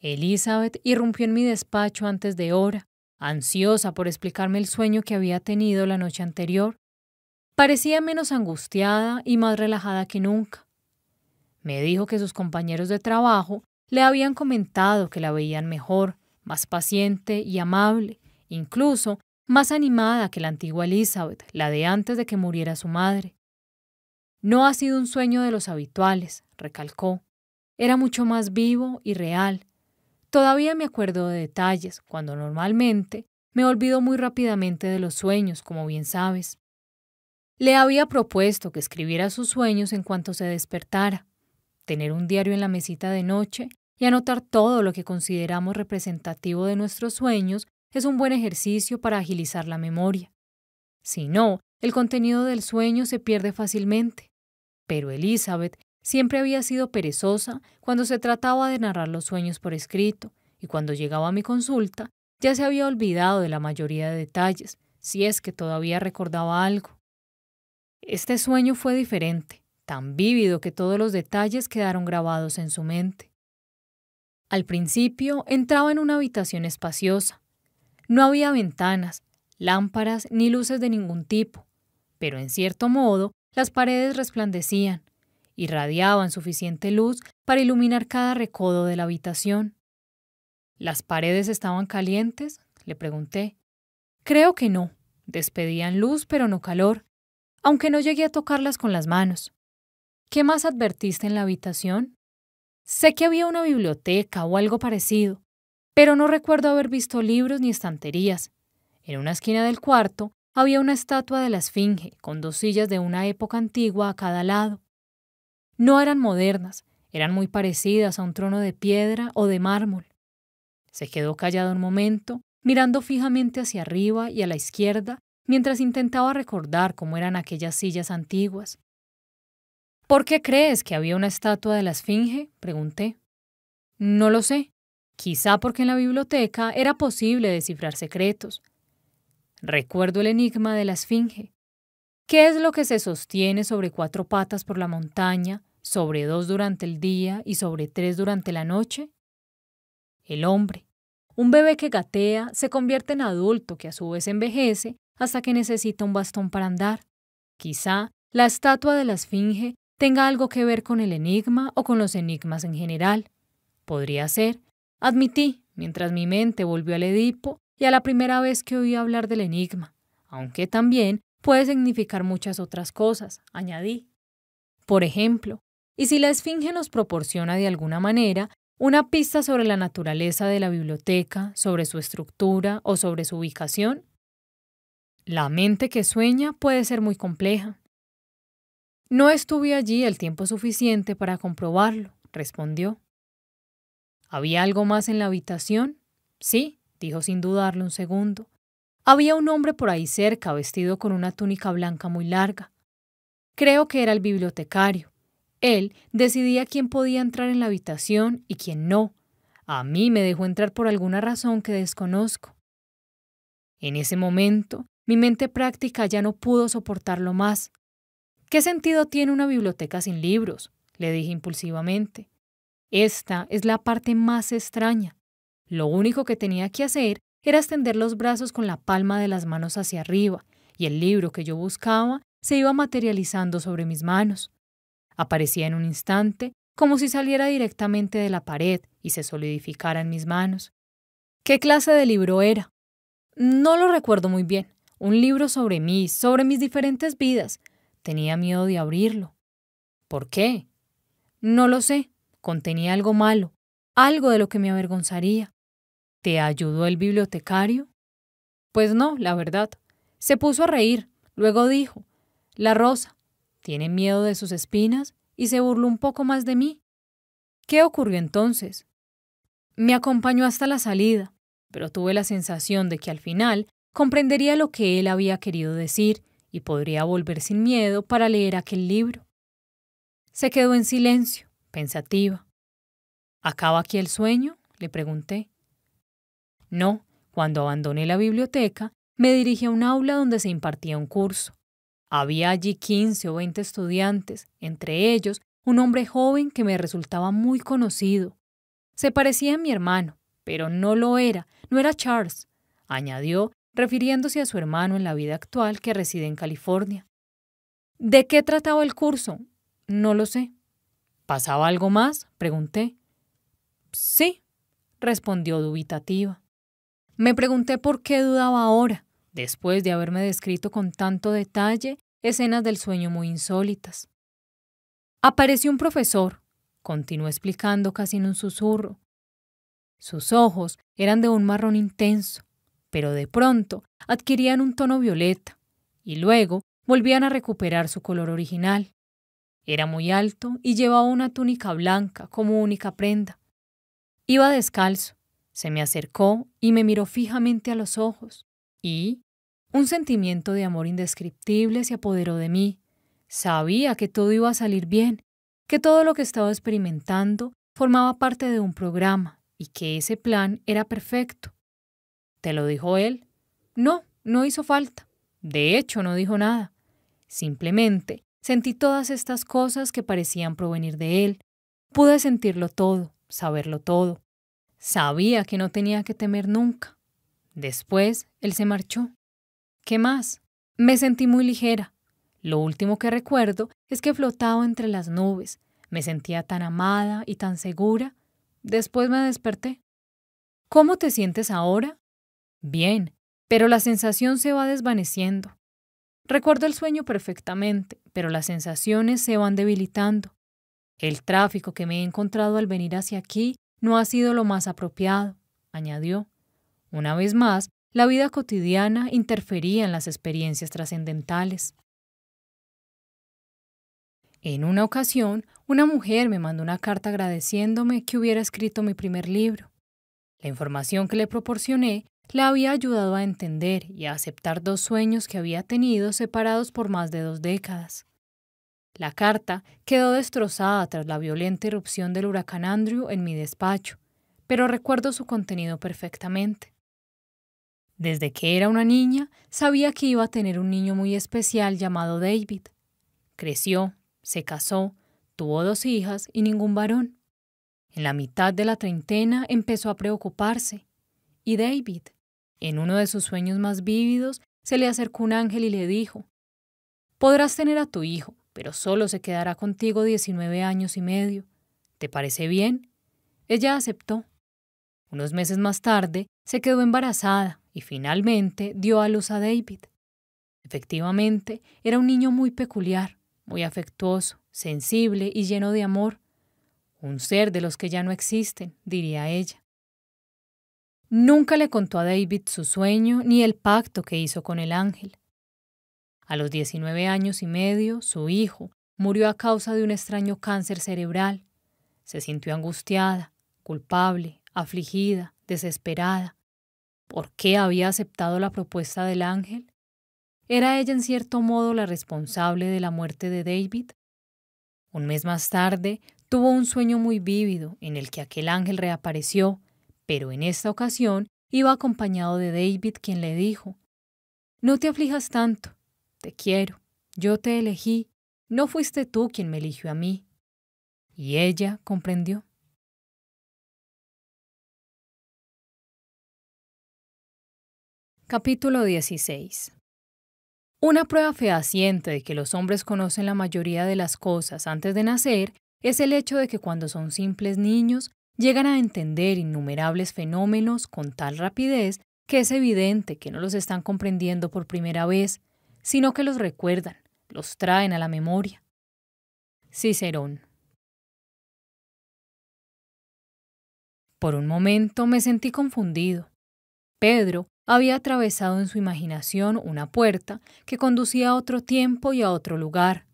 Elizabeth irrumpió en mi despacho antes de hora, ansiosa por explicarme el sueño que había tenido la noche anterior. Parecía menos angustiada y más relajada que nunca. Me dijo que sus compañeros de trabajo le habían comentado que la veían mejor, más paciente y amable, incluso más animada que la antigua Elizabeth, la de antes de que muriera su madre. No ha sido un sueño de los habituales, recalcó. Era mucho más vivo y real. Todavía me acuerdo de detalles, cuando normalmente me olvido muy rápidamente de los sueños, como bien sabes. Le había propuesto que escribiera sus sueños en cuanto se despertara, tener un diario en la mesita de noche y anotar todo lo que consideramos representativo de nuestros sueños es un buen ejercicio para agilizar la memoria. Si no, el contenido del sueño se pierde fácilmente. Pero Elizabeth siempre había sido perezosa cuando se trataba de narrar los sueños por escrito, y cuando llegaba a mi consulta ya se había olvidado de la mayoría de detalles, si es que todavía recordaba algo. Este sueño fue diferente, tan vívido que todos los detalles quedaron grabados en su mente. Al principio entraba en una habitación espaciosa. No había ventanas, lámparas ni luces de ningún tipo, pero en cierto modo las paredes resplandecían, irradiaban suficiente luz para iluminar cada recodo de la habitación. ¿Las paredes estaban calientes? le pregunté. Creo que no. Despedían luz pero no calor, aunque no llegué a tocarlas con las manos. ¿Qué más advertiste en la habitación? Sé que había una biblioteca o algo parecido, pero no recuerdo haber visto libros ni estanterías. En una esquina del cuarto había una estatua de la Esfinge con dos sillas de una época antigua a cada lado. No eran modernas, eran muy parecidas a un trono de piedra o de mármol. Se quedó callado un momento, mirando fijamente hacia arriba y a la izquierda, mientras intentaba recordar cómo eran aquellas sillas antiguas. ¿Por qué crees que había una estatua de la Esfinge? pregunté. No lo sé. Quizá porque en la biblioteca era posible descifrar secretos. Recuerdo el enigma de la Esfinge. ¿Qué es lo que se sostiene sobre cuatro patas por la montaña, sobre dos durante el día y sobre tres durante la noche? El hombre. Un bebé que gatea se convierte en adulto que a su vez envejece hasta que necesita un bastón para andar. Quizá la estatua de la Esfinge tenga algo que ver con el enigma o con los enigmas en general. Podría ser, admití, mientras mi mente volvió al Edipo y a la primera vez que oí hablar del enigma, aunque también puede significar muchas otras cosas, añadí. Por ejemplo, ¿y si la Esfinge nos proporciona de alguna manera una pista sobre la naturaleza de la biblioteca, sobre su estructura o sobre su ubicación? La mente que sueña puede ser muy compleja. No estuve allí el tiempo suficiente para comprobarlo, respondió. ¿Había algo más en la habitación? Sí, dijo sin dudarlo un segundo. Había un hombre por ahí cerca vestido con una túnica blanca muy larga. Creo que era el bibliotecario. Él decidía quién podía entrar en la habitación y quién no. A mí me dejó entrar por alguna razón que desconozco. En ese momento, mi mente práctica ya no pudo soportarlo más. ¿Qué sentido tiene una biblioteca sin libros? le dije impulsivamente. Esta es la parte más extraña. Lo único que tenía que hacer era extender los brazos con la palma de las manos hacia arriba, y el libro que yo buscaba se iba materializando sobre mis manos. Aparecía en un instante, como si saliera directamente de la pared y se solidificara en mis manos. ¿Qué clase de libro era? No lo recuerdo muy bien. Un libro sobre mí, sobre mis diferentes vidas. Tenía miedo de abrirlo. ¿Por qué? No lo sé. Contenía algo malo, algo de lo que me avergonzaría. ¿Te ayudó el bibliotecario? Pues no, la verdad. Se puso a reír, luego dijo, La rosa, ¿tiene miedo de sus espinas? y se burló un poco más de mí. ¿Qué ocurrió entonces? Me acompañó hasta la salida, pero tuve la sensación de que al final comprendería lo que él había querido decir y podría volver sin miedo para leer aquel libro. Se quedó en silencio, pensativa. ¿Acaba aquí el sueño? le pregunté. No, cuando abandoné la biblioteca, me dirigí a un aula donde se impartía un curso. Había allí quince o veinte estudiantes, entre ellos un hombre joven que me resultaba muy conocido. Se parecía a mi hermano, pero no lo era, no era Charles, añadió, refiriéndose a su hermano en la vida actual que reside en California. ¿De qué trataba el curso? No lo sé. ¿Pasaba algo más? pregunté. Sí, respondió dubitativa. Me pregunté por qué dudaba ahora, después de haberme descrito con tanto detalle escenas del sueño muy insólitas. Apareció un profesor, continuó explicando casi en un susurro. Sus ojos eran de un marrón intenso, pero de pronto adquirían un tono violeta y luego volvían a recuperar su color original. Era muy alto y llevaba una túnica blanca como única prenda. Iba descalzo, se me acercó y me miró fijamente a los ojos, y un sentimiento de amor indescriptible se apoderó de mí. Sabía que todo iba a salir bien, que todo lo que estaba experimentando formaba parte de un programa y que ese plan era perfecto. ¿Te lo dijo él? No, no hizo falta. De hecho, no dijo nada. Simplemente Sentí todas estas cosas que parecían provenir de él. Pude sentirlo todo, saberlo todo. Sabía que no tenía que temer nunca. Después, él se marchó. ¿Qué más? Me sentí muy ligera. Lo último que recuerdo es que flotaba entre las nubes. Me sentía tan amada y tan segura. Después me desperté. ¿Cómo te sientes ahora? Bien, pero la sensación se va desvaneciendo. Recuerdo el sueño perfectamente, pero las sensaciones se van debilitando. El tráfico que me he encontrado al venir hacia aquí no ha sido lo más apropiado, añadió. Una vez más, la vida cotidiana interfería en las experiencias trascendentales. En una ocasión, una mujer me mandó una carta agradeciéndome que hubiera escrito mi primer libro. La información que le proporcioné le había ayudado a entender y a aceptar dos sueños que había tenido separados por más de dos décadas. La carta quedó destrozada tras la violenta irrupción del huracán Andrew en mi despacho, pero recuerdo su contenido perfectamente. Desde que era una niña, sabía que iba a tener un niño muy especial llamado David. Creció, se casó, tuvo dos hijas y ningún varón. En la mitad de la treintena empezó a preocuparse. Y David, en uno de sus sueños más vívidos, se le acercó un ángel y le dijo, Podrás tener a tu hijo, pero solo se quedará contigo 19 años y medio. ¿Te parece bien? Ella aceptó. Unos meses más tarde se quedó embarazada y finalmente dio a luz a David. Efectivamente, era un niño muy peculiar, muy afectuoso, sensible y lleno de amor. Un ser de los que ya no existen, diría ella. Nunca le contó a David su sueño ni el pacto que hizo con el ángel. A los 19 años y medio, su hijo murió a causa de un extraño cáncer cerebral. Se sintió angustiada, culpable, afligida, desesperada. ¿Por qué había aceptado la propuesta del ángel? ¿Era ella en cierto modo la responsable de la muerte de David? Un mes más tarde tuvo un sueño muy vívido en el que aquel ángel reapareció, pero en esta ocasión iba acompañado de David quien le dijo, No te aflijas tanto, te quiero, yo te elegí, no fuiste tú quien me eligió a mí. Y ella comprendió. Capítulo 16 Una prueba fehaciente de que los hombres conocen la mayoría de las cosas antes de nacer es el hecho de que cuando son simples niños llegan a entender innumerables fenómenos con tal rapidez que es evidente que no los están comprendiendo por primera vez, sino que los recuerdan, los traen a la memoria. Cicerón. Por un momento me sentí confundido. Pedro había atravesado en su imaginación una puerta que conducía a otro tiempo y a otro lugar.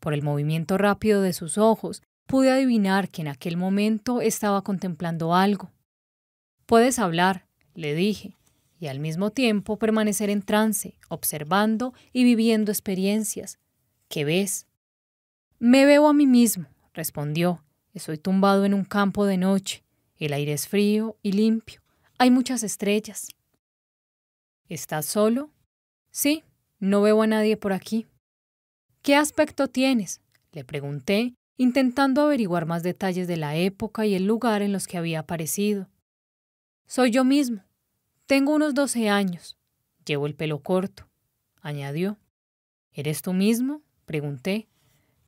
Por el movimiento rápido de sus ojos, pude adivinar que en aquel momento estaba contemplando algo. Puedes hablar, le dije, y al mismo tiempo permanecer en trance, observando y viviendo experiencias. ¿Qué ves? Me veo a mí mismo, respondió. Estoy tumbado en un campo de noche. El aire es frío y limpio. Hay muchas estrellas. ¿Estás solo? Sí, no veo a nadie por aquí. ¿Qué aspecto tienes? le pregunté, intentando averiguar más detalles de la época y el lugar en los que había aparecido. Soy yo mismo, tengo unos doce años. Llevo el pelo corto, añadió. ¿Eres tú mismo? pregunté.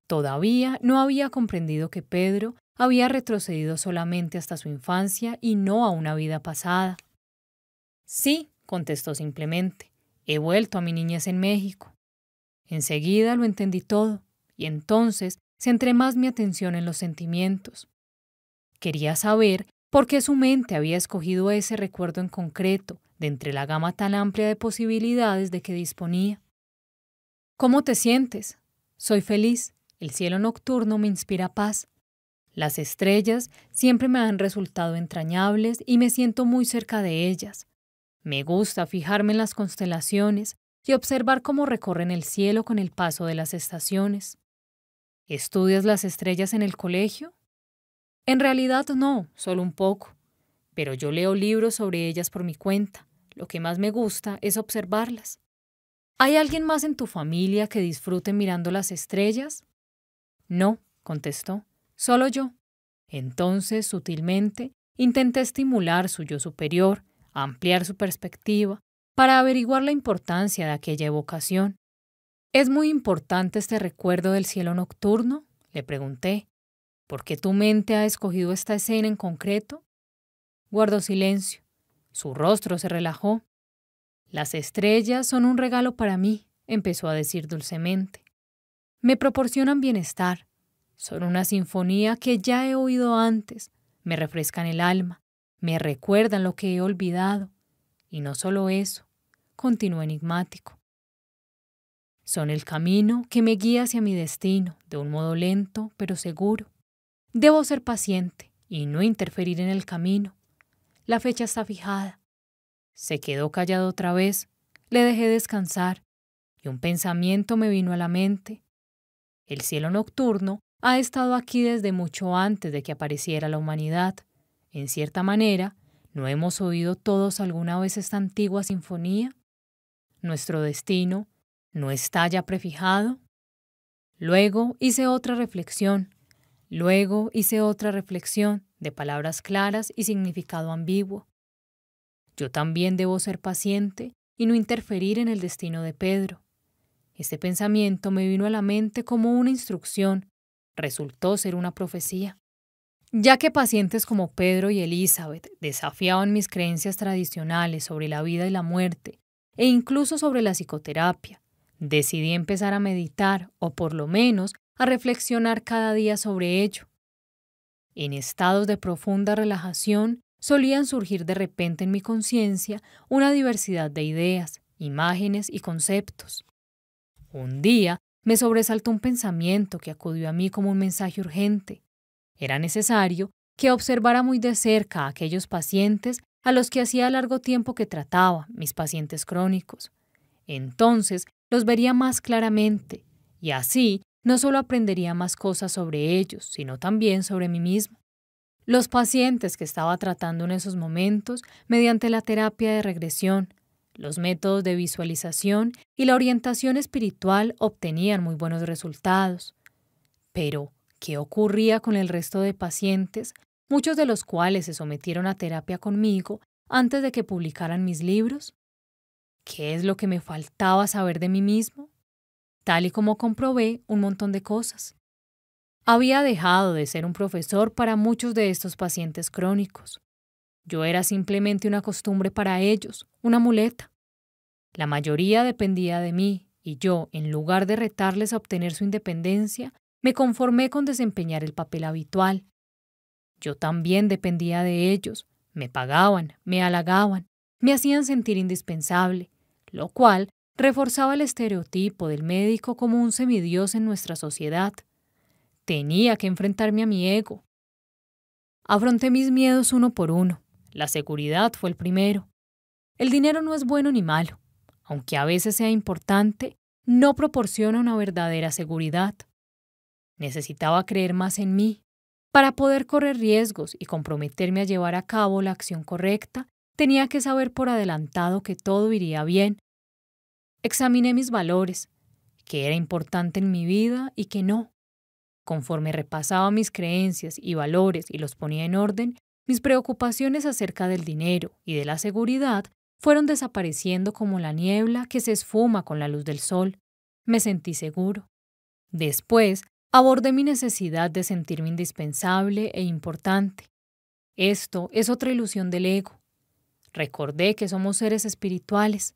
Todavía no había comprendido que Pedro había retrocedido solamente hasta su infancia y no a una vida pasada. Sí, contestó simplemente. He vuelto a mi niñez en México. Enseguida lo entendí todo, y entonces centré más mi atención en los sentimientos. Quería saber ¿Por qué su mente había escogido ese recuerdo en concreto de entre la gama tan amplia de posibilidades de que disponía. ¿Cómo te sientes? Soy feliz. El cielo nocturno me inspira paz. Las estrellas siempre me han resultado entrañables y me siento muy cerca de ellas. Me gusta fijarme en las constelaciones y observar cómo recorren el cielo con el paso de las estaciones. ¿Estudias las estrellas en el colegio? En realidad no, solo un poco. Pero yo leo libros sobre ellas por mi cuenta. Lo que más me gusta es observarlas. ¿Hay alguien más en tu familia que disfrute mirando las estrellas? No, contestó, solo yo. Entonces, sutilmente, intenté estimular su yo superior, ampliar su perspectiva, para averiguar la importancia de aquella evocación. ¿Es muy importante este recuerdo del cielo nocturno? le pregunté, ¿Por qué tu mente ha escogido esta escena en concreto? Guardó silencio. Su rostro se relajó. Las estrellas son un regalo para mí, empezó a decir dulcemente. Me proporcionan bienestar. Son una sinfonía que ya he oído antes. Me refrescan el alma. Me recuerdan lo que he olvidado. Y no solo eso, continuó enigmático. Son el camino que me guía hacia mi destino, de un modo lento pero seguro. Debo ser paciente y no interferir en el camino. La fecha está fijada. Se quedó callado otra vez, le dejé descansar, y un pensamiento me vino a la mente. El cielo nocturno ha estado aquí desde mucho antes de que apareciera la humanidad. En cierta manera, ¿no hemos oído todos alguna vez esta antigua sinfonía? ¿Nuestro destino no está ya prefijado? Luego hice otra reflexión Luego hice otra reflexión de palabras claras y significado ambiguo. Yo también debo ser paciente y no interferir en el destino de Pedro. Este pensamiento me vino a la mente como una instrucción, resultó ser una profecía. Ya que pacientes como Pedro y Elizabeth desafiaban mis creencias tradicionales sobre la vida y la muerte, e incluso sobre la psicoterapia, decidí empezar a meditar, o por lo menos a reflexionar cada día sobre ello. En estados de profunda relajación solían surgir de repente en mi conciencia una diversidad de ideas, imágenes y conceptos. Un día me sobresaltó un pensamiento que acudió a mí como un mensaje urgente. Era necesario que observara muy de cerca a aquellos pacientes a los que hacía largo tiempo que trataba, mis pacientes crónicos. Entonces los vería más claramente, y así no solo aprendería más cosas sobre ellos, sino también sobre mí mismo. Los pacientes que estaba tratando en esos momentos, mediante la terapia de regresión, los métodos de visualización y la orientación espiritual obtenían muy buenos resultados. Pero, ¿qué ocurría con el resto de pacientes, muchos de los cuales se sometieron a terapia conmigo antes de que publicaran mis libros? ¿Qué es lo que me faltaba saber de mí mismo? tal y como comprobé un montón de cosas. Había dejado de ser un profesor para muchos de estos pacientes crónicos. Yo era simplemente una costumbre para ellos, una muleta. La mayoría dependía de mí y yo, en lugar de retarles a obtener su independencia, me conformé con desempeñar el papel habitual. Yo también dependía de ellos, me pagaban, me halagaban, me hacían sentir indispensable, lo cual reforzaba el estereotipo del médico como un semidios en nuestra sociedad. Tenía que enfrentarme a mi ego. Afronté mis miedos uno por uno. La seguridad fue el primero. El dinero no es bueno ni malo. Aunque a veces sea importante, no proporciona una verdadera seguridad. Necesitaba creer más en mí. Para poder correr riesgos y comprometerme a llevar a cabo la acción correcta, tenía que saber por adelantado que todo iría bien Examiné mis valores, qué era importante en mi vida y qué no. Conforme repasaba mis creencias y valores y los ponía en orden, mis preocupaciones acerca del dinero y de la seguridad fueron desapareciendo como la niebla que se esfuma con la luz del sol. Me sentí seguro. Después, abordé mi necesidad de sentirme indispensable e importante. Esto es otra ilusión del ego. Recordé que somos seres espirituales,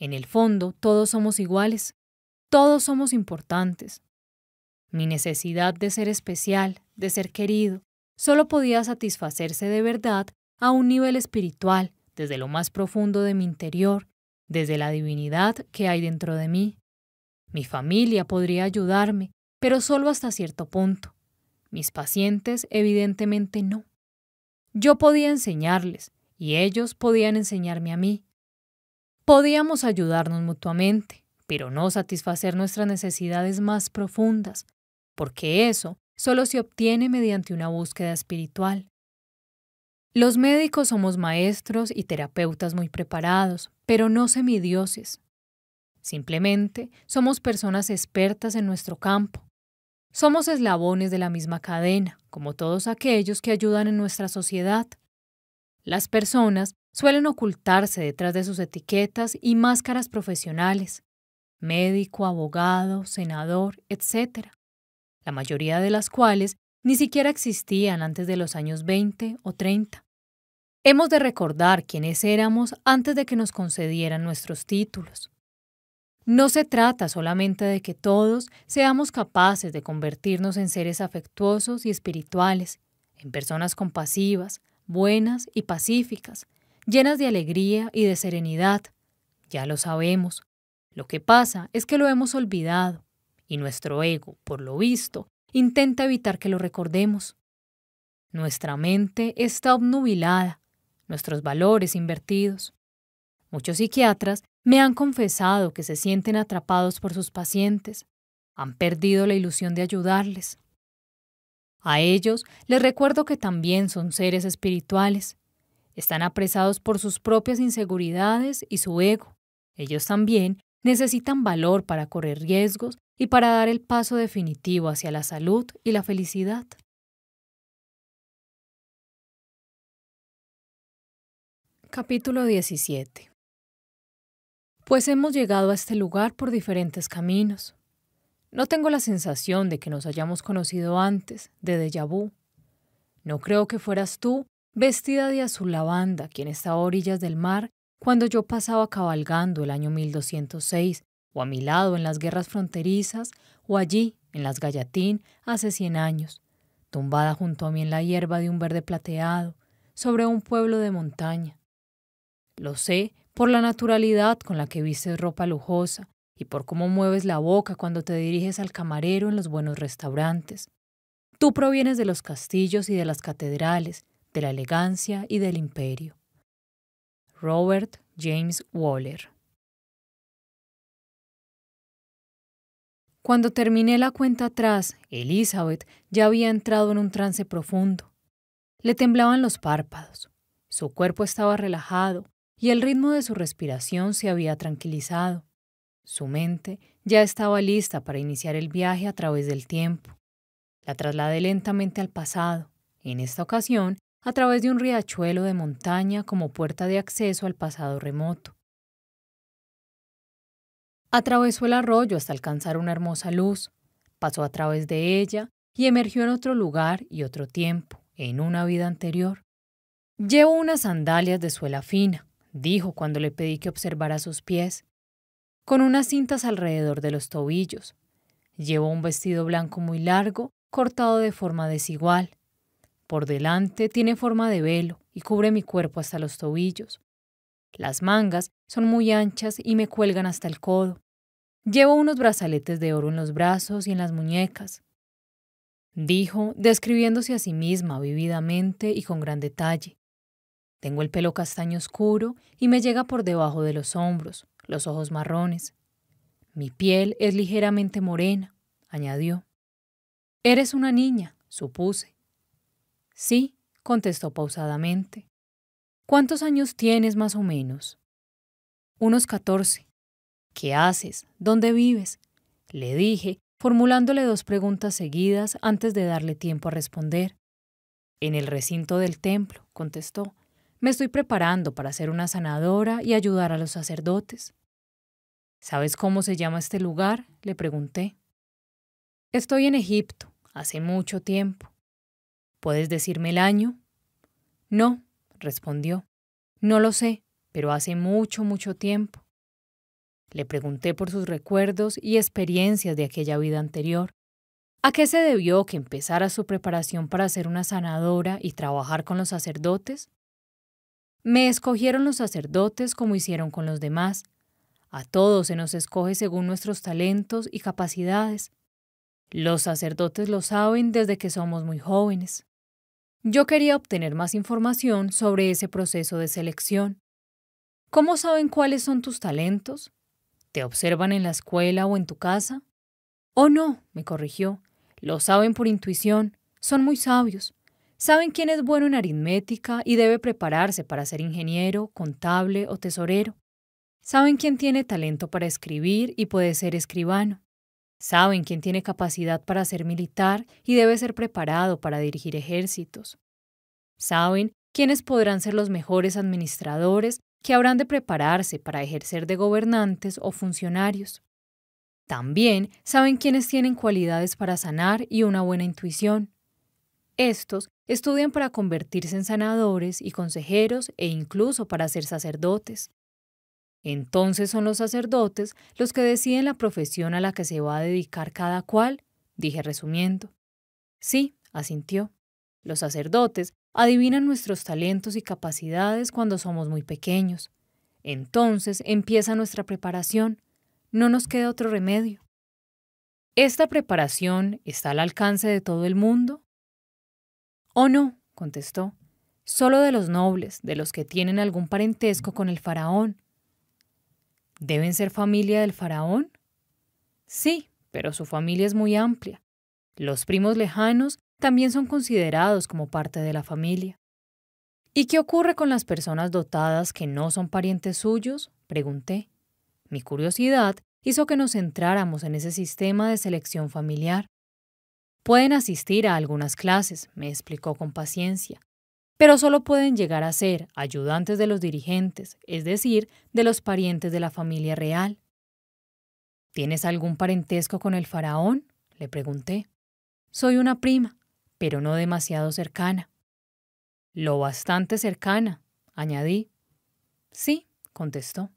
en el fondo, todos somos iguales, todos somos importantes. Mi necesidad de ser especial, de ser querido, solo podía satisfacerse de verdad a un nivel espiritual, desde lo más profundo de mi interior, desde la divinidad que hay dentro de mí. Mi familia podría ayudarme, pero solo hasta cierto punto. Mis pacientes evidentemente no. Yo podía enseñarles, y ellos podían enseñarme a mí. Podíamos ayudarnos mutuamente, pero no satisfacer nuestras necesidades más profundas, porque eso solo se obtiene mediante una búsqueda espiritual. Los médicos somos maestros y terapeutas muy preparados, pero no semidioses. Simplemente somos personas expertas en nuestro campo. Somos eslabones de la misma cadena, como todos aquellos que ayudan en nuestra sociedad. Las personas suelen ocultarse detrás de sus etiquetas y máscaras profesionales, médico, abogado, senador, etc., la mayoría de las cuales ni siquiera existían antes de los años 20 o 30. Hemos de recordar quiénes éramos antes de que nos concedieran nuestros títulos. No se trata solamente de que todos seamos capaces de convertirnos en seres afectuosos y espirituales, en personas compasivas, buenas y pacíficas, llenas de alegría y de serenidad. Ya lo sabemos. Lo que pasa es que lo hemos olvidado, y nuestro ego, por lo visto, intenta evitar que lo recordemos. Nuestra mente está obnubilada, nuestros valores invertidos. Muchos psiquiatras me han confesado que se sienten atrapados por sus pacientes, han perdido la ilusión de ayudarles. A ellos les recuerdo que también son seres espirituales. Están apresados por sus propias inseguridades y su ego. Ellos también necesitan valor para correr riesgos y para dar el paso definitivo hacia la salud y la felicidad. Capítulo 17 Pues hemos llegado a este lugar por diferentes caminos. No tengo la sensación de que nos hayamos conocido antes, de déjà vu. No creo que fueras tú, vestida de azul lavanda, quien estaba a orillas del mar cuando yo pasaba cabalgando el año 1206, o a mi lado en las guerras fronterizas, o allí, en las Gallatín, hace cien años, tumbada junto a mí en la hierba de un verde plateado, sobre un pueblo de montaña. Lo sé por la naturalidad con la que vistes ropa lujosa y por cómo mueves la boca cuando te diriges al camarero en los buenos restaurantes. Tú provienes de los castillos y de las catedrales, de la elegancia y del imperio. Robert James Waller Cuando terminé la cuenta atrás, Elizabeth ya había entrado en un trance profundo. Le temblaban los párpados. Su cuerpo estaba relajado y el ritmo de su respiración se había tranquilizado. Su mente ya estaba lista para iniciar el viaje a través del tiempo. La trasladé lentamente al pasado, en esta ocasión a través de un riachuelo de montaña como puerta de acceso al pasado remoto. Atravesó el arroyo hasta alcanzar una hermosa luz, pasó a través de ella y emergió en otro lugar y otro tiempo, en una vida anterior. Llevo unas sandalias de suela fina, dijo cuando le pedí que observara sus pies, con unas cintas alrededor de los tobillos. Llevo un vestido blanco muy largo, cortado de forma desigual. Por delante tiene forma de velo y cubre mi cuerpo hasta los tobillos. Las mangas son muy anchas y me cuelgan hasta el codo. Llevo unos brazaletes de oro en los brazos y en las muñecas. Dijo, describiéndose a sí misma vividamente y con gran detalle. Tengo el pelo castaño oscuro y me llega por debajo de los hombros, los ojos marrones. Mi piel es ligeramente morena, añadió. Eres una niña, supuse. Sí, contestó pausadamente. ¿Cuántos años tienes más o menos? Unos catorce. ¿Qué haces? ¿Dónde vives? Le dije, formulándole dos preguntas seguidas antes de darle tiempo a responder. En el recinto del templo, contestó. Me estoy preparando para ser una sanadora y ayudar a los sacerdotes. ¿Sabes cómo se llama este lugar? le pregunté. Estoy en Egipto, hace mucho tiempo. ¿Puedes decirme el año? No, respondió. No lo sé, pero hace mucho, mucho tiempo. Le pregunté por sus recuerdos y experiencias de aquella vida anterior. ¿A qué se debió que empezara su preparación para ser una sanadora y trabajar con los sacerdotes? Me escogieron los sacerdotes como hicieron con los demás. A todos se nos escoge según nuestros talentos y capacidades. Los sacerdotes lo saben desde que somos muy jóvenes. Yo quería obtener más información sobre ese proceso de selección. ¿Cómo saben cuáles son tus talentos? ¿Te observan en la escuela o en tu casa? Oh, no, me corrigió. Lo saben por intuición. Son muy sabios. Saben quién es bueno en aritmética y debe prepararse para ser ingeniero, contable o tesorero. Saben quién tiene talento para escribir y puede ser escribano. Saben quién tiene capacidad para ser militar y debe ser preparado para dirigir ejércitos. Saben quiénes podrán ser los mejores administradores que habrán de prepararse para ejercer de gobernantes o funcionarios. También saben quiénes tienen cualidades para sanar y una buena intuición. Estos estudian para convertirse en sanadores y consejeros e incluso para ser sacerdotes. Entonces son los sacerdotes los que deciden la profesión a la que se va a dedicar cada cual, dije resumiendo. Sí, asintió. Los sacerdotes adivinan nuestros talentos y capacidades cuando somos muy pequeños. Entonces empieza nuestra preparación. No nos queda otro remedio. ¿Esta preparación está al alcance de todo el mundo? Oh no, contestó, solo de los nobles, de los que tienen algún parentesco con el faraón. ¿Deben ser familia del faraón? Sí, pero su familia es muy amplia. Los primos lejanos también son considerados como parte de la familia. ¿Y qué ocurre con las personas dotadas que no son parientes suyos? pregunté. Mi curiosidad hizo que nos centráramos en ese sistema de selección familiar. Pueden asistir a algunas clases, me explicó con paciencia, pero solo pueden llegar a ser ayudantes de los dirigentes, es decir, de los parientes de la familia real. ¿Tienes algún parentesco con el faraón? le pregunté. Soy una prima, pero no demasiado cercana. Lo bastante cercana, añadí. Sí, contestó.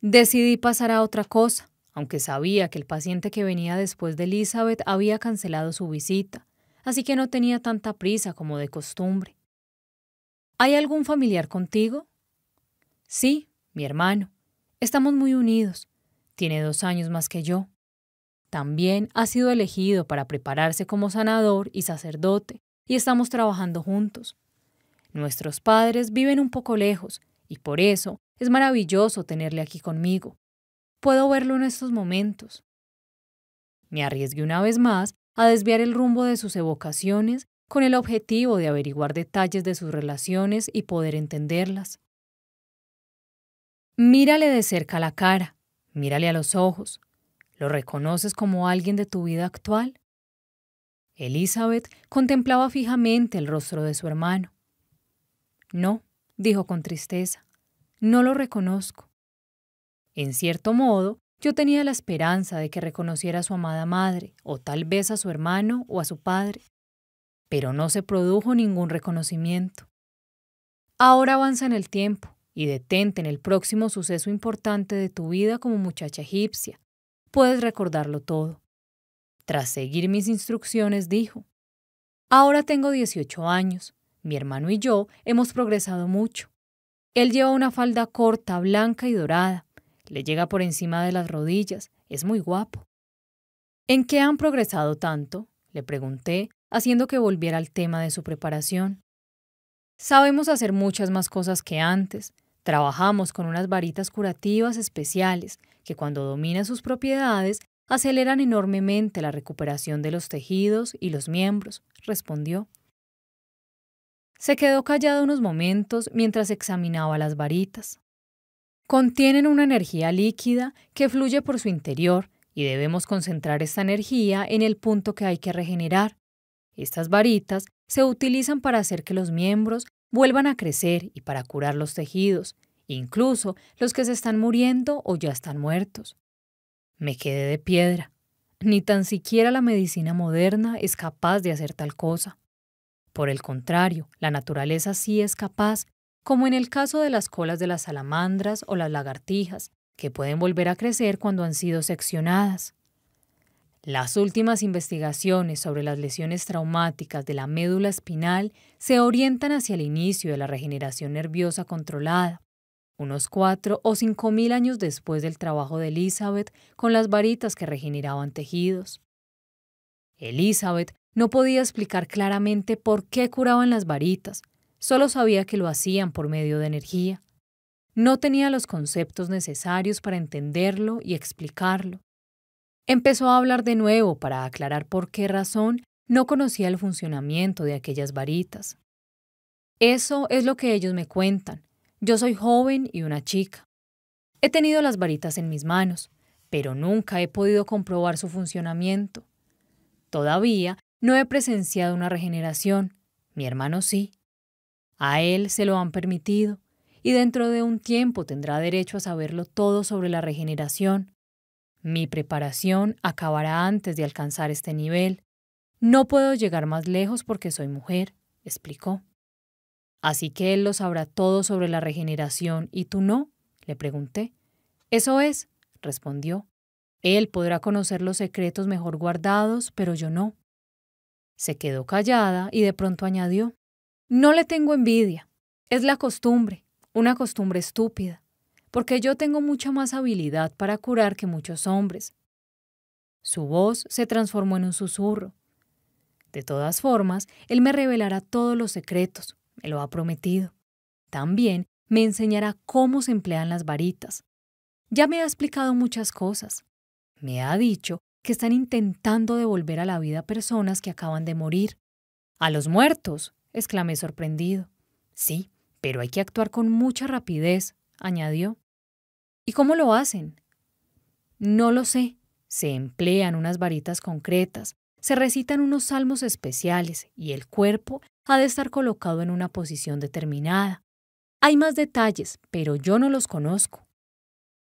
Decidí pasar a otra cosa, aunque sabía que el paciente que venía después de Elizabeth había cancelado su visita, así que no tenía tanta prisa como de costumbre. ¿Hay algún familiar contigo? Sí, mi hermano. Estamos muy unidos. Tiene dos años más que yo. También ha sido elegido para prepararse como sanador y sacerdote, y estamos trabajando juntos. Nuestros padres viven un poco lejos, y por eso es maravilloso tenerle aquí conmigo. Puedo verlo en estos momentos. Me arriesgué una vez más a desviar el rumbo de sus evocaciones con el objetivo de averiguar detalles de sus relaciones y poder entenderlas. Mírale de cerca la cara, mírale a los ojos. ¿Lo reconoces como alguien de tu vida actual? Elizabeth contemplaba fijamente el rostro de su hermano. No, dijo con tristeza. No lo reconozco. En cierto modo, yo tenía la esperanza de que reconociera a su amada madre, o tal vez a su hermano o a su padre, pero no se produjo ningún reconocimiento. Ahora avanza en el tiempo y detente en el próximo suceso importante de tu vida como muchacha egipcia. Puedes recordarlo todo. Tras seguir mis instrucciones, dijo, Ahora tengo 18 años. Mi hermano y yo hemos progresado mucho. Él lleva una falda corta, blanca y dorada. Le llega por encima de las rodillas. Es muy guapo. ¿En qué han progresado tanto? Le pregunté, haciendo que volviera al tema de su preparación. Sabemos hacer muchas más cosas que antes. Trabajamos con unas varitas curativas especiales que cuando dominan sus propiedades aceleran enormemente la recuperación de los tejidos y los miembros, respondió. Se quedó callado unos momentos mientras examinaba las varitas. Contienen una energía líquida que fluye por su interior y debemos concentrar esta energía en el punto que hay que regenerar. Estas varitas se utilizan para hacer que los miembros vuelvan a crecer y para curar los tejidos, incluso los que se están muriendo o ya están muertos. Me quedé de piedra. Ni tan siquiera la medicina moderna es capaz de hacer tal cosa. Por el contrario, la naturaleza sí es capaz, como en el caso de las colas de las salamandras o las lagartijas, que pueden volver a crecer cuando han sido seccionadas. Las últimas investigaciones sobre las lesiones traumáticas de la médula espinal se orientan hacia el inicio de la regeneración nerviosa controlada, unos cuatro o cinco mil años después del trabajo de Elizabeth con las varitas que regeneraban tejidos. Elizabeth no podía explicar claramente por qué curaban las varitas, solo sabía que lo hacían por medio de energía. No tenía los conceptos necesarios para entenderlo y explicarlo. Empezó a hablar de nuevo para aclarar por qué razón no conocía el funcionamiento de aquellas varitas. Eso es lo que ellos me cuentan. Yo soy joven y una chica. He tenido las varitas en mis manos, pero nunca he podido comprobar su funcionamiento. Todavía no he presenciado una regeneración, mi hermano sí. A él se lo han permitido, y dentro de un tiempo tendrá derecho a saberlo todo sobre la regeneración. Mi preparación acabará antes de alcanzar este nivel. No puedo llegar más lejos porque soy mujer, explicó. Así que él lo sabrá todo sobre la regeneración y tú no, le pregunté. Eso es, respondió. Él podrá conocer los secretos mejor guardados, pero yo no. Se quedó callada y de pronto añadió, No le tengo envidia. Es la costumbre, una costumbre estúpida, porque yo tengo mucha más habilidad para curar que muchos hombres. Su voz se transformó en un susurro. De todas formas, él me revelará todos los secretos, me lo ha prometido. También me enseñará cómo se emplean las varitas. Ya me ha explicado muchas cosas. Me ha dicho que están intentando devolver a la vida personas que acaban de morir. A los muertos, exclamé sorprendido. Sí, pero hay que actuar con mucha rapidez, añadió. ¿Y cómo lo hacen? No lo sé. Se emplean unas varitas concretas, se recitan unos salmos especiales y el cuerpo ha de estar colocado en una posición determinada. Hay más detalles, pero yo no los conozco.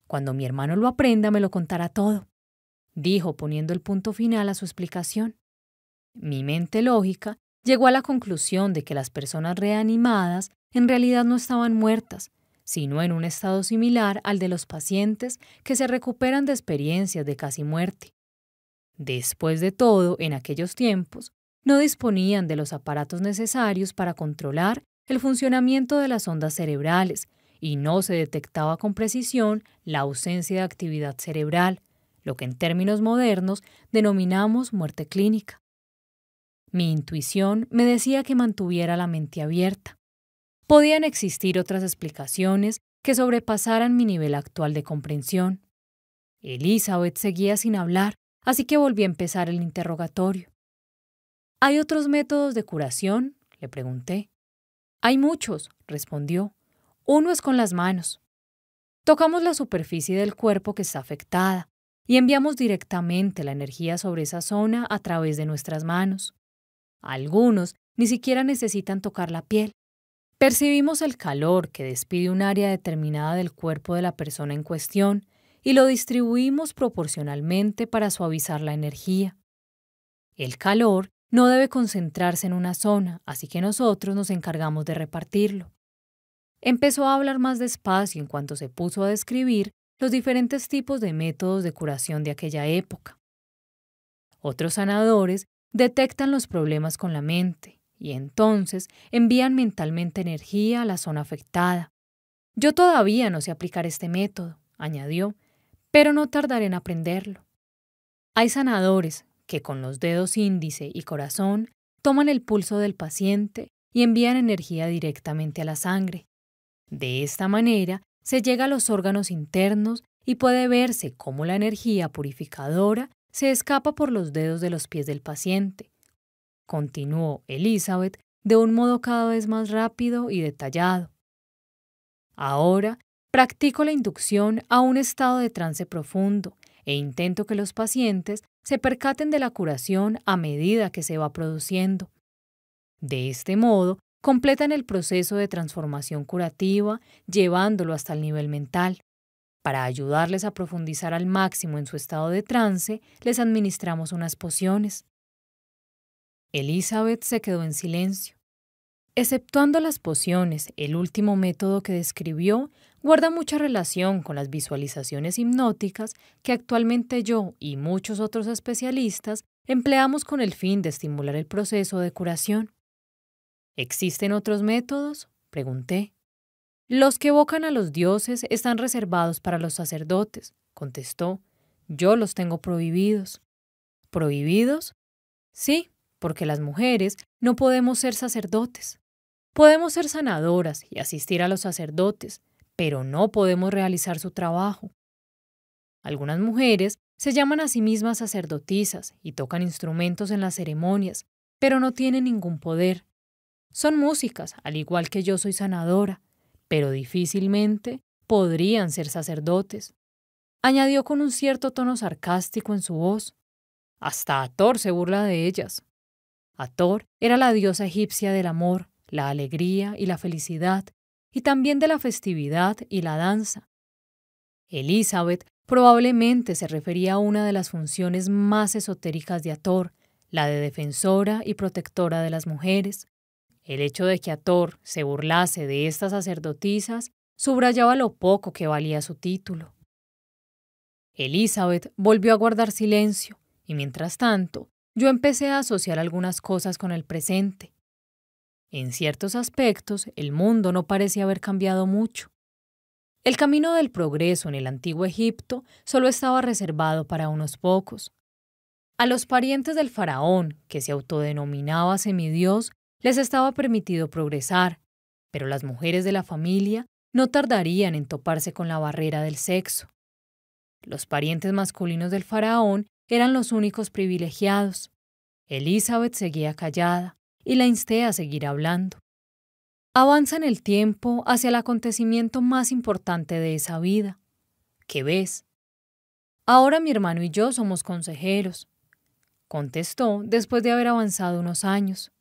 Cuando mi hermano lo aprenda me lo contará todo, dijo poniendo el punto final a su explicación. Mi mente lógica llegó a la conclusión de que las personas reanimadas en realidad no estaban muertas, sino en un estado similar al de los pacientes que se recuperan de experiencias de casi muerte. Después de todo, en aquellos tiempos, no disponían de los aparatos necesarios para controlar el funcionamiento de las ondas cerebrales y no se detectaba con precisión la ausencia de actividad cerebral, lo que en términos modernos denominamos muerte clínica. Mi intuición me decía que mantuviera la mente abierta. Podían existir otras explicaciones que sobrepasaran mi nivel actual de comprensión. Elizabeth seguía sin hablar, así que volví a empezar el interrogatorio. ¿Hay otros métodos de curación? le pregunté. Hay muchos, respondió. Uno es con las manos. Tocamos la superficie del cuerpo que está afectada y enviamos directamente la energía sobre esa zona a través de nuestras manos. Algunos ni siquiera necesitan tocar la piel. Percibimos el calor que despide un área determinada del cuerpo de la persona en cuestión y lo distribuimos proporcionalmente para suavizar la energía. El calor no debe concentrarse en una zona, así que nosotros nos encargamos de repartirlo. Empezó a hablar más despacio en cuanto se puso a describir los diferentes tipos de métodos de curación de aquella época. Otros sanadores detectan los problemas con la mente y entonces envían mentalmente energía a la zona afectada. Yo todavía no sé aplicar este método, añadió, pero no tardaré en aprenderlo. Hay sanadores que con los dedos índice y corazón toman el pulso del paciente y envían energía directamente a la sangre. De esta manera se llega a los órganos internos y puede verse cómo la energía purificadora se escapa por los dedos de los pies del paciente. Continuó Elizabeth de un modo cada vez más rápido y detallado. Ahora practico la inducción a un estado de trance profundo e intento que los pacientes se percaten de la curación a medida que se va produciendo. De este modo, completan el proceso de transformación curativa llevándolo hasta el nivel mental. Para ayudarles a profundizar al máximo en su estado de trance, les administramos unas pociones. Elizabeth se quedó en silencio. Exceptuando las pociones, el último método que describió guarda mucha relación con las visualizaciones hipnóticas que actualmente yo y muchos otros especialistas empleamos con el fin de estimular el proceso de curación. ¿Existen otros métodos? pregunté. Los que evocan a los dioses están reservados para los sacerdotes, contestó. Yo los tengo prohibidos. ¿Prohibidos? Sí, porque las mujeres no podemos ser sacerdotes. Podemos ser sanadoras y asistir a los sacerdotes, pero no podemos realizar su trabajo. Algunas mujeres se llaman a sí mismas sacerdotisas y tocan instrumentos en las ceremonias, pero no tienen ningún poder. Son músicas, al igual que yo soy sanadora, pero difícilmente podrían ser sacerdotes. Añadió con un cierto tono sarcástico en su voz. Hasta Ator se burla de ellas. Ator era la diosa egipcia del amor, la alegría y la felicidad, y también de la festividad y la danza. Elizabeth probablemente se refería a una de las funciones más esotéricas de Ator, la de defensora y protectora de las mujeres. El hecho de que Ator se burlase de estas sacerdotisas subrayaba lo poco que valía su título. Elizabeth volvió a guardar silencio, y mientras tanto yo empecé a asociar algunas cosas con el presente. En ciertos aspectos, el mundo no parece haber cambiado mucho. El camino del progreso en el antiguo Egipto solo estaba reservado para unos pocos. A los parientes del faraón, que se autodenominaba semidios, les estaba permitido progresar, pero las mujeres de la familia no tardarían en toparse con la barrera del sexo. Los parientes masculinos del faraón eran los únicos privilegiados. Elizabeth seguía callada y la insté a seguir hablando. Avanza en el tiempo hacia el acontecimiento más importante de esa vida. ¿Qué ves? Ahora mi hermano y yo somos consejeros, contestó después de haber avanzado unos años.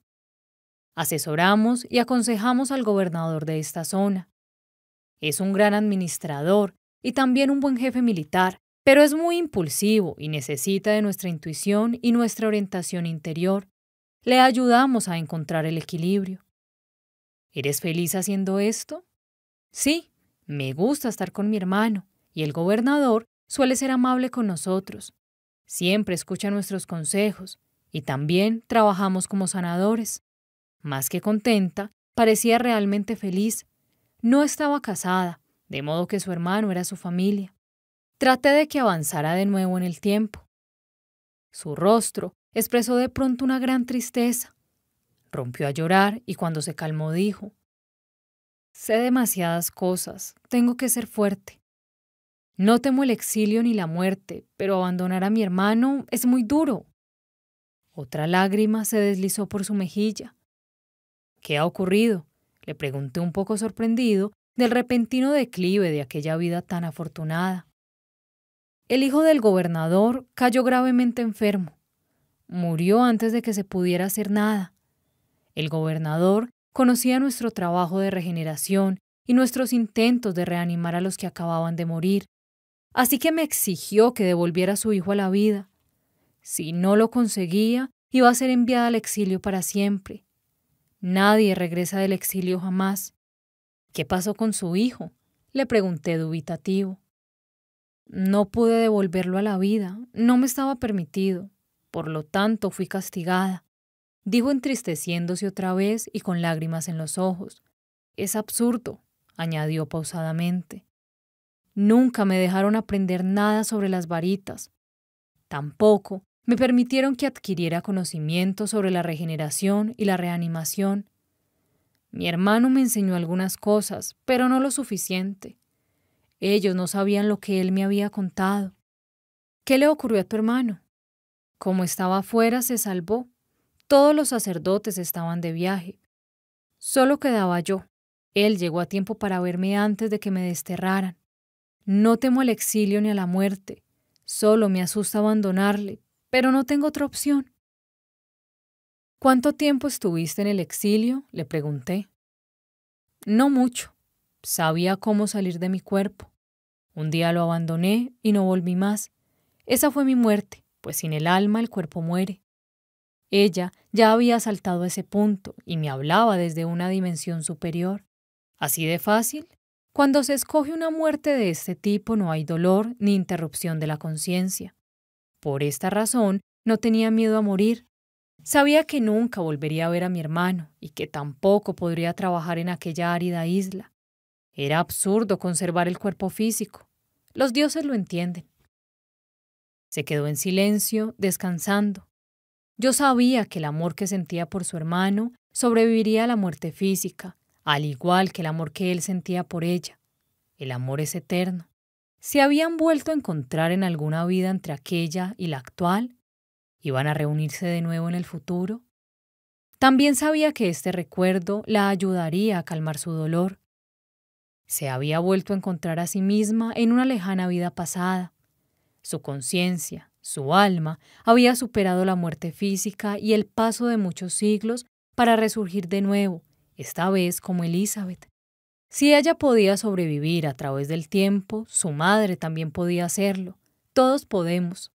Asesoramos y aconsejamos al gobernador de esta zona. Es un gran administrador y también un buen jefe militar, pero es muy impulsivo y necesita de nuestra intuición y nuestra orientación interior. Le ayudamos a encontrar el equilibrio. ¿Eres feliz haciendo esto? Sí, me gusta estar con mi hermano, y el gobernador suele ser amable con nosotros. Siempre escucha nuestros consejos, y también trabajamos como sanadores. Más que contenta, parecía realmente feliz. No estaba casada, de modo que su hermano era su familia. Traté de que avanzara de nuevo en el tiempo. Su rostro expresó de pronto una gran tristeza. Rompió a llorar y cuando se calmó dijo, Sé demasiadas cosas, tengo que ser fuerte. No temo el exilio ni la muerte, pero abandonar a mi hermano es muy duro. Otra lágrima se deslizó por su mejilla. ¿Qué ha ocurrido? Le pregunté un poco sorprendido del repentino declive de aquella vida tan afortunada. El hijo del gobernador cayó gravemente enfermo. Murió antes de que se pudiera hacer nada. El gobernador conocía nuestro trabajo de regeneración y nuestros intentos de reanimar a los que acababan de morir, así que me exigió que devolviera a su hijo a la vida. Si no lo conseguía, iba a ser enviada al exilio para siempre. Nadie regresa del exilio jamás. ¿Qué pasó con su hijo? Le pregunté dubitativo. No pude devolverlo a la vida, no me estaba permitido, por lo tanto fui castigada dijo entristeciéndose otra vez y con lágrimas en los ojos. Es absurdo, añadió pausadamente. Nunca me dejaron aprender nada sobre las varitas. Tampoco me permitieron que adquiriera conocimiento sobre la regeneración y la reanimación. Mi hermano me enseñó algunas cosas, pero no lo suficiente. Ellos no sabían lo que él me había contado. ¿Qué le ocurrió a tu hermano? Como estaba afuera, se salvó, todos los sacerdotes estaban de viaje. Solo quedaba yo. Él llegó a tiempo para verme antes de que me desterraran. No temo al exilio ni a la muerte. Solo me asusta abandonarle, pero no tengo otra opción. ¿Cuánto tiempo estuviste en el exilio? le pregunté. No mucho. Sabía cómo salir de mi cuerpo. Un día lo abandoné y no volví más. Esa fue mi muerte, pues sin el alma el cuerpo muere. Ella ya había saltado ese punto y me hablaba desde una dimensión superior. Así de fácil. Cuando se escoge una muerte de este tipo no hay dolor ni interrupción de la conciencia. Por esta razón no tenía miedo a morir. Sabía que nunca volvería a ver a mi hermano y que tampoco podría trabajar en aquella árida isla. Era absurdo conservar el cuerpo físico. Los dioses lo entienden. Se quedó en silencio, descansando. Yo sabía que el amor que sentía por su hermano sobreviviría a la muerte física, al igual que el amor que él sentía por ella. El amor es eterno. ¿Se habían vuelto a encontrar en alguna vida entre aquella y la actual? ¿Iban a reunirse de nuevo en el futuro? También sabía que este recuerdo la ayudaría a calmar su dolor. Se había vuelto a encontrar a sí misma en una lejana vida pasada. Su conciencia, su alma había superado la muerte física y el paso de muchos siglos para resurgir de nuevo, esta vez como Elizabeth. Si ella podía sobrevivir a través del tiempo, su madre también podía hacerlo. Todos podemos.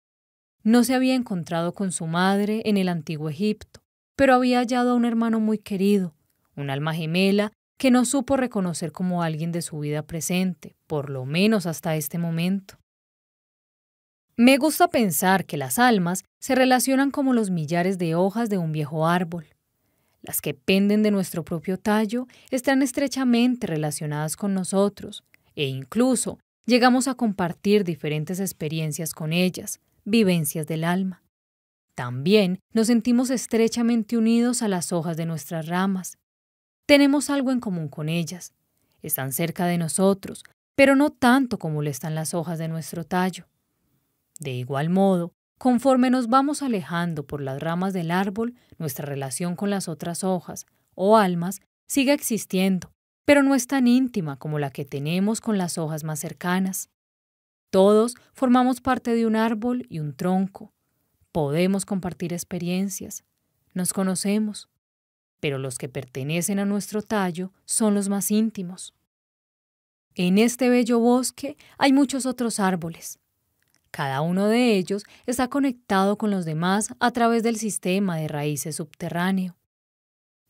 No se había encontrado con su madre en el antiguo Egipto, pero había hallado a un hermano muy querido, un alma gemela que no supo reconocer como alguien de su vida presente, por lo menos hasta este momento. Me gusta pensar que las almas se relacionan como los millares de hojas de un viejo árbol. Las que penden de nuestro propio tallo, están estrechamente relacionadas con nosotros e incluso llegamos a compartir diferentes experiencias con ellas, vivencias del alma. También nos sentimos estrechamente unidos a las hojas de nuestras ramas. Tenemos algo en común con ellas. Están cerca de nosotros, pero no tanto como lo están las hojas de nuestro tallo. De igual modo, conforme nos vamos alejando por las ramas del árbol, nuestra relación con las otras hojas o almas sigue existiendo, pero no es tan íntima como la que tenemos con las hojas más cercanas. Todos formamos parte de un árbol y un tronco. Podemos compartir experiencias, nos conocemos, pero los que pertenecen a nuestro tallo son los más íntimos. En este bello bosque hay muchos otros árboles. Cada uno de ellos está conectado con los demás a través del sistema de raíces subterráneo.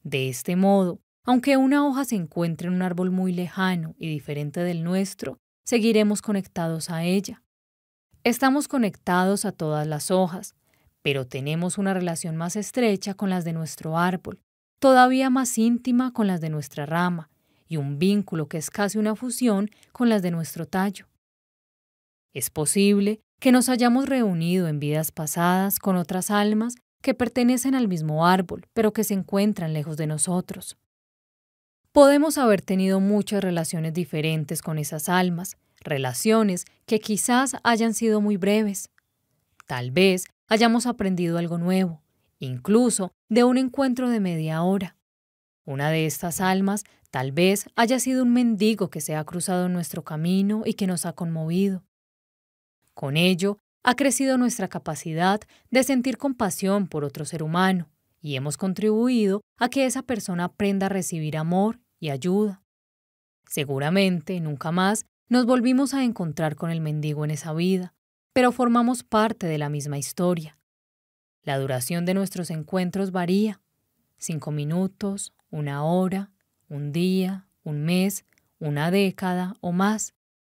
De este modo, aunque una hoja se encuentre en un árbol muy lejano y diferente del nuestro, seguiremos conectados a ella. Estamos conectados a todas las hojas, pero tenemos una relación más estrecha con las de nuestro árbol, todavía más íntima con las de nuestra rama, y un vínculo que es casi una fusión con las de nuestro tallo. Es posible que nos hayamos reunido en vidas pasadas con otras almas que pertenecen al mismo árbol, pero que se encuentran lejos de nosotros. Podemos haber tenido muchas relaciones diferentes con esas almas, relaciones que quizás hayan sido muy breves. Tal vez hayamos aprendido algo nuevo, incluso de un encuentro de media hora. Una de estas almas tal vez haya sido un mendigo que se ha cruzado en nuestro camino y que nos ha conmovido. Con ello, ha crecido nuestra capacidad de sentir compasión por otro ser humano y hemos contribuido a que esa persona aprenda a recibir amor y ayuda. Seguramente nunca más nos volvimos a encontrar con el mendigo en esa vida, pero formamos parte de la misma historia. La duración de nuestros encuentros varía. Cinco minutos, una hora, un día, un mes, una década o más.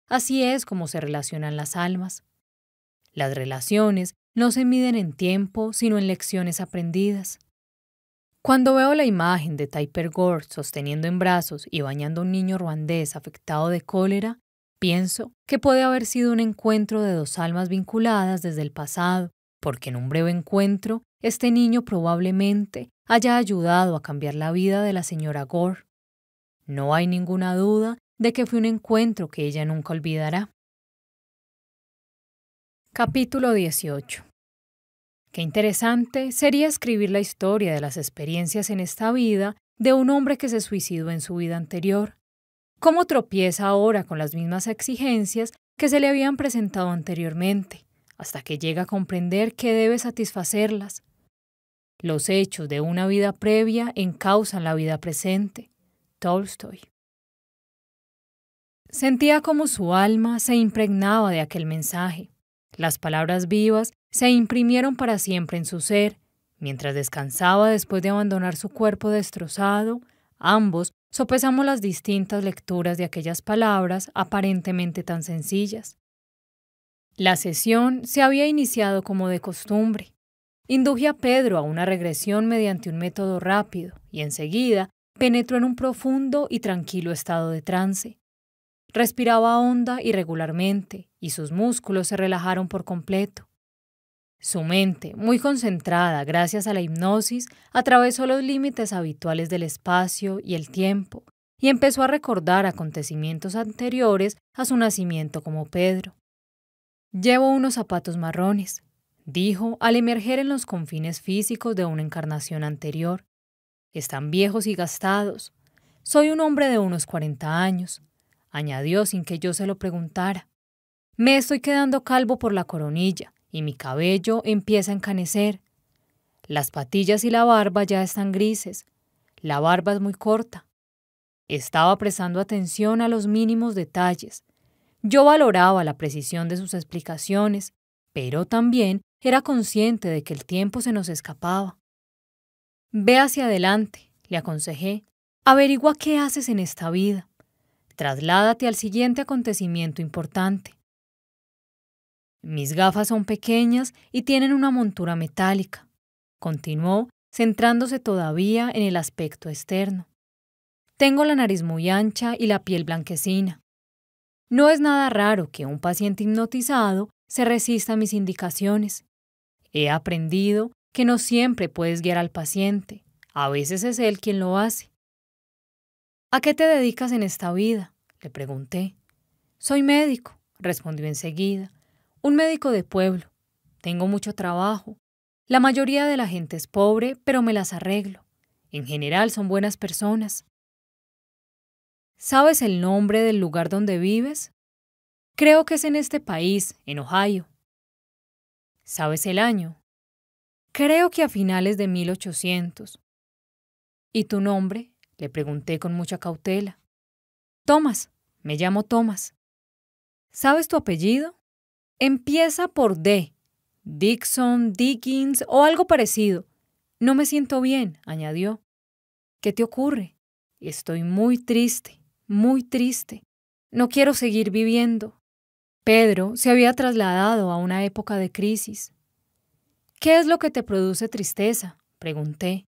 Así es como se relacionan las almas. Las relaciones no se miden en tiempo, sino en lecciones aprendidas. Cuando veo la imagen de Typer Gore sosteniendo en brazos y bañando a un niño ruandés afectado de cólera, pienso que puede haber sido un encuentro de dos almas vinculadas desde el pasado, porque en un breve encuentro este niño probablemente haya ayudado a cambiar la vida de la señora Gore. No hay ninguna duda de que fue un encuentro que ella nunca olvidará. Capítulo 18 Qué interesante sería escribir la historia de las experiencias en esta vida de un hombre que se suicidó en su vida anterior. Cómo tropieza ahora con las mismas exigencias que se le habían presentado anteriormente, hasta que llega a comprender que debe satisfacerlas. Los hechos de una vida previa encausan la vida presente. Tolstoy. Sentía como su alma se impregnaba de aquel mensaje. Las palabras vivas se imprimieron para siempre en su ser. Mientras descansaba después de abandonar su cuerpo destrozado, ambos sopesamos las distintas lecturas de aquellas palabras aparentemente tan sencillas. La sesión se había iniciado como de costumbre. Induje a Pedro a una regresión mediante un método rápido y enseguida penetró en un profundo y tranquilo estado de trance. Respiraba honda y regularmente y sus músculos se relajaron por completo. Su mente, muy concentrada gracias a la hipnosis, atravesó los límites habituales del espacio y el tiempo y empezó a recordar acontecimientos anteriores a su nacimiento como Pedro. Llevo unos zapatos marrones, dijo al emerger en los confines físicos de una encarnación anterior. Están viejos y gastados. Soy un hombre de unos cuarenta años, añadió sin que yo se lo preguntara. Me estoy quedando calvo por la coronilla y mi cabello empieza a encanecer. Las patillas y la barba ya están grises. La barba es muy corta. Estaba prestando atención a los mínimos detalles. Yo valoraba la precisión de sus explicaciones, pero también era consciente de que el tiempo se nos escapaba. Ve hacia adelante, le aconsejé. Averigua qué haces en esta vida. Trasládate al siguiente acontecimiento importante. Mis gafas son pequeñas y tienen una montura metálica. Continuó, centrándose todavía en el aspecto externo. Tengo la nariz muy ancha y la piel blanquecina. No es nada raro que un paciente hipnotizado se resista a mis indicaciones. He aprendido que no siempre puedes guiar al paciente, a veces es él quien lo hace. ¿A qué te dedicas en esta vida? le pregunté. Soy médico, respondió enseguida. Un médico de pueblo. Tengo mucho trabajo. La mayoría de la gente es pobre, pero me las arreglo. En general son buenas personas. ¿Sabes el nombre del lugar donde vives? Creo que es en este país, en Ohio. ¿Sabes el año? Creo que a finales de 1800. ¿Y tu nombre? Le pregunté con mucha cautela. Thomas, me llamo Thomas. ¿Sabes tu apellido? Empieza por D. Dixon, Dickens o algo parecido. No me siento bien, añadió. ¿Qué te ocurre? Estoy muy triste muy triste. No quiero seguir viviendo. Pedro se había trasladado a una época de crisis. ¿Qué es lo que te produce tristeza? pregunté.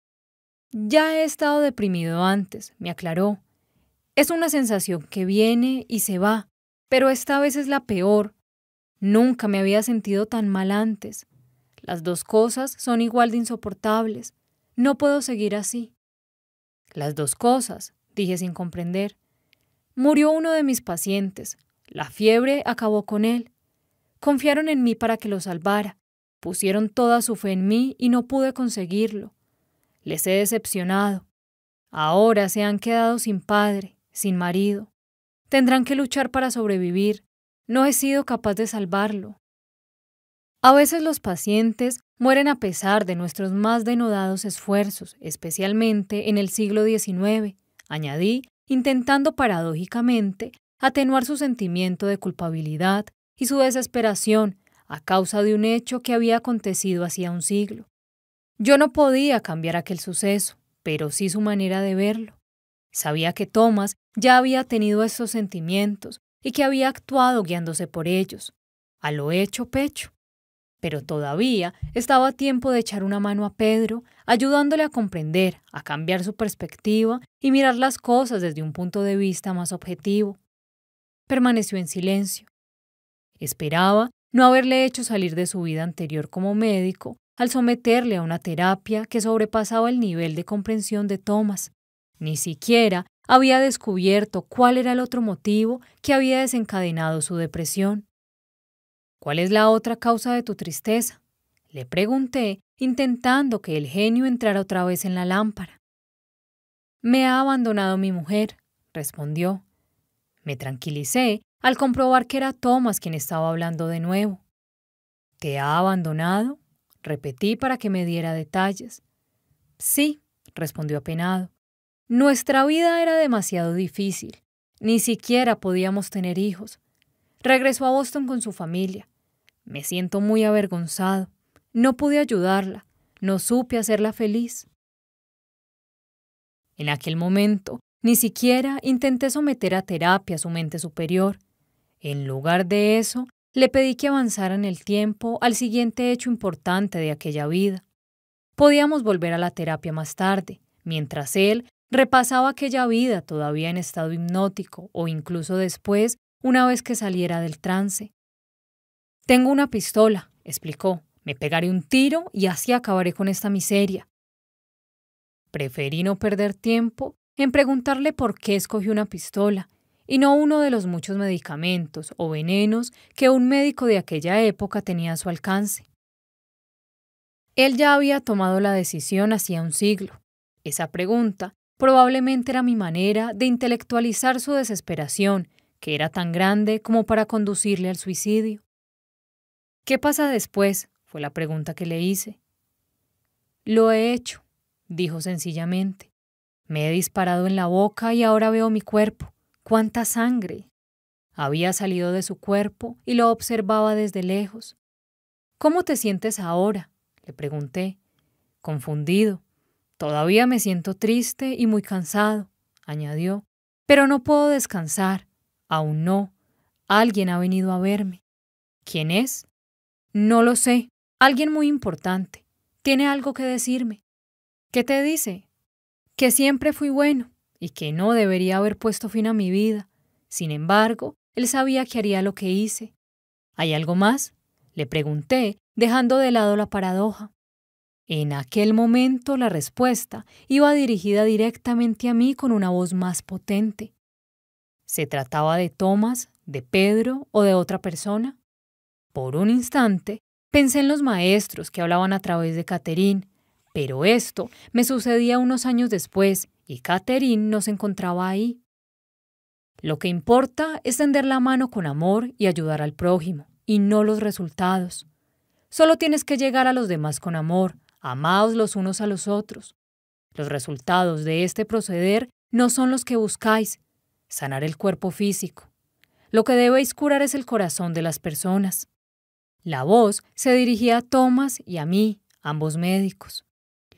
Ya he estado deprimido antes, me aclaró. Es una sensación que viene y se va, pero esta vez es la peor. Nunca me había sentido tan mal antes. Las dos cosas son igual de insoportables. No puedo seguir así. Las dos cosas, dije sin comprender. Murió uno de mis pacientes. La fiebre acabó con él. Confiaron en mí para que lo salvara. Pusieron toda su fe en mí y no pude conseguirlo. Les he decepcionado. Ahora se han quedado sin padre, sin marido. Tendrán que luchar para sobrevivir. No he sido capaz de salvarlo. A veces los pacientes mueren a pesar de nuestros más denodados esfuerzos, especialmente en el siglo XIX, añadí intentando paradójicamente atenuar su sentimiento de culpabilidad y su desesperación a causa de un hecho que había acontecido hacía un siglo. Yo no podía cambiar aquel suceso, pero sí su manera de verlo. Sabía que Thomas ya había tenido esos sentimientos y que había actuado guiándose por ellos, a lo hecho pecho. Pero todavía estaba a tiempo de echar una mano a Pedro, ayudándole a comprender, a cambiar su perspectiva y mirar las cosas desde un punto de vista más objetivo. Permaneció en silencio. Esperaba no haberle hecho salir de su vida anterior como médico al someterle a una terapia que sobrepasaba el nivel de comprensión de Thomas. Ni siquiera había descubierto cuál era el otro motivo que había desencadenado su depresión. ¿Cuál es la otra causa de tu tristeza? Le pregunté, intentando que el genio entrara otra vez en la lámpara. Me ha abandonado mi mujer, respondió. Me tranquilicé al comprobar que era Thomas quien estaba hablando de nuevo. ¿Te ha abandonado? Repetí para que me diera detalles. Sí, respondió apenado. Nuestra vida era demasiado difícil. Ni siquiera podíamos tener hijos. Regresó a Boston con su familia. Me siento muy avergonzado. No pude ayudarla. No supe hacerla feliz. En aquel momento, ni siquiera intenté someter a terapia a su mente superior. En lugar de eso, le pedí que avanzara en el tiempo al siguiente hecho importante de aquella vida. Podíamos volver a la terapia más tarde, mientras él repasaba aquella vida todavía en estado hipnótico o incluso después, una vez que saliera del trance. Tengo una pistola, explicó. Me pegaré un tiro y así acabaré con esta miseria. Preferí no perder tiempo en preguntarle por qué escogió una pistola y no uno de los muchos medicamentos o venenos que un médico de aquella época tenía a su alcance. Él ya había tomado la decisión hacía un siglo. Esa pregunta probablemente era mi manera de intelectualizar su desesperación, que era tan grande como para conducirle al suicidio. ¿Qué pasa después? fue la pregunta que le hice. Lo he hecho, dijo sencillamente. Me he disparado en la boca y ahora veo mi cuerpo. ¡Cuánta sangre! Había salido de su cuerpo y lo observaba desde lejos. ¿Cómo te sientes ahora? le pregunté. Confundido. Todavía me siento triste y muy cansado, añadió. Pero no puedo descansar. Aún no. Alguien ha venido a verme. ¿Quién es? No lo sé. Alguien muy importante. Tiene algo que decirme. ¿Qué te dice? Que siempre fui bueno y que no debería haber puesto fin a mi vida. Sin embargo, él sabía que haría lo que hice. ¿Hay algo más? Le pregunté, dejando de lado la paradoja. En aquel momento la respuesta iba dirigida directamente a mí con una voz más potente. ¿Se trataba de Tomás, de Pedro o de otra persona? Por un instante pensé en los maestros que hablaban a través de Caterín, pero esto me sucedía unos años después y Caterín no se encontraba ahí. Lo que importa es tender la mano con amor y ayudar al prójimo, y no los resultados. Solo tienes que llegar a los demás con amor, Amaos los unos a los otros. Los resultados de este proceder no son los que buscáis, sanar el cuerpo físico. Lo que debéis curar es el corazón de las personas. La voz se dirigía a Thomas y a mí, ambos médicos.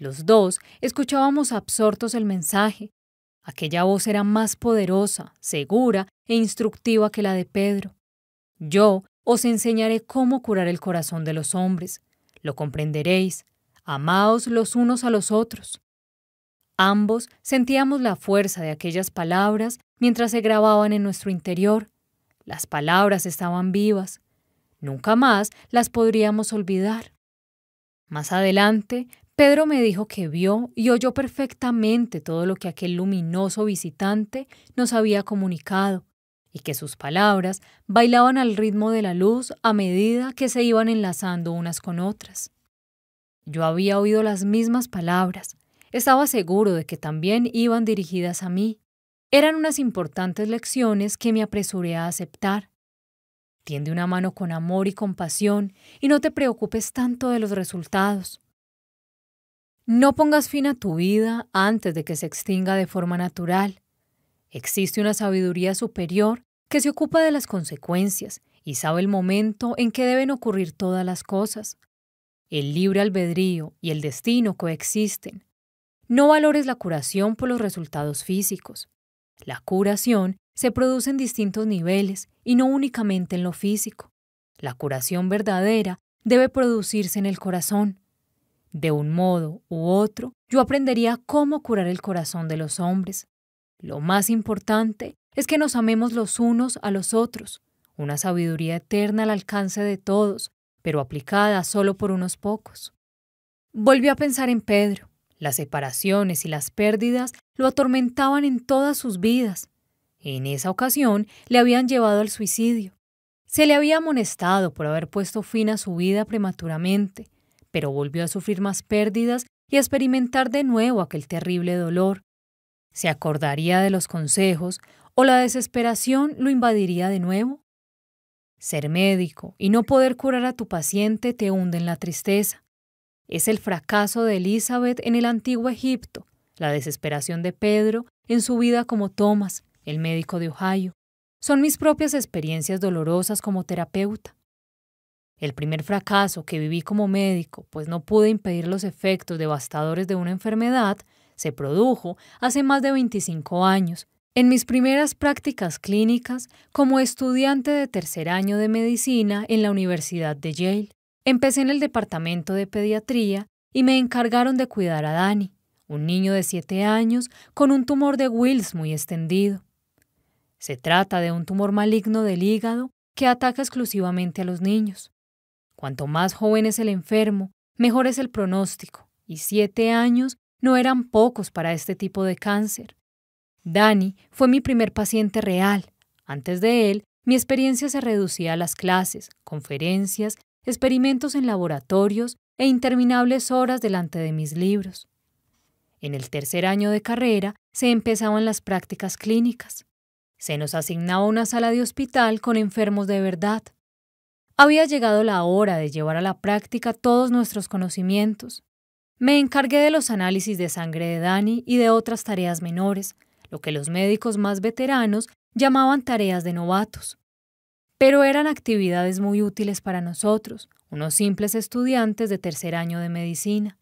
Los dos escuchábamos absortos el mensaje. Aquella voz era más poderosa, segura e instructiva que la de Pedro. Yo os enseñaré cómo curar el corazón de los hombres. Lo comprenderéis, Amaos los unos a los otros. Ambos sentíamos la fuerza de aquellas palabras mientras se grababan en nuestro interior. Las palabras estaban vivas. Nunca más las podríamos olvidar. Más adelante, Pedro me dijo que vio y oyó perfectamente todo lo que aquel luminoso visitante nos había comunicado, y que sus palabras bailaban al ritmo de la luz a medida que se iban enlazando unas con otras. Yo había oído las mismas palabras. Estaba seguro de que también iban dirigidas a mí. Eran unas importantes lecciones que me apresuré a aceptar. Tiende una mano con amor y compasión y no te preocupes tanto de los resultados. No pongas fin a tu vida antes de que se extinga de forma natural. Existe una sabiduría superior que se ocupa de las consecuencias y sabe el momento en que deben ocurrir todas las cosas. El libre albedrío y el destino coexisten. No valores la curación por los resultados físicos. La curación se produce en distintos niveles y no únicamente en lo físico. La curación verdadera debe producirse en el corazón. De un modo u otro, yo aprendería cómo curar el corazón de los hombres. Lo más importante es que nos amemos los unos a los otros, una sabiduría eterna al alcance de todos, pero aplicada solo por unos pocos. Volvió a pensar en Pedro. Las separaciones y las pérdidas lo atormentaban en todas sus vidas. En esa ocasión le habían llevado al suicidio. Se le había amonestado por haber puesto fin a su vida prematuramente, pero volvió a sufrir más pérdidas y a experimentar de nuevo aquel terrible dolor. ¿Se acordaría de los consejos o la desesperación lo invadiría de nuevo? Ser médico y no poder curar a tu paciente te hunde en la tristeza. Es el fracaso de Elizabeth en el antiguo Egipto, la desesperación de Pedro en su vida como Thomas, el médico de Ohio. Son mis propias experiencias dolorosas como terapeuta. El primer fracaso que viví como médico, pues no pude impedir los efectos devastadores de una enfermedad, se produjo hace más de 25 años, en mis primeras prácticas clínicas como estudiante de tercer año de medicina en la Universidad de Yale, empecé en el departamento de pediatría y me encargaron de cuidar a Dani, un niño de 7 años con un tumor de Wills muy extendido. Se trata de un tumor maligno del hígado que ataca exclusivamente a los niños. Cuanto más joven es el enfermo, mejor es el pronóstico, y siete años no eran pocos para este tipo de cáncer. Dani fue mi primer paciente real. Antes de él, mi experiencia se reducía a las clases, conferencias, experimentos en laboratorios e interminables horas delante de mis libros. En el tercer año de carrera se empezaban las prácticas clínicas. Se nos asignaba una sala de hospital con enfermos de verdad. Había llegado la hora de llevar a la práctica todos nuestros conocimientos. Me encargué de los análisis de sangre de Dani y de otras tareas menores, lo que los médicos más veteranos llamaban tareas de novatos. Pero eran actividades muy útiles para nosotros, unos simples estudiantes de tercer año de medicina.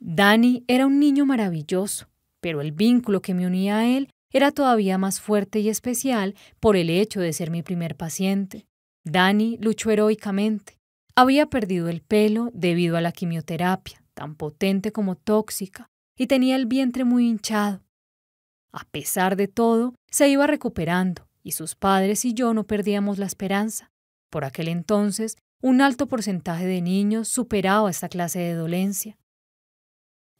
Danny era un niño maravilloso, pero el vínculo que me unía a él era todavía más fuerte y especial por el hecho de ser mi primer paciente. Danny luchó heroicamente. Había perdido el pelo debido a la quimioterapia, tan potente como tóxica, y tenía el vientre muy hinchado. A pesar de todo, se iba recuperando, y sus padres y yo no perdíamos la esperanza. Por aquel entonces, un alto porcentaje de niños superaba esta clase de dolencia.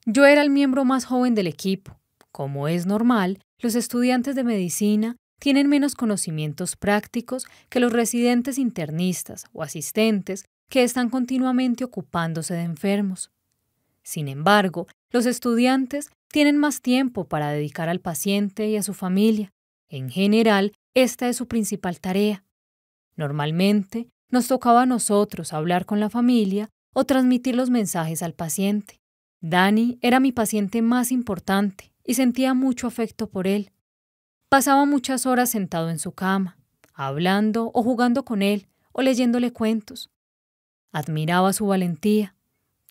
Yo era el miembro más joven del equipo. Como es normal, los estudiantes de medicina tienen menos conocimientos prácticos que los residentes internistas o asistentes que están continuamente ocupándose de enfermos. Sin embargo, los estudiantes tienen más tiempo para dedicar al paciente y a su familia. En general, esta es su principal tarea. Normalmente, nos tocaba a nosotros hablar con la familia o transmitir los mensajes al paciente. Dani era mi paciente más importante y sentía mucho afecto por él. Pasaba muchas horas sentado en su cama, hablando o jugando con él o leyéndole cuentos. Admiraba su valentía.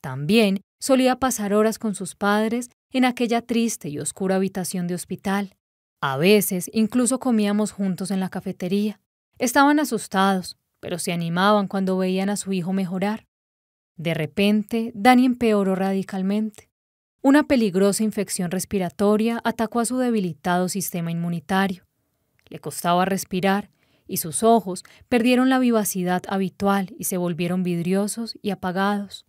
También solía pasar horas con sus padres en aquella triste y oscura habitación de hospital. A veces incluso comíamos juntos en la cafetería. Estaban asustados, pero se animaban cuando veían a su hijo mejorar. De repente, Dani empeoró radicalmente. Una peligrosa infección respiratoria atacó a su debilitado sistema inmunitario. Le costaba respirar y sus ojos perdieron la vivacidad habitual y se volvieron vidriosos y apagados.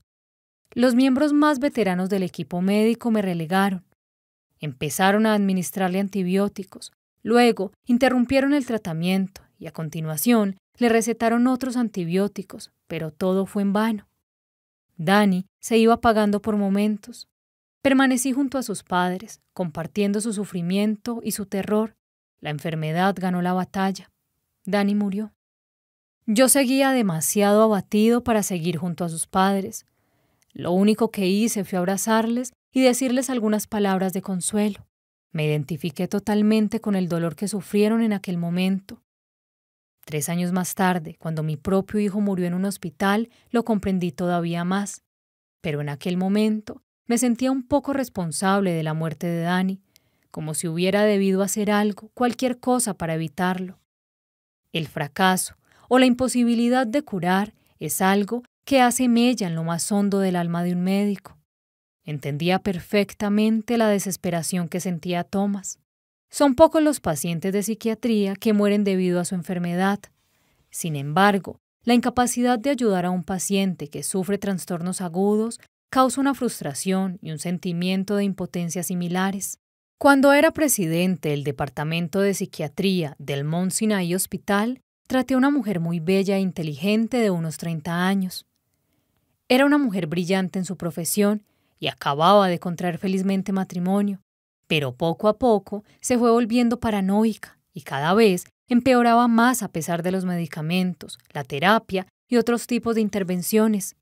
Los miembros más veteranos del equipo médico me relegaron. Empezaron a administrarle antibióticos, luego interrumpieron el tratamiento y a continuación le recetaron otros antibióticos, pero todo fue en vano. Dani se iba apagando por momentos. Permanecí junto a sus padres, compartiendo su sufrimiento y su terror. La enfermedad ganó la batalla. Dani murió. Yo seguía demasiado abatido para seguir junto a sus padres. Lo único que hice fue abrazarles y decirles algunas palabras de consuelo. Me identifiqué totalmente con el dolor que sufrieron en aquel momento. Tres años más tarde, cuando mi propio hijo murió en un hospital, lo comprendí todavía más. Pero en aquel momento me sentía un poco responsable de la muerte de Dani, como si hubiera debido hacer algo, cualquier cosa para evitarlo. El fracaso o la imposibilidad de curar es algo que hace mella en lo más hondo del alma de un médico. Entendía perfectamente la desesperación que sentía Thomas. Son pocos los pacientes de psiquiatría que mueren debido a su enfermedad. Sin embargo, la incapacidad de ayudar a un paciente que sufre trastornos agudos causa una frustración y un sentimiento de impotencia similares. Cuando era presidente del Departamento de Psiquiatría del Mount Sinai Hospital, traté a una mujer muy bella e inteligente de unos 30 años. Era una mujer brillante en su profesión y acababa de contraer felizmente matrimonio, pero poco a poco se fue volviendo paranoica y cada vez empeoraba más a pesar de los medicamentos, la terapia y otros tipos de intervenciones.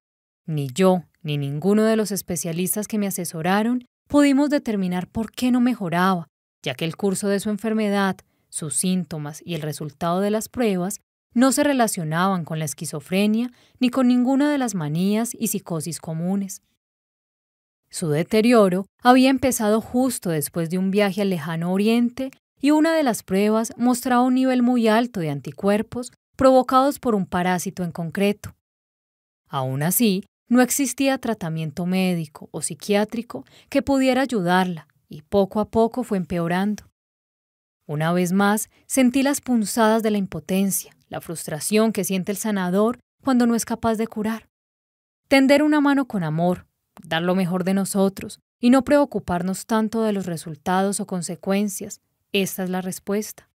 Ni yo ni ninguno de los especialistas que me asesoraron pudimos determinar por qué no mejoraba, ya que el curso de su enfermedad, sus síntomas y el resultado de las pruebas no se relacionaban con la esquizofrenia ni con ninguna de las manías y psicosis comunes. Su deterioro había empezado justo después de un viaje al lejano oriente y una de las pruebas mostraba un nivel muy alto de anticuerpos provocados por un parásito en concreto. Aún así, no existía tratamiento médico o psiquiátrico que pudiera ayudarla y poco a poco fue empeorando. Una vez más sentí las punzadas de la impotencia, la frustración que siente el sanador cuando no es capaz de curar. Tender una mano con amor, dar lo mejor de nosotros y no preocuparnos tanto de los resultados o consecuencias, esta es la respuesta.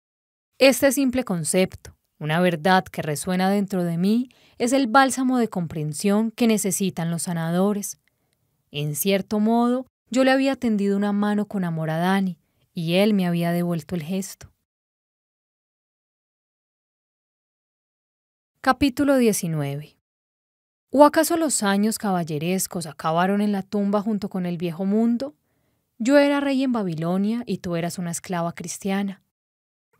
Este simple concepto, una verdad que resuena dentro de mí es el bálsamo de comprensión que necesitan los sanadores. En cierto modo, yo le había tendido una mano con amor a Dani, y él me había devuelto el gesto. Capítulo 19 ¿O acaso los años caballerescos acabaron en la tumba junto con el viejo mundo? Yo era rey en Babilonia y tú eras una esclava cristiana.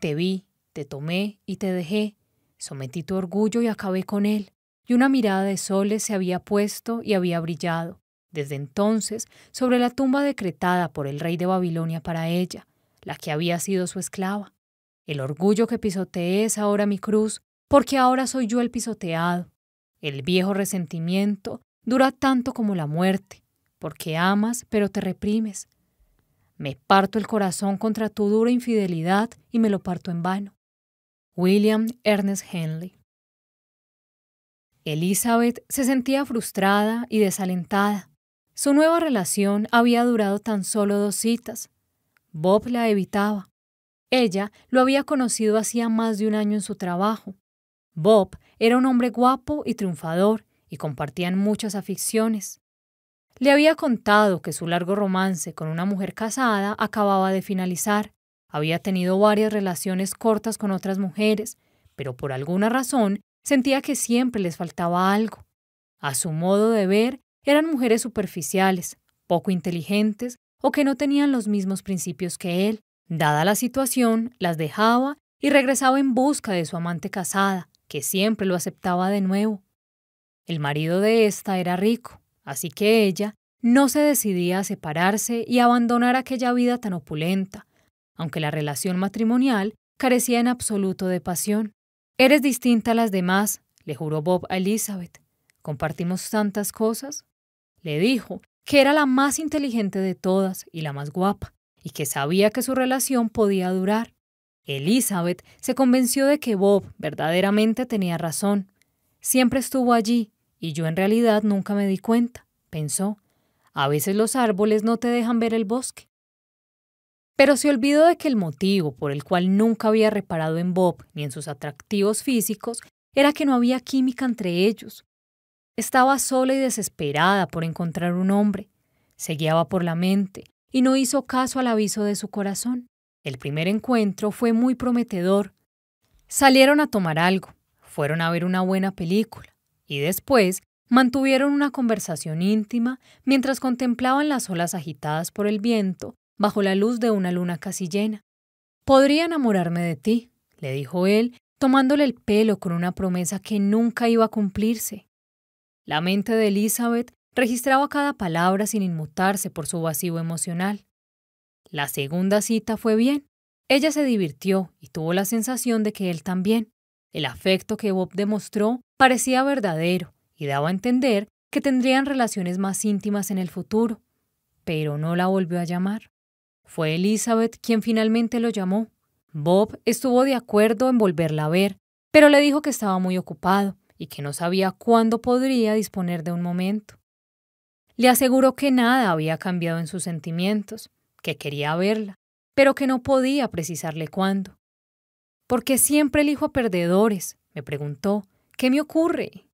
Te vi, te tomé y te dejé, sometí tu orgullo y acabé con él, y una mirada de soles se había puesto y había brillado, desde entonces, sobre la tumba decretada por el rey de Babilonia para ella, la que había sido su esclava. El orgullo que pisoteé es ahora mi cruz, porque ahora soy yo el pisoteado. El viejo resentimiento dura tanto como la muerte, porque amas, pero te reprimes. Me parto el corazón contra tu dura infidelidad y me lo parto en vano. William Ernest Henley. Elizabeth se sentía frustrada y desalentada. Su nueva relación había durado tan solo dos citas. Bob la evitaba. Ella lo había conocido hacía más de un año en su trabajo. Bob era un hombre guapo y triunfador y compartían muchas aficiones. Le había contado que su largo romance con una mujer casada acababa de finalizar. Había tenido varias relaciones cortas con otras mujeres, pero por alguna razón sentía que siempre les faltaba algo. A su modo de ver, eran mujeres superficiales, poco inteligentes o que no tenían los mismos principios que él. Dada la situación, las dejaba y regresaba en busca de su amante casada, que siempre lo aceptaba de nuevo. El marido de ésta era rico, así que ella no se decidía a separarse y abandonar aquella vida tan opulenta, aunque la relación matrimonial carecía en absoluto de pasión. Eres distinta a las demás, le juró Bob a Elizabeth. Compartimos tantas cosas. Le dijo que era la más inteligente de todas y la más guapa, y que sabía que su relación podía durar. Elizabeth se convenció de que Bob verdaderamente tenía razón. Siempre estuvo allí, y yo en realidad nunca me di cuenta, pensó. A veces los árboles no te dejan ver el bosque. Pero se olvidó de que el motivo por el cual nunca había reparado en Bob ni en sus atractivos físicos era que no había química entre ellos. Estaba sola y desesperada por encontrar un hombre. Se guiaba por la mente y no hizo caso al aviso de su corazón. El primer encuentro fue muy prometedor. Salieron a tomar algo, fueron a ver una buena película y después mantuvieron una conversación íntima mientras contemplaban las olas agitadas por el viento bajo la luz de una luna casi llena. Podría enamorarme de ti, le dijo él, tomándole el pelo con una promesa que nunca iba a cumplirse. La mente de Elizabeth registraba cada palabra sin inmutarse por su vacío emocional. La segunda cita fue bien. Ella se divirtió y tuvo la sensación de que él también. El afecto que Bob demostró parecía verdadero y daba a entender que tendrían relaciones más íntimas en el futuro, pero no la volvió a llamar. Fue Elizabeth quien finalmente lo llamó. Bob estuvo de acuerdo en volverla a ver, pero le dijo que estaba muy ocupado y que no sabía cuándo podría disponer de un momento. Le aseguró que nada había cambiado en sus sentimientos, que quería verla, pero que no podía precisarle cuándo. ¿Por qué siempre elijo a perdedores? me preguntó. ¿Qué me ocurre?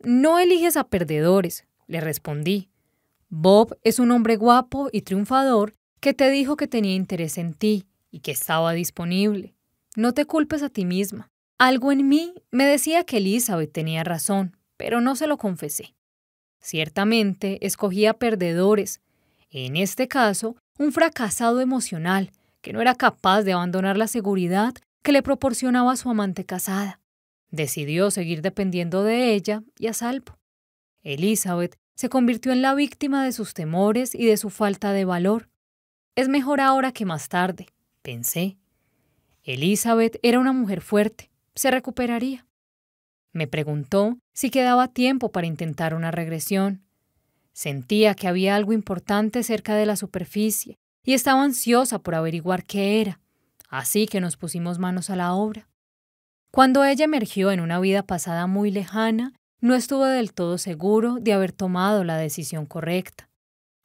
No eliges a perdedores, le respondí. Bob es un hombre guapo y triunfador que te dijo que tenía interés en ti y que estaba disponible. No te culpes a ti misma. Algo en mí me decía que Elizabeth tenía razón, pero no se lo confesé. Ciertamente escogía perdedores, en este caso un fracasado emocional que no era capaz de abandonar la seguridad que le proporcionaba su amante casada. Decidió seguir dependiendo de ella y a salvo. Elizabeth se convirtió en la víctima de sus temores y de su falta de valor. Es mejor ahora que más tarde, pensé. Elizabeth era una mujer fuerte, se recuperaría. Me preguntó si quedaba tiempo para intentar una regresión. Sentía que había algo importante cerca de la superficie y estaba ansiosa por averiguar qué era, así que nos pusimos manos a la obra. Cuando ella emergió en una vida pasada muy lejana, no estuvo del todo seguro de haber tomado la decisión correcta.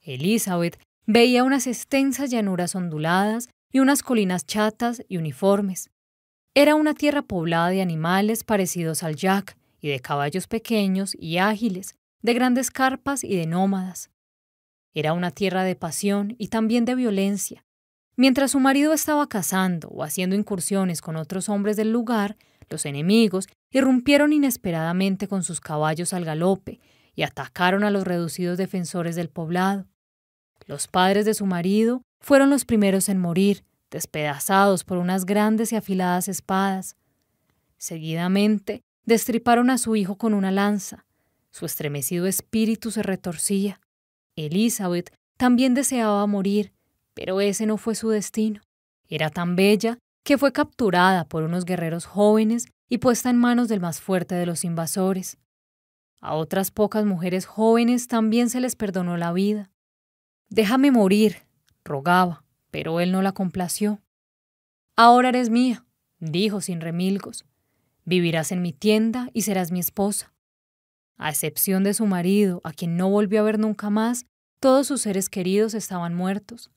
Elizabeth veía unas extensas llanuras onduladas y unas colinas chatas y uniformes. Era una tierra poblada de animales parecidos al jack y de caballos pequeños y ágiles, de grandes carpas y de nómadas. Era una tierra de pasión y también de violencia. Mientras su marido estaba cazando o haciendo incursiones con otros hombres del lugar, los enemigos irrumpieron inesperadamente con sus caballos al galope y atacaron a los reducidos defensores del poblado. Los padres de su marido fueron los primeros en morir, despedazados por unas grandes y afiladas espadas. Seguidamente, destriparon a su hijo con una lanza. Su estremecido espíritu se retorcía. Elizabeth también deseaba morir, pero ese no fue su destino. Era tan bella que fue capturada por unos guerreros jóvenes y puesta en manos del más fuerte de los invasores. A otras pocas mujeres jóvenes también se les perdonó la vida. Déjame morir, rogaba, pero él no la complació. Ahora eres mía, dijo sin remilgos. Vivirás en mi tienda y serás mi esposa. A excepción de su marido, a quien no volvió a ver nunca más, todos sus seres queridos estaban muertos.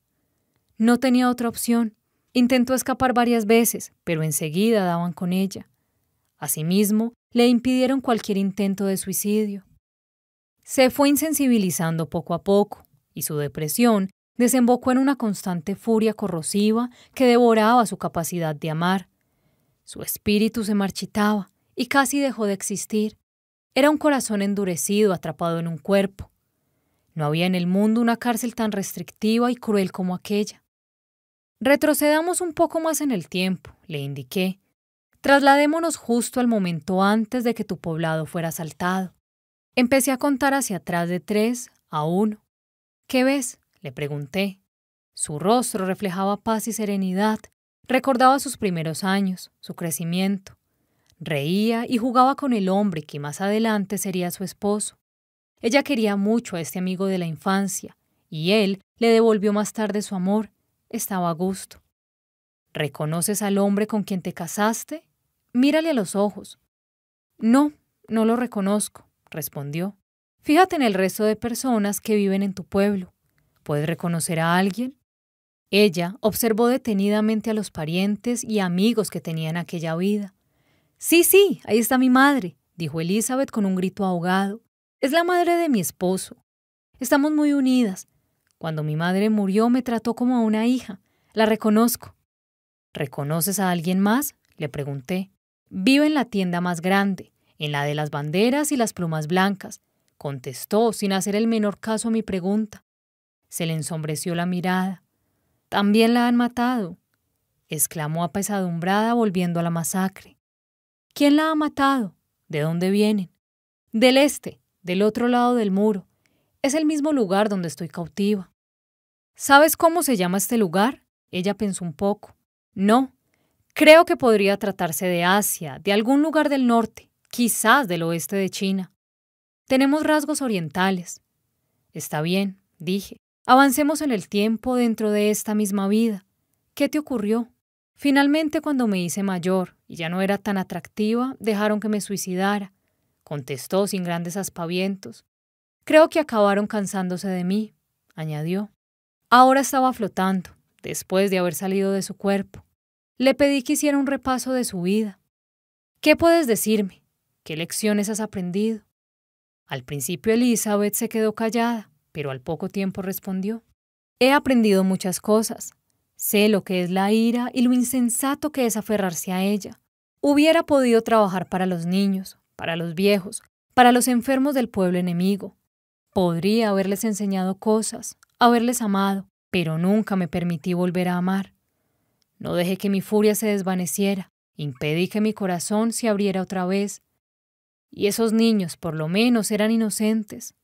No tenía otra opción. Intentó escapar varias veces, pero enseguida daban con ella. Asimismo, le impidieron cualquier intento de suicidio. Se fue insensibilizando poco a poco, y su depresión desembocó en una constante furia corrosiva que devoraba su capacidad de amar. Su espíritu se marchitaba y casi dejó de existir. Era un corazón endurecido atrapado en un cuerpo. No había en el mundo una cárcel tan restrictiva y cruel como aquella. Retrocedamos un poco más en el tiempo, le indiqué. Trasladémonos justo al momento antes de que tu poblado fuera asaltado. Empecé a contar hacia atrás de tres a uno. ¿Qué ves? le pregunté. Su rostro reflejaba paz y serenidad. Recordaba sus primeros años, su crecimiento. Reía y jugaba con el hombre que más adelante sería su esposo. Ella quería mucho a este amigo de la infancia, y él le devolvió más tarde su amor. Estaba a gusto. ¿Reconoces al hombre con quien te casaste? Mírale a los ojos. No, no lo reconozco, respondió. Fíjate en el resto de personas que viven en tu pueblo. ¿Puedes reconocer a alguien? Ella observó detenidamente a los parientes y amigos que tenían aquella vida. Sí, sí, ahí está mi madre, dijo Elizabeth con un grito ahogado. Es la madre de mi esposo. Estamos muy unidas. Cuando mi madre murió me trató como a una hija. La reconozco. ¿Reconoces a alguien más? le pregunté. Vive en la tienda más grande, en la de las banderas y las plumas blancas, contestó sin hacer el menor caso a mi pregunta. Se le ensombreció la mirada. También la han matado, exclamó apesadumbrada volviendo a la masacre. ¿Quién la ha matado? ¿De dónde vienen? Del este, del otro lado del muro. Es el mismo lugar donde estoy cautiva. ¿Sabes cómo se llama este lugar? Ella pensó un poco. No, creo que podría tratarse de Asia, de algún lugar del norte, quizás del oeste de China. Tenemos rasgos orientales. Está bien, dije. Avancemos en el tiempo dentro de esta misma vida. ¿Qué te ocurrió? Finalmente, cuando me hice mayor y ya no era tan atractiva, dejaron que me suicidara, contestó sin grandes aspavientos. Creo que acabaron cansándose de mí, añadió. Ahora estaba flotando, después de haber salido de su cuerpo. Le pedí que hiciera un repaso de su vida. ¿Qué puedes decirme? ¿Qué lecciones has aprendido? Al principio Elizabeth se quedó callada pero al poco tiempo respondió, He aprendido muchas cosas. Sé lo que es la ira y lo insensato que es aferrarse a ella. Hubiera podido trabajar para los niños, para los viejos, para los enfermos del pueblo enemigo. Podría haberles enseñado cosas, haberles amado, pero nunca me permití volver a amar. No dejé que mi furia se desvaneciera, impedí que mi corazón se abriera otra vez. Y esos niños, por lo menos, eran inocentes.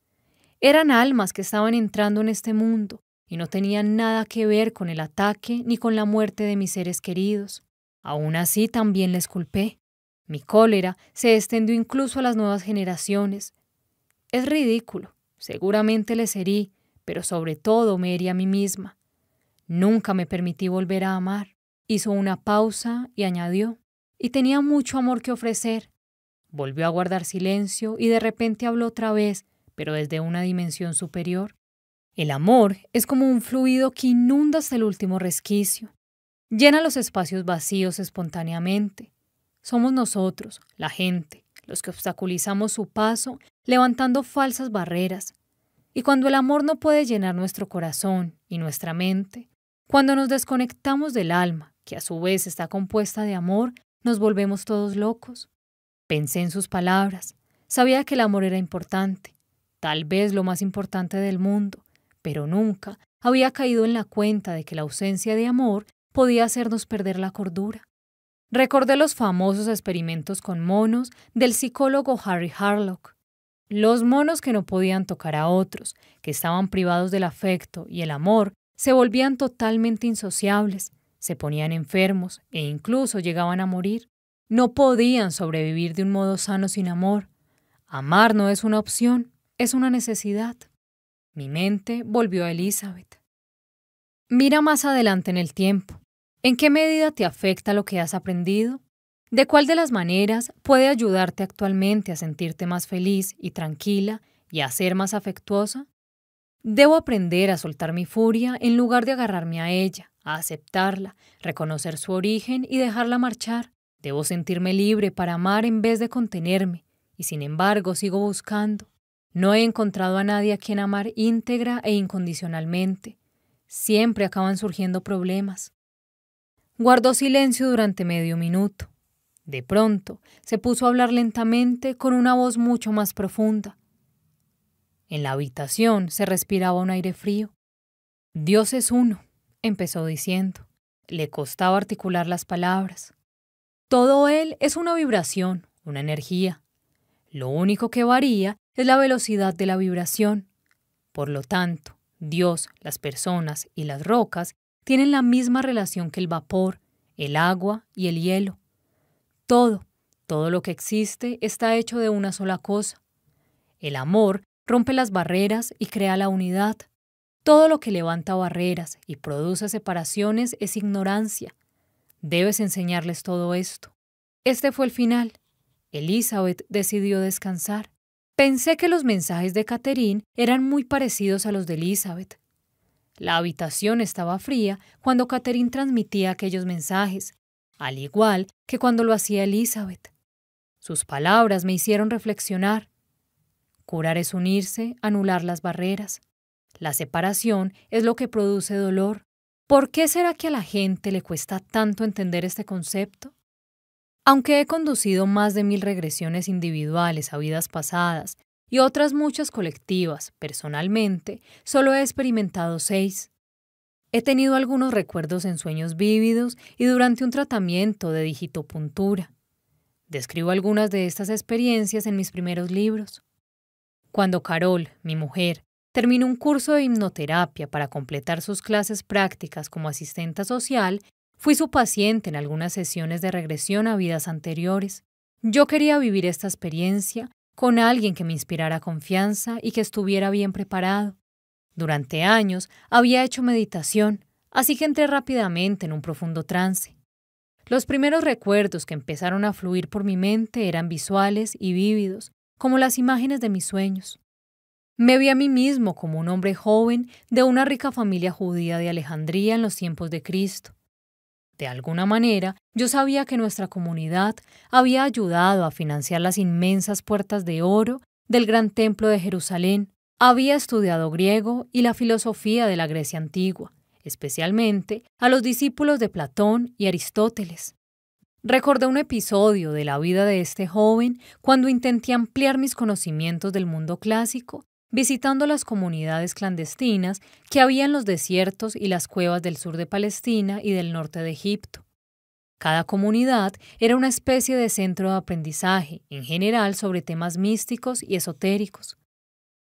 Eran almas que estaban entrando en este mundo y no tenían nada que ver con el ataque ni con la muerte de mis seres queridos. Aún así también les culpé. Mi cólera se extendió incluso a las nuevas generaciones. Es ridículo, seguramente les herí, pero sobre todo me herí a mí misma. Nunca me permití volver a amar. Hizo una pausa y añadió, y tenía mucho amor que ofrecer. Volvió a guardar silencio y de repente habló otra vez, pero desde una dimensión superior. El amor es como un fluido que inunda hasta el último resquicio. Llena los espacios vacíos espontáneamente. Somos nosotros, la gente, los que obstaculizamos su paso levantando falsas barreras. Y cuando el amor no puede llenar nuestro corazón y nuestra mente, cuando nos desconectamos del alma, que a su vez está compuesta de amor, nos volvemos todos locos. Pensé en sus palabras, sabía que el amor era importante, tal vez lo más importante del mundo, pero nunca había caído en la cuenta de que la ausencia de amor podía hacernos perder la cordura. Recordé los famosos experimentos con monos del psicólogo Harry Harlock. Los monos que no podían tocar a otros, que estaban privados del afecto y el amor, se volvían totalmente insociables, se ponían enfermos e incluso llegaban a morir. No podían sobrevivir de un modo sano sin amor. Amar no es una opción, es una necesidad. Mi mente volvió a Elizabeth. Mira más adelante en el tiempo. ¿En qué medida te afecta lo que has aprendido? ¿De cuál de las maneras puede ayudarte actualmente a sentirte más feliz y tranquila y a ser más afectuosa? Debo aprender a soltar mi furia en lugar de agarrarme a ella, a aceptarla, reconocer su origen y dejarla marchar. Debo sentirme libre para amar en vez de contenerme, y sin embargo sigo buscando. No he encontrado a nadie a quien amar íntegra e incondicionalmente. Siempre acaban surgiendo problemas. Guardó silencio durante medio minuto. De pronto se puso a hablar lentamente con una voz mucho más profunda. En la habitación se respiraba un aire frío. Dios es uno, empezó diciendo. Le costaba articular las palabras. Todo él es una vibración, una energía. Lo único que varía es la velocidad de la vibración. Por lo tanto, Dios, las personas y las rocas tienen la misma relación que el vapor, el agua y el hielo. Todo, todo lo que existe está hecho de una sola cosa. El amor rompe las barreras y crea la unidad. Todo lo que levanta barreras y produce separaciones es ignorancia. Debes enseñarles todo esto. Este fue el final. Elizabeth decidió descansar. Pensé que los mensajes de Catherine eran muy parecidos a los de Elizabeth. La habitación estaba fría cuando Catherine transmitía aquellos mensajes, al igual que cuando lo hacía Elizabeth. Sus palabras me hicieron reflexionar. Curar es unirse, anular las barreras. La separación es lo que produce dolor. ¿Por qué será que a la gente le cuesta tanto entender este concepto? Aunque he conducido más de mil regresiones individuales a vidas pasadas y otras muchas colectivas, personalmente, solo he experimentado seis. He tenido algunos recuerdos en sueños vívidos y durante un tratamiento de digitopuntura. Describo algunas de estas experiencias en mis primeros libros. Cuando Carol, mi mujer, terminó un curso de hipnoterapia para completar sus clases prácticas como asistenta social, fui su paciente en algunas sesiones de regresión a vidas anteriores. Yo quería vivir esta experiencia con alguien que me inspirara confianza y que estuviera bien preparado. Durante años había hecho meditación, así que entré rápidamente en un profundo trance. Los primeros recuerdos que empezaron a fluir por mi mente eran visuales y vívidos, como las imágenes de mis sueños. Me vi a mí mismo como un hombre joven de una rica familia judía de Alejandría en los tiempos de Cristo. De alguna manera, yo sabía que nuestra comunidad había ayudado a financiar las inmensas puertas de oro del gran templo de Jerusalén, había estudiado griego y la filosofía de la Grecia antigua, especialmente a los discípulos de Platón y Aristóteles. Recordé un episodio de la vida de este joven cuando intenté ampliar mis conocimientos del mundo clásico visitando las comunidades clandestinas que había en los desiertos y las cuevas del sur de Palestina y del norte de Egipto. Cada comunidad era una especie de centro de aprendizaje, en general sobre temas místicos y esotéricos.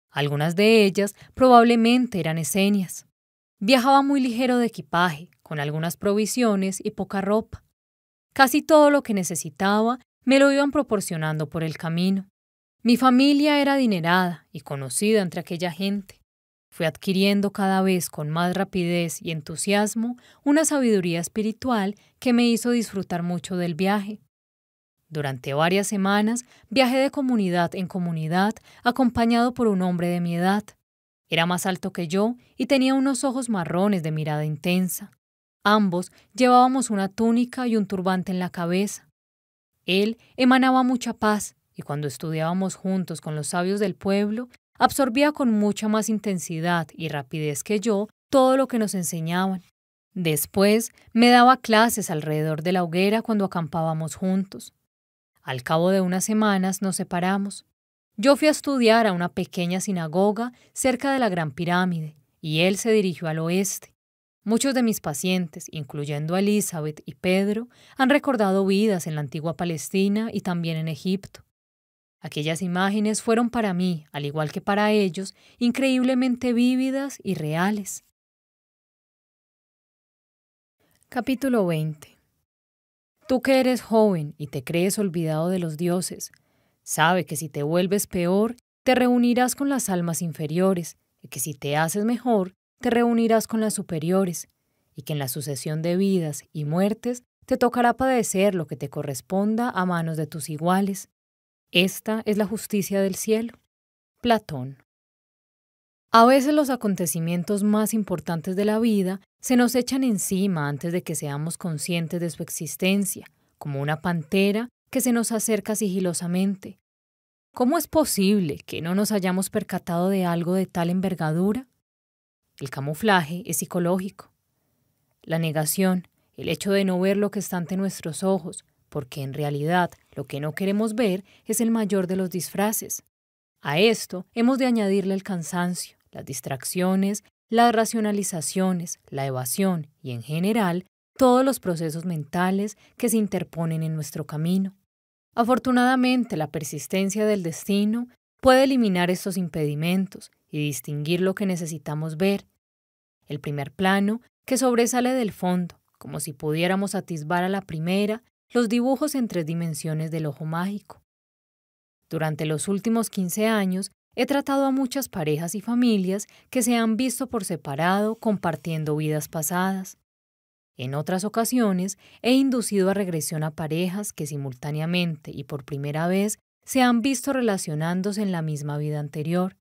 Algunas de ellas probablemente eran esenias. Viajaba muy ligero de equipaje, con algunas provisiones y poca ropa. Casi todo lo que necesitaba me lo iban proporcionando por el camino. Mi familia era adinerada y conocida entre aquella gente. Fui adquiriendo cada vez con más rapidez y entusiasmo una sabiduría espiritual que me hizo disfrutar mucho del viaje. Durante varias semanas viajé de comunidad en comunidad acompañado por un hombre de mi edad. Era más alto que yo y tenía unos ojos marrones de mirada intensa. Ambos llevábamos una túnica y un turbante en la cabeza. Él emanaba mucha paz y cuando estudiábamos juntos con los sabios del pueblo, absorbía con mucha más intensidad y rapidez que yo todo lo que nos enseñaban. Después me daba clases alrededor de la hoguera cuando acampábamos juntos. Al cabo de unas semanas nos separamos. Yo fui a estudiar a una pequeña sinagoga cerca de la Gran Pirámide y él se dirigió al oeste. Muchos de mis pacientes, incluyendo a Elizabeth y Pedro, han recordado vidas en la antigua Palestina y también en Egipto. Aquellas imágenes fueron para mí, al igual que para ellos, increíblemente vívidas y reales. Capítulo 20 Tú que eres joven y te crees olvidado de los dioses, Sabe que si te vuelves peor, te reunirás con las almas inferiores, y que si te haces mejor, te reunirás con las superiores, y que en la sucesión de vidas y muertes te tocará padecer lo que te corresponda a manos de tus iguales. Esta es la justicia del cielo. Platón. A veces los acontecimientos más importantes de la vida se nos echan encima antes de que seamos conscientes de su existencia, como una pantera que se nos acerca sigilosamente. ¿Cómo es posible que no nos hayamos percatado de algo de tal envergadura? El camuflaje es psicológico. La negación, el hecho de no ver lo que está ante nuestros ojos, porque en realidad lo que no queremos ver es el mayor de los disfraces. A esto hemos de añadirle el cansancio, las distracciones, las racionalizaciones, la evasión y en general todos los procesos mentales que se interponen en nuestro camino. Afortunadamente, la persistencia del destino puede eliminar estos impedimentos y distinguir lo que necesitamos ver. El primer plano, que sobresale del fondo, como si pudiéramos atisbar a la primera los dibujos en tres dimensiones del ojo mágico. Durante los últimos 15 años he tratado a muchas parejas y familias que se han visto por separado compartiendo vidas pasadas. En otras ocasiones he inducido a regresión a parejas que simultáneamente y por primera vez se han visto relacionándose en la misma vida anterior.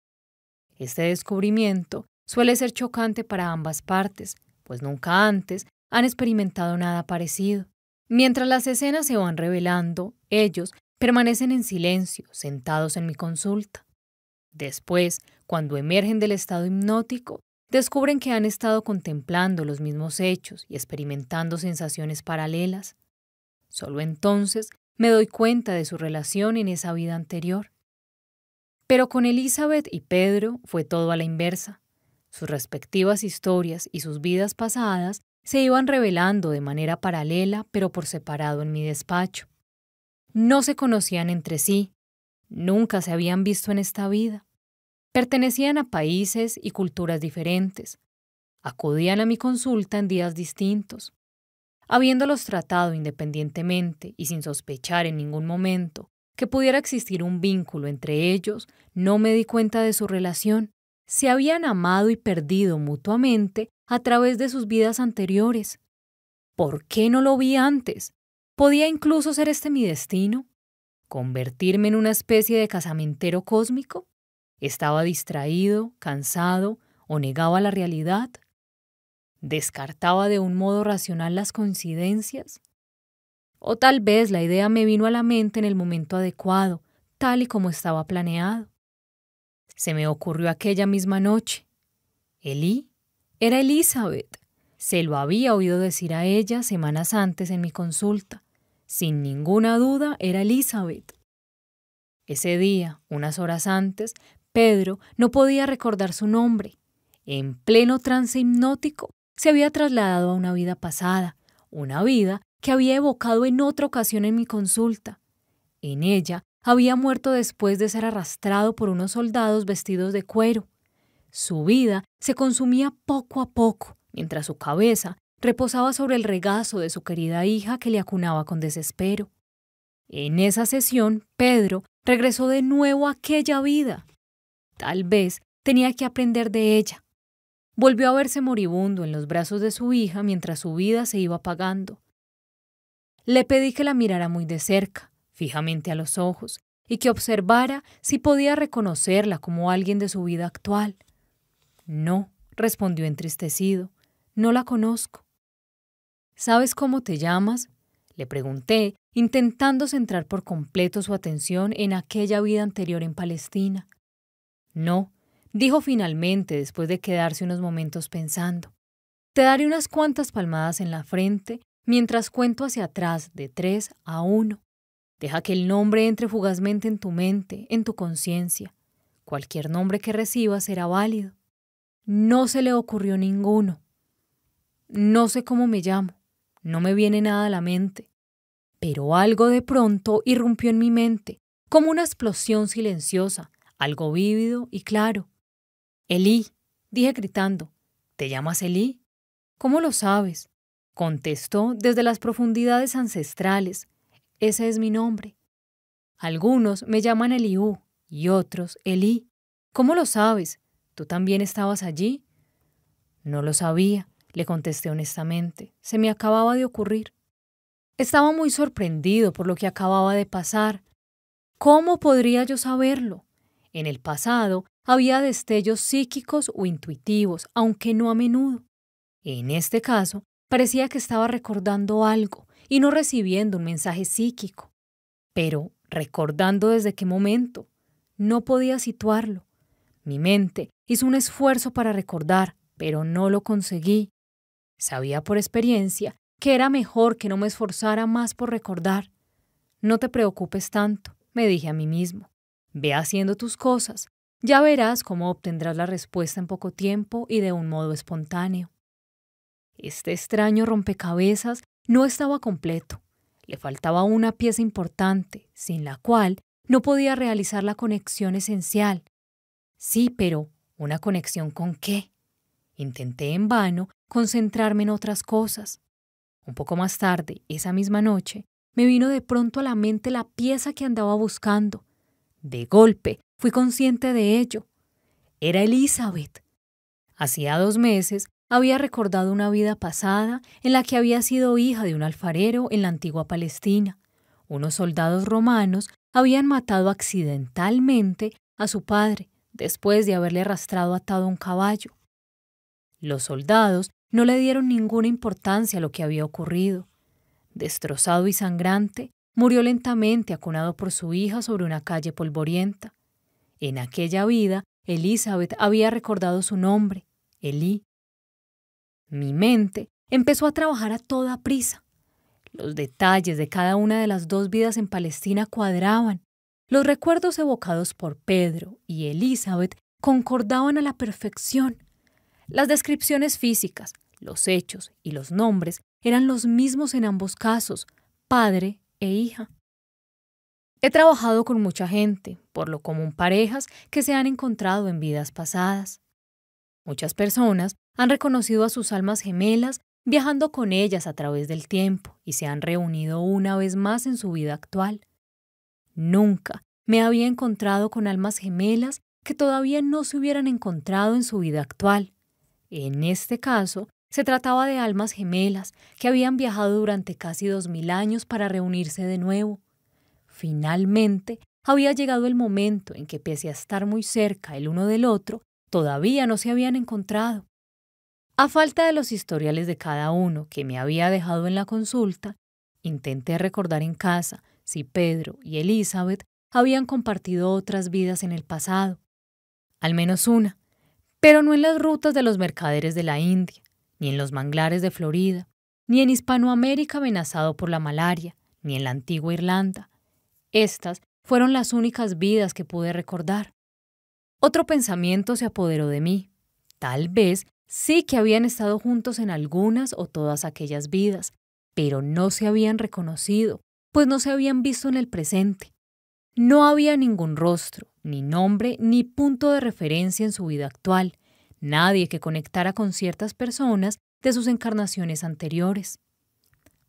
Este descubrimiento suele ser chocante para ambas partes, pues nunca antes han experimentado nada parecido. Mientras las escenas se van revelando, ellos permanecen en silencio, sentados en mi consulta. Después, cuando emergen del estado hipnótico, descubren que han estado contemplando los mismos hechos y experimentando sensaciones paralelas. Solo entonces me doy cuenta de su relación en esa vida anterior. Pero con Elizabeth y Pedro fue todo a la inversa. Sus respectivas historias y sus vidas pasadas se iban revelando de manera paralela pero por separado en mi despacho. No se conocían entre sí, nunca se habían visto en esta vida. Pertenecían a países y culturas diferentes. Acudían a mi consulta en días distintos. Habiéndolos tratado independientemente y sin sospechar en ningún momento que pudiera existir un vínculo entre ellos, no me di cuenta de su relación. Se habían amado y perdido mutuamente a través de sus vidas anteriores. ¿Por qué no lo vi antes? ¿Podía incluso ser este mi destino? ¿Convertirme en una especie de casamentero cósmico? ¿Estaba distraído, cansado o negaba la realidad? ¿Descartaba de un modo racional las coincidencias? O tal vez la idea me vino a la mente en el momento adecuado, tal y como estaba planeado. Se me ocurrió aquella misma noche. Elí era Elizabeth. Se lo había oído decir a ella semanas antes en mi consulta. Sin ninguna duda era Elizabeth. Ese día, unas horas antes, Pedro no podía recordar su nombre. En pleno trance hipnótico, se había trasladado a una vida pasada, una vida que había evocado en otra ocasión en mi consulta. En ella había muerto después de ser arrastrado por unos soldados vestidos de cuero. Su vida se consumía poco a poco, mientras su cabeza reposaba sobre el regazo de su querida hija que le acunaba con desespero. En esa sesión, Pedro regresó de nuevo a aquella vida. Tal vez tenía que aprender de ella. Volvió a verse moribundo en los brazos de su hija mientras su vida se iba apagando. Le pedí que la mirara muy de cerca, fijamente a los ojos, y que observara si podía reconocerla como alguien de su vida actual. No, respondió entristecido, no la conozco. ¿Sabes cómo te llamas? Le pregunté, intentando centrar por completo su atención en aquella vida anterior en Palestina. No, dijo finalmente después de quedarse unos momentos pensando. Te daré unas cuantas palmadas en la frente mientras cuento hacia atrás de tres a uno. Deja que el nombre entre fugazmente en tu mente, en tu conciencia. Cualquier nombre que recibas será válido. No se le ocurrió ninguno. No sé cómo me llamo, no me viene nada a la mente, pero algo de pronto irrumpió en mi mente, como una explosión silenciosa, algo vívido y claro. Elí, dije gritando, ¿te llamas Elí? ¿Cómo lo sabes? Contestó desde las profundidades ancestrales, ese es mi nombre. Algunos me llaman Eliú y otros Elí. ¿Cómo lo sabes? ¿Tú también estabas allí? No lo sabía, le contesté honestamente. Se me acababa de ocurrir. Estaba muy sorprendido por lo que acababa de pasar. ¿Cómo podría yo saberlo? En el pasado había destellos psíquicos o intuitivos, aunque no a menudo. En este caso, parecía que estaba recordando algo y no recibiendo un mensaje psíquico. Pero, ¿recordando desde qué momento? No podía situarlo. Mi mente hizo un esfuerzo para recordar, pero no lo conseguí. Sabía por experiencia que era mejor que no me esforzara más por recordar. No te preocupes tanto, me dije a mí mismo. Ve haciendo tus cosas. Ya verás cómo obtendrás la respuesta en poco tiempo y de un modo espontáneo. Este extraño rompecabezas no estaba completo. Le faltaba una pieza importante, sin la cual no podía realizar la conexión esencial. Sí, pero ¿una conexión con qué? Intenté en vano concentrarme en otras cosas. Un poco más tarde, esa misma noche, me vino de pronto a la mente la pieza que andaba buscando. De golpe, fui consciente de ello. Era Elizabeth. Hacía dos meses había recordado una vida pasada en la que había sido hija de un alfarero en la antigua Palestina. Unos soldados romanos habían matado accidentalmente a su padre después de haberle arrastrado atado un caballo. Los soldados no le dieron ninguna importancia a lo que había ocurrido. Destrozado y sangrante, murió lentamente acunado por su hija sobre una calle polvorienta. En aquella vida, Elizabeth había recordado su nombre, Elí. Mi mente empezó a trabajar a toda prisa. Los detalles de cada una de las dos vidas en Palestina cuadraban. Los recuerdos evocados por Pedro y Elizabeth concordaban a la perfección. Las descripciones físicas, los hechos y los nombres eran los mismos en ambos casos, padre e hija. He trabajado con mucha gente, por lo común parejas que se han encontrado en vidas pasadas. Muchas personas han reconocido a sus almas gemelas viajando con ellas a través del tiempo y se han reunido una vez más en su vida actual. Nunca me había encontrado con almas gemelas que todavía no se hubieran encontrado en su vida actual. En este caso, se trataba de almas gemelas que habían viajado durante casi dos mil años para reunirse de nuevo. Finalmente, había llegado el momento en que, pese a estar muy cerca el uno del otro, todavía no se habían encontrado. A falta de los historiales de cada uno que me había dejado en la consulta, intenté recordar en casa si Pedro y Elizabeth habían compartido otras vidas en el pasado. Al menos una, pero no en las rutas de los mercaderes de la India, ni en los manglares de Florida, ni en Hispanoamérica amenazado por la malaria, ni en la antigua Irlanda. Estas fueron las únicas vidas que pude recordar. Otro pensamiento se apoderó de mí. Tal vez sí que habían estado juntos en algunas o todas aquellas vidas, pero no se habían reconocido, pues no se habían visto en el presente. No había ningún rostro, ni nombre, ni punto de referencia en su vida actual, nadie que conectara con ciertas personas de sus encarnaciones anteriores.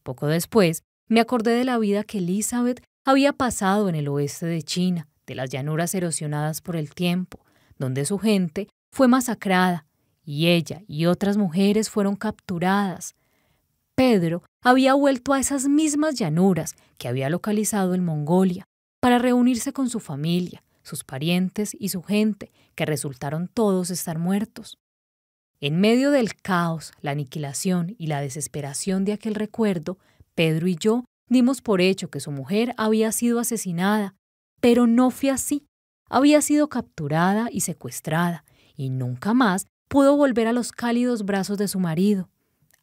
Poco después, me acordé de la vida que Elizabeth había pasado en el oeste de China, de las llanuras erosionadas por el tiempo, donde su gente fue masacrada y ella y otras mujeres fueron capturadas. Pedro había vuelto a esas mismas llanuras que había localizado en Mongolia para reunirse con su familia, sus parientes y su gente, que resultaron todos estar muertos. En medio del caos, la aniquilación y la desesperación de aquel recuerdo, Pedro y yo dimos por hecho que su mujer había sido asesinada, pero no fue así. Había sido capturada y secuestrada, y nunca más pudo volver a los cálidos brazos de su marido.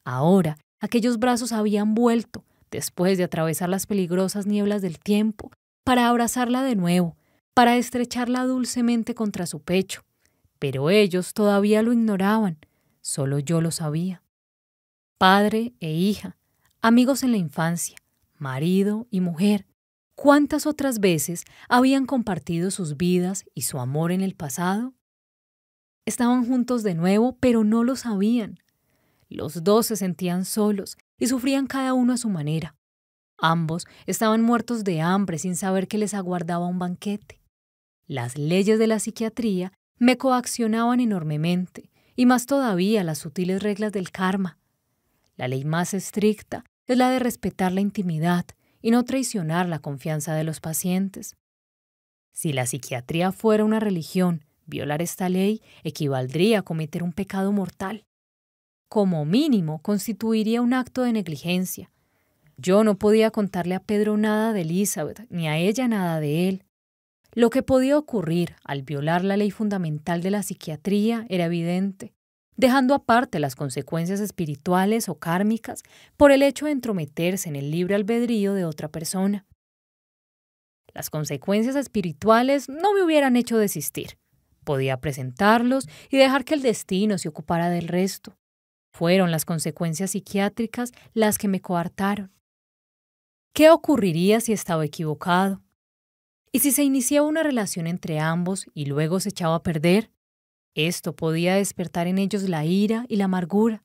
Ahora, aquellos brazos habían vuelto, después de atravesar las peligrosas nieblas del tiempo, para abrazarla de nuevo, para estrecharla dulcemente contra su pecho. Pero ellos todavía lo ignoraban, solo yo lo sabía. Padre e hija, amigos en la infancia, marido y mujer, ¿cuántas otras veces habían compartido sus vidas y su amor en el pasado? Estaban juntos de nuevo, pero no lo sabían. Los dos se sentían solos y sufrían cada uno a su manera. Ambos estaban muertos de hambre sin saber que les aguardaba un banquete. Las leyes de la psiquiatría me coaccionaban enormemente, y más todavía las sutiles reglas del karma. La ley más estricta es la de respetar la intimidad y no traicionar la confianza de los pacientes. Si la psiquiatría fuera una religión, violar esta ley equivaldría a cometer un pecado mortal. Como mínimo, constituiría un acto de negligencia, yo no podía contarle a Pedro nada de Elizabeth, ni a ella nada de él. Lo que podía ocurrir al violar la ley fundamental de la psiquiatría era evidente, dejando aparte las consecuencias espirituales o kármicas por el hecho de entrometerse en el libre albedrío de otra persona. Las consecuencias espirituales no me hubieran hecho desistir. Podía presentarlos y dejar que el destino se ocupara del resto. Fueron las consecuencias psiquiátricas las que me coartaron. ¿Qué ocurriría si estaba equivocado? ¿Y si se iniciaba una relación entre ambos y luego se echaba a perder? Esto podía despertar en ellos la ira y la amargura.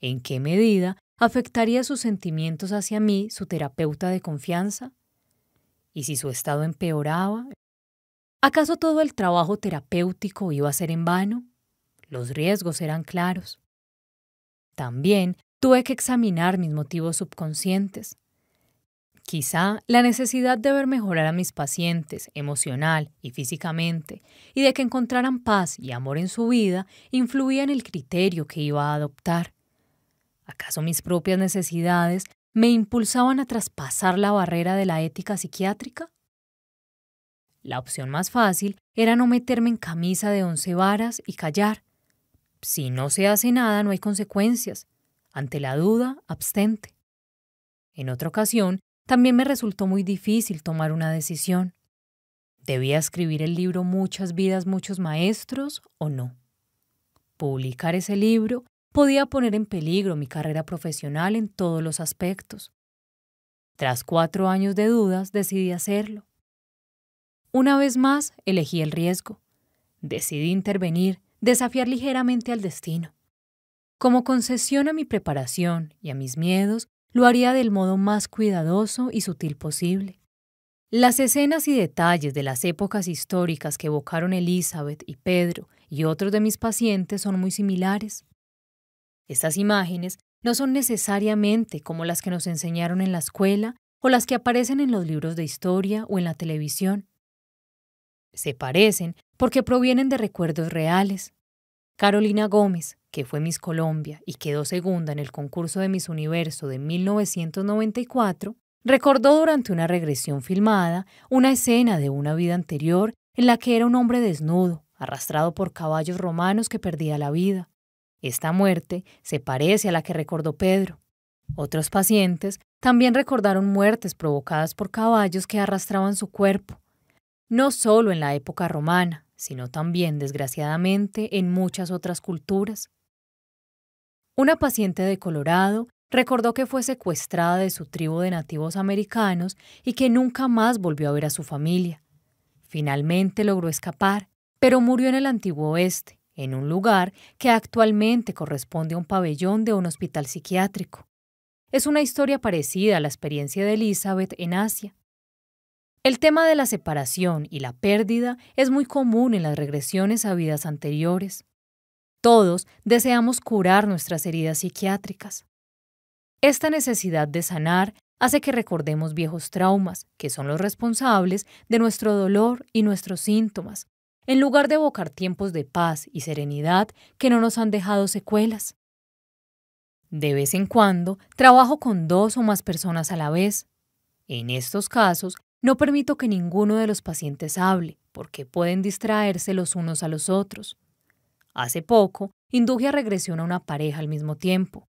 ¿En qué medida afectaría sus sentimientos hacia mí su terapeuta de confianza? ¿Y si su estado empeoraba? ¿Acaso todo el trabajo terapéutico iba a ser en vano? Los riesgos eran claros. También tuve que examinar mis motivos subconscientes. Quizá la necesidad de ver mejorar a mis pacientes emocional y físicamente y de que encontraran paz y amor en su vida influía en el criterio que iba a adoptar. ¿Acaso mis propias necesidades me impulsaban a traspasar la barrera de la ética psiquiátrica? La opción más fácil era no meterme en camisa de once varas y callar. Si no se hace nada, no hay consecuencias. Ante la duda, abstente. En otra ocasión, también me resultó muy difícil tomar una decisión. ¿Debía escribir el libro Muchas vidas, muchos maestros o no? Publicar ese libro podía poner en peligro mi carrera profesional en todos los aspectos. Tras cuatro años de dudas, decidí hacerlo. Una vez más, elegí el riesgo. Decidí intervenir, desafiar ligeramente al destino. Como concesión a mi preparación y a mis miedos, lo haría del modo más cuidadoso y sutil posible. Las escenas y detalles de las épocas históricas que evocaron Elizabeth y Pedro y otros de mis pacientes son muy similares. Estas imágenes no son necesariamente como las que nos enseñaron en la escuela o las que aparecen en los libros de historia o en la televisión. Se parecen porque provienen de recuerdos reales. Carolina Gómez, que fue Miss Colombia y quedó segunda en el concurso de Miss Universo de 1994, recordó durante una regresión filmada una escena de una vida anterior en la que era un hombre desnudo, arrastrado por caballos romanos que perdía la vida. Esta muerte se parece a la que recordó Pedro. Otros pacientes también recordaron muertes provocadas por caballos que arrastraban su cuerpo, no solo en la época romana, sino también, desgraciadamente, en muchas otras culturas. Una paciente de Colorado recordó que fue secuestrada de su tribu de nativos americanos y que nunca más volvió a ver a su familia. Finalmente logró escapar, pero murió en el antiguo oeste, en un lugar que actualmente corresponde a un pabellón de un hospital psiquiátrico. Es una historia parecida a la experiencia de Elizabeth en Asia. El tema de la separación y la pérdida es muy común en las regresiones a vidas anteriores. Todos deseamos curar nuestras heridas psiquiátricas. Esta necesidad de sanar hace que recordemos viejos traumas, que son los responsables de nuestro dolor y nuestros síntomas, en lugar de evocar tiempos de paz y serenidad que no nos han dejado secuelas. De vez en cuando trabajo con dos o más personas a la vez. En estos casos, no permito que ninguno de los pacientes hable, porque pueden distraerse los unos a los otros. Hace poco, induje a regresión a una pareja al mismo tiempo.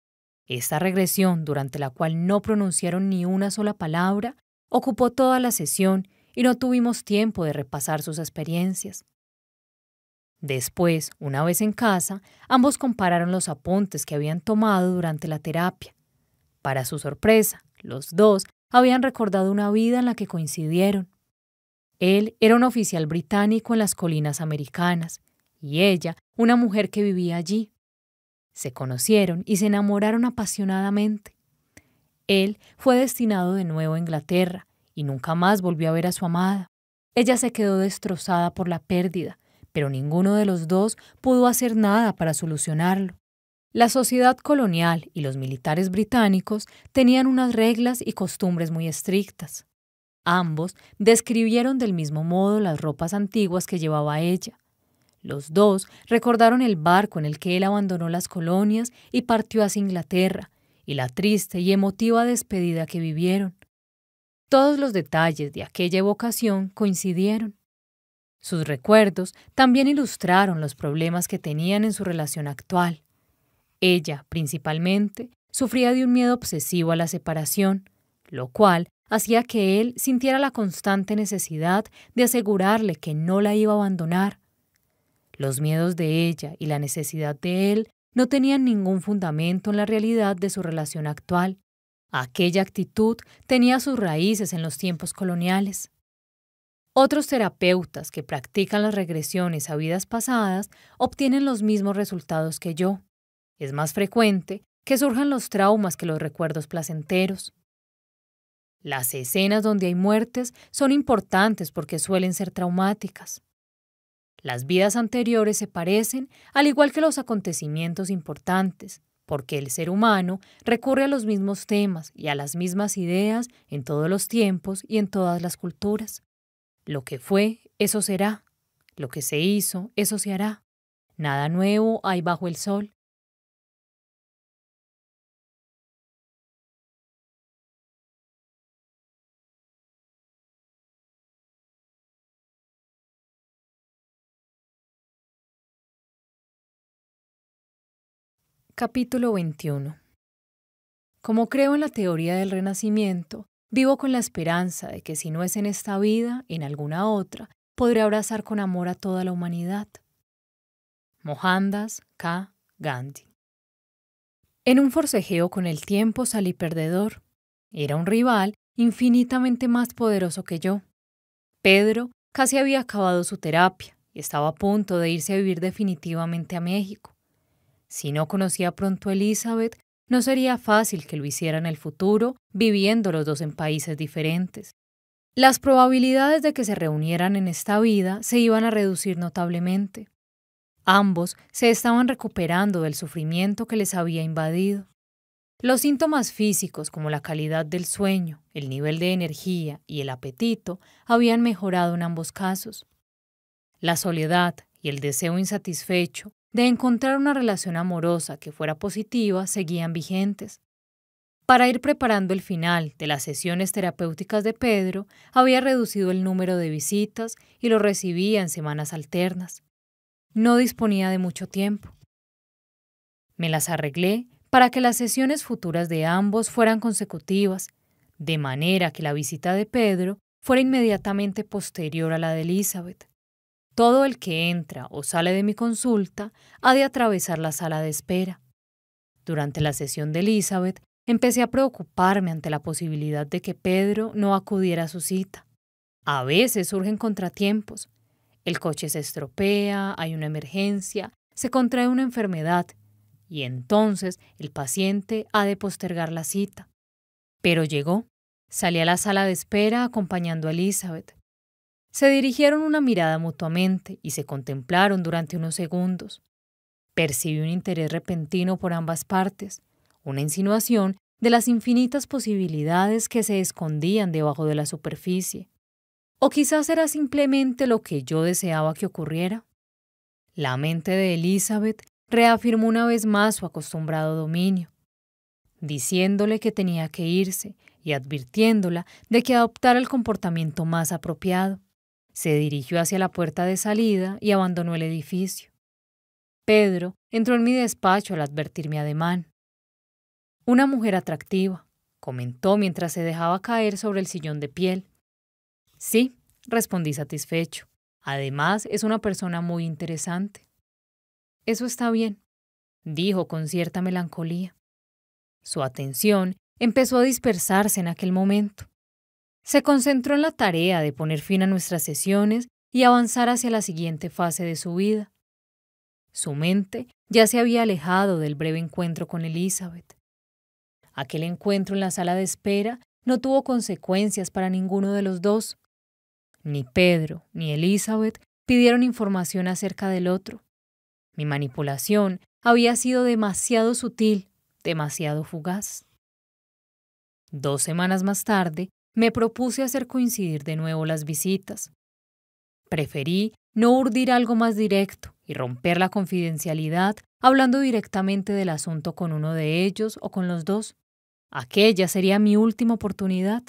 Esta regresión, durante la cual no pronunciaron ni una sola palabra, ocupó toda la sesión y no tuvimos tiempo de repasar sus experiencias. Después, una vez en casa, ambos compararon los apuntes que habían tomado durante la terapia. Para su sorpresa, los dos habían recordado una vida en la que coincidieron. Él era un oficial británico en las colinas americanas y ella una mujer que vivía allí. Se conocieron y se enamoraron apasionadamente. Él fue destinado de nuevo a Inglaterra y nunca más volvió a ver a su amada. Ella se quedó destrozada por la pérdida, pero ninguno de los dos pudo hacer nada para solucionarlo. La sociedad colonial y los militares británicos tenían unas reglas y costumbres muy estrictas. Ambos describieron del mismo modo las ropas antiguas que llevaba ella. Los dos recordaron el barco en el que él abandonó las colonias y partió hacia Inglaterra, y la triste y emotiva despedida que vivieron. Todos los detalles de aquella evocación coincidieron. Sus recuerdos también ilustraron los problemas que tenían en su relación actual. Ella, principalmente, sufría de un miedo obsesivo a la separación, lo cual hacía que él sintiera la constante necesidad de asegurarle que no la iba a abandonar. Los miedos de ella y la necesidad de él no tenían ningún fundamento en la realidad de su relación actual. Aquella actitud tenía sus raíces en los tiempos coloniales. Otros terapeutas que practican las regresiones a vidas pasadas obtienen los mismos resultados que yo. Es más frecuente que surjan los traumas que los recuerdos placenteros. Las escenas donde hay muertes son importantes porque suelen ser traumáticas. Las vidas anteriores se parecen, al igual que los acontecimientos importantes, porque el ser humano recurre a los mismos temas y a las mismas ideas en todos los tiempos y en todas las culturas. Lo que fue, eso será. Lo que se hizo, eso se hará. Nada nuevo hay bajo el sol. Capítulo 21 Como creo en la teoría del renacimiento, vivo con la esperanza de que si no es en esta vida, en alguna otra, podré abrazar con amor a toda la humanidad. Mohandas K. Gandhi En un forcejeo con el tiempo salí perdedor. Era un rival infinitamente más poderoso que yo. Pedro casi había acabado su terapia y estaba a punto de irse a vivir definitivamente a México. Si no conocía pronto a Elizabeth, no sería fácil que lo hiciera en el futuro, viviendo los dos en países diferentes. Las probabilidades de que se reunieran en esta vida se iban a reducir notablemente. Ambos se estaban recuperando del sufrimiento que les había invadido. Los síntomas físicos como la calidad del sueño, el nivel de energía y el apetito habían mejorado en ambos casos. La soledad y el deseo insatisfecho de encontrar una relación amorosa que fuera positiva seguían vigentes. Para ir preparando el final de las sesiones terapéuticas de Pedro, había reducido el número de visitas y lo recibía en semanas alternas. No disponía de mucho tiempo. Me las arreglé para que las sesiones futuras de ambos fueran consecutivas, de manera que la visita de Pedro fuera inmediatamente posterior a la de Elizabeth. Todo el que entra o sale de mi consulta ha de atravesar la sala de espera. Durante la sesión de Elizabeth, empecé a preocuparme ante la posibilidad de que Pedro no acudiera a su cita. A veces surgen contratiempos. El coche se estropea, hay una emergencia, se contrae una enfermedad, y entonces el paciente ha de postergar la cita. Pero llegó. Salí a la sala de espera acompañando a Elizabeth. Se dirigieron una mirada mutuamente y se contemplaron durante unos segundos. Percibí un interés repentino por ambas partes, una insinuación de las infinitas posibilidades que se escondían debajo de la superficie. O quizás era simplemente lo que yo deseaba que ocurriera. La mente de Elizabeth reafirmó una vez más su acostumbrado dominio, diciéndole que tenía que irse y advirtiéndola de que adoptara el comportamiento más apropiado. Se dirigió hacia la puerta de salida y abandonó el edificio. Pedro entró en mi despacho al advertir mi ademán. Una mujer atractiva, comentó mientras se dejaba caer sobre el sillón de piel. Sí, respondí satisfecho. Además, es una persona muy interesante. Eso está bien, dijo con cierta melancolía. Su atención empezó a dispersarse en aquel momento. Se concentró en la tarea de poner fin a nuestras sesiones y avanzar hacia la siguiente fase de su vida. Su mente ya se había alejado del breve encuentro con Elizabeth. Aquel encuentro en la sala de espera no tuvo consecuencias para ninguno de los dos. Ni Pedro ni Elizabeth pidieron información acerca del otro. Mi manipulación había sido demasiado sutil, demasiado fugaz. Dos semanas más tarde, me propuse hacer coincidir de nuevo las visitas. Preferí no urdir algo más directo y romper la confidencialidad hablando directamente del asunto con uno de ellos o con los dos. Aquella sería mi última oportunidad.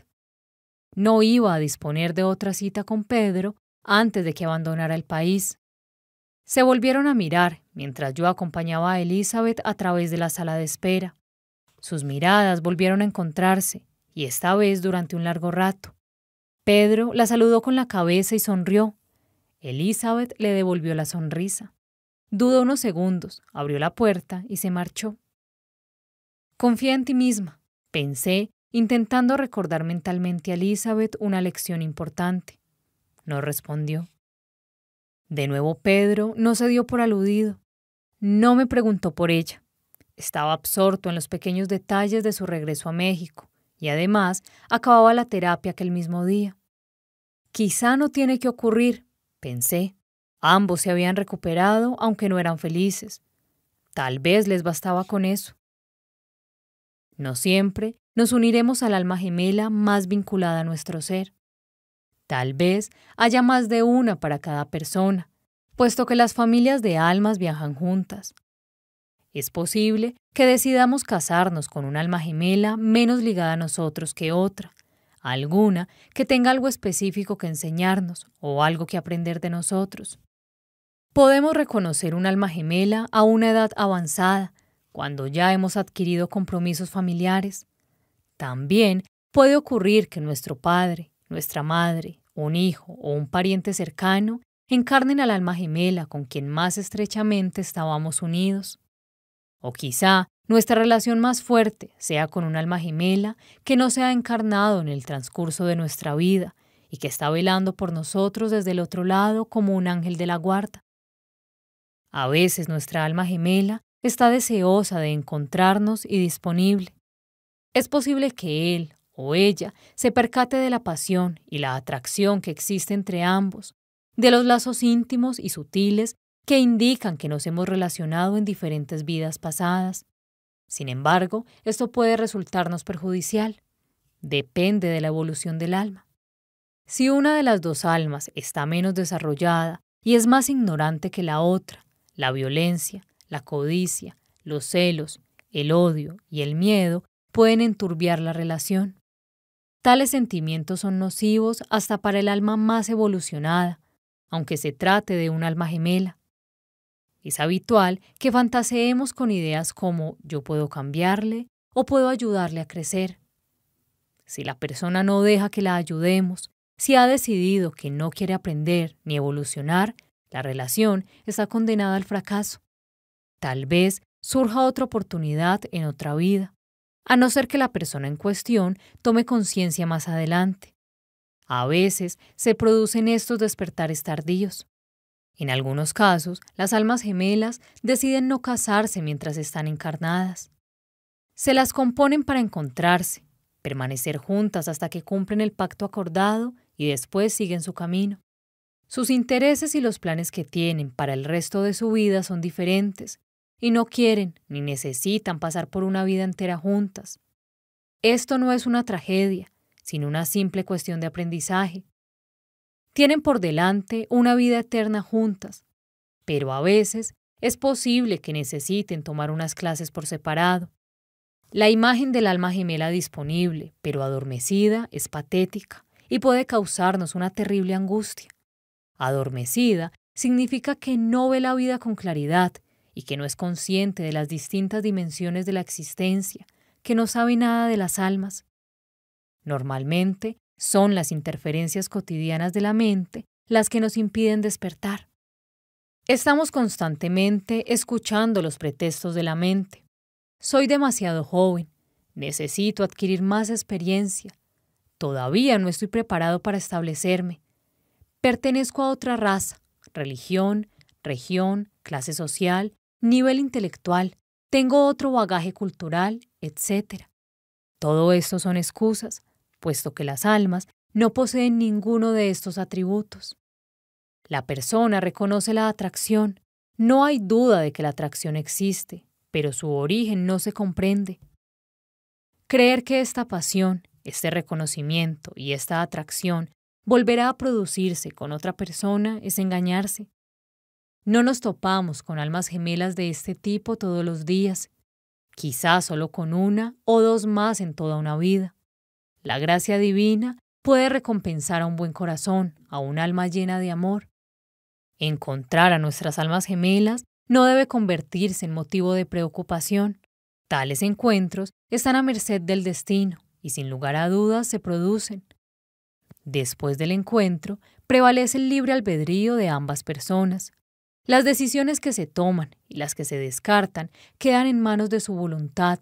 No iba a disponer de otra cita con Pedro antes de que abandonara el país. Se volvieron a mirar mientras yo acompañaba a Elizabeth a través de la sala de espera. Sus miradas volvieron a encontrarse, y esta vez durante un largo rato. Pedro la saludó con la cabeza y sonrió. Elizabeth le devolvió la sonrisa. Dudó unos segundos, abrió la puerta y se marchó. Confía en ti misma, Pensé, intentando recordar mentalmente a Elizabeth una lección importante. No respondió. De nuevo Pedro no se dio por aludido. No me preguntó por ella. Estaba absorto en los pequeños detalles de su regreso a México y además acababa la terapia aquel mismo día. Quizá no tiene que ocurrir, pensé. Ambos se habían recuperado aunque no eran felices. Tal vez les bastaba con eso. No siempre nos uniremos al alma gemela más vinculada a nuestro ser. Tal vez haya más de una para cada persona, puesto que las familias de almas viajan juntas. Es posible que decidamos casarnos con un alma gemela menos ligada a nosotros que otra, alguna que tenga algo específico que enseñarnos o algo que aprender de nosotros. Podemos reconocer un alma gemela a una edad avanzada, cuando ya hemos adquirido compromisos familiares. También puede ocurrir que nuestro padre, nuestra madre, un hijo o un pariente cercano encarnen al alma gemela con quien más estrechamente estábamos unidos. O quizá nuestra relación más fuerte sea con un alma gemela que no se ha encarnado en el transcurso de nuestra vida y que está velando por nosotros desde el otro lado como un ángel de la guarda. A veces nuestra alma gemela está deseosa de encontrarnos y disponible. Es posible que él o ella se percate de la pasión y la atracción que existe entre ambos, de los lazos íntimos y sutiles que indican que nos hemos relacionado en diferentes vidas pasadas. Sin embargo, esto puede resultarnos perjudicial. Depende de la evolución del alma. Si una de las dos almas está menos desarrollada y es más ignorante que la otra, la violencia, la codicia, los celos, el odio y el miedo pueden enturbiar la relación. Tales sentimientos son nocivos hasta para el alma más evolucionada, aunque se trate de un alma gemela. Es habitual que fantaseemos con ideas como yo puedo cambiarle o puedo ayudarle a crecer. Si la persona no deja que la ayudemos, si ha decidido que no quiere aprender ni evolucionar, la relación está condenada al fracaso. Tal vez surja otra oportunidad en otra vida, a no ser que la persona en cuestión tome conciencia más adelante. A veces se producen estos despertares tardíos. En algunos casos, las almas gemelas deciden no casarse mientras están encarnadas. Se las componen para encontrarse, permanecer juntas hasta que cumplen el pacto acordado y después siguen su camino. Sus intereses y los planes que tienen para el resto de su vida son diferentes y no quieren ni necesitan pasar por una vida entera juntas. Esto no es una tragedia, sino una simple cuestión de aprendizaje. Tienen por delante una vida eterna juntas, pero a veces es posible que necesiten tomar unas clases por separado. La imagen del alma gemela disponible, pero adormecida, es patética y puede causarnos una terrible angustia. Adormecida significa que no ve la vida con claridad y que no es consciente de las distintas dimensiones de la existencia, que no sabe nada de las almas. Normalmente son las interferencias cotidianas de la mente las que nos impiden despertar. Estamos constantemente escuchando los pretextos de la mente. Soy demasiado joven, necesito adquirir más experiencia, todavía no estoy preparado para establecerme, pertenezco a otra raza, religión, región, clase social, nivel intelectual, tengo otro bagaje cultural, etc. Todo esto son excusas, puesto que las almas no poseen ninguno de estos atributos. La persona reconoce la atracción. No hay duda de que la atracción existe, pero su origen no se comprende. Creer que esta pasión, este reconocimiento y esta atracción volverá a producirse con otra persona es engañarse. No nos topamos con almas gemelas de este tipo todos los días, quizás solo con una o dos más en toda una vida. La gracia divina puede recompensar a un buen corazón, a un alma llena de amor. Encontrar a nuestras almas gemelas no debe convertirse en motivo de preocupación. Tales encuentros están a merced del destino y sin lugar a dudas se producen. Después del encuentro, prevalece el libre albedrío de ambas personas. Las decisiones que se toman y las que se descartan quedan en manos de su voluntad,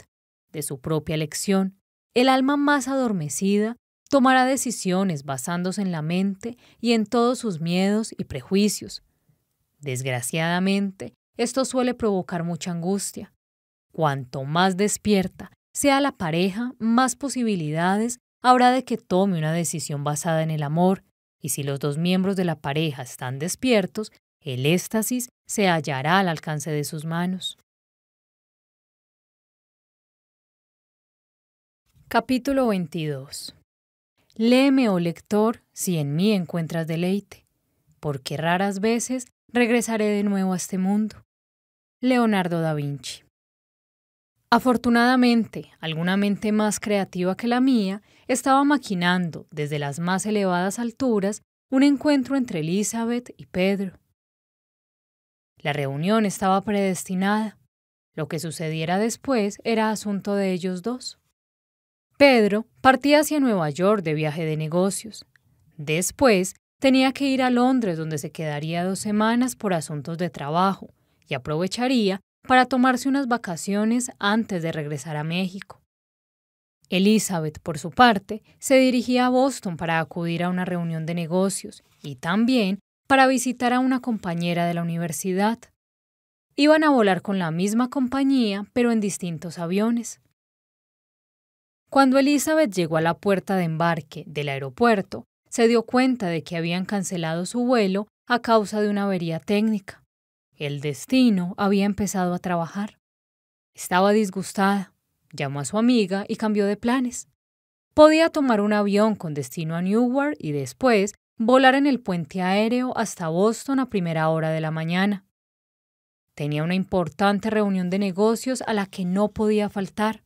de su propia elección. El alma más adormecida tomará decisiones basándose en la mente y en todos sus miedos y prejuicios. Desgraciadamente, esto suele provocar mucha angustia. Cuanto más despierta sea la pareja, más posibilidades habrá de que tome una decisión basada en el amor, y si los dos miembros de la pareja están despiertos, el éxtasis se hallará al alcance de sus manos. Capítulo 22 Léeme, oh lector, si en mí encuentras deleite, porque raras veces regresaré de nuevo a este mundo. Leonardo da Vinci Afortunadamente, alguna mente más creativa que la mía estaba maquinando desde las más elevadas alturas un encuentro entre Elizabeth y Pedro. La reunión estaba predestinada. Lo que sucediera después era asunto de ellos dos. Pedro partía hacia Nueva York de viaje de negocios. Después tenía que ir a Londres donde se quedaría dos semanas por asuntos de trabajo y aprovecharía para tomarse unas vacaciones antes de regresar a México. Elizabeth, por su parte, se dirigía a Boston para acudir a una reunión de negocios y también para visitar a una compañera de la universidad. Iban a volar con la misma compañía, pero en distintos aviones. Cuando Elizabeth llegó a la puerta de embarque del aeropuerto, se dio cuenta de que habían cancelado su vuelo a causa de una avería técnica. El destino había empezado a trabajar. Estaba disgustada. Llamó a su amiga y cambió de planes. Podía tomar un avión con destino a Newark y después volar en el puente aéreo hasta Boston a primera hora de la mañana. Tenía una importante reunión de negocios a la que no podía faltar.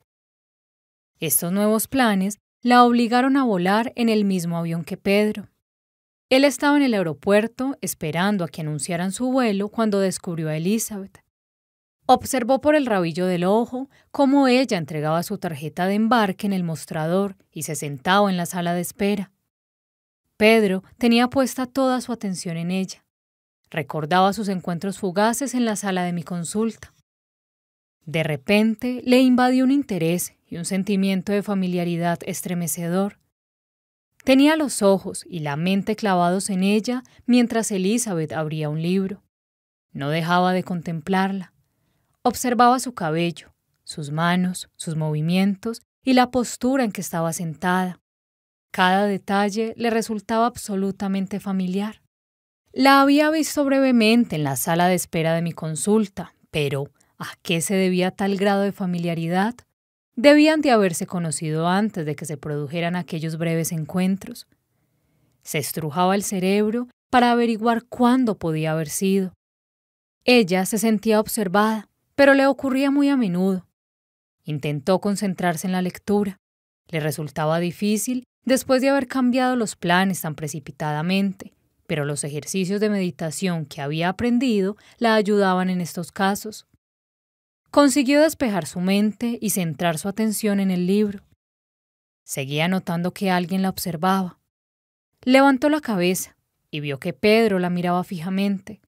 Estos nuevos planes la obligaron a volar en el mismo avión que Pedro. Él estaba en el aeropuerto esperando a que anunciaran su vuelo cuando descubrió a Elizabeth. Observó por el rabillo del ojo cómo ella entregaba su tarjeta de embarque en el mostrador y se sentaba en la sala de espera. Pedro tenía puesta toda su atención en ella. Recordaba sus encuentros fugaces en la sala de mi consulta. De repente le invadió un interés y un sentimiento de familiaridad estremecedor. Tenía los ojos y la mente clavados en ella mientras Elizabeth abría un libro. No dejaba de contemplarla. Observaba su cabello, sus manos, sus movimientos y la postura en que estaba sentada. Cada detalle le resultaba absolutamente familiar. La había visto brevemente en la sala de espera de mi consulta, pero ¿a qué se debía tal grado de familiaridad? debían de haberse conocido antes de que se produjeran aquellos breves encuentros. Se estrujaba el cerebro para averiguar cuándo podía haber sido. Ella se sentía observada, pero le ocurría muy a menudo. Intentó concentrarse en la lectura. Le resultaba difícil después de haber cambiado los planes tan precipitadamente, pero los ejercicios de meditación que había aprendido la ayudaban en estos casos. Consiguió despejar su mente y centrar su atención en el libro. Seguía notando que alguien la observaba. Levantó la cabeza y vio que Pedro la miraba fijamente.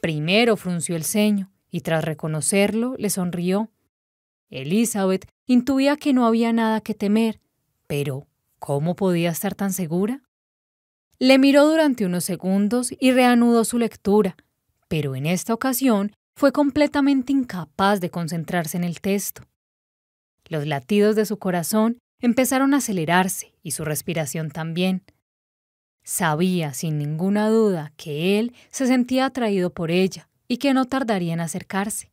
Primero frunció el ceño y tras reconocerlo le sonrió. Elizabeth intuía que no había nada que temer, pero ¿cómo podía estar tan segura? Le miró durante unos segundos y reanudó su lectura, pero en esta ocasión fue completamente incapaz de concentrarse en el texto. Los latidos de su corazón empezaron a acelerarse y su respiración también. Sabía sin ninguna duda que él se sentía atraído por ella y que no tardaría en acercarse.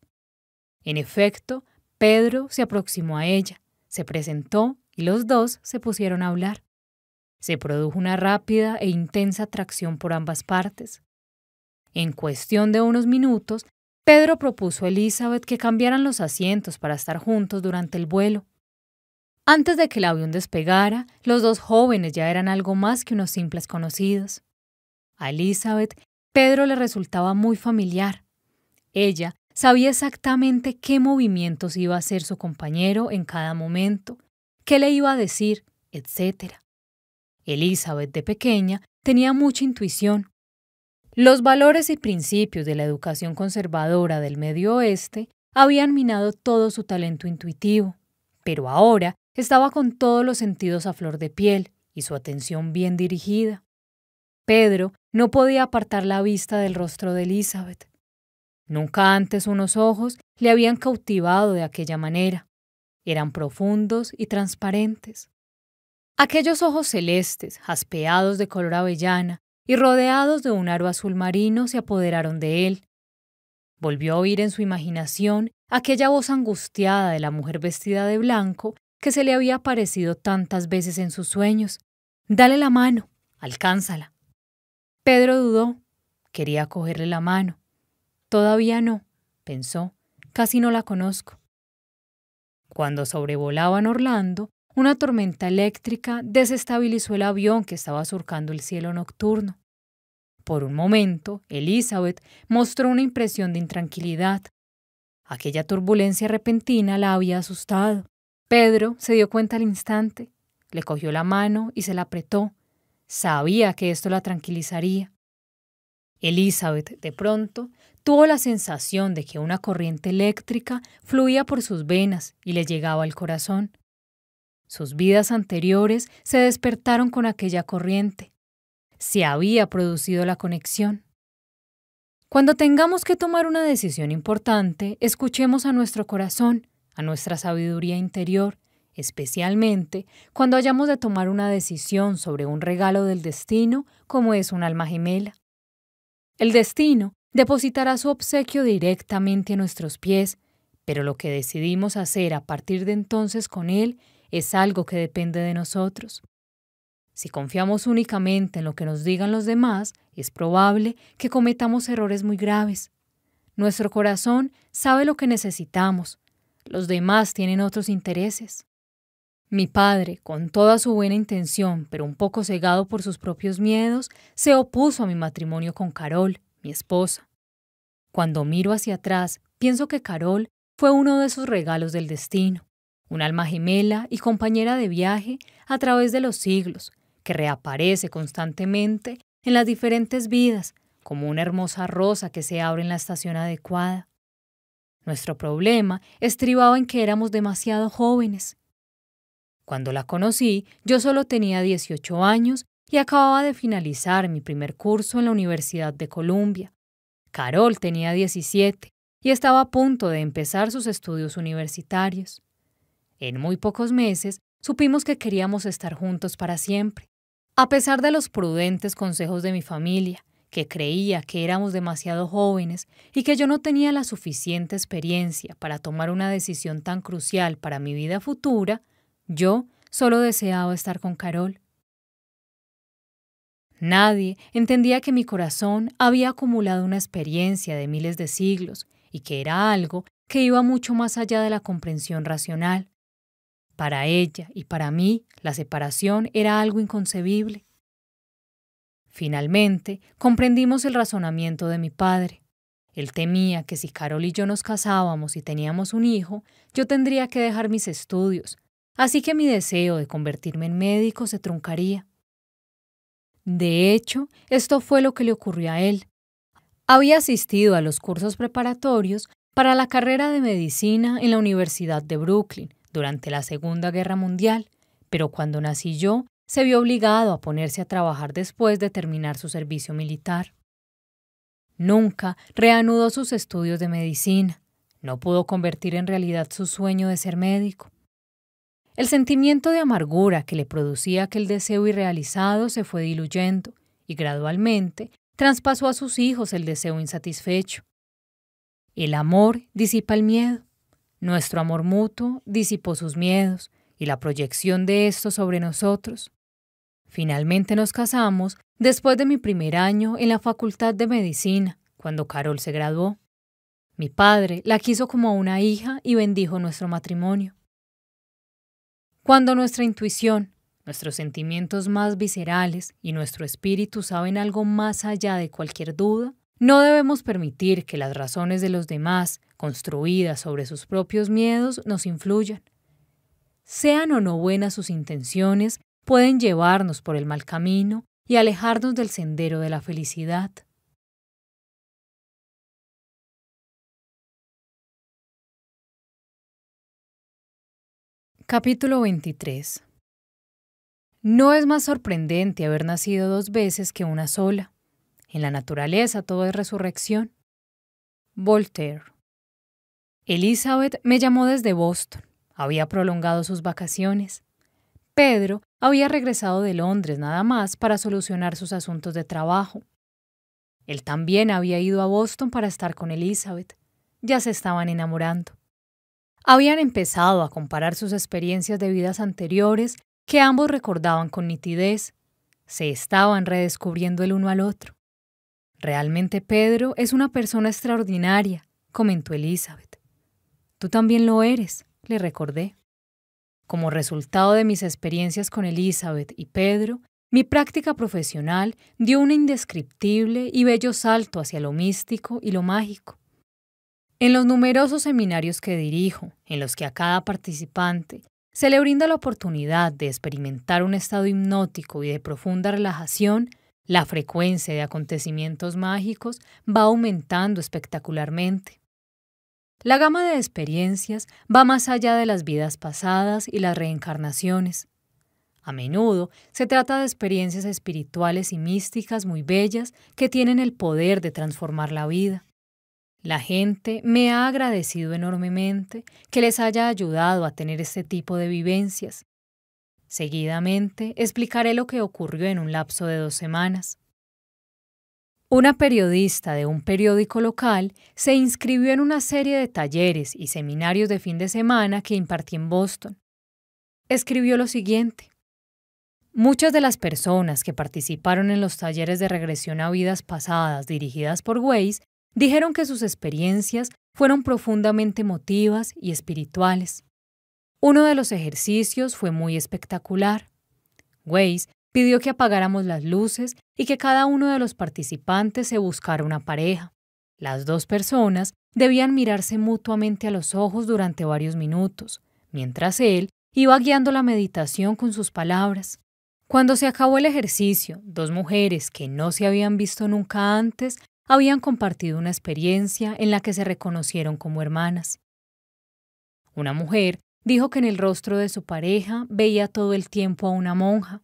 En efecto, Pedro se aproximó a ella, se presentó y los dos se pusieron a hablar. Se produjo una rápida e intensa atracción por ambas partes. En cuestión de unos minutos, Pedro propuso a Elizabeth que cambiaran los asientos para estar juntos durante el vuelo. Antes de que el avión despegara, los dos jóvenes ya eran algo más que unos simples conocidos. A Elizabeth, Pedro le resultaba muy familiar. Ella sabía exactamente qué movimientos iba a hacer su compañero en cada momento, qué le iba a decir, etc. Elizabeth, de pequeña, tenía mucha intuición. Los valores y principios de la educación conservadora del Medio Oeste habían minado todo su talento intuitivo, pero ahora estaba con todos los sentidos a flor de piel y su atención bien dirigida. Pedro no podía apartar la vista del rostro de Elizabeth. Nunca antes unos ojos le habían cautivado de aquella manera. Eran profundos y transparentes. Aquellos ojos celestes, jaspeados de color avellana y rodeados de un aro azul marino, se apoderaron de él. Volvió a oír en su imaginación aquella voz angustiada de la mujer vestida de blanco que se le había aparecido tantas veces en sus sueños. Dale la mano, alcánzala. Pedro dudó. Quería cogerle la mano, Todavía no, pensó, casi no la conozco. Cuando sobrevolaban Orlando, una tormenta eléctrica desestabilizó el avión que estaba surcando el cielo nocturno. Por un momento, Elizabeth mostró una impresión de intranquilidad. Aquella turbulencia repentina la había asustado. Pedro se dio cuenta al instante, le cogió la mano y se la apretó. Sabía que esto la tranquilizaría. Elizabeth, de pronto, tuvo la sensación de que una corriente eléctrica fluía por sus venas y le llegaba al corazón. Sus vidas anteriores se despertaron con aquella corriente. Se había producido la conexión. Cuando tengamos que tomar una decisión importante, escuchemos a nuestro corazón, a nuestra sabiduría interior, especialmente cuando hayamos de tomar una decisión sobre un regalo del destino como es un alma gemela. El destino depositará su obsequio directamente a nuestros pies, pero lo que decidimos hacer a partir de entonces con él es algo que depende de nosotros. Si confiamos únicamente en lo que nos digan los demás, es probable que cometamos errores muy graves. Nuestro corazón sabe lo que necesitamos, los demás tienen otros intereses. Mi padre, con toda su buena intención, pero un poco cegado por sus propios miedos, se opuso a mi matrimonio con Carol, mi esposa. Cuando miro hacia atrás, pienso que Carol fue uno de esos regalos del destino, un alma gemela y compañera de viaje a través de los siglos, que reaparece constantemente en las diferentes vidas, como una hermosa rosa que se abre en la estación adecuada. Nuestro problema estribaba en que éramos demasiado jóvenes. Cuando la conocí, yo solo tenía 18 años y acababa de finalizar mi primer curso en la Universidad de Columbia. Carol tenía 17 y estaba a punto de empezar sus estudios universitarios. En muy pocos meses supimos que queríamos estar juntos para siempre. A pesar de los prudentes consejos de mi familia, que creía que éramos demasiado jóvenes y que yo no tenía la suficiente experiencia para tomar una decisión tan crucial para mi vida futura, yo solo deseaba estar con Carol. Nadie entendía que mi corazón había acumulado una experiencia de miles de siglos y que era algo que iba mucho más allá de la comprensión racional. Para ella y para mí, la separación era algo inconcebible. Finalmente, comprendimos el razonamiento de mi padre. Él temía que si Carol y yo nos casábamos y teníamos un hijo, yo tendría que dejar mis estudios, así que mi deseo de convertirme en médico se truncaría. De hecho, esto fue lo que le ocurrió a él. Había asistido a los cursos preparatorios para la carrera de medicina en la Universidad de Brooklyn durante la Segunda Guerra Mundial, pero cuando nací yo, se vio obligado a ponerse a trabajar después de terminar su servicio militar. Nunca reanudó sus estudios de medicina. No pudo convertir en realidad su sueño de ser médico. El sentimiento de amargura que le producía aquel deseo irrealizado se fue diluyendo y gradualmente traspasó a sus hijos el deseo insatisfecho. El amor disipa el miedo. Nuestro amor mutuo disipó sus miedos y la proyección de estos sobre nosotros. Finalmente nos casamos después de mi primer año en la Facultad de Medicina, cuando Carol se graduó. Mi padre la quiso como una hija y bendijo nuestro matrimonio. Cuando nuestra intuición, nuestros sentimientos más viscerales y nuestro espíritu saben algo más allá de cualquier duda, no debemos permitir que las razones de los demás, construidas sobre sus propios miedos, nos influyan. Sean o no buenas sus intenciones, pueden llevarnos por el mal camino y alejarnos del sendero de la felicidad. Capítulo 23 No es más sorprendente haber nacido dos veces que una sola. En la naturaleza todo es resurrección. Voltaire. Elizabeth me llamó desde Boston. Había prolongado sus vacaciones. Pedro había regresado de Londres nada más para solucionar sus asuntos de trabajo. Él también había ido a Boston para estar con Elizabeth. Ya se estaban enamorando. Habían empezado a comparar sus experiencias de vidas anteriores que ambos recordaban con nitidez. Se estaban redescubriendo el uno al otro. Realmente Pedro es una persona extraordinaria, comentó Elizabeth. Tú también lo eres, le recordé. Como resultado de mis experiencias con Elizabeth y Pedro, mi práctica profesional dio un indescriptible y bello salto hacia lo místico y lo mágico. En los numerosos seminarios que dirijo, en los que a cada participante se le brinda la oportunidad de experimentar un estado hipnótico y de profunda relajación, la frecuencia de acontecimientos mágicos va aumentando espectacularmente. La gama de experiencias va más allá de las vidas pasadas y las reencarnaciones. A menudo se trata de experiencias espirituales y místicas muy bellas que tienen el poder de transformar la vida. La gente me ha agradecido enormemente que les haya ayudado a tener este tipo de vivencias. Seguidamente explicaré lo que ocurrió en un lapso de dos semanas. Una periodista de un periódico local se inscribió en una serie de talleres y seminarios de fin de semana que impartí en Boston. Escribió lo siguiente. Muchas de las personas que participaron en los talleres de regresión a vidas pasadas dirigidas por Weiss dijeron que sus experiencias fueron profundamente emotivas y espirituales. Uno de los ejercicios fue muy espectacular. Weiss pidió que apagáramos las luces y que cada uno de los participantes se buscara una pareja. Las dos personas debían mirarse mutuamente a los ojos durante varios minutos, mientras él iba guiando la meditación con sus palabras. Cuando se acabó el ejercicio, dos mujeres que no se habían visto nunca antes habían compartido una experiencia en la que se reconocieron como hermanas. Una mujer dijo que en el rostro de su pareja veía todo el tiempo a una monja,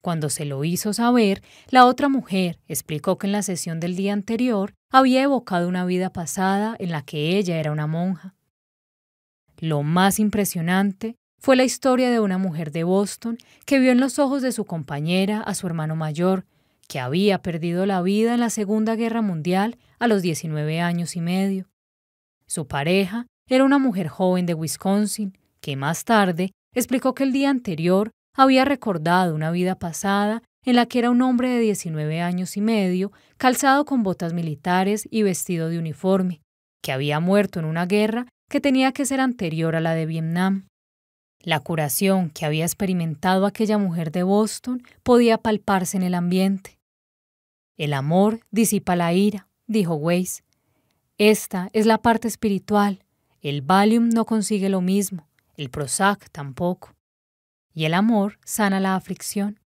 cuando se lo hizo saber, la otra mujer explicó que en la sesión del día anterior había evocado una vida pasada en la que ella era una monja. Lo más impresionante fue la historia de una mujer de Boston que vio en los ojos de su compañera a su hermano mayor, que había perdido la vida en la Segunda Guerra Mundial a los 19 años y medio. Su pareja era una mujer joven de Wisconsin, que más tarde explicó que el día anterior había recordado una vida pasada en la que era un hombre de 19 años y medio, calzado con botas militares y vestido de uniforme, que había muerto en una guerra que tenía que ser anterior a la de Vietnam. La curación que había experimentado aquella mujer de Boston podía palparse en el ambiente. El amor disipa la ira, dijo Weiss. Esta es la parte espiritual. El Valium no consigue lo mismo, el Prozac tampoco y el amor sana la aflicción.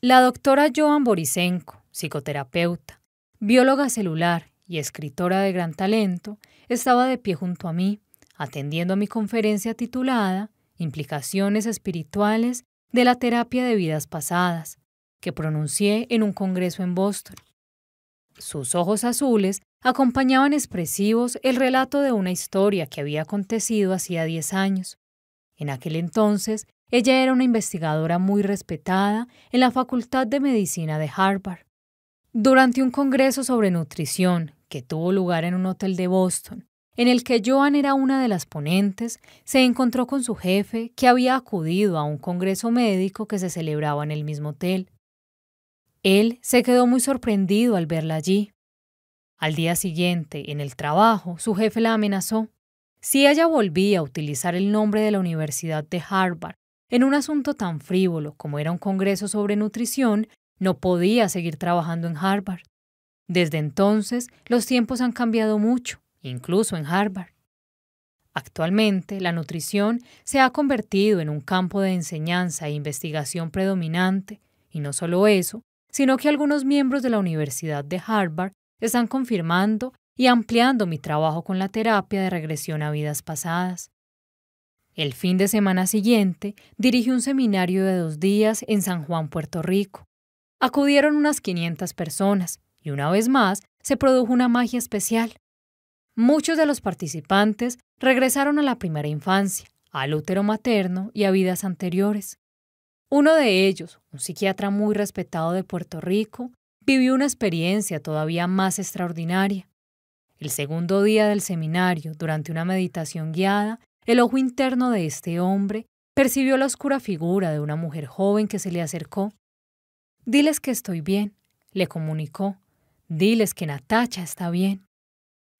La doctora Joan Borisenko, psicoterapeuta, bióloga celular y escritora de gran talento, estaba de pie junto a mí, atendiendo a mi conferencia titulada Implicaciones espirituales de la terapia de vidas pasadas, que pronuncié en un congreso en Boston. Sus ojos azules acompañaban expresivos el relato de una historia que había acontecido hacía diez años, En aquel entonces, ella era una investigadora muy respetada en la Facultad de Medicina de Harvard. Durante un congreso sobre nutrición que tuvo lugar en un hotel de Boston, en el que Joan era una de las ponentes, se encontró con su jefe que había acudido a un congreso médico que se celebraba en el mismo hotel. Él se quedó muy sorprendido al verla allí. Al día siguiente, en el trabajo, su jefe la amenazó. Si ella volvía a utilizar el nombre de la Universidad de Harvard en un asunto tan frívolo como era un congreso sobre nutrición, no podía seguir trabajando en Harvard. Desde entonces, los tiempos han cambiado mucho incluso en Harvard. Actualmente, la nutrición se ha convertido en un campo de enseñanza e investigación predominante, y no solo eso, sino que algunos miembros de la Universidad de Harvard están confirmando y ampliando mi trabajo con la terapia de regresión a vidas pasadas. El fin de semana siguiente dirigí un seminario de dos días en San Juan, Puerto Rico. Acudieron unas 500 personas y una vez más se produjo una magia especial. Muchos de los participantes regresaron a la primera infancia, al útero materno y a vidas anteriores. Uno de ellos, un psiquiatra muy respetado de Puerto Rico, vivió una experiencia todavía más extraordinaria. El segundo día del seminario, durante una meditación guiada, el ojo interno de este hombre percibió la oscura figura de una mujer joven que se le acercó. Diles que estoy bien, le comunicó. Diles que Natacha está bien.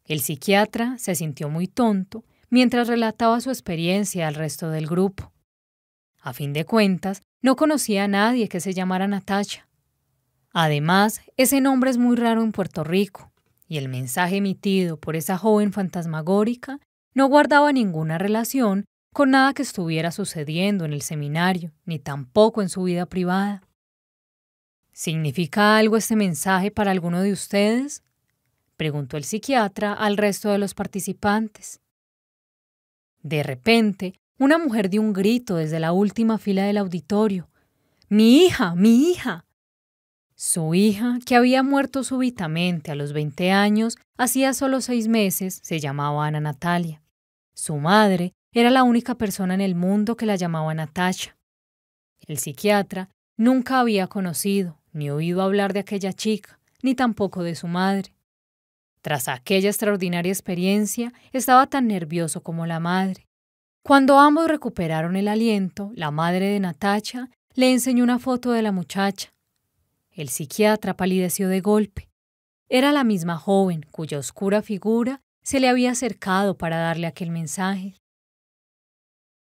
El psiquiatra se sintió muy tonto mientras relataba su experiencia al resto del grupo. A fin de cuentas, no conocía a nadie que se llamara Natasha. Además, ese nombre es muy raro en Puerto Rico, y el mensaje emitido por esa joven fantasmagórica no guardaba ninguna relación con nada que estuviera sucediendo en el seminario, ni tampoco en su vida privada. ¿Significa algo este mensaje para alguno de ustedes? preguntó el psiquiatra al resto de los participantes. De repente, una mujer dio un grito desde la última fila del auditorio. ¡Mi hija! ¡Mi hija! Su hija, que había muerto súbitamente a los 20 años, hacía solo seis meses, se llamaba Ana Natalia. Su madre era la única persona en el mundo que la llamaba Natasha. El psiquiatra nunca había conocido ni oído hablar de aquella chica, ni tampoco de su madre. Tras aquella extraordinaria experiencia, estaba tan nervioso como la madre. Cuando ambos recuperaron el aliento, la madre de Natacha le enseñó una foto de la muchacha. El psiquiatra palideció de golpe. Era la misma joven cuya oscura figura se le había acercado para darle aquel mensaje.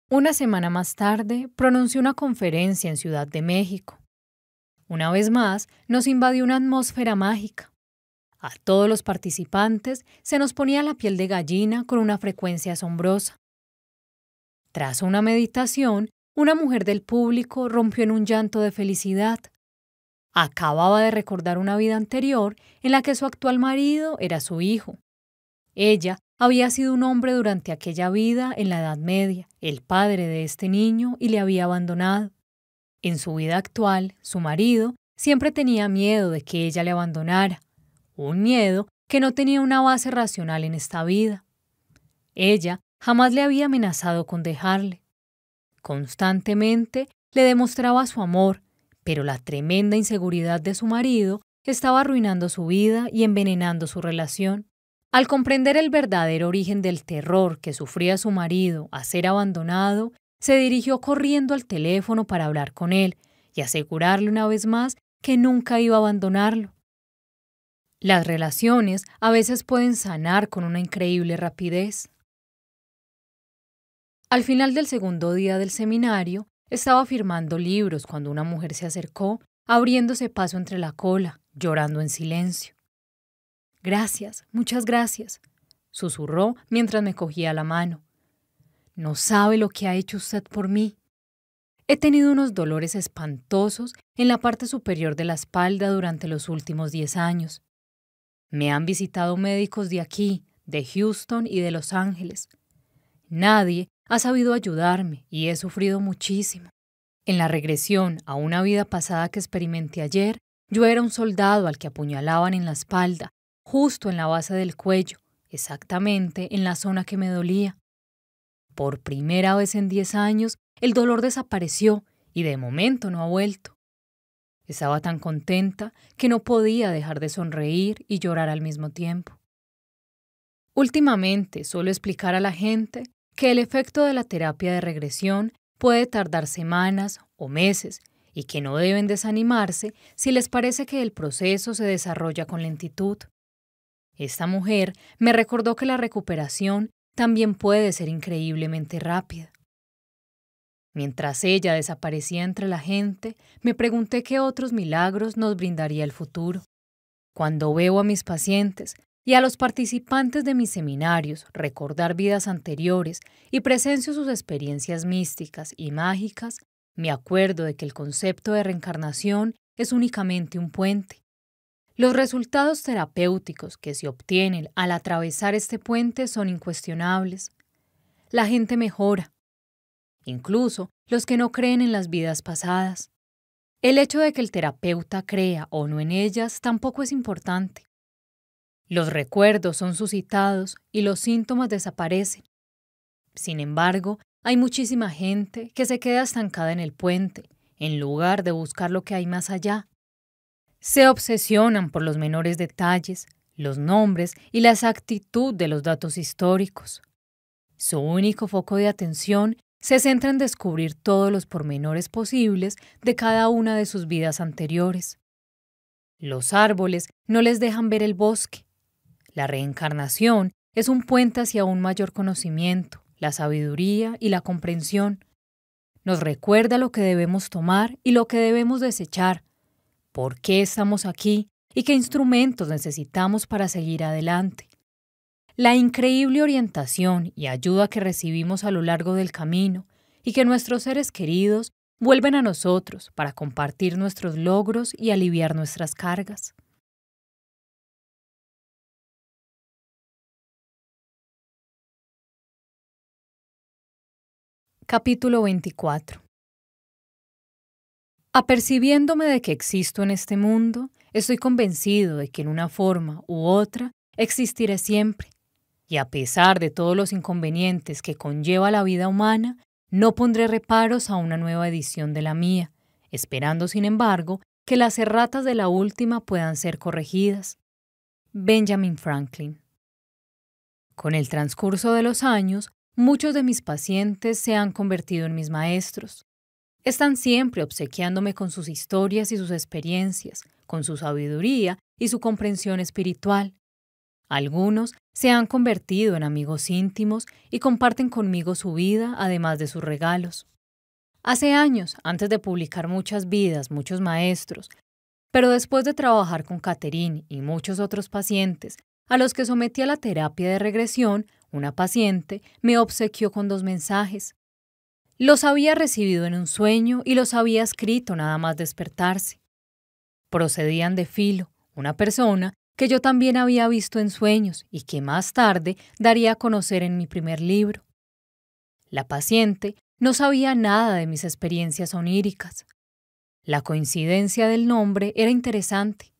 Una semana más tarde pronunció una conferencia en Ciudad de México. Una vez más nos invadió una atmósfera mágica. A todos los participantes se nos ponía la piel de gallina con una frecuencia asombrosa. Tras una meditación, una mujer del público rompió en un llanto de felicidad. Acababa de recordar una vida anterior en la que su actual marido era su hijo. Ella había sido un hombre durante aquella vida en la Edad Media, el padre de este niño, y le había abandonado. En su vida actual, su marido siempre tenía miedo de que ella le abandonara, un miedo que no tenía una base racional en esta vida. Ella jamás le había amenazado con dejarle. Constantemente le demostraba su amor, pero la tremenda inseguridad de su marido estaba arruinando su vida y envenenando su relación. Al comprender el verdadero origen del terror que sufría su marido a ser abandonado, se dirigió corriendo al teléfono para hablar con él y asegurarle una vez más que nunca iba a abandonarlo. Las relaciones a veces pueden sanar con una increíble rapidez. Al final del segundo día del seminario, estaba firmando libros cuando una mujer se acercó, abriéndose paso entre la cola, llorando en silencio. Gracias, muchas gracias, susurró mientras me cogía la mano. No sabe lo que ha hecho usted por mí. He tenido unos dolores espantosos en la parte superior de la espalda durante los últimos diez años. Me han visitado médicos de aquí, de Houston y de Los Ángeles. Nadie ha sabido ayudarme y he sufrido muchísimo. En la regresión a una vida pasada que experimenté ayer, yo era un soldado al que apuñalaban en la espalda, justo en la base del cuello, exactamente en la zona que me dolía. Por primera vez en 10 años, el dolor desapareció y de momento no ha vuelto. Estaba tan contenta que no podía dejar de sonreír y llorar al mismo tiempo. Últimamente suelo explicar a la gente que el efecto de la terapia de regresión puede tardar semanas o meses y que no deben desanimarse si les parece que el proceso se desarrolla con lentitud. Esta mujer me recordó que la recuperación también puede ser increíblemente rápida. Mientras ella desaparecía entre la gente, me pregunté qué otros milagros nos brindaría el futuro. Cuando veo a mis pacientes y a los participantes de mis seminarios recordar vidas anteriores y presencio sus experiencias místicas y mágicas, me acuerdo de que el concepto de reencarnación es únicamente un puente. Los resultados terapéuticos que se obtienen al atravesar este puente son incuestionables. La gente mejora, incluso los que no creen en las vidas pasadas. El hecho de que el terapeuta crea o no en ellas tampoco es importante. Los recuerdos son suscitados y los síntomas desaparecen. Sin embargo, hay muchísima gente que se queda estancada en el puente, en lugar de buscar lo que hay más allá. Se obsesionan por los menores detalles, los nombres y la exactitud de los datos históricos. Su único foco de atención se centra en descubrir todos los pormenores posibles de cada una de sus vidas anteriores. Los árboles no les dejan ver el bosque. La reencarnación es un puente hacia un mayor conocimiento, la sabiduría y la comprensión. Nos recuerda lo que debemos tomar y lo que debemos desechar, por qué estamos aquí y qué instrumentos necesitamos para seguir adelante. La increíble orientación y ayuda que recibimos a lo largo del camino y que nuestros seres queridos vuelven a nosotros para compartir nuestros logros y aliviar nuestras cargas. Capítulo 24 Apercibiéndome de que existo en este mundo, estoy convencido de que en una forma u otra existiré siempre, y a pesar de todos los inconvenientes que conlleva la vida humana, no pondré reparos a una nueva edición de la mía, esperando sin embargo que las erratas de la última puedan ser corregidas. Benjamin Franklin. Con el transcurso de los años, Muchos de mis pacientes se han convertido en mis maestros. Están siempre obsequiándome con sus historias y sus experiencias, con su sabiduría y su comprensión espiritual. Algunos se han convertido en amigos íntimos y comparten conmigo su vida, además de sus regalos. Hace años, antes de publicar muchas vidas, muchos maestros, pero después de trabajar con Catherine y muchos otros pacientes, a los que sometí a la terapia de regresión, una paciente, me obsequió con dos mensajes. Los había recibido en un sueño y los había escrito nada más despertarse. Procedían de Filo, una persona que yo también había visto en sueños y que más tarde daría a conocer en mi primer libro. La paciente no sabía nada de mis experiencias oníricas. La coincidencia del nombre era interesante.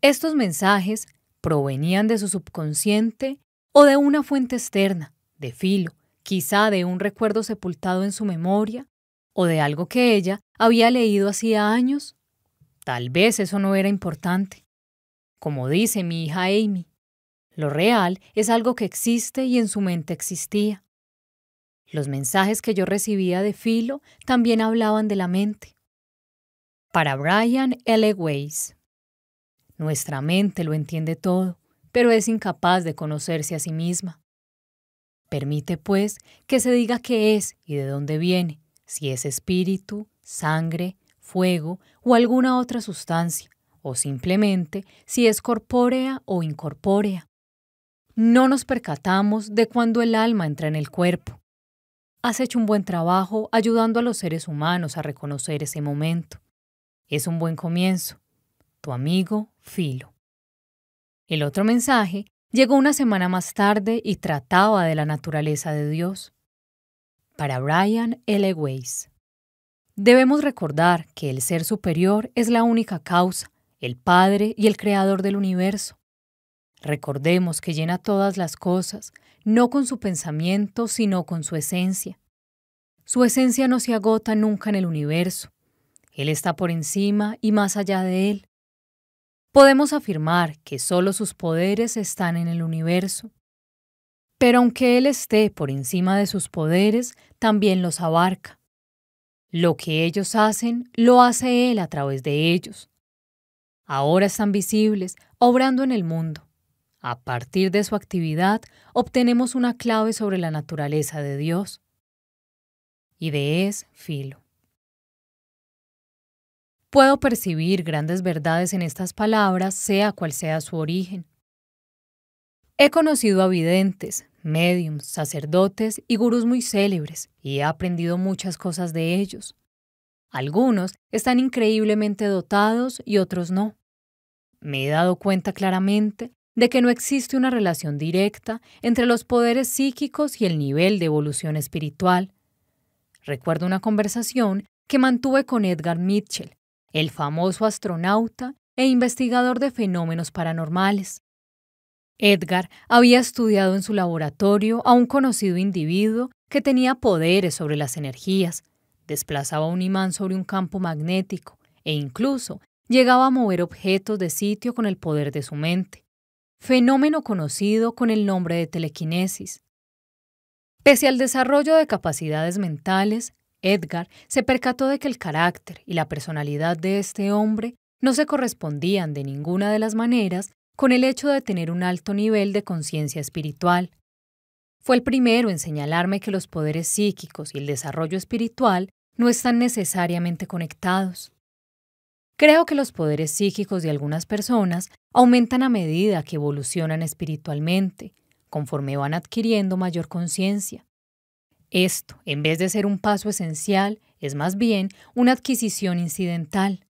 Estos mensajes provenían de su subconsciente o de una fuente externa, de filo, quizá de un recuerdo sepultado en su memoria, o de algo que ella había leído hacía años. Tal vez eso no era importante. Como dice mi hija Amy, lo real es algo que existe y en su mente existía. Los mensajes que yo recibía de Filo también hablaban de la mente. Para Brian L. Weiss, nuestra mente lo entiende todo pero es incapaz de conocerse a sí misma. Permite, pues, que se diga qué es y de dónde viene, si es espíritu, sangre, fuego o alguna otra sustancia, o simplemente si es corpórea o incorpórea. No nos percatamos de cuando el alma entra en el cuerpo. Has hecho un buen trabajo ayudando a los seres humanos a reconocer ese momento. Es un buen comienzo. Tu amigo Filo. El otro mensaje llegó una semana más tarde y trataba de la naturaleza de Dios. Para Brian L. Weiss. Debemos recordar que el ser superior es la única causa, el Padre y el Creador del universo. Recordemos que llena todas las cosas, no con su pensamiento, sino con su esencia. Su esencia no se agota nunca en el universo. Él está por encima y más allá de él. Podemos afirmar que solo sus poderes están en el universo. Pero aunque Él esté por encima de sus poderes, también los abarca. Lo que ellos hacen, lo hace Él a través de ellos. Ahora están visibles, obrando en el mundo. A partir de su actividad, obtenemos una clave sobre la naturaleza de Dios. Y de es filo. Puedo percibir grandes verdades en estas palabras, sea cual sea su origen. He conocido a videntes, médiums, sacerdotes y gurús muy célebres, y he aprendido muchas cosas de ellos. Algunos están increíblemente dotados y otros no. Me he dado cuenta claramente de que no existe una relación directa entre los poderes psíquicos y el nivel de evolución espiritual. Recuerdo una conversación que mantuve con Edgar Mitchell, el famoso astronauta e investigador de fenómenos paranormales. Edgar había estudiado en su laboratorio a un conocido individuo que tenía poderes sobre las energías, desplazaba un imán sobre un campo magnético e incluso llegaba a mover objetos de sitio con el poder de su mente, fenómeno conocido con el nombre de telequinesis. Pese al desarrollo de capacidades mentales, Edgar se percató de que el carácter y la personalidad de este hombre no se correspondían de ninguna de las maneras con el hecho de tener un alto nivel de conciencia espiritual. Fue el primero en señalarme que los poderes psíquicos y el desarrollo espiritual no están necesariamente conectados. Creo que los poderes psíquicos de algunas personas aumentan a medida que evolucionan espiritualmente, conforme van adquiriendo mayor conciencia. Esto, en vez de ser un paso esencial, es más bien una adquisición incidental.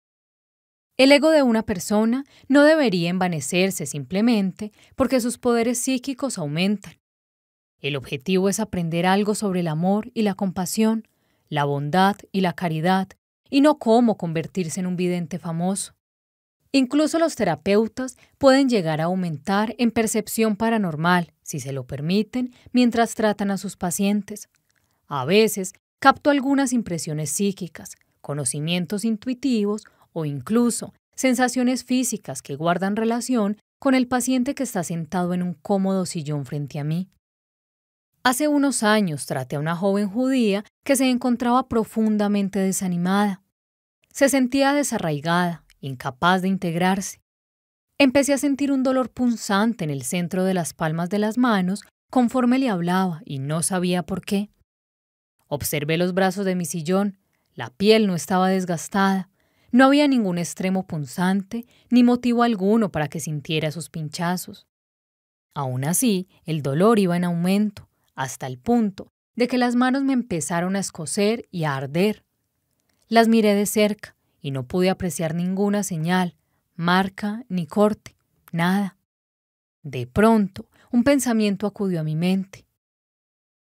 El ego de una persona no debería envanecerse simplemente porque sus poderes psíquicos aumentan. El objetivo es aprender algo sobre el amor y la compasión, la bondad y la caridad, y no cómo convertirse en un vidente famoso. Incluso los terapeutas pueden llegar a aumentar en percepción paranormal, si se lo permiten, mientras tratan a sus pacientes. A veces capto algunas impresiones psíquicas, conocimientos intuitivos o incluso sensaciones físicas que guardan relación con el paciente que está sentado en un cómodo sillón frente a mí. Hace unos años traté a una joven judía que se encontraba profundamente desanimada. Se sentía desarraigada, incapaz de integrarse. Empecé a sentir un dolor punzante en el centro de las palmas de las manos conforme le hablaba y no sabía por qué. Observé los brazos de mi sillón, la piel no estaba desgastada, no había ningún extremo punzante ni motivo alguno para que sintiera sus pinchazos. Aún así, el dolor iba en aumento, hasta el punto de que las manos me empezaron a escocer y a arder. Las miré de cerca y no pude apreciar ninguna señal, marca ni corte, nada. De pronto, un pensamiento acudió a mi mente.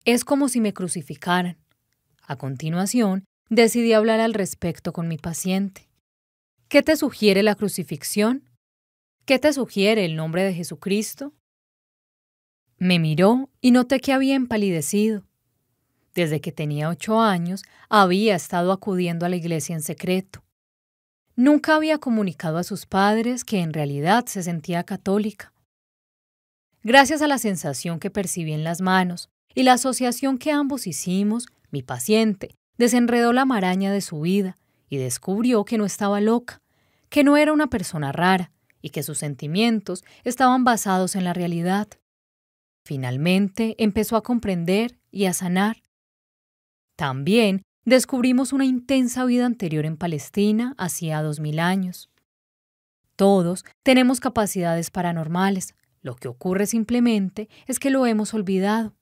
Es como si me crucificaran. A continuación, decidí hablar al respecto con mi paciente. ¿Qué te sugiere la crucifixión? ¿Qué te sugiere el nombre de Jesucristo? Me miró y noté que había empalidecido. Desde que tenía ocho años había estado acudiendo a la iglesia en secreto. Nunca había comunicado a sus padres que en realidad se sentía católica. Gracias a la sensación que percibí en las manos y la asociación que ambos hicimos, mi paciente desenredó la maraña de su vida y descubrió que no estaba loca, que no era una persona rara y que sus sentimientos estaban basados en la realidad. Finalmente empezó a comprender y a sanar. También descubrimos una intensa vida anterior en Palestina hacía dos mil años. Todos tenemos capacidades paranormales, lo que ocurre simplemente es que lo hemos olvidado.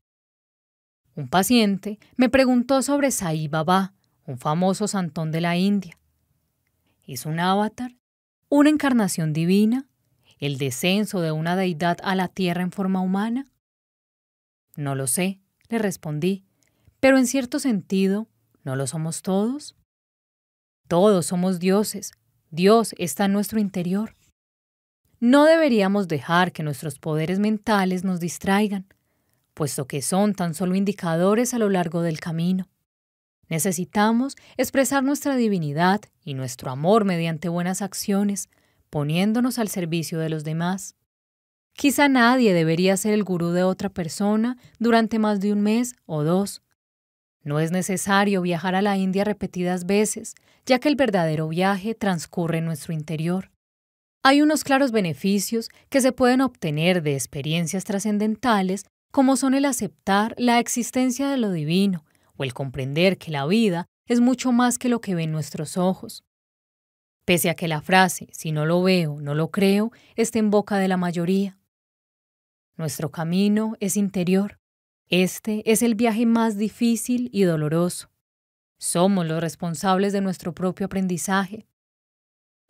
Un paciente me preguntó sobre Sai Baba, un famoso santón de la India. ¿Es un avatar? ¿Una encarnación divina? ¿El descenso de una deidad a la tierra en forma humana? No lo sé, le respondí, pero en cierto sentido, ¿no lo somos todos? Todos somos dioses. Dios está en nuestro interior. No deberíamos dejar que nuestros poderes mentales nos distraigan. Puesto que son tan solo indicadores a lo largo del camino. Necesitamos expresar nuestra divinidad y nuestro amor mediante buenas acciones, poniéndonos al servicio de los demás. Quizá nadie debería ser el gurú de otra persona durante más de un mes o dos. No es necesario viajar a la India repetidas veces, ya que el verdadero viaje transcurre en nuestro interior. Hay unos claros beneficios que se pueden obtener de experiencias trascendentales, como son el aceptar la existencia de lo divino o el comprender que la vida es mucho más que lo que ven nuestros ojos. Pese a que la frase, si no lo veo, no lo creo, esté en boca de la mayoría. Nuestro camino es interior. Este es el viaje más difícil y doloroso. Somos los responsables de nuestro propio aprendizaje.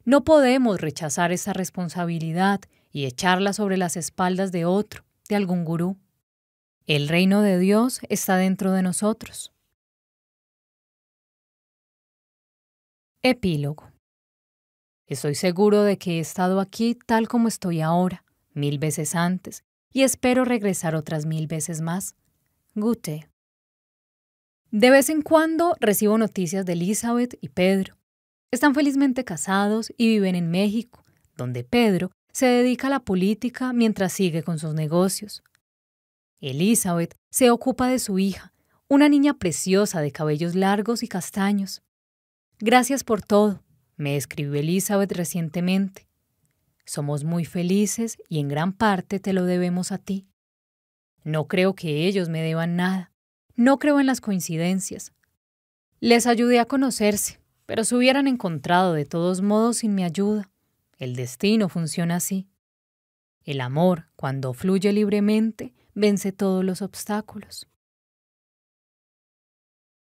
No podemos rechazar esa responsabilidad y echarla sobre las espaldas de otro, de algún gurú. El reino de Dios está dentro de nosotros. Epílogo. Estoy seguro de que he estado aquí tal como estoy ahora, mil veces antes, y espero regresar otras mil veces más. Gute. De vez en cuando recibo noticias de Elizabeth y Pedro. Están felizmente casados y viven en México, donde Pedro se dedica a la política mientras sigue con sus negocios. Elizabeth se ocupa de su hija, una niña preciosa de cabellos largos y castaños. Gracias por todo, me escribió Elizabeth recientemente. Somos muy felices y en gran parte te lo debemos a ti. No creo que ellos me deban nada. No creo en las coincidencias. Les ayudé a conocerse, pero se hubieran encontrado de todos modos sin mi ayuda. El destino funciona así. El amor, cuando fluye libremente, vence todos los obstáculos.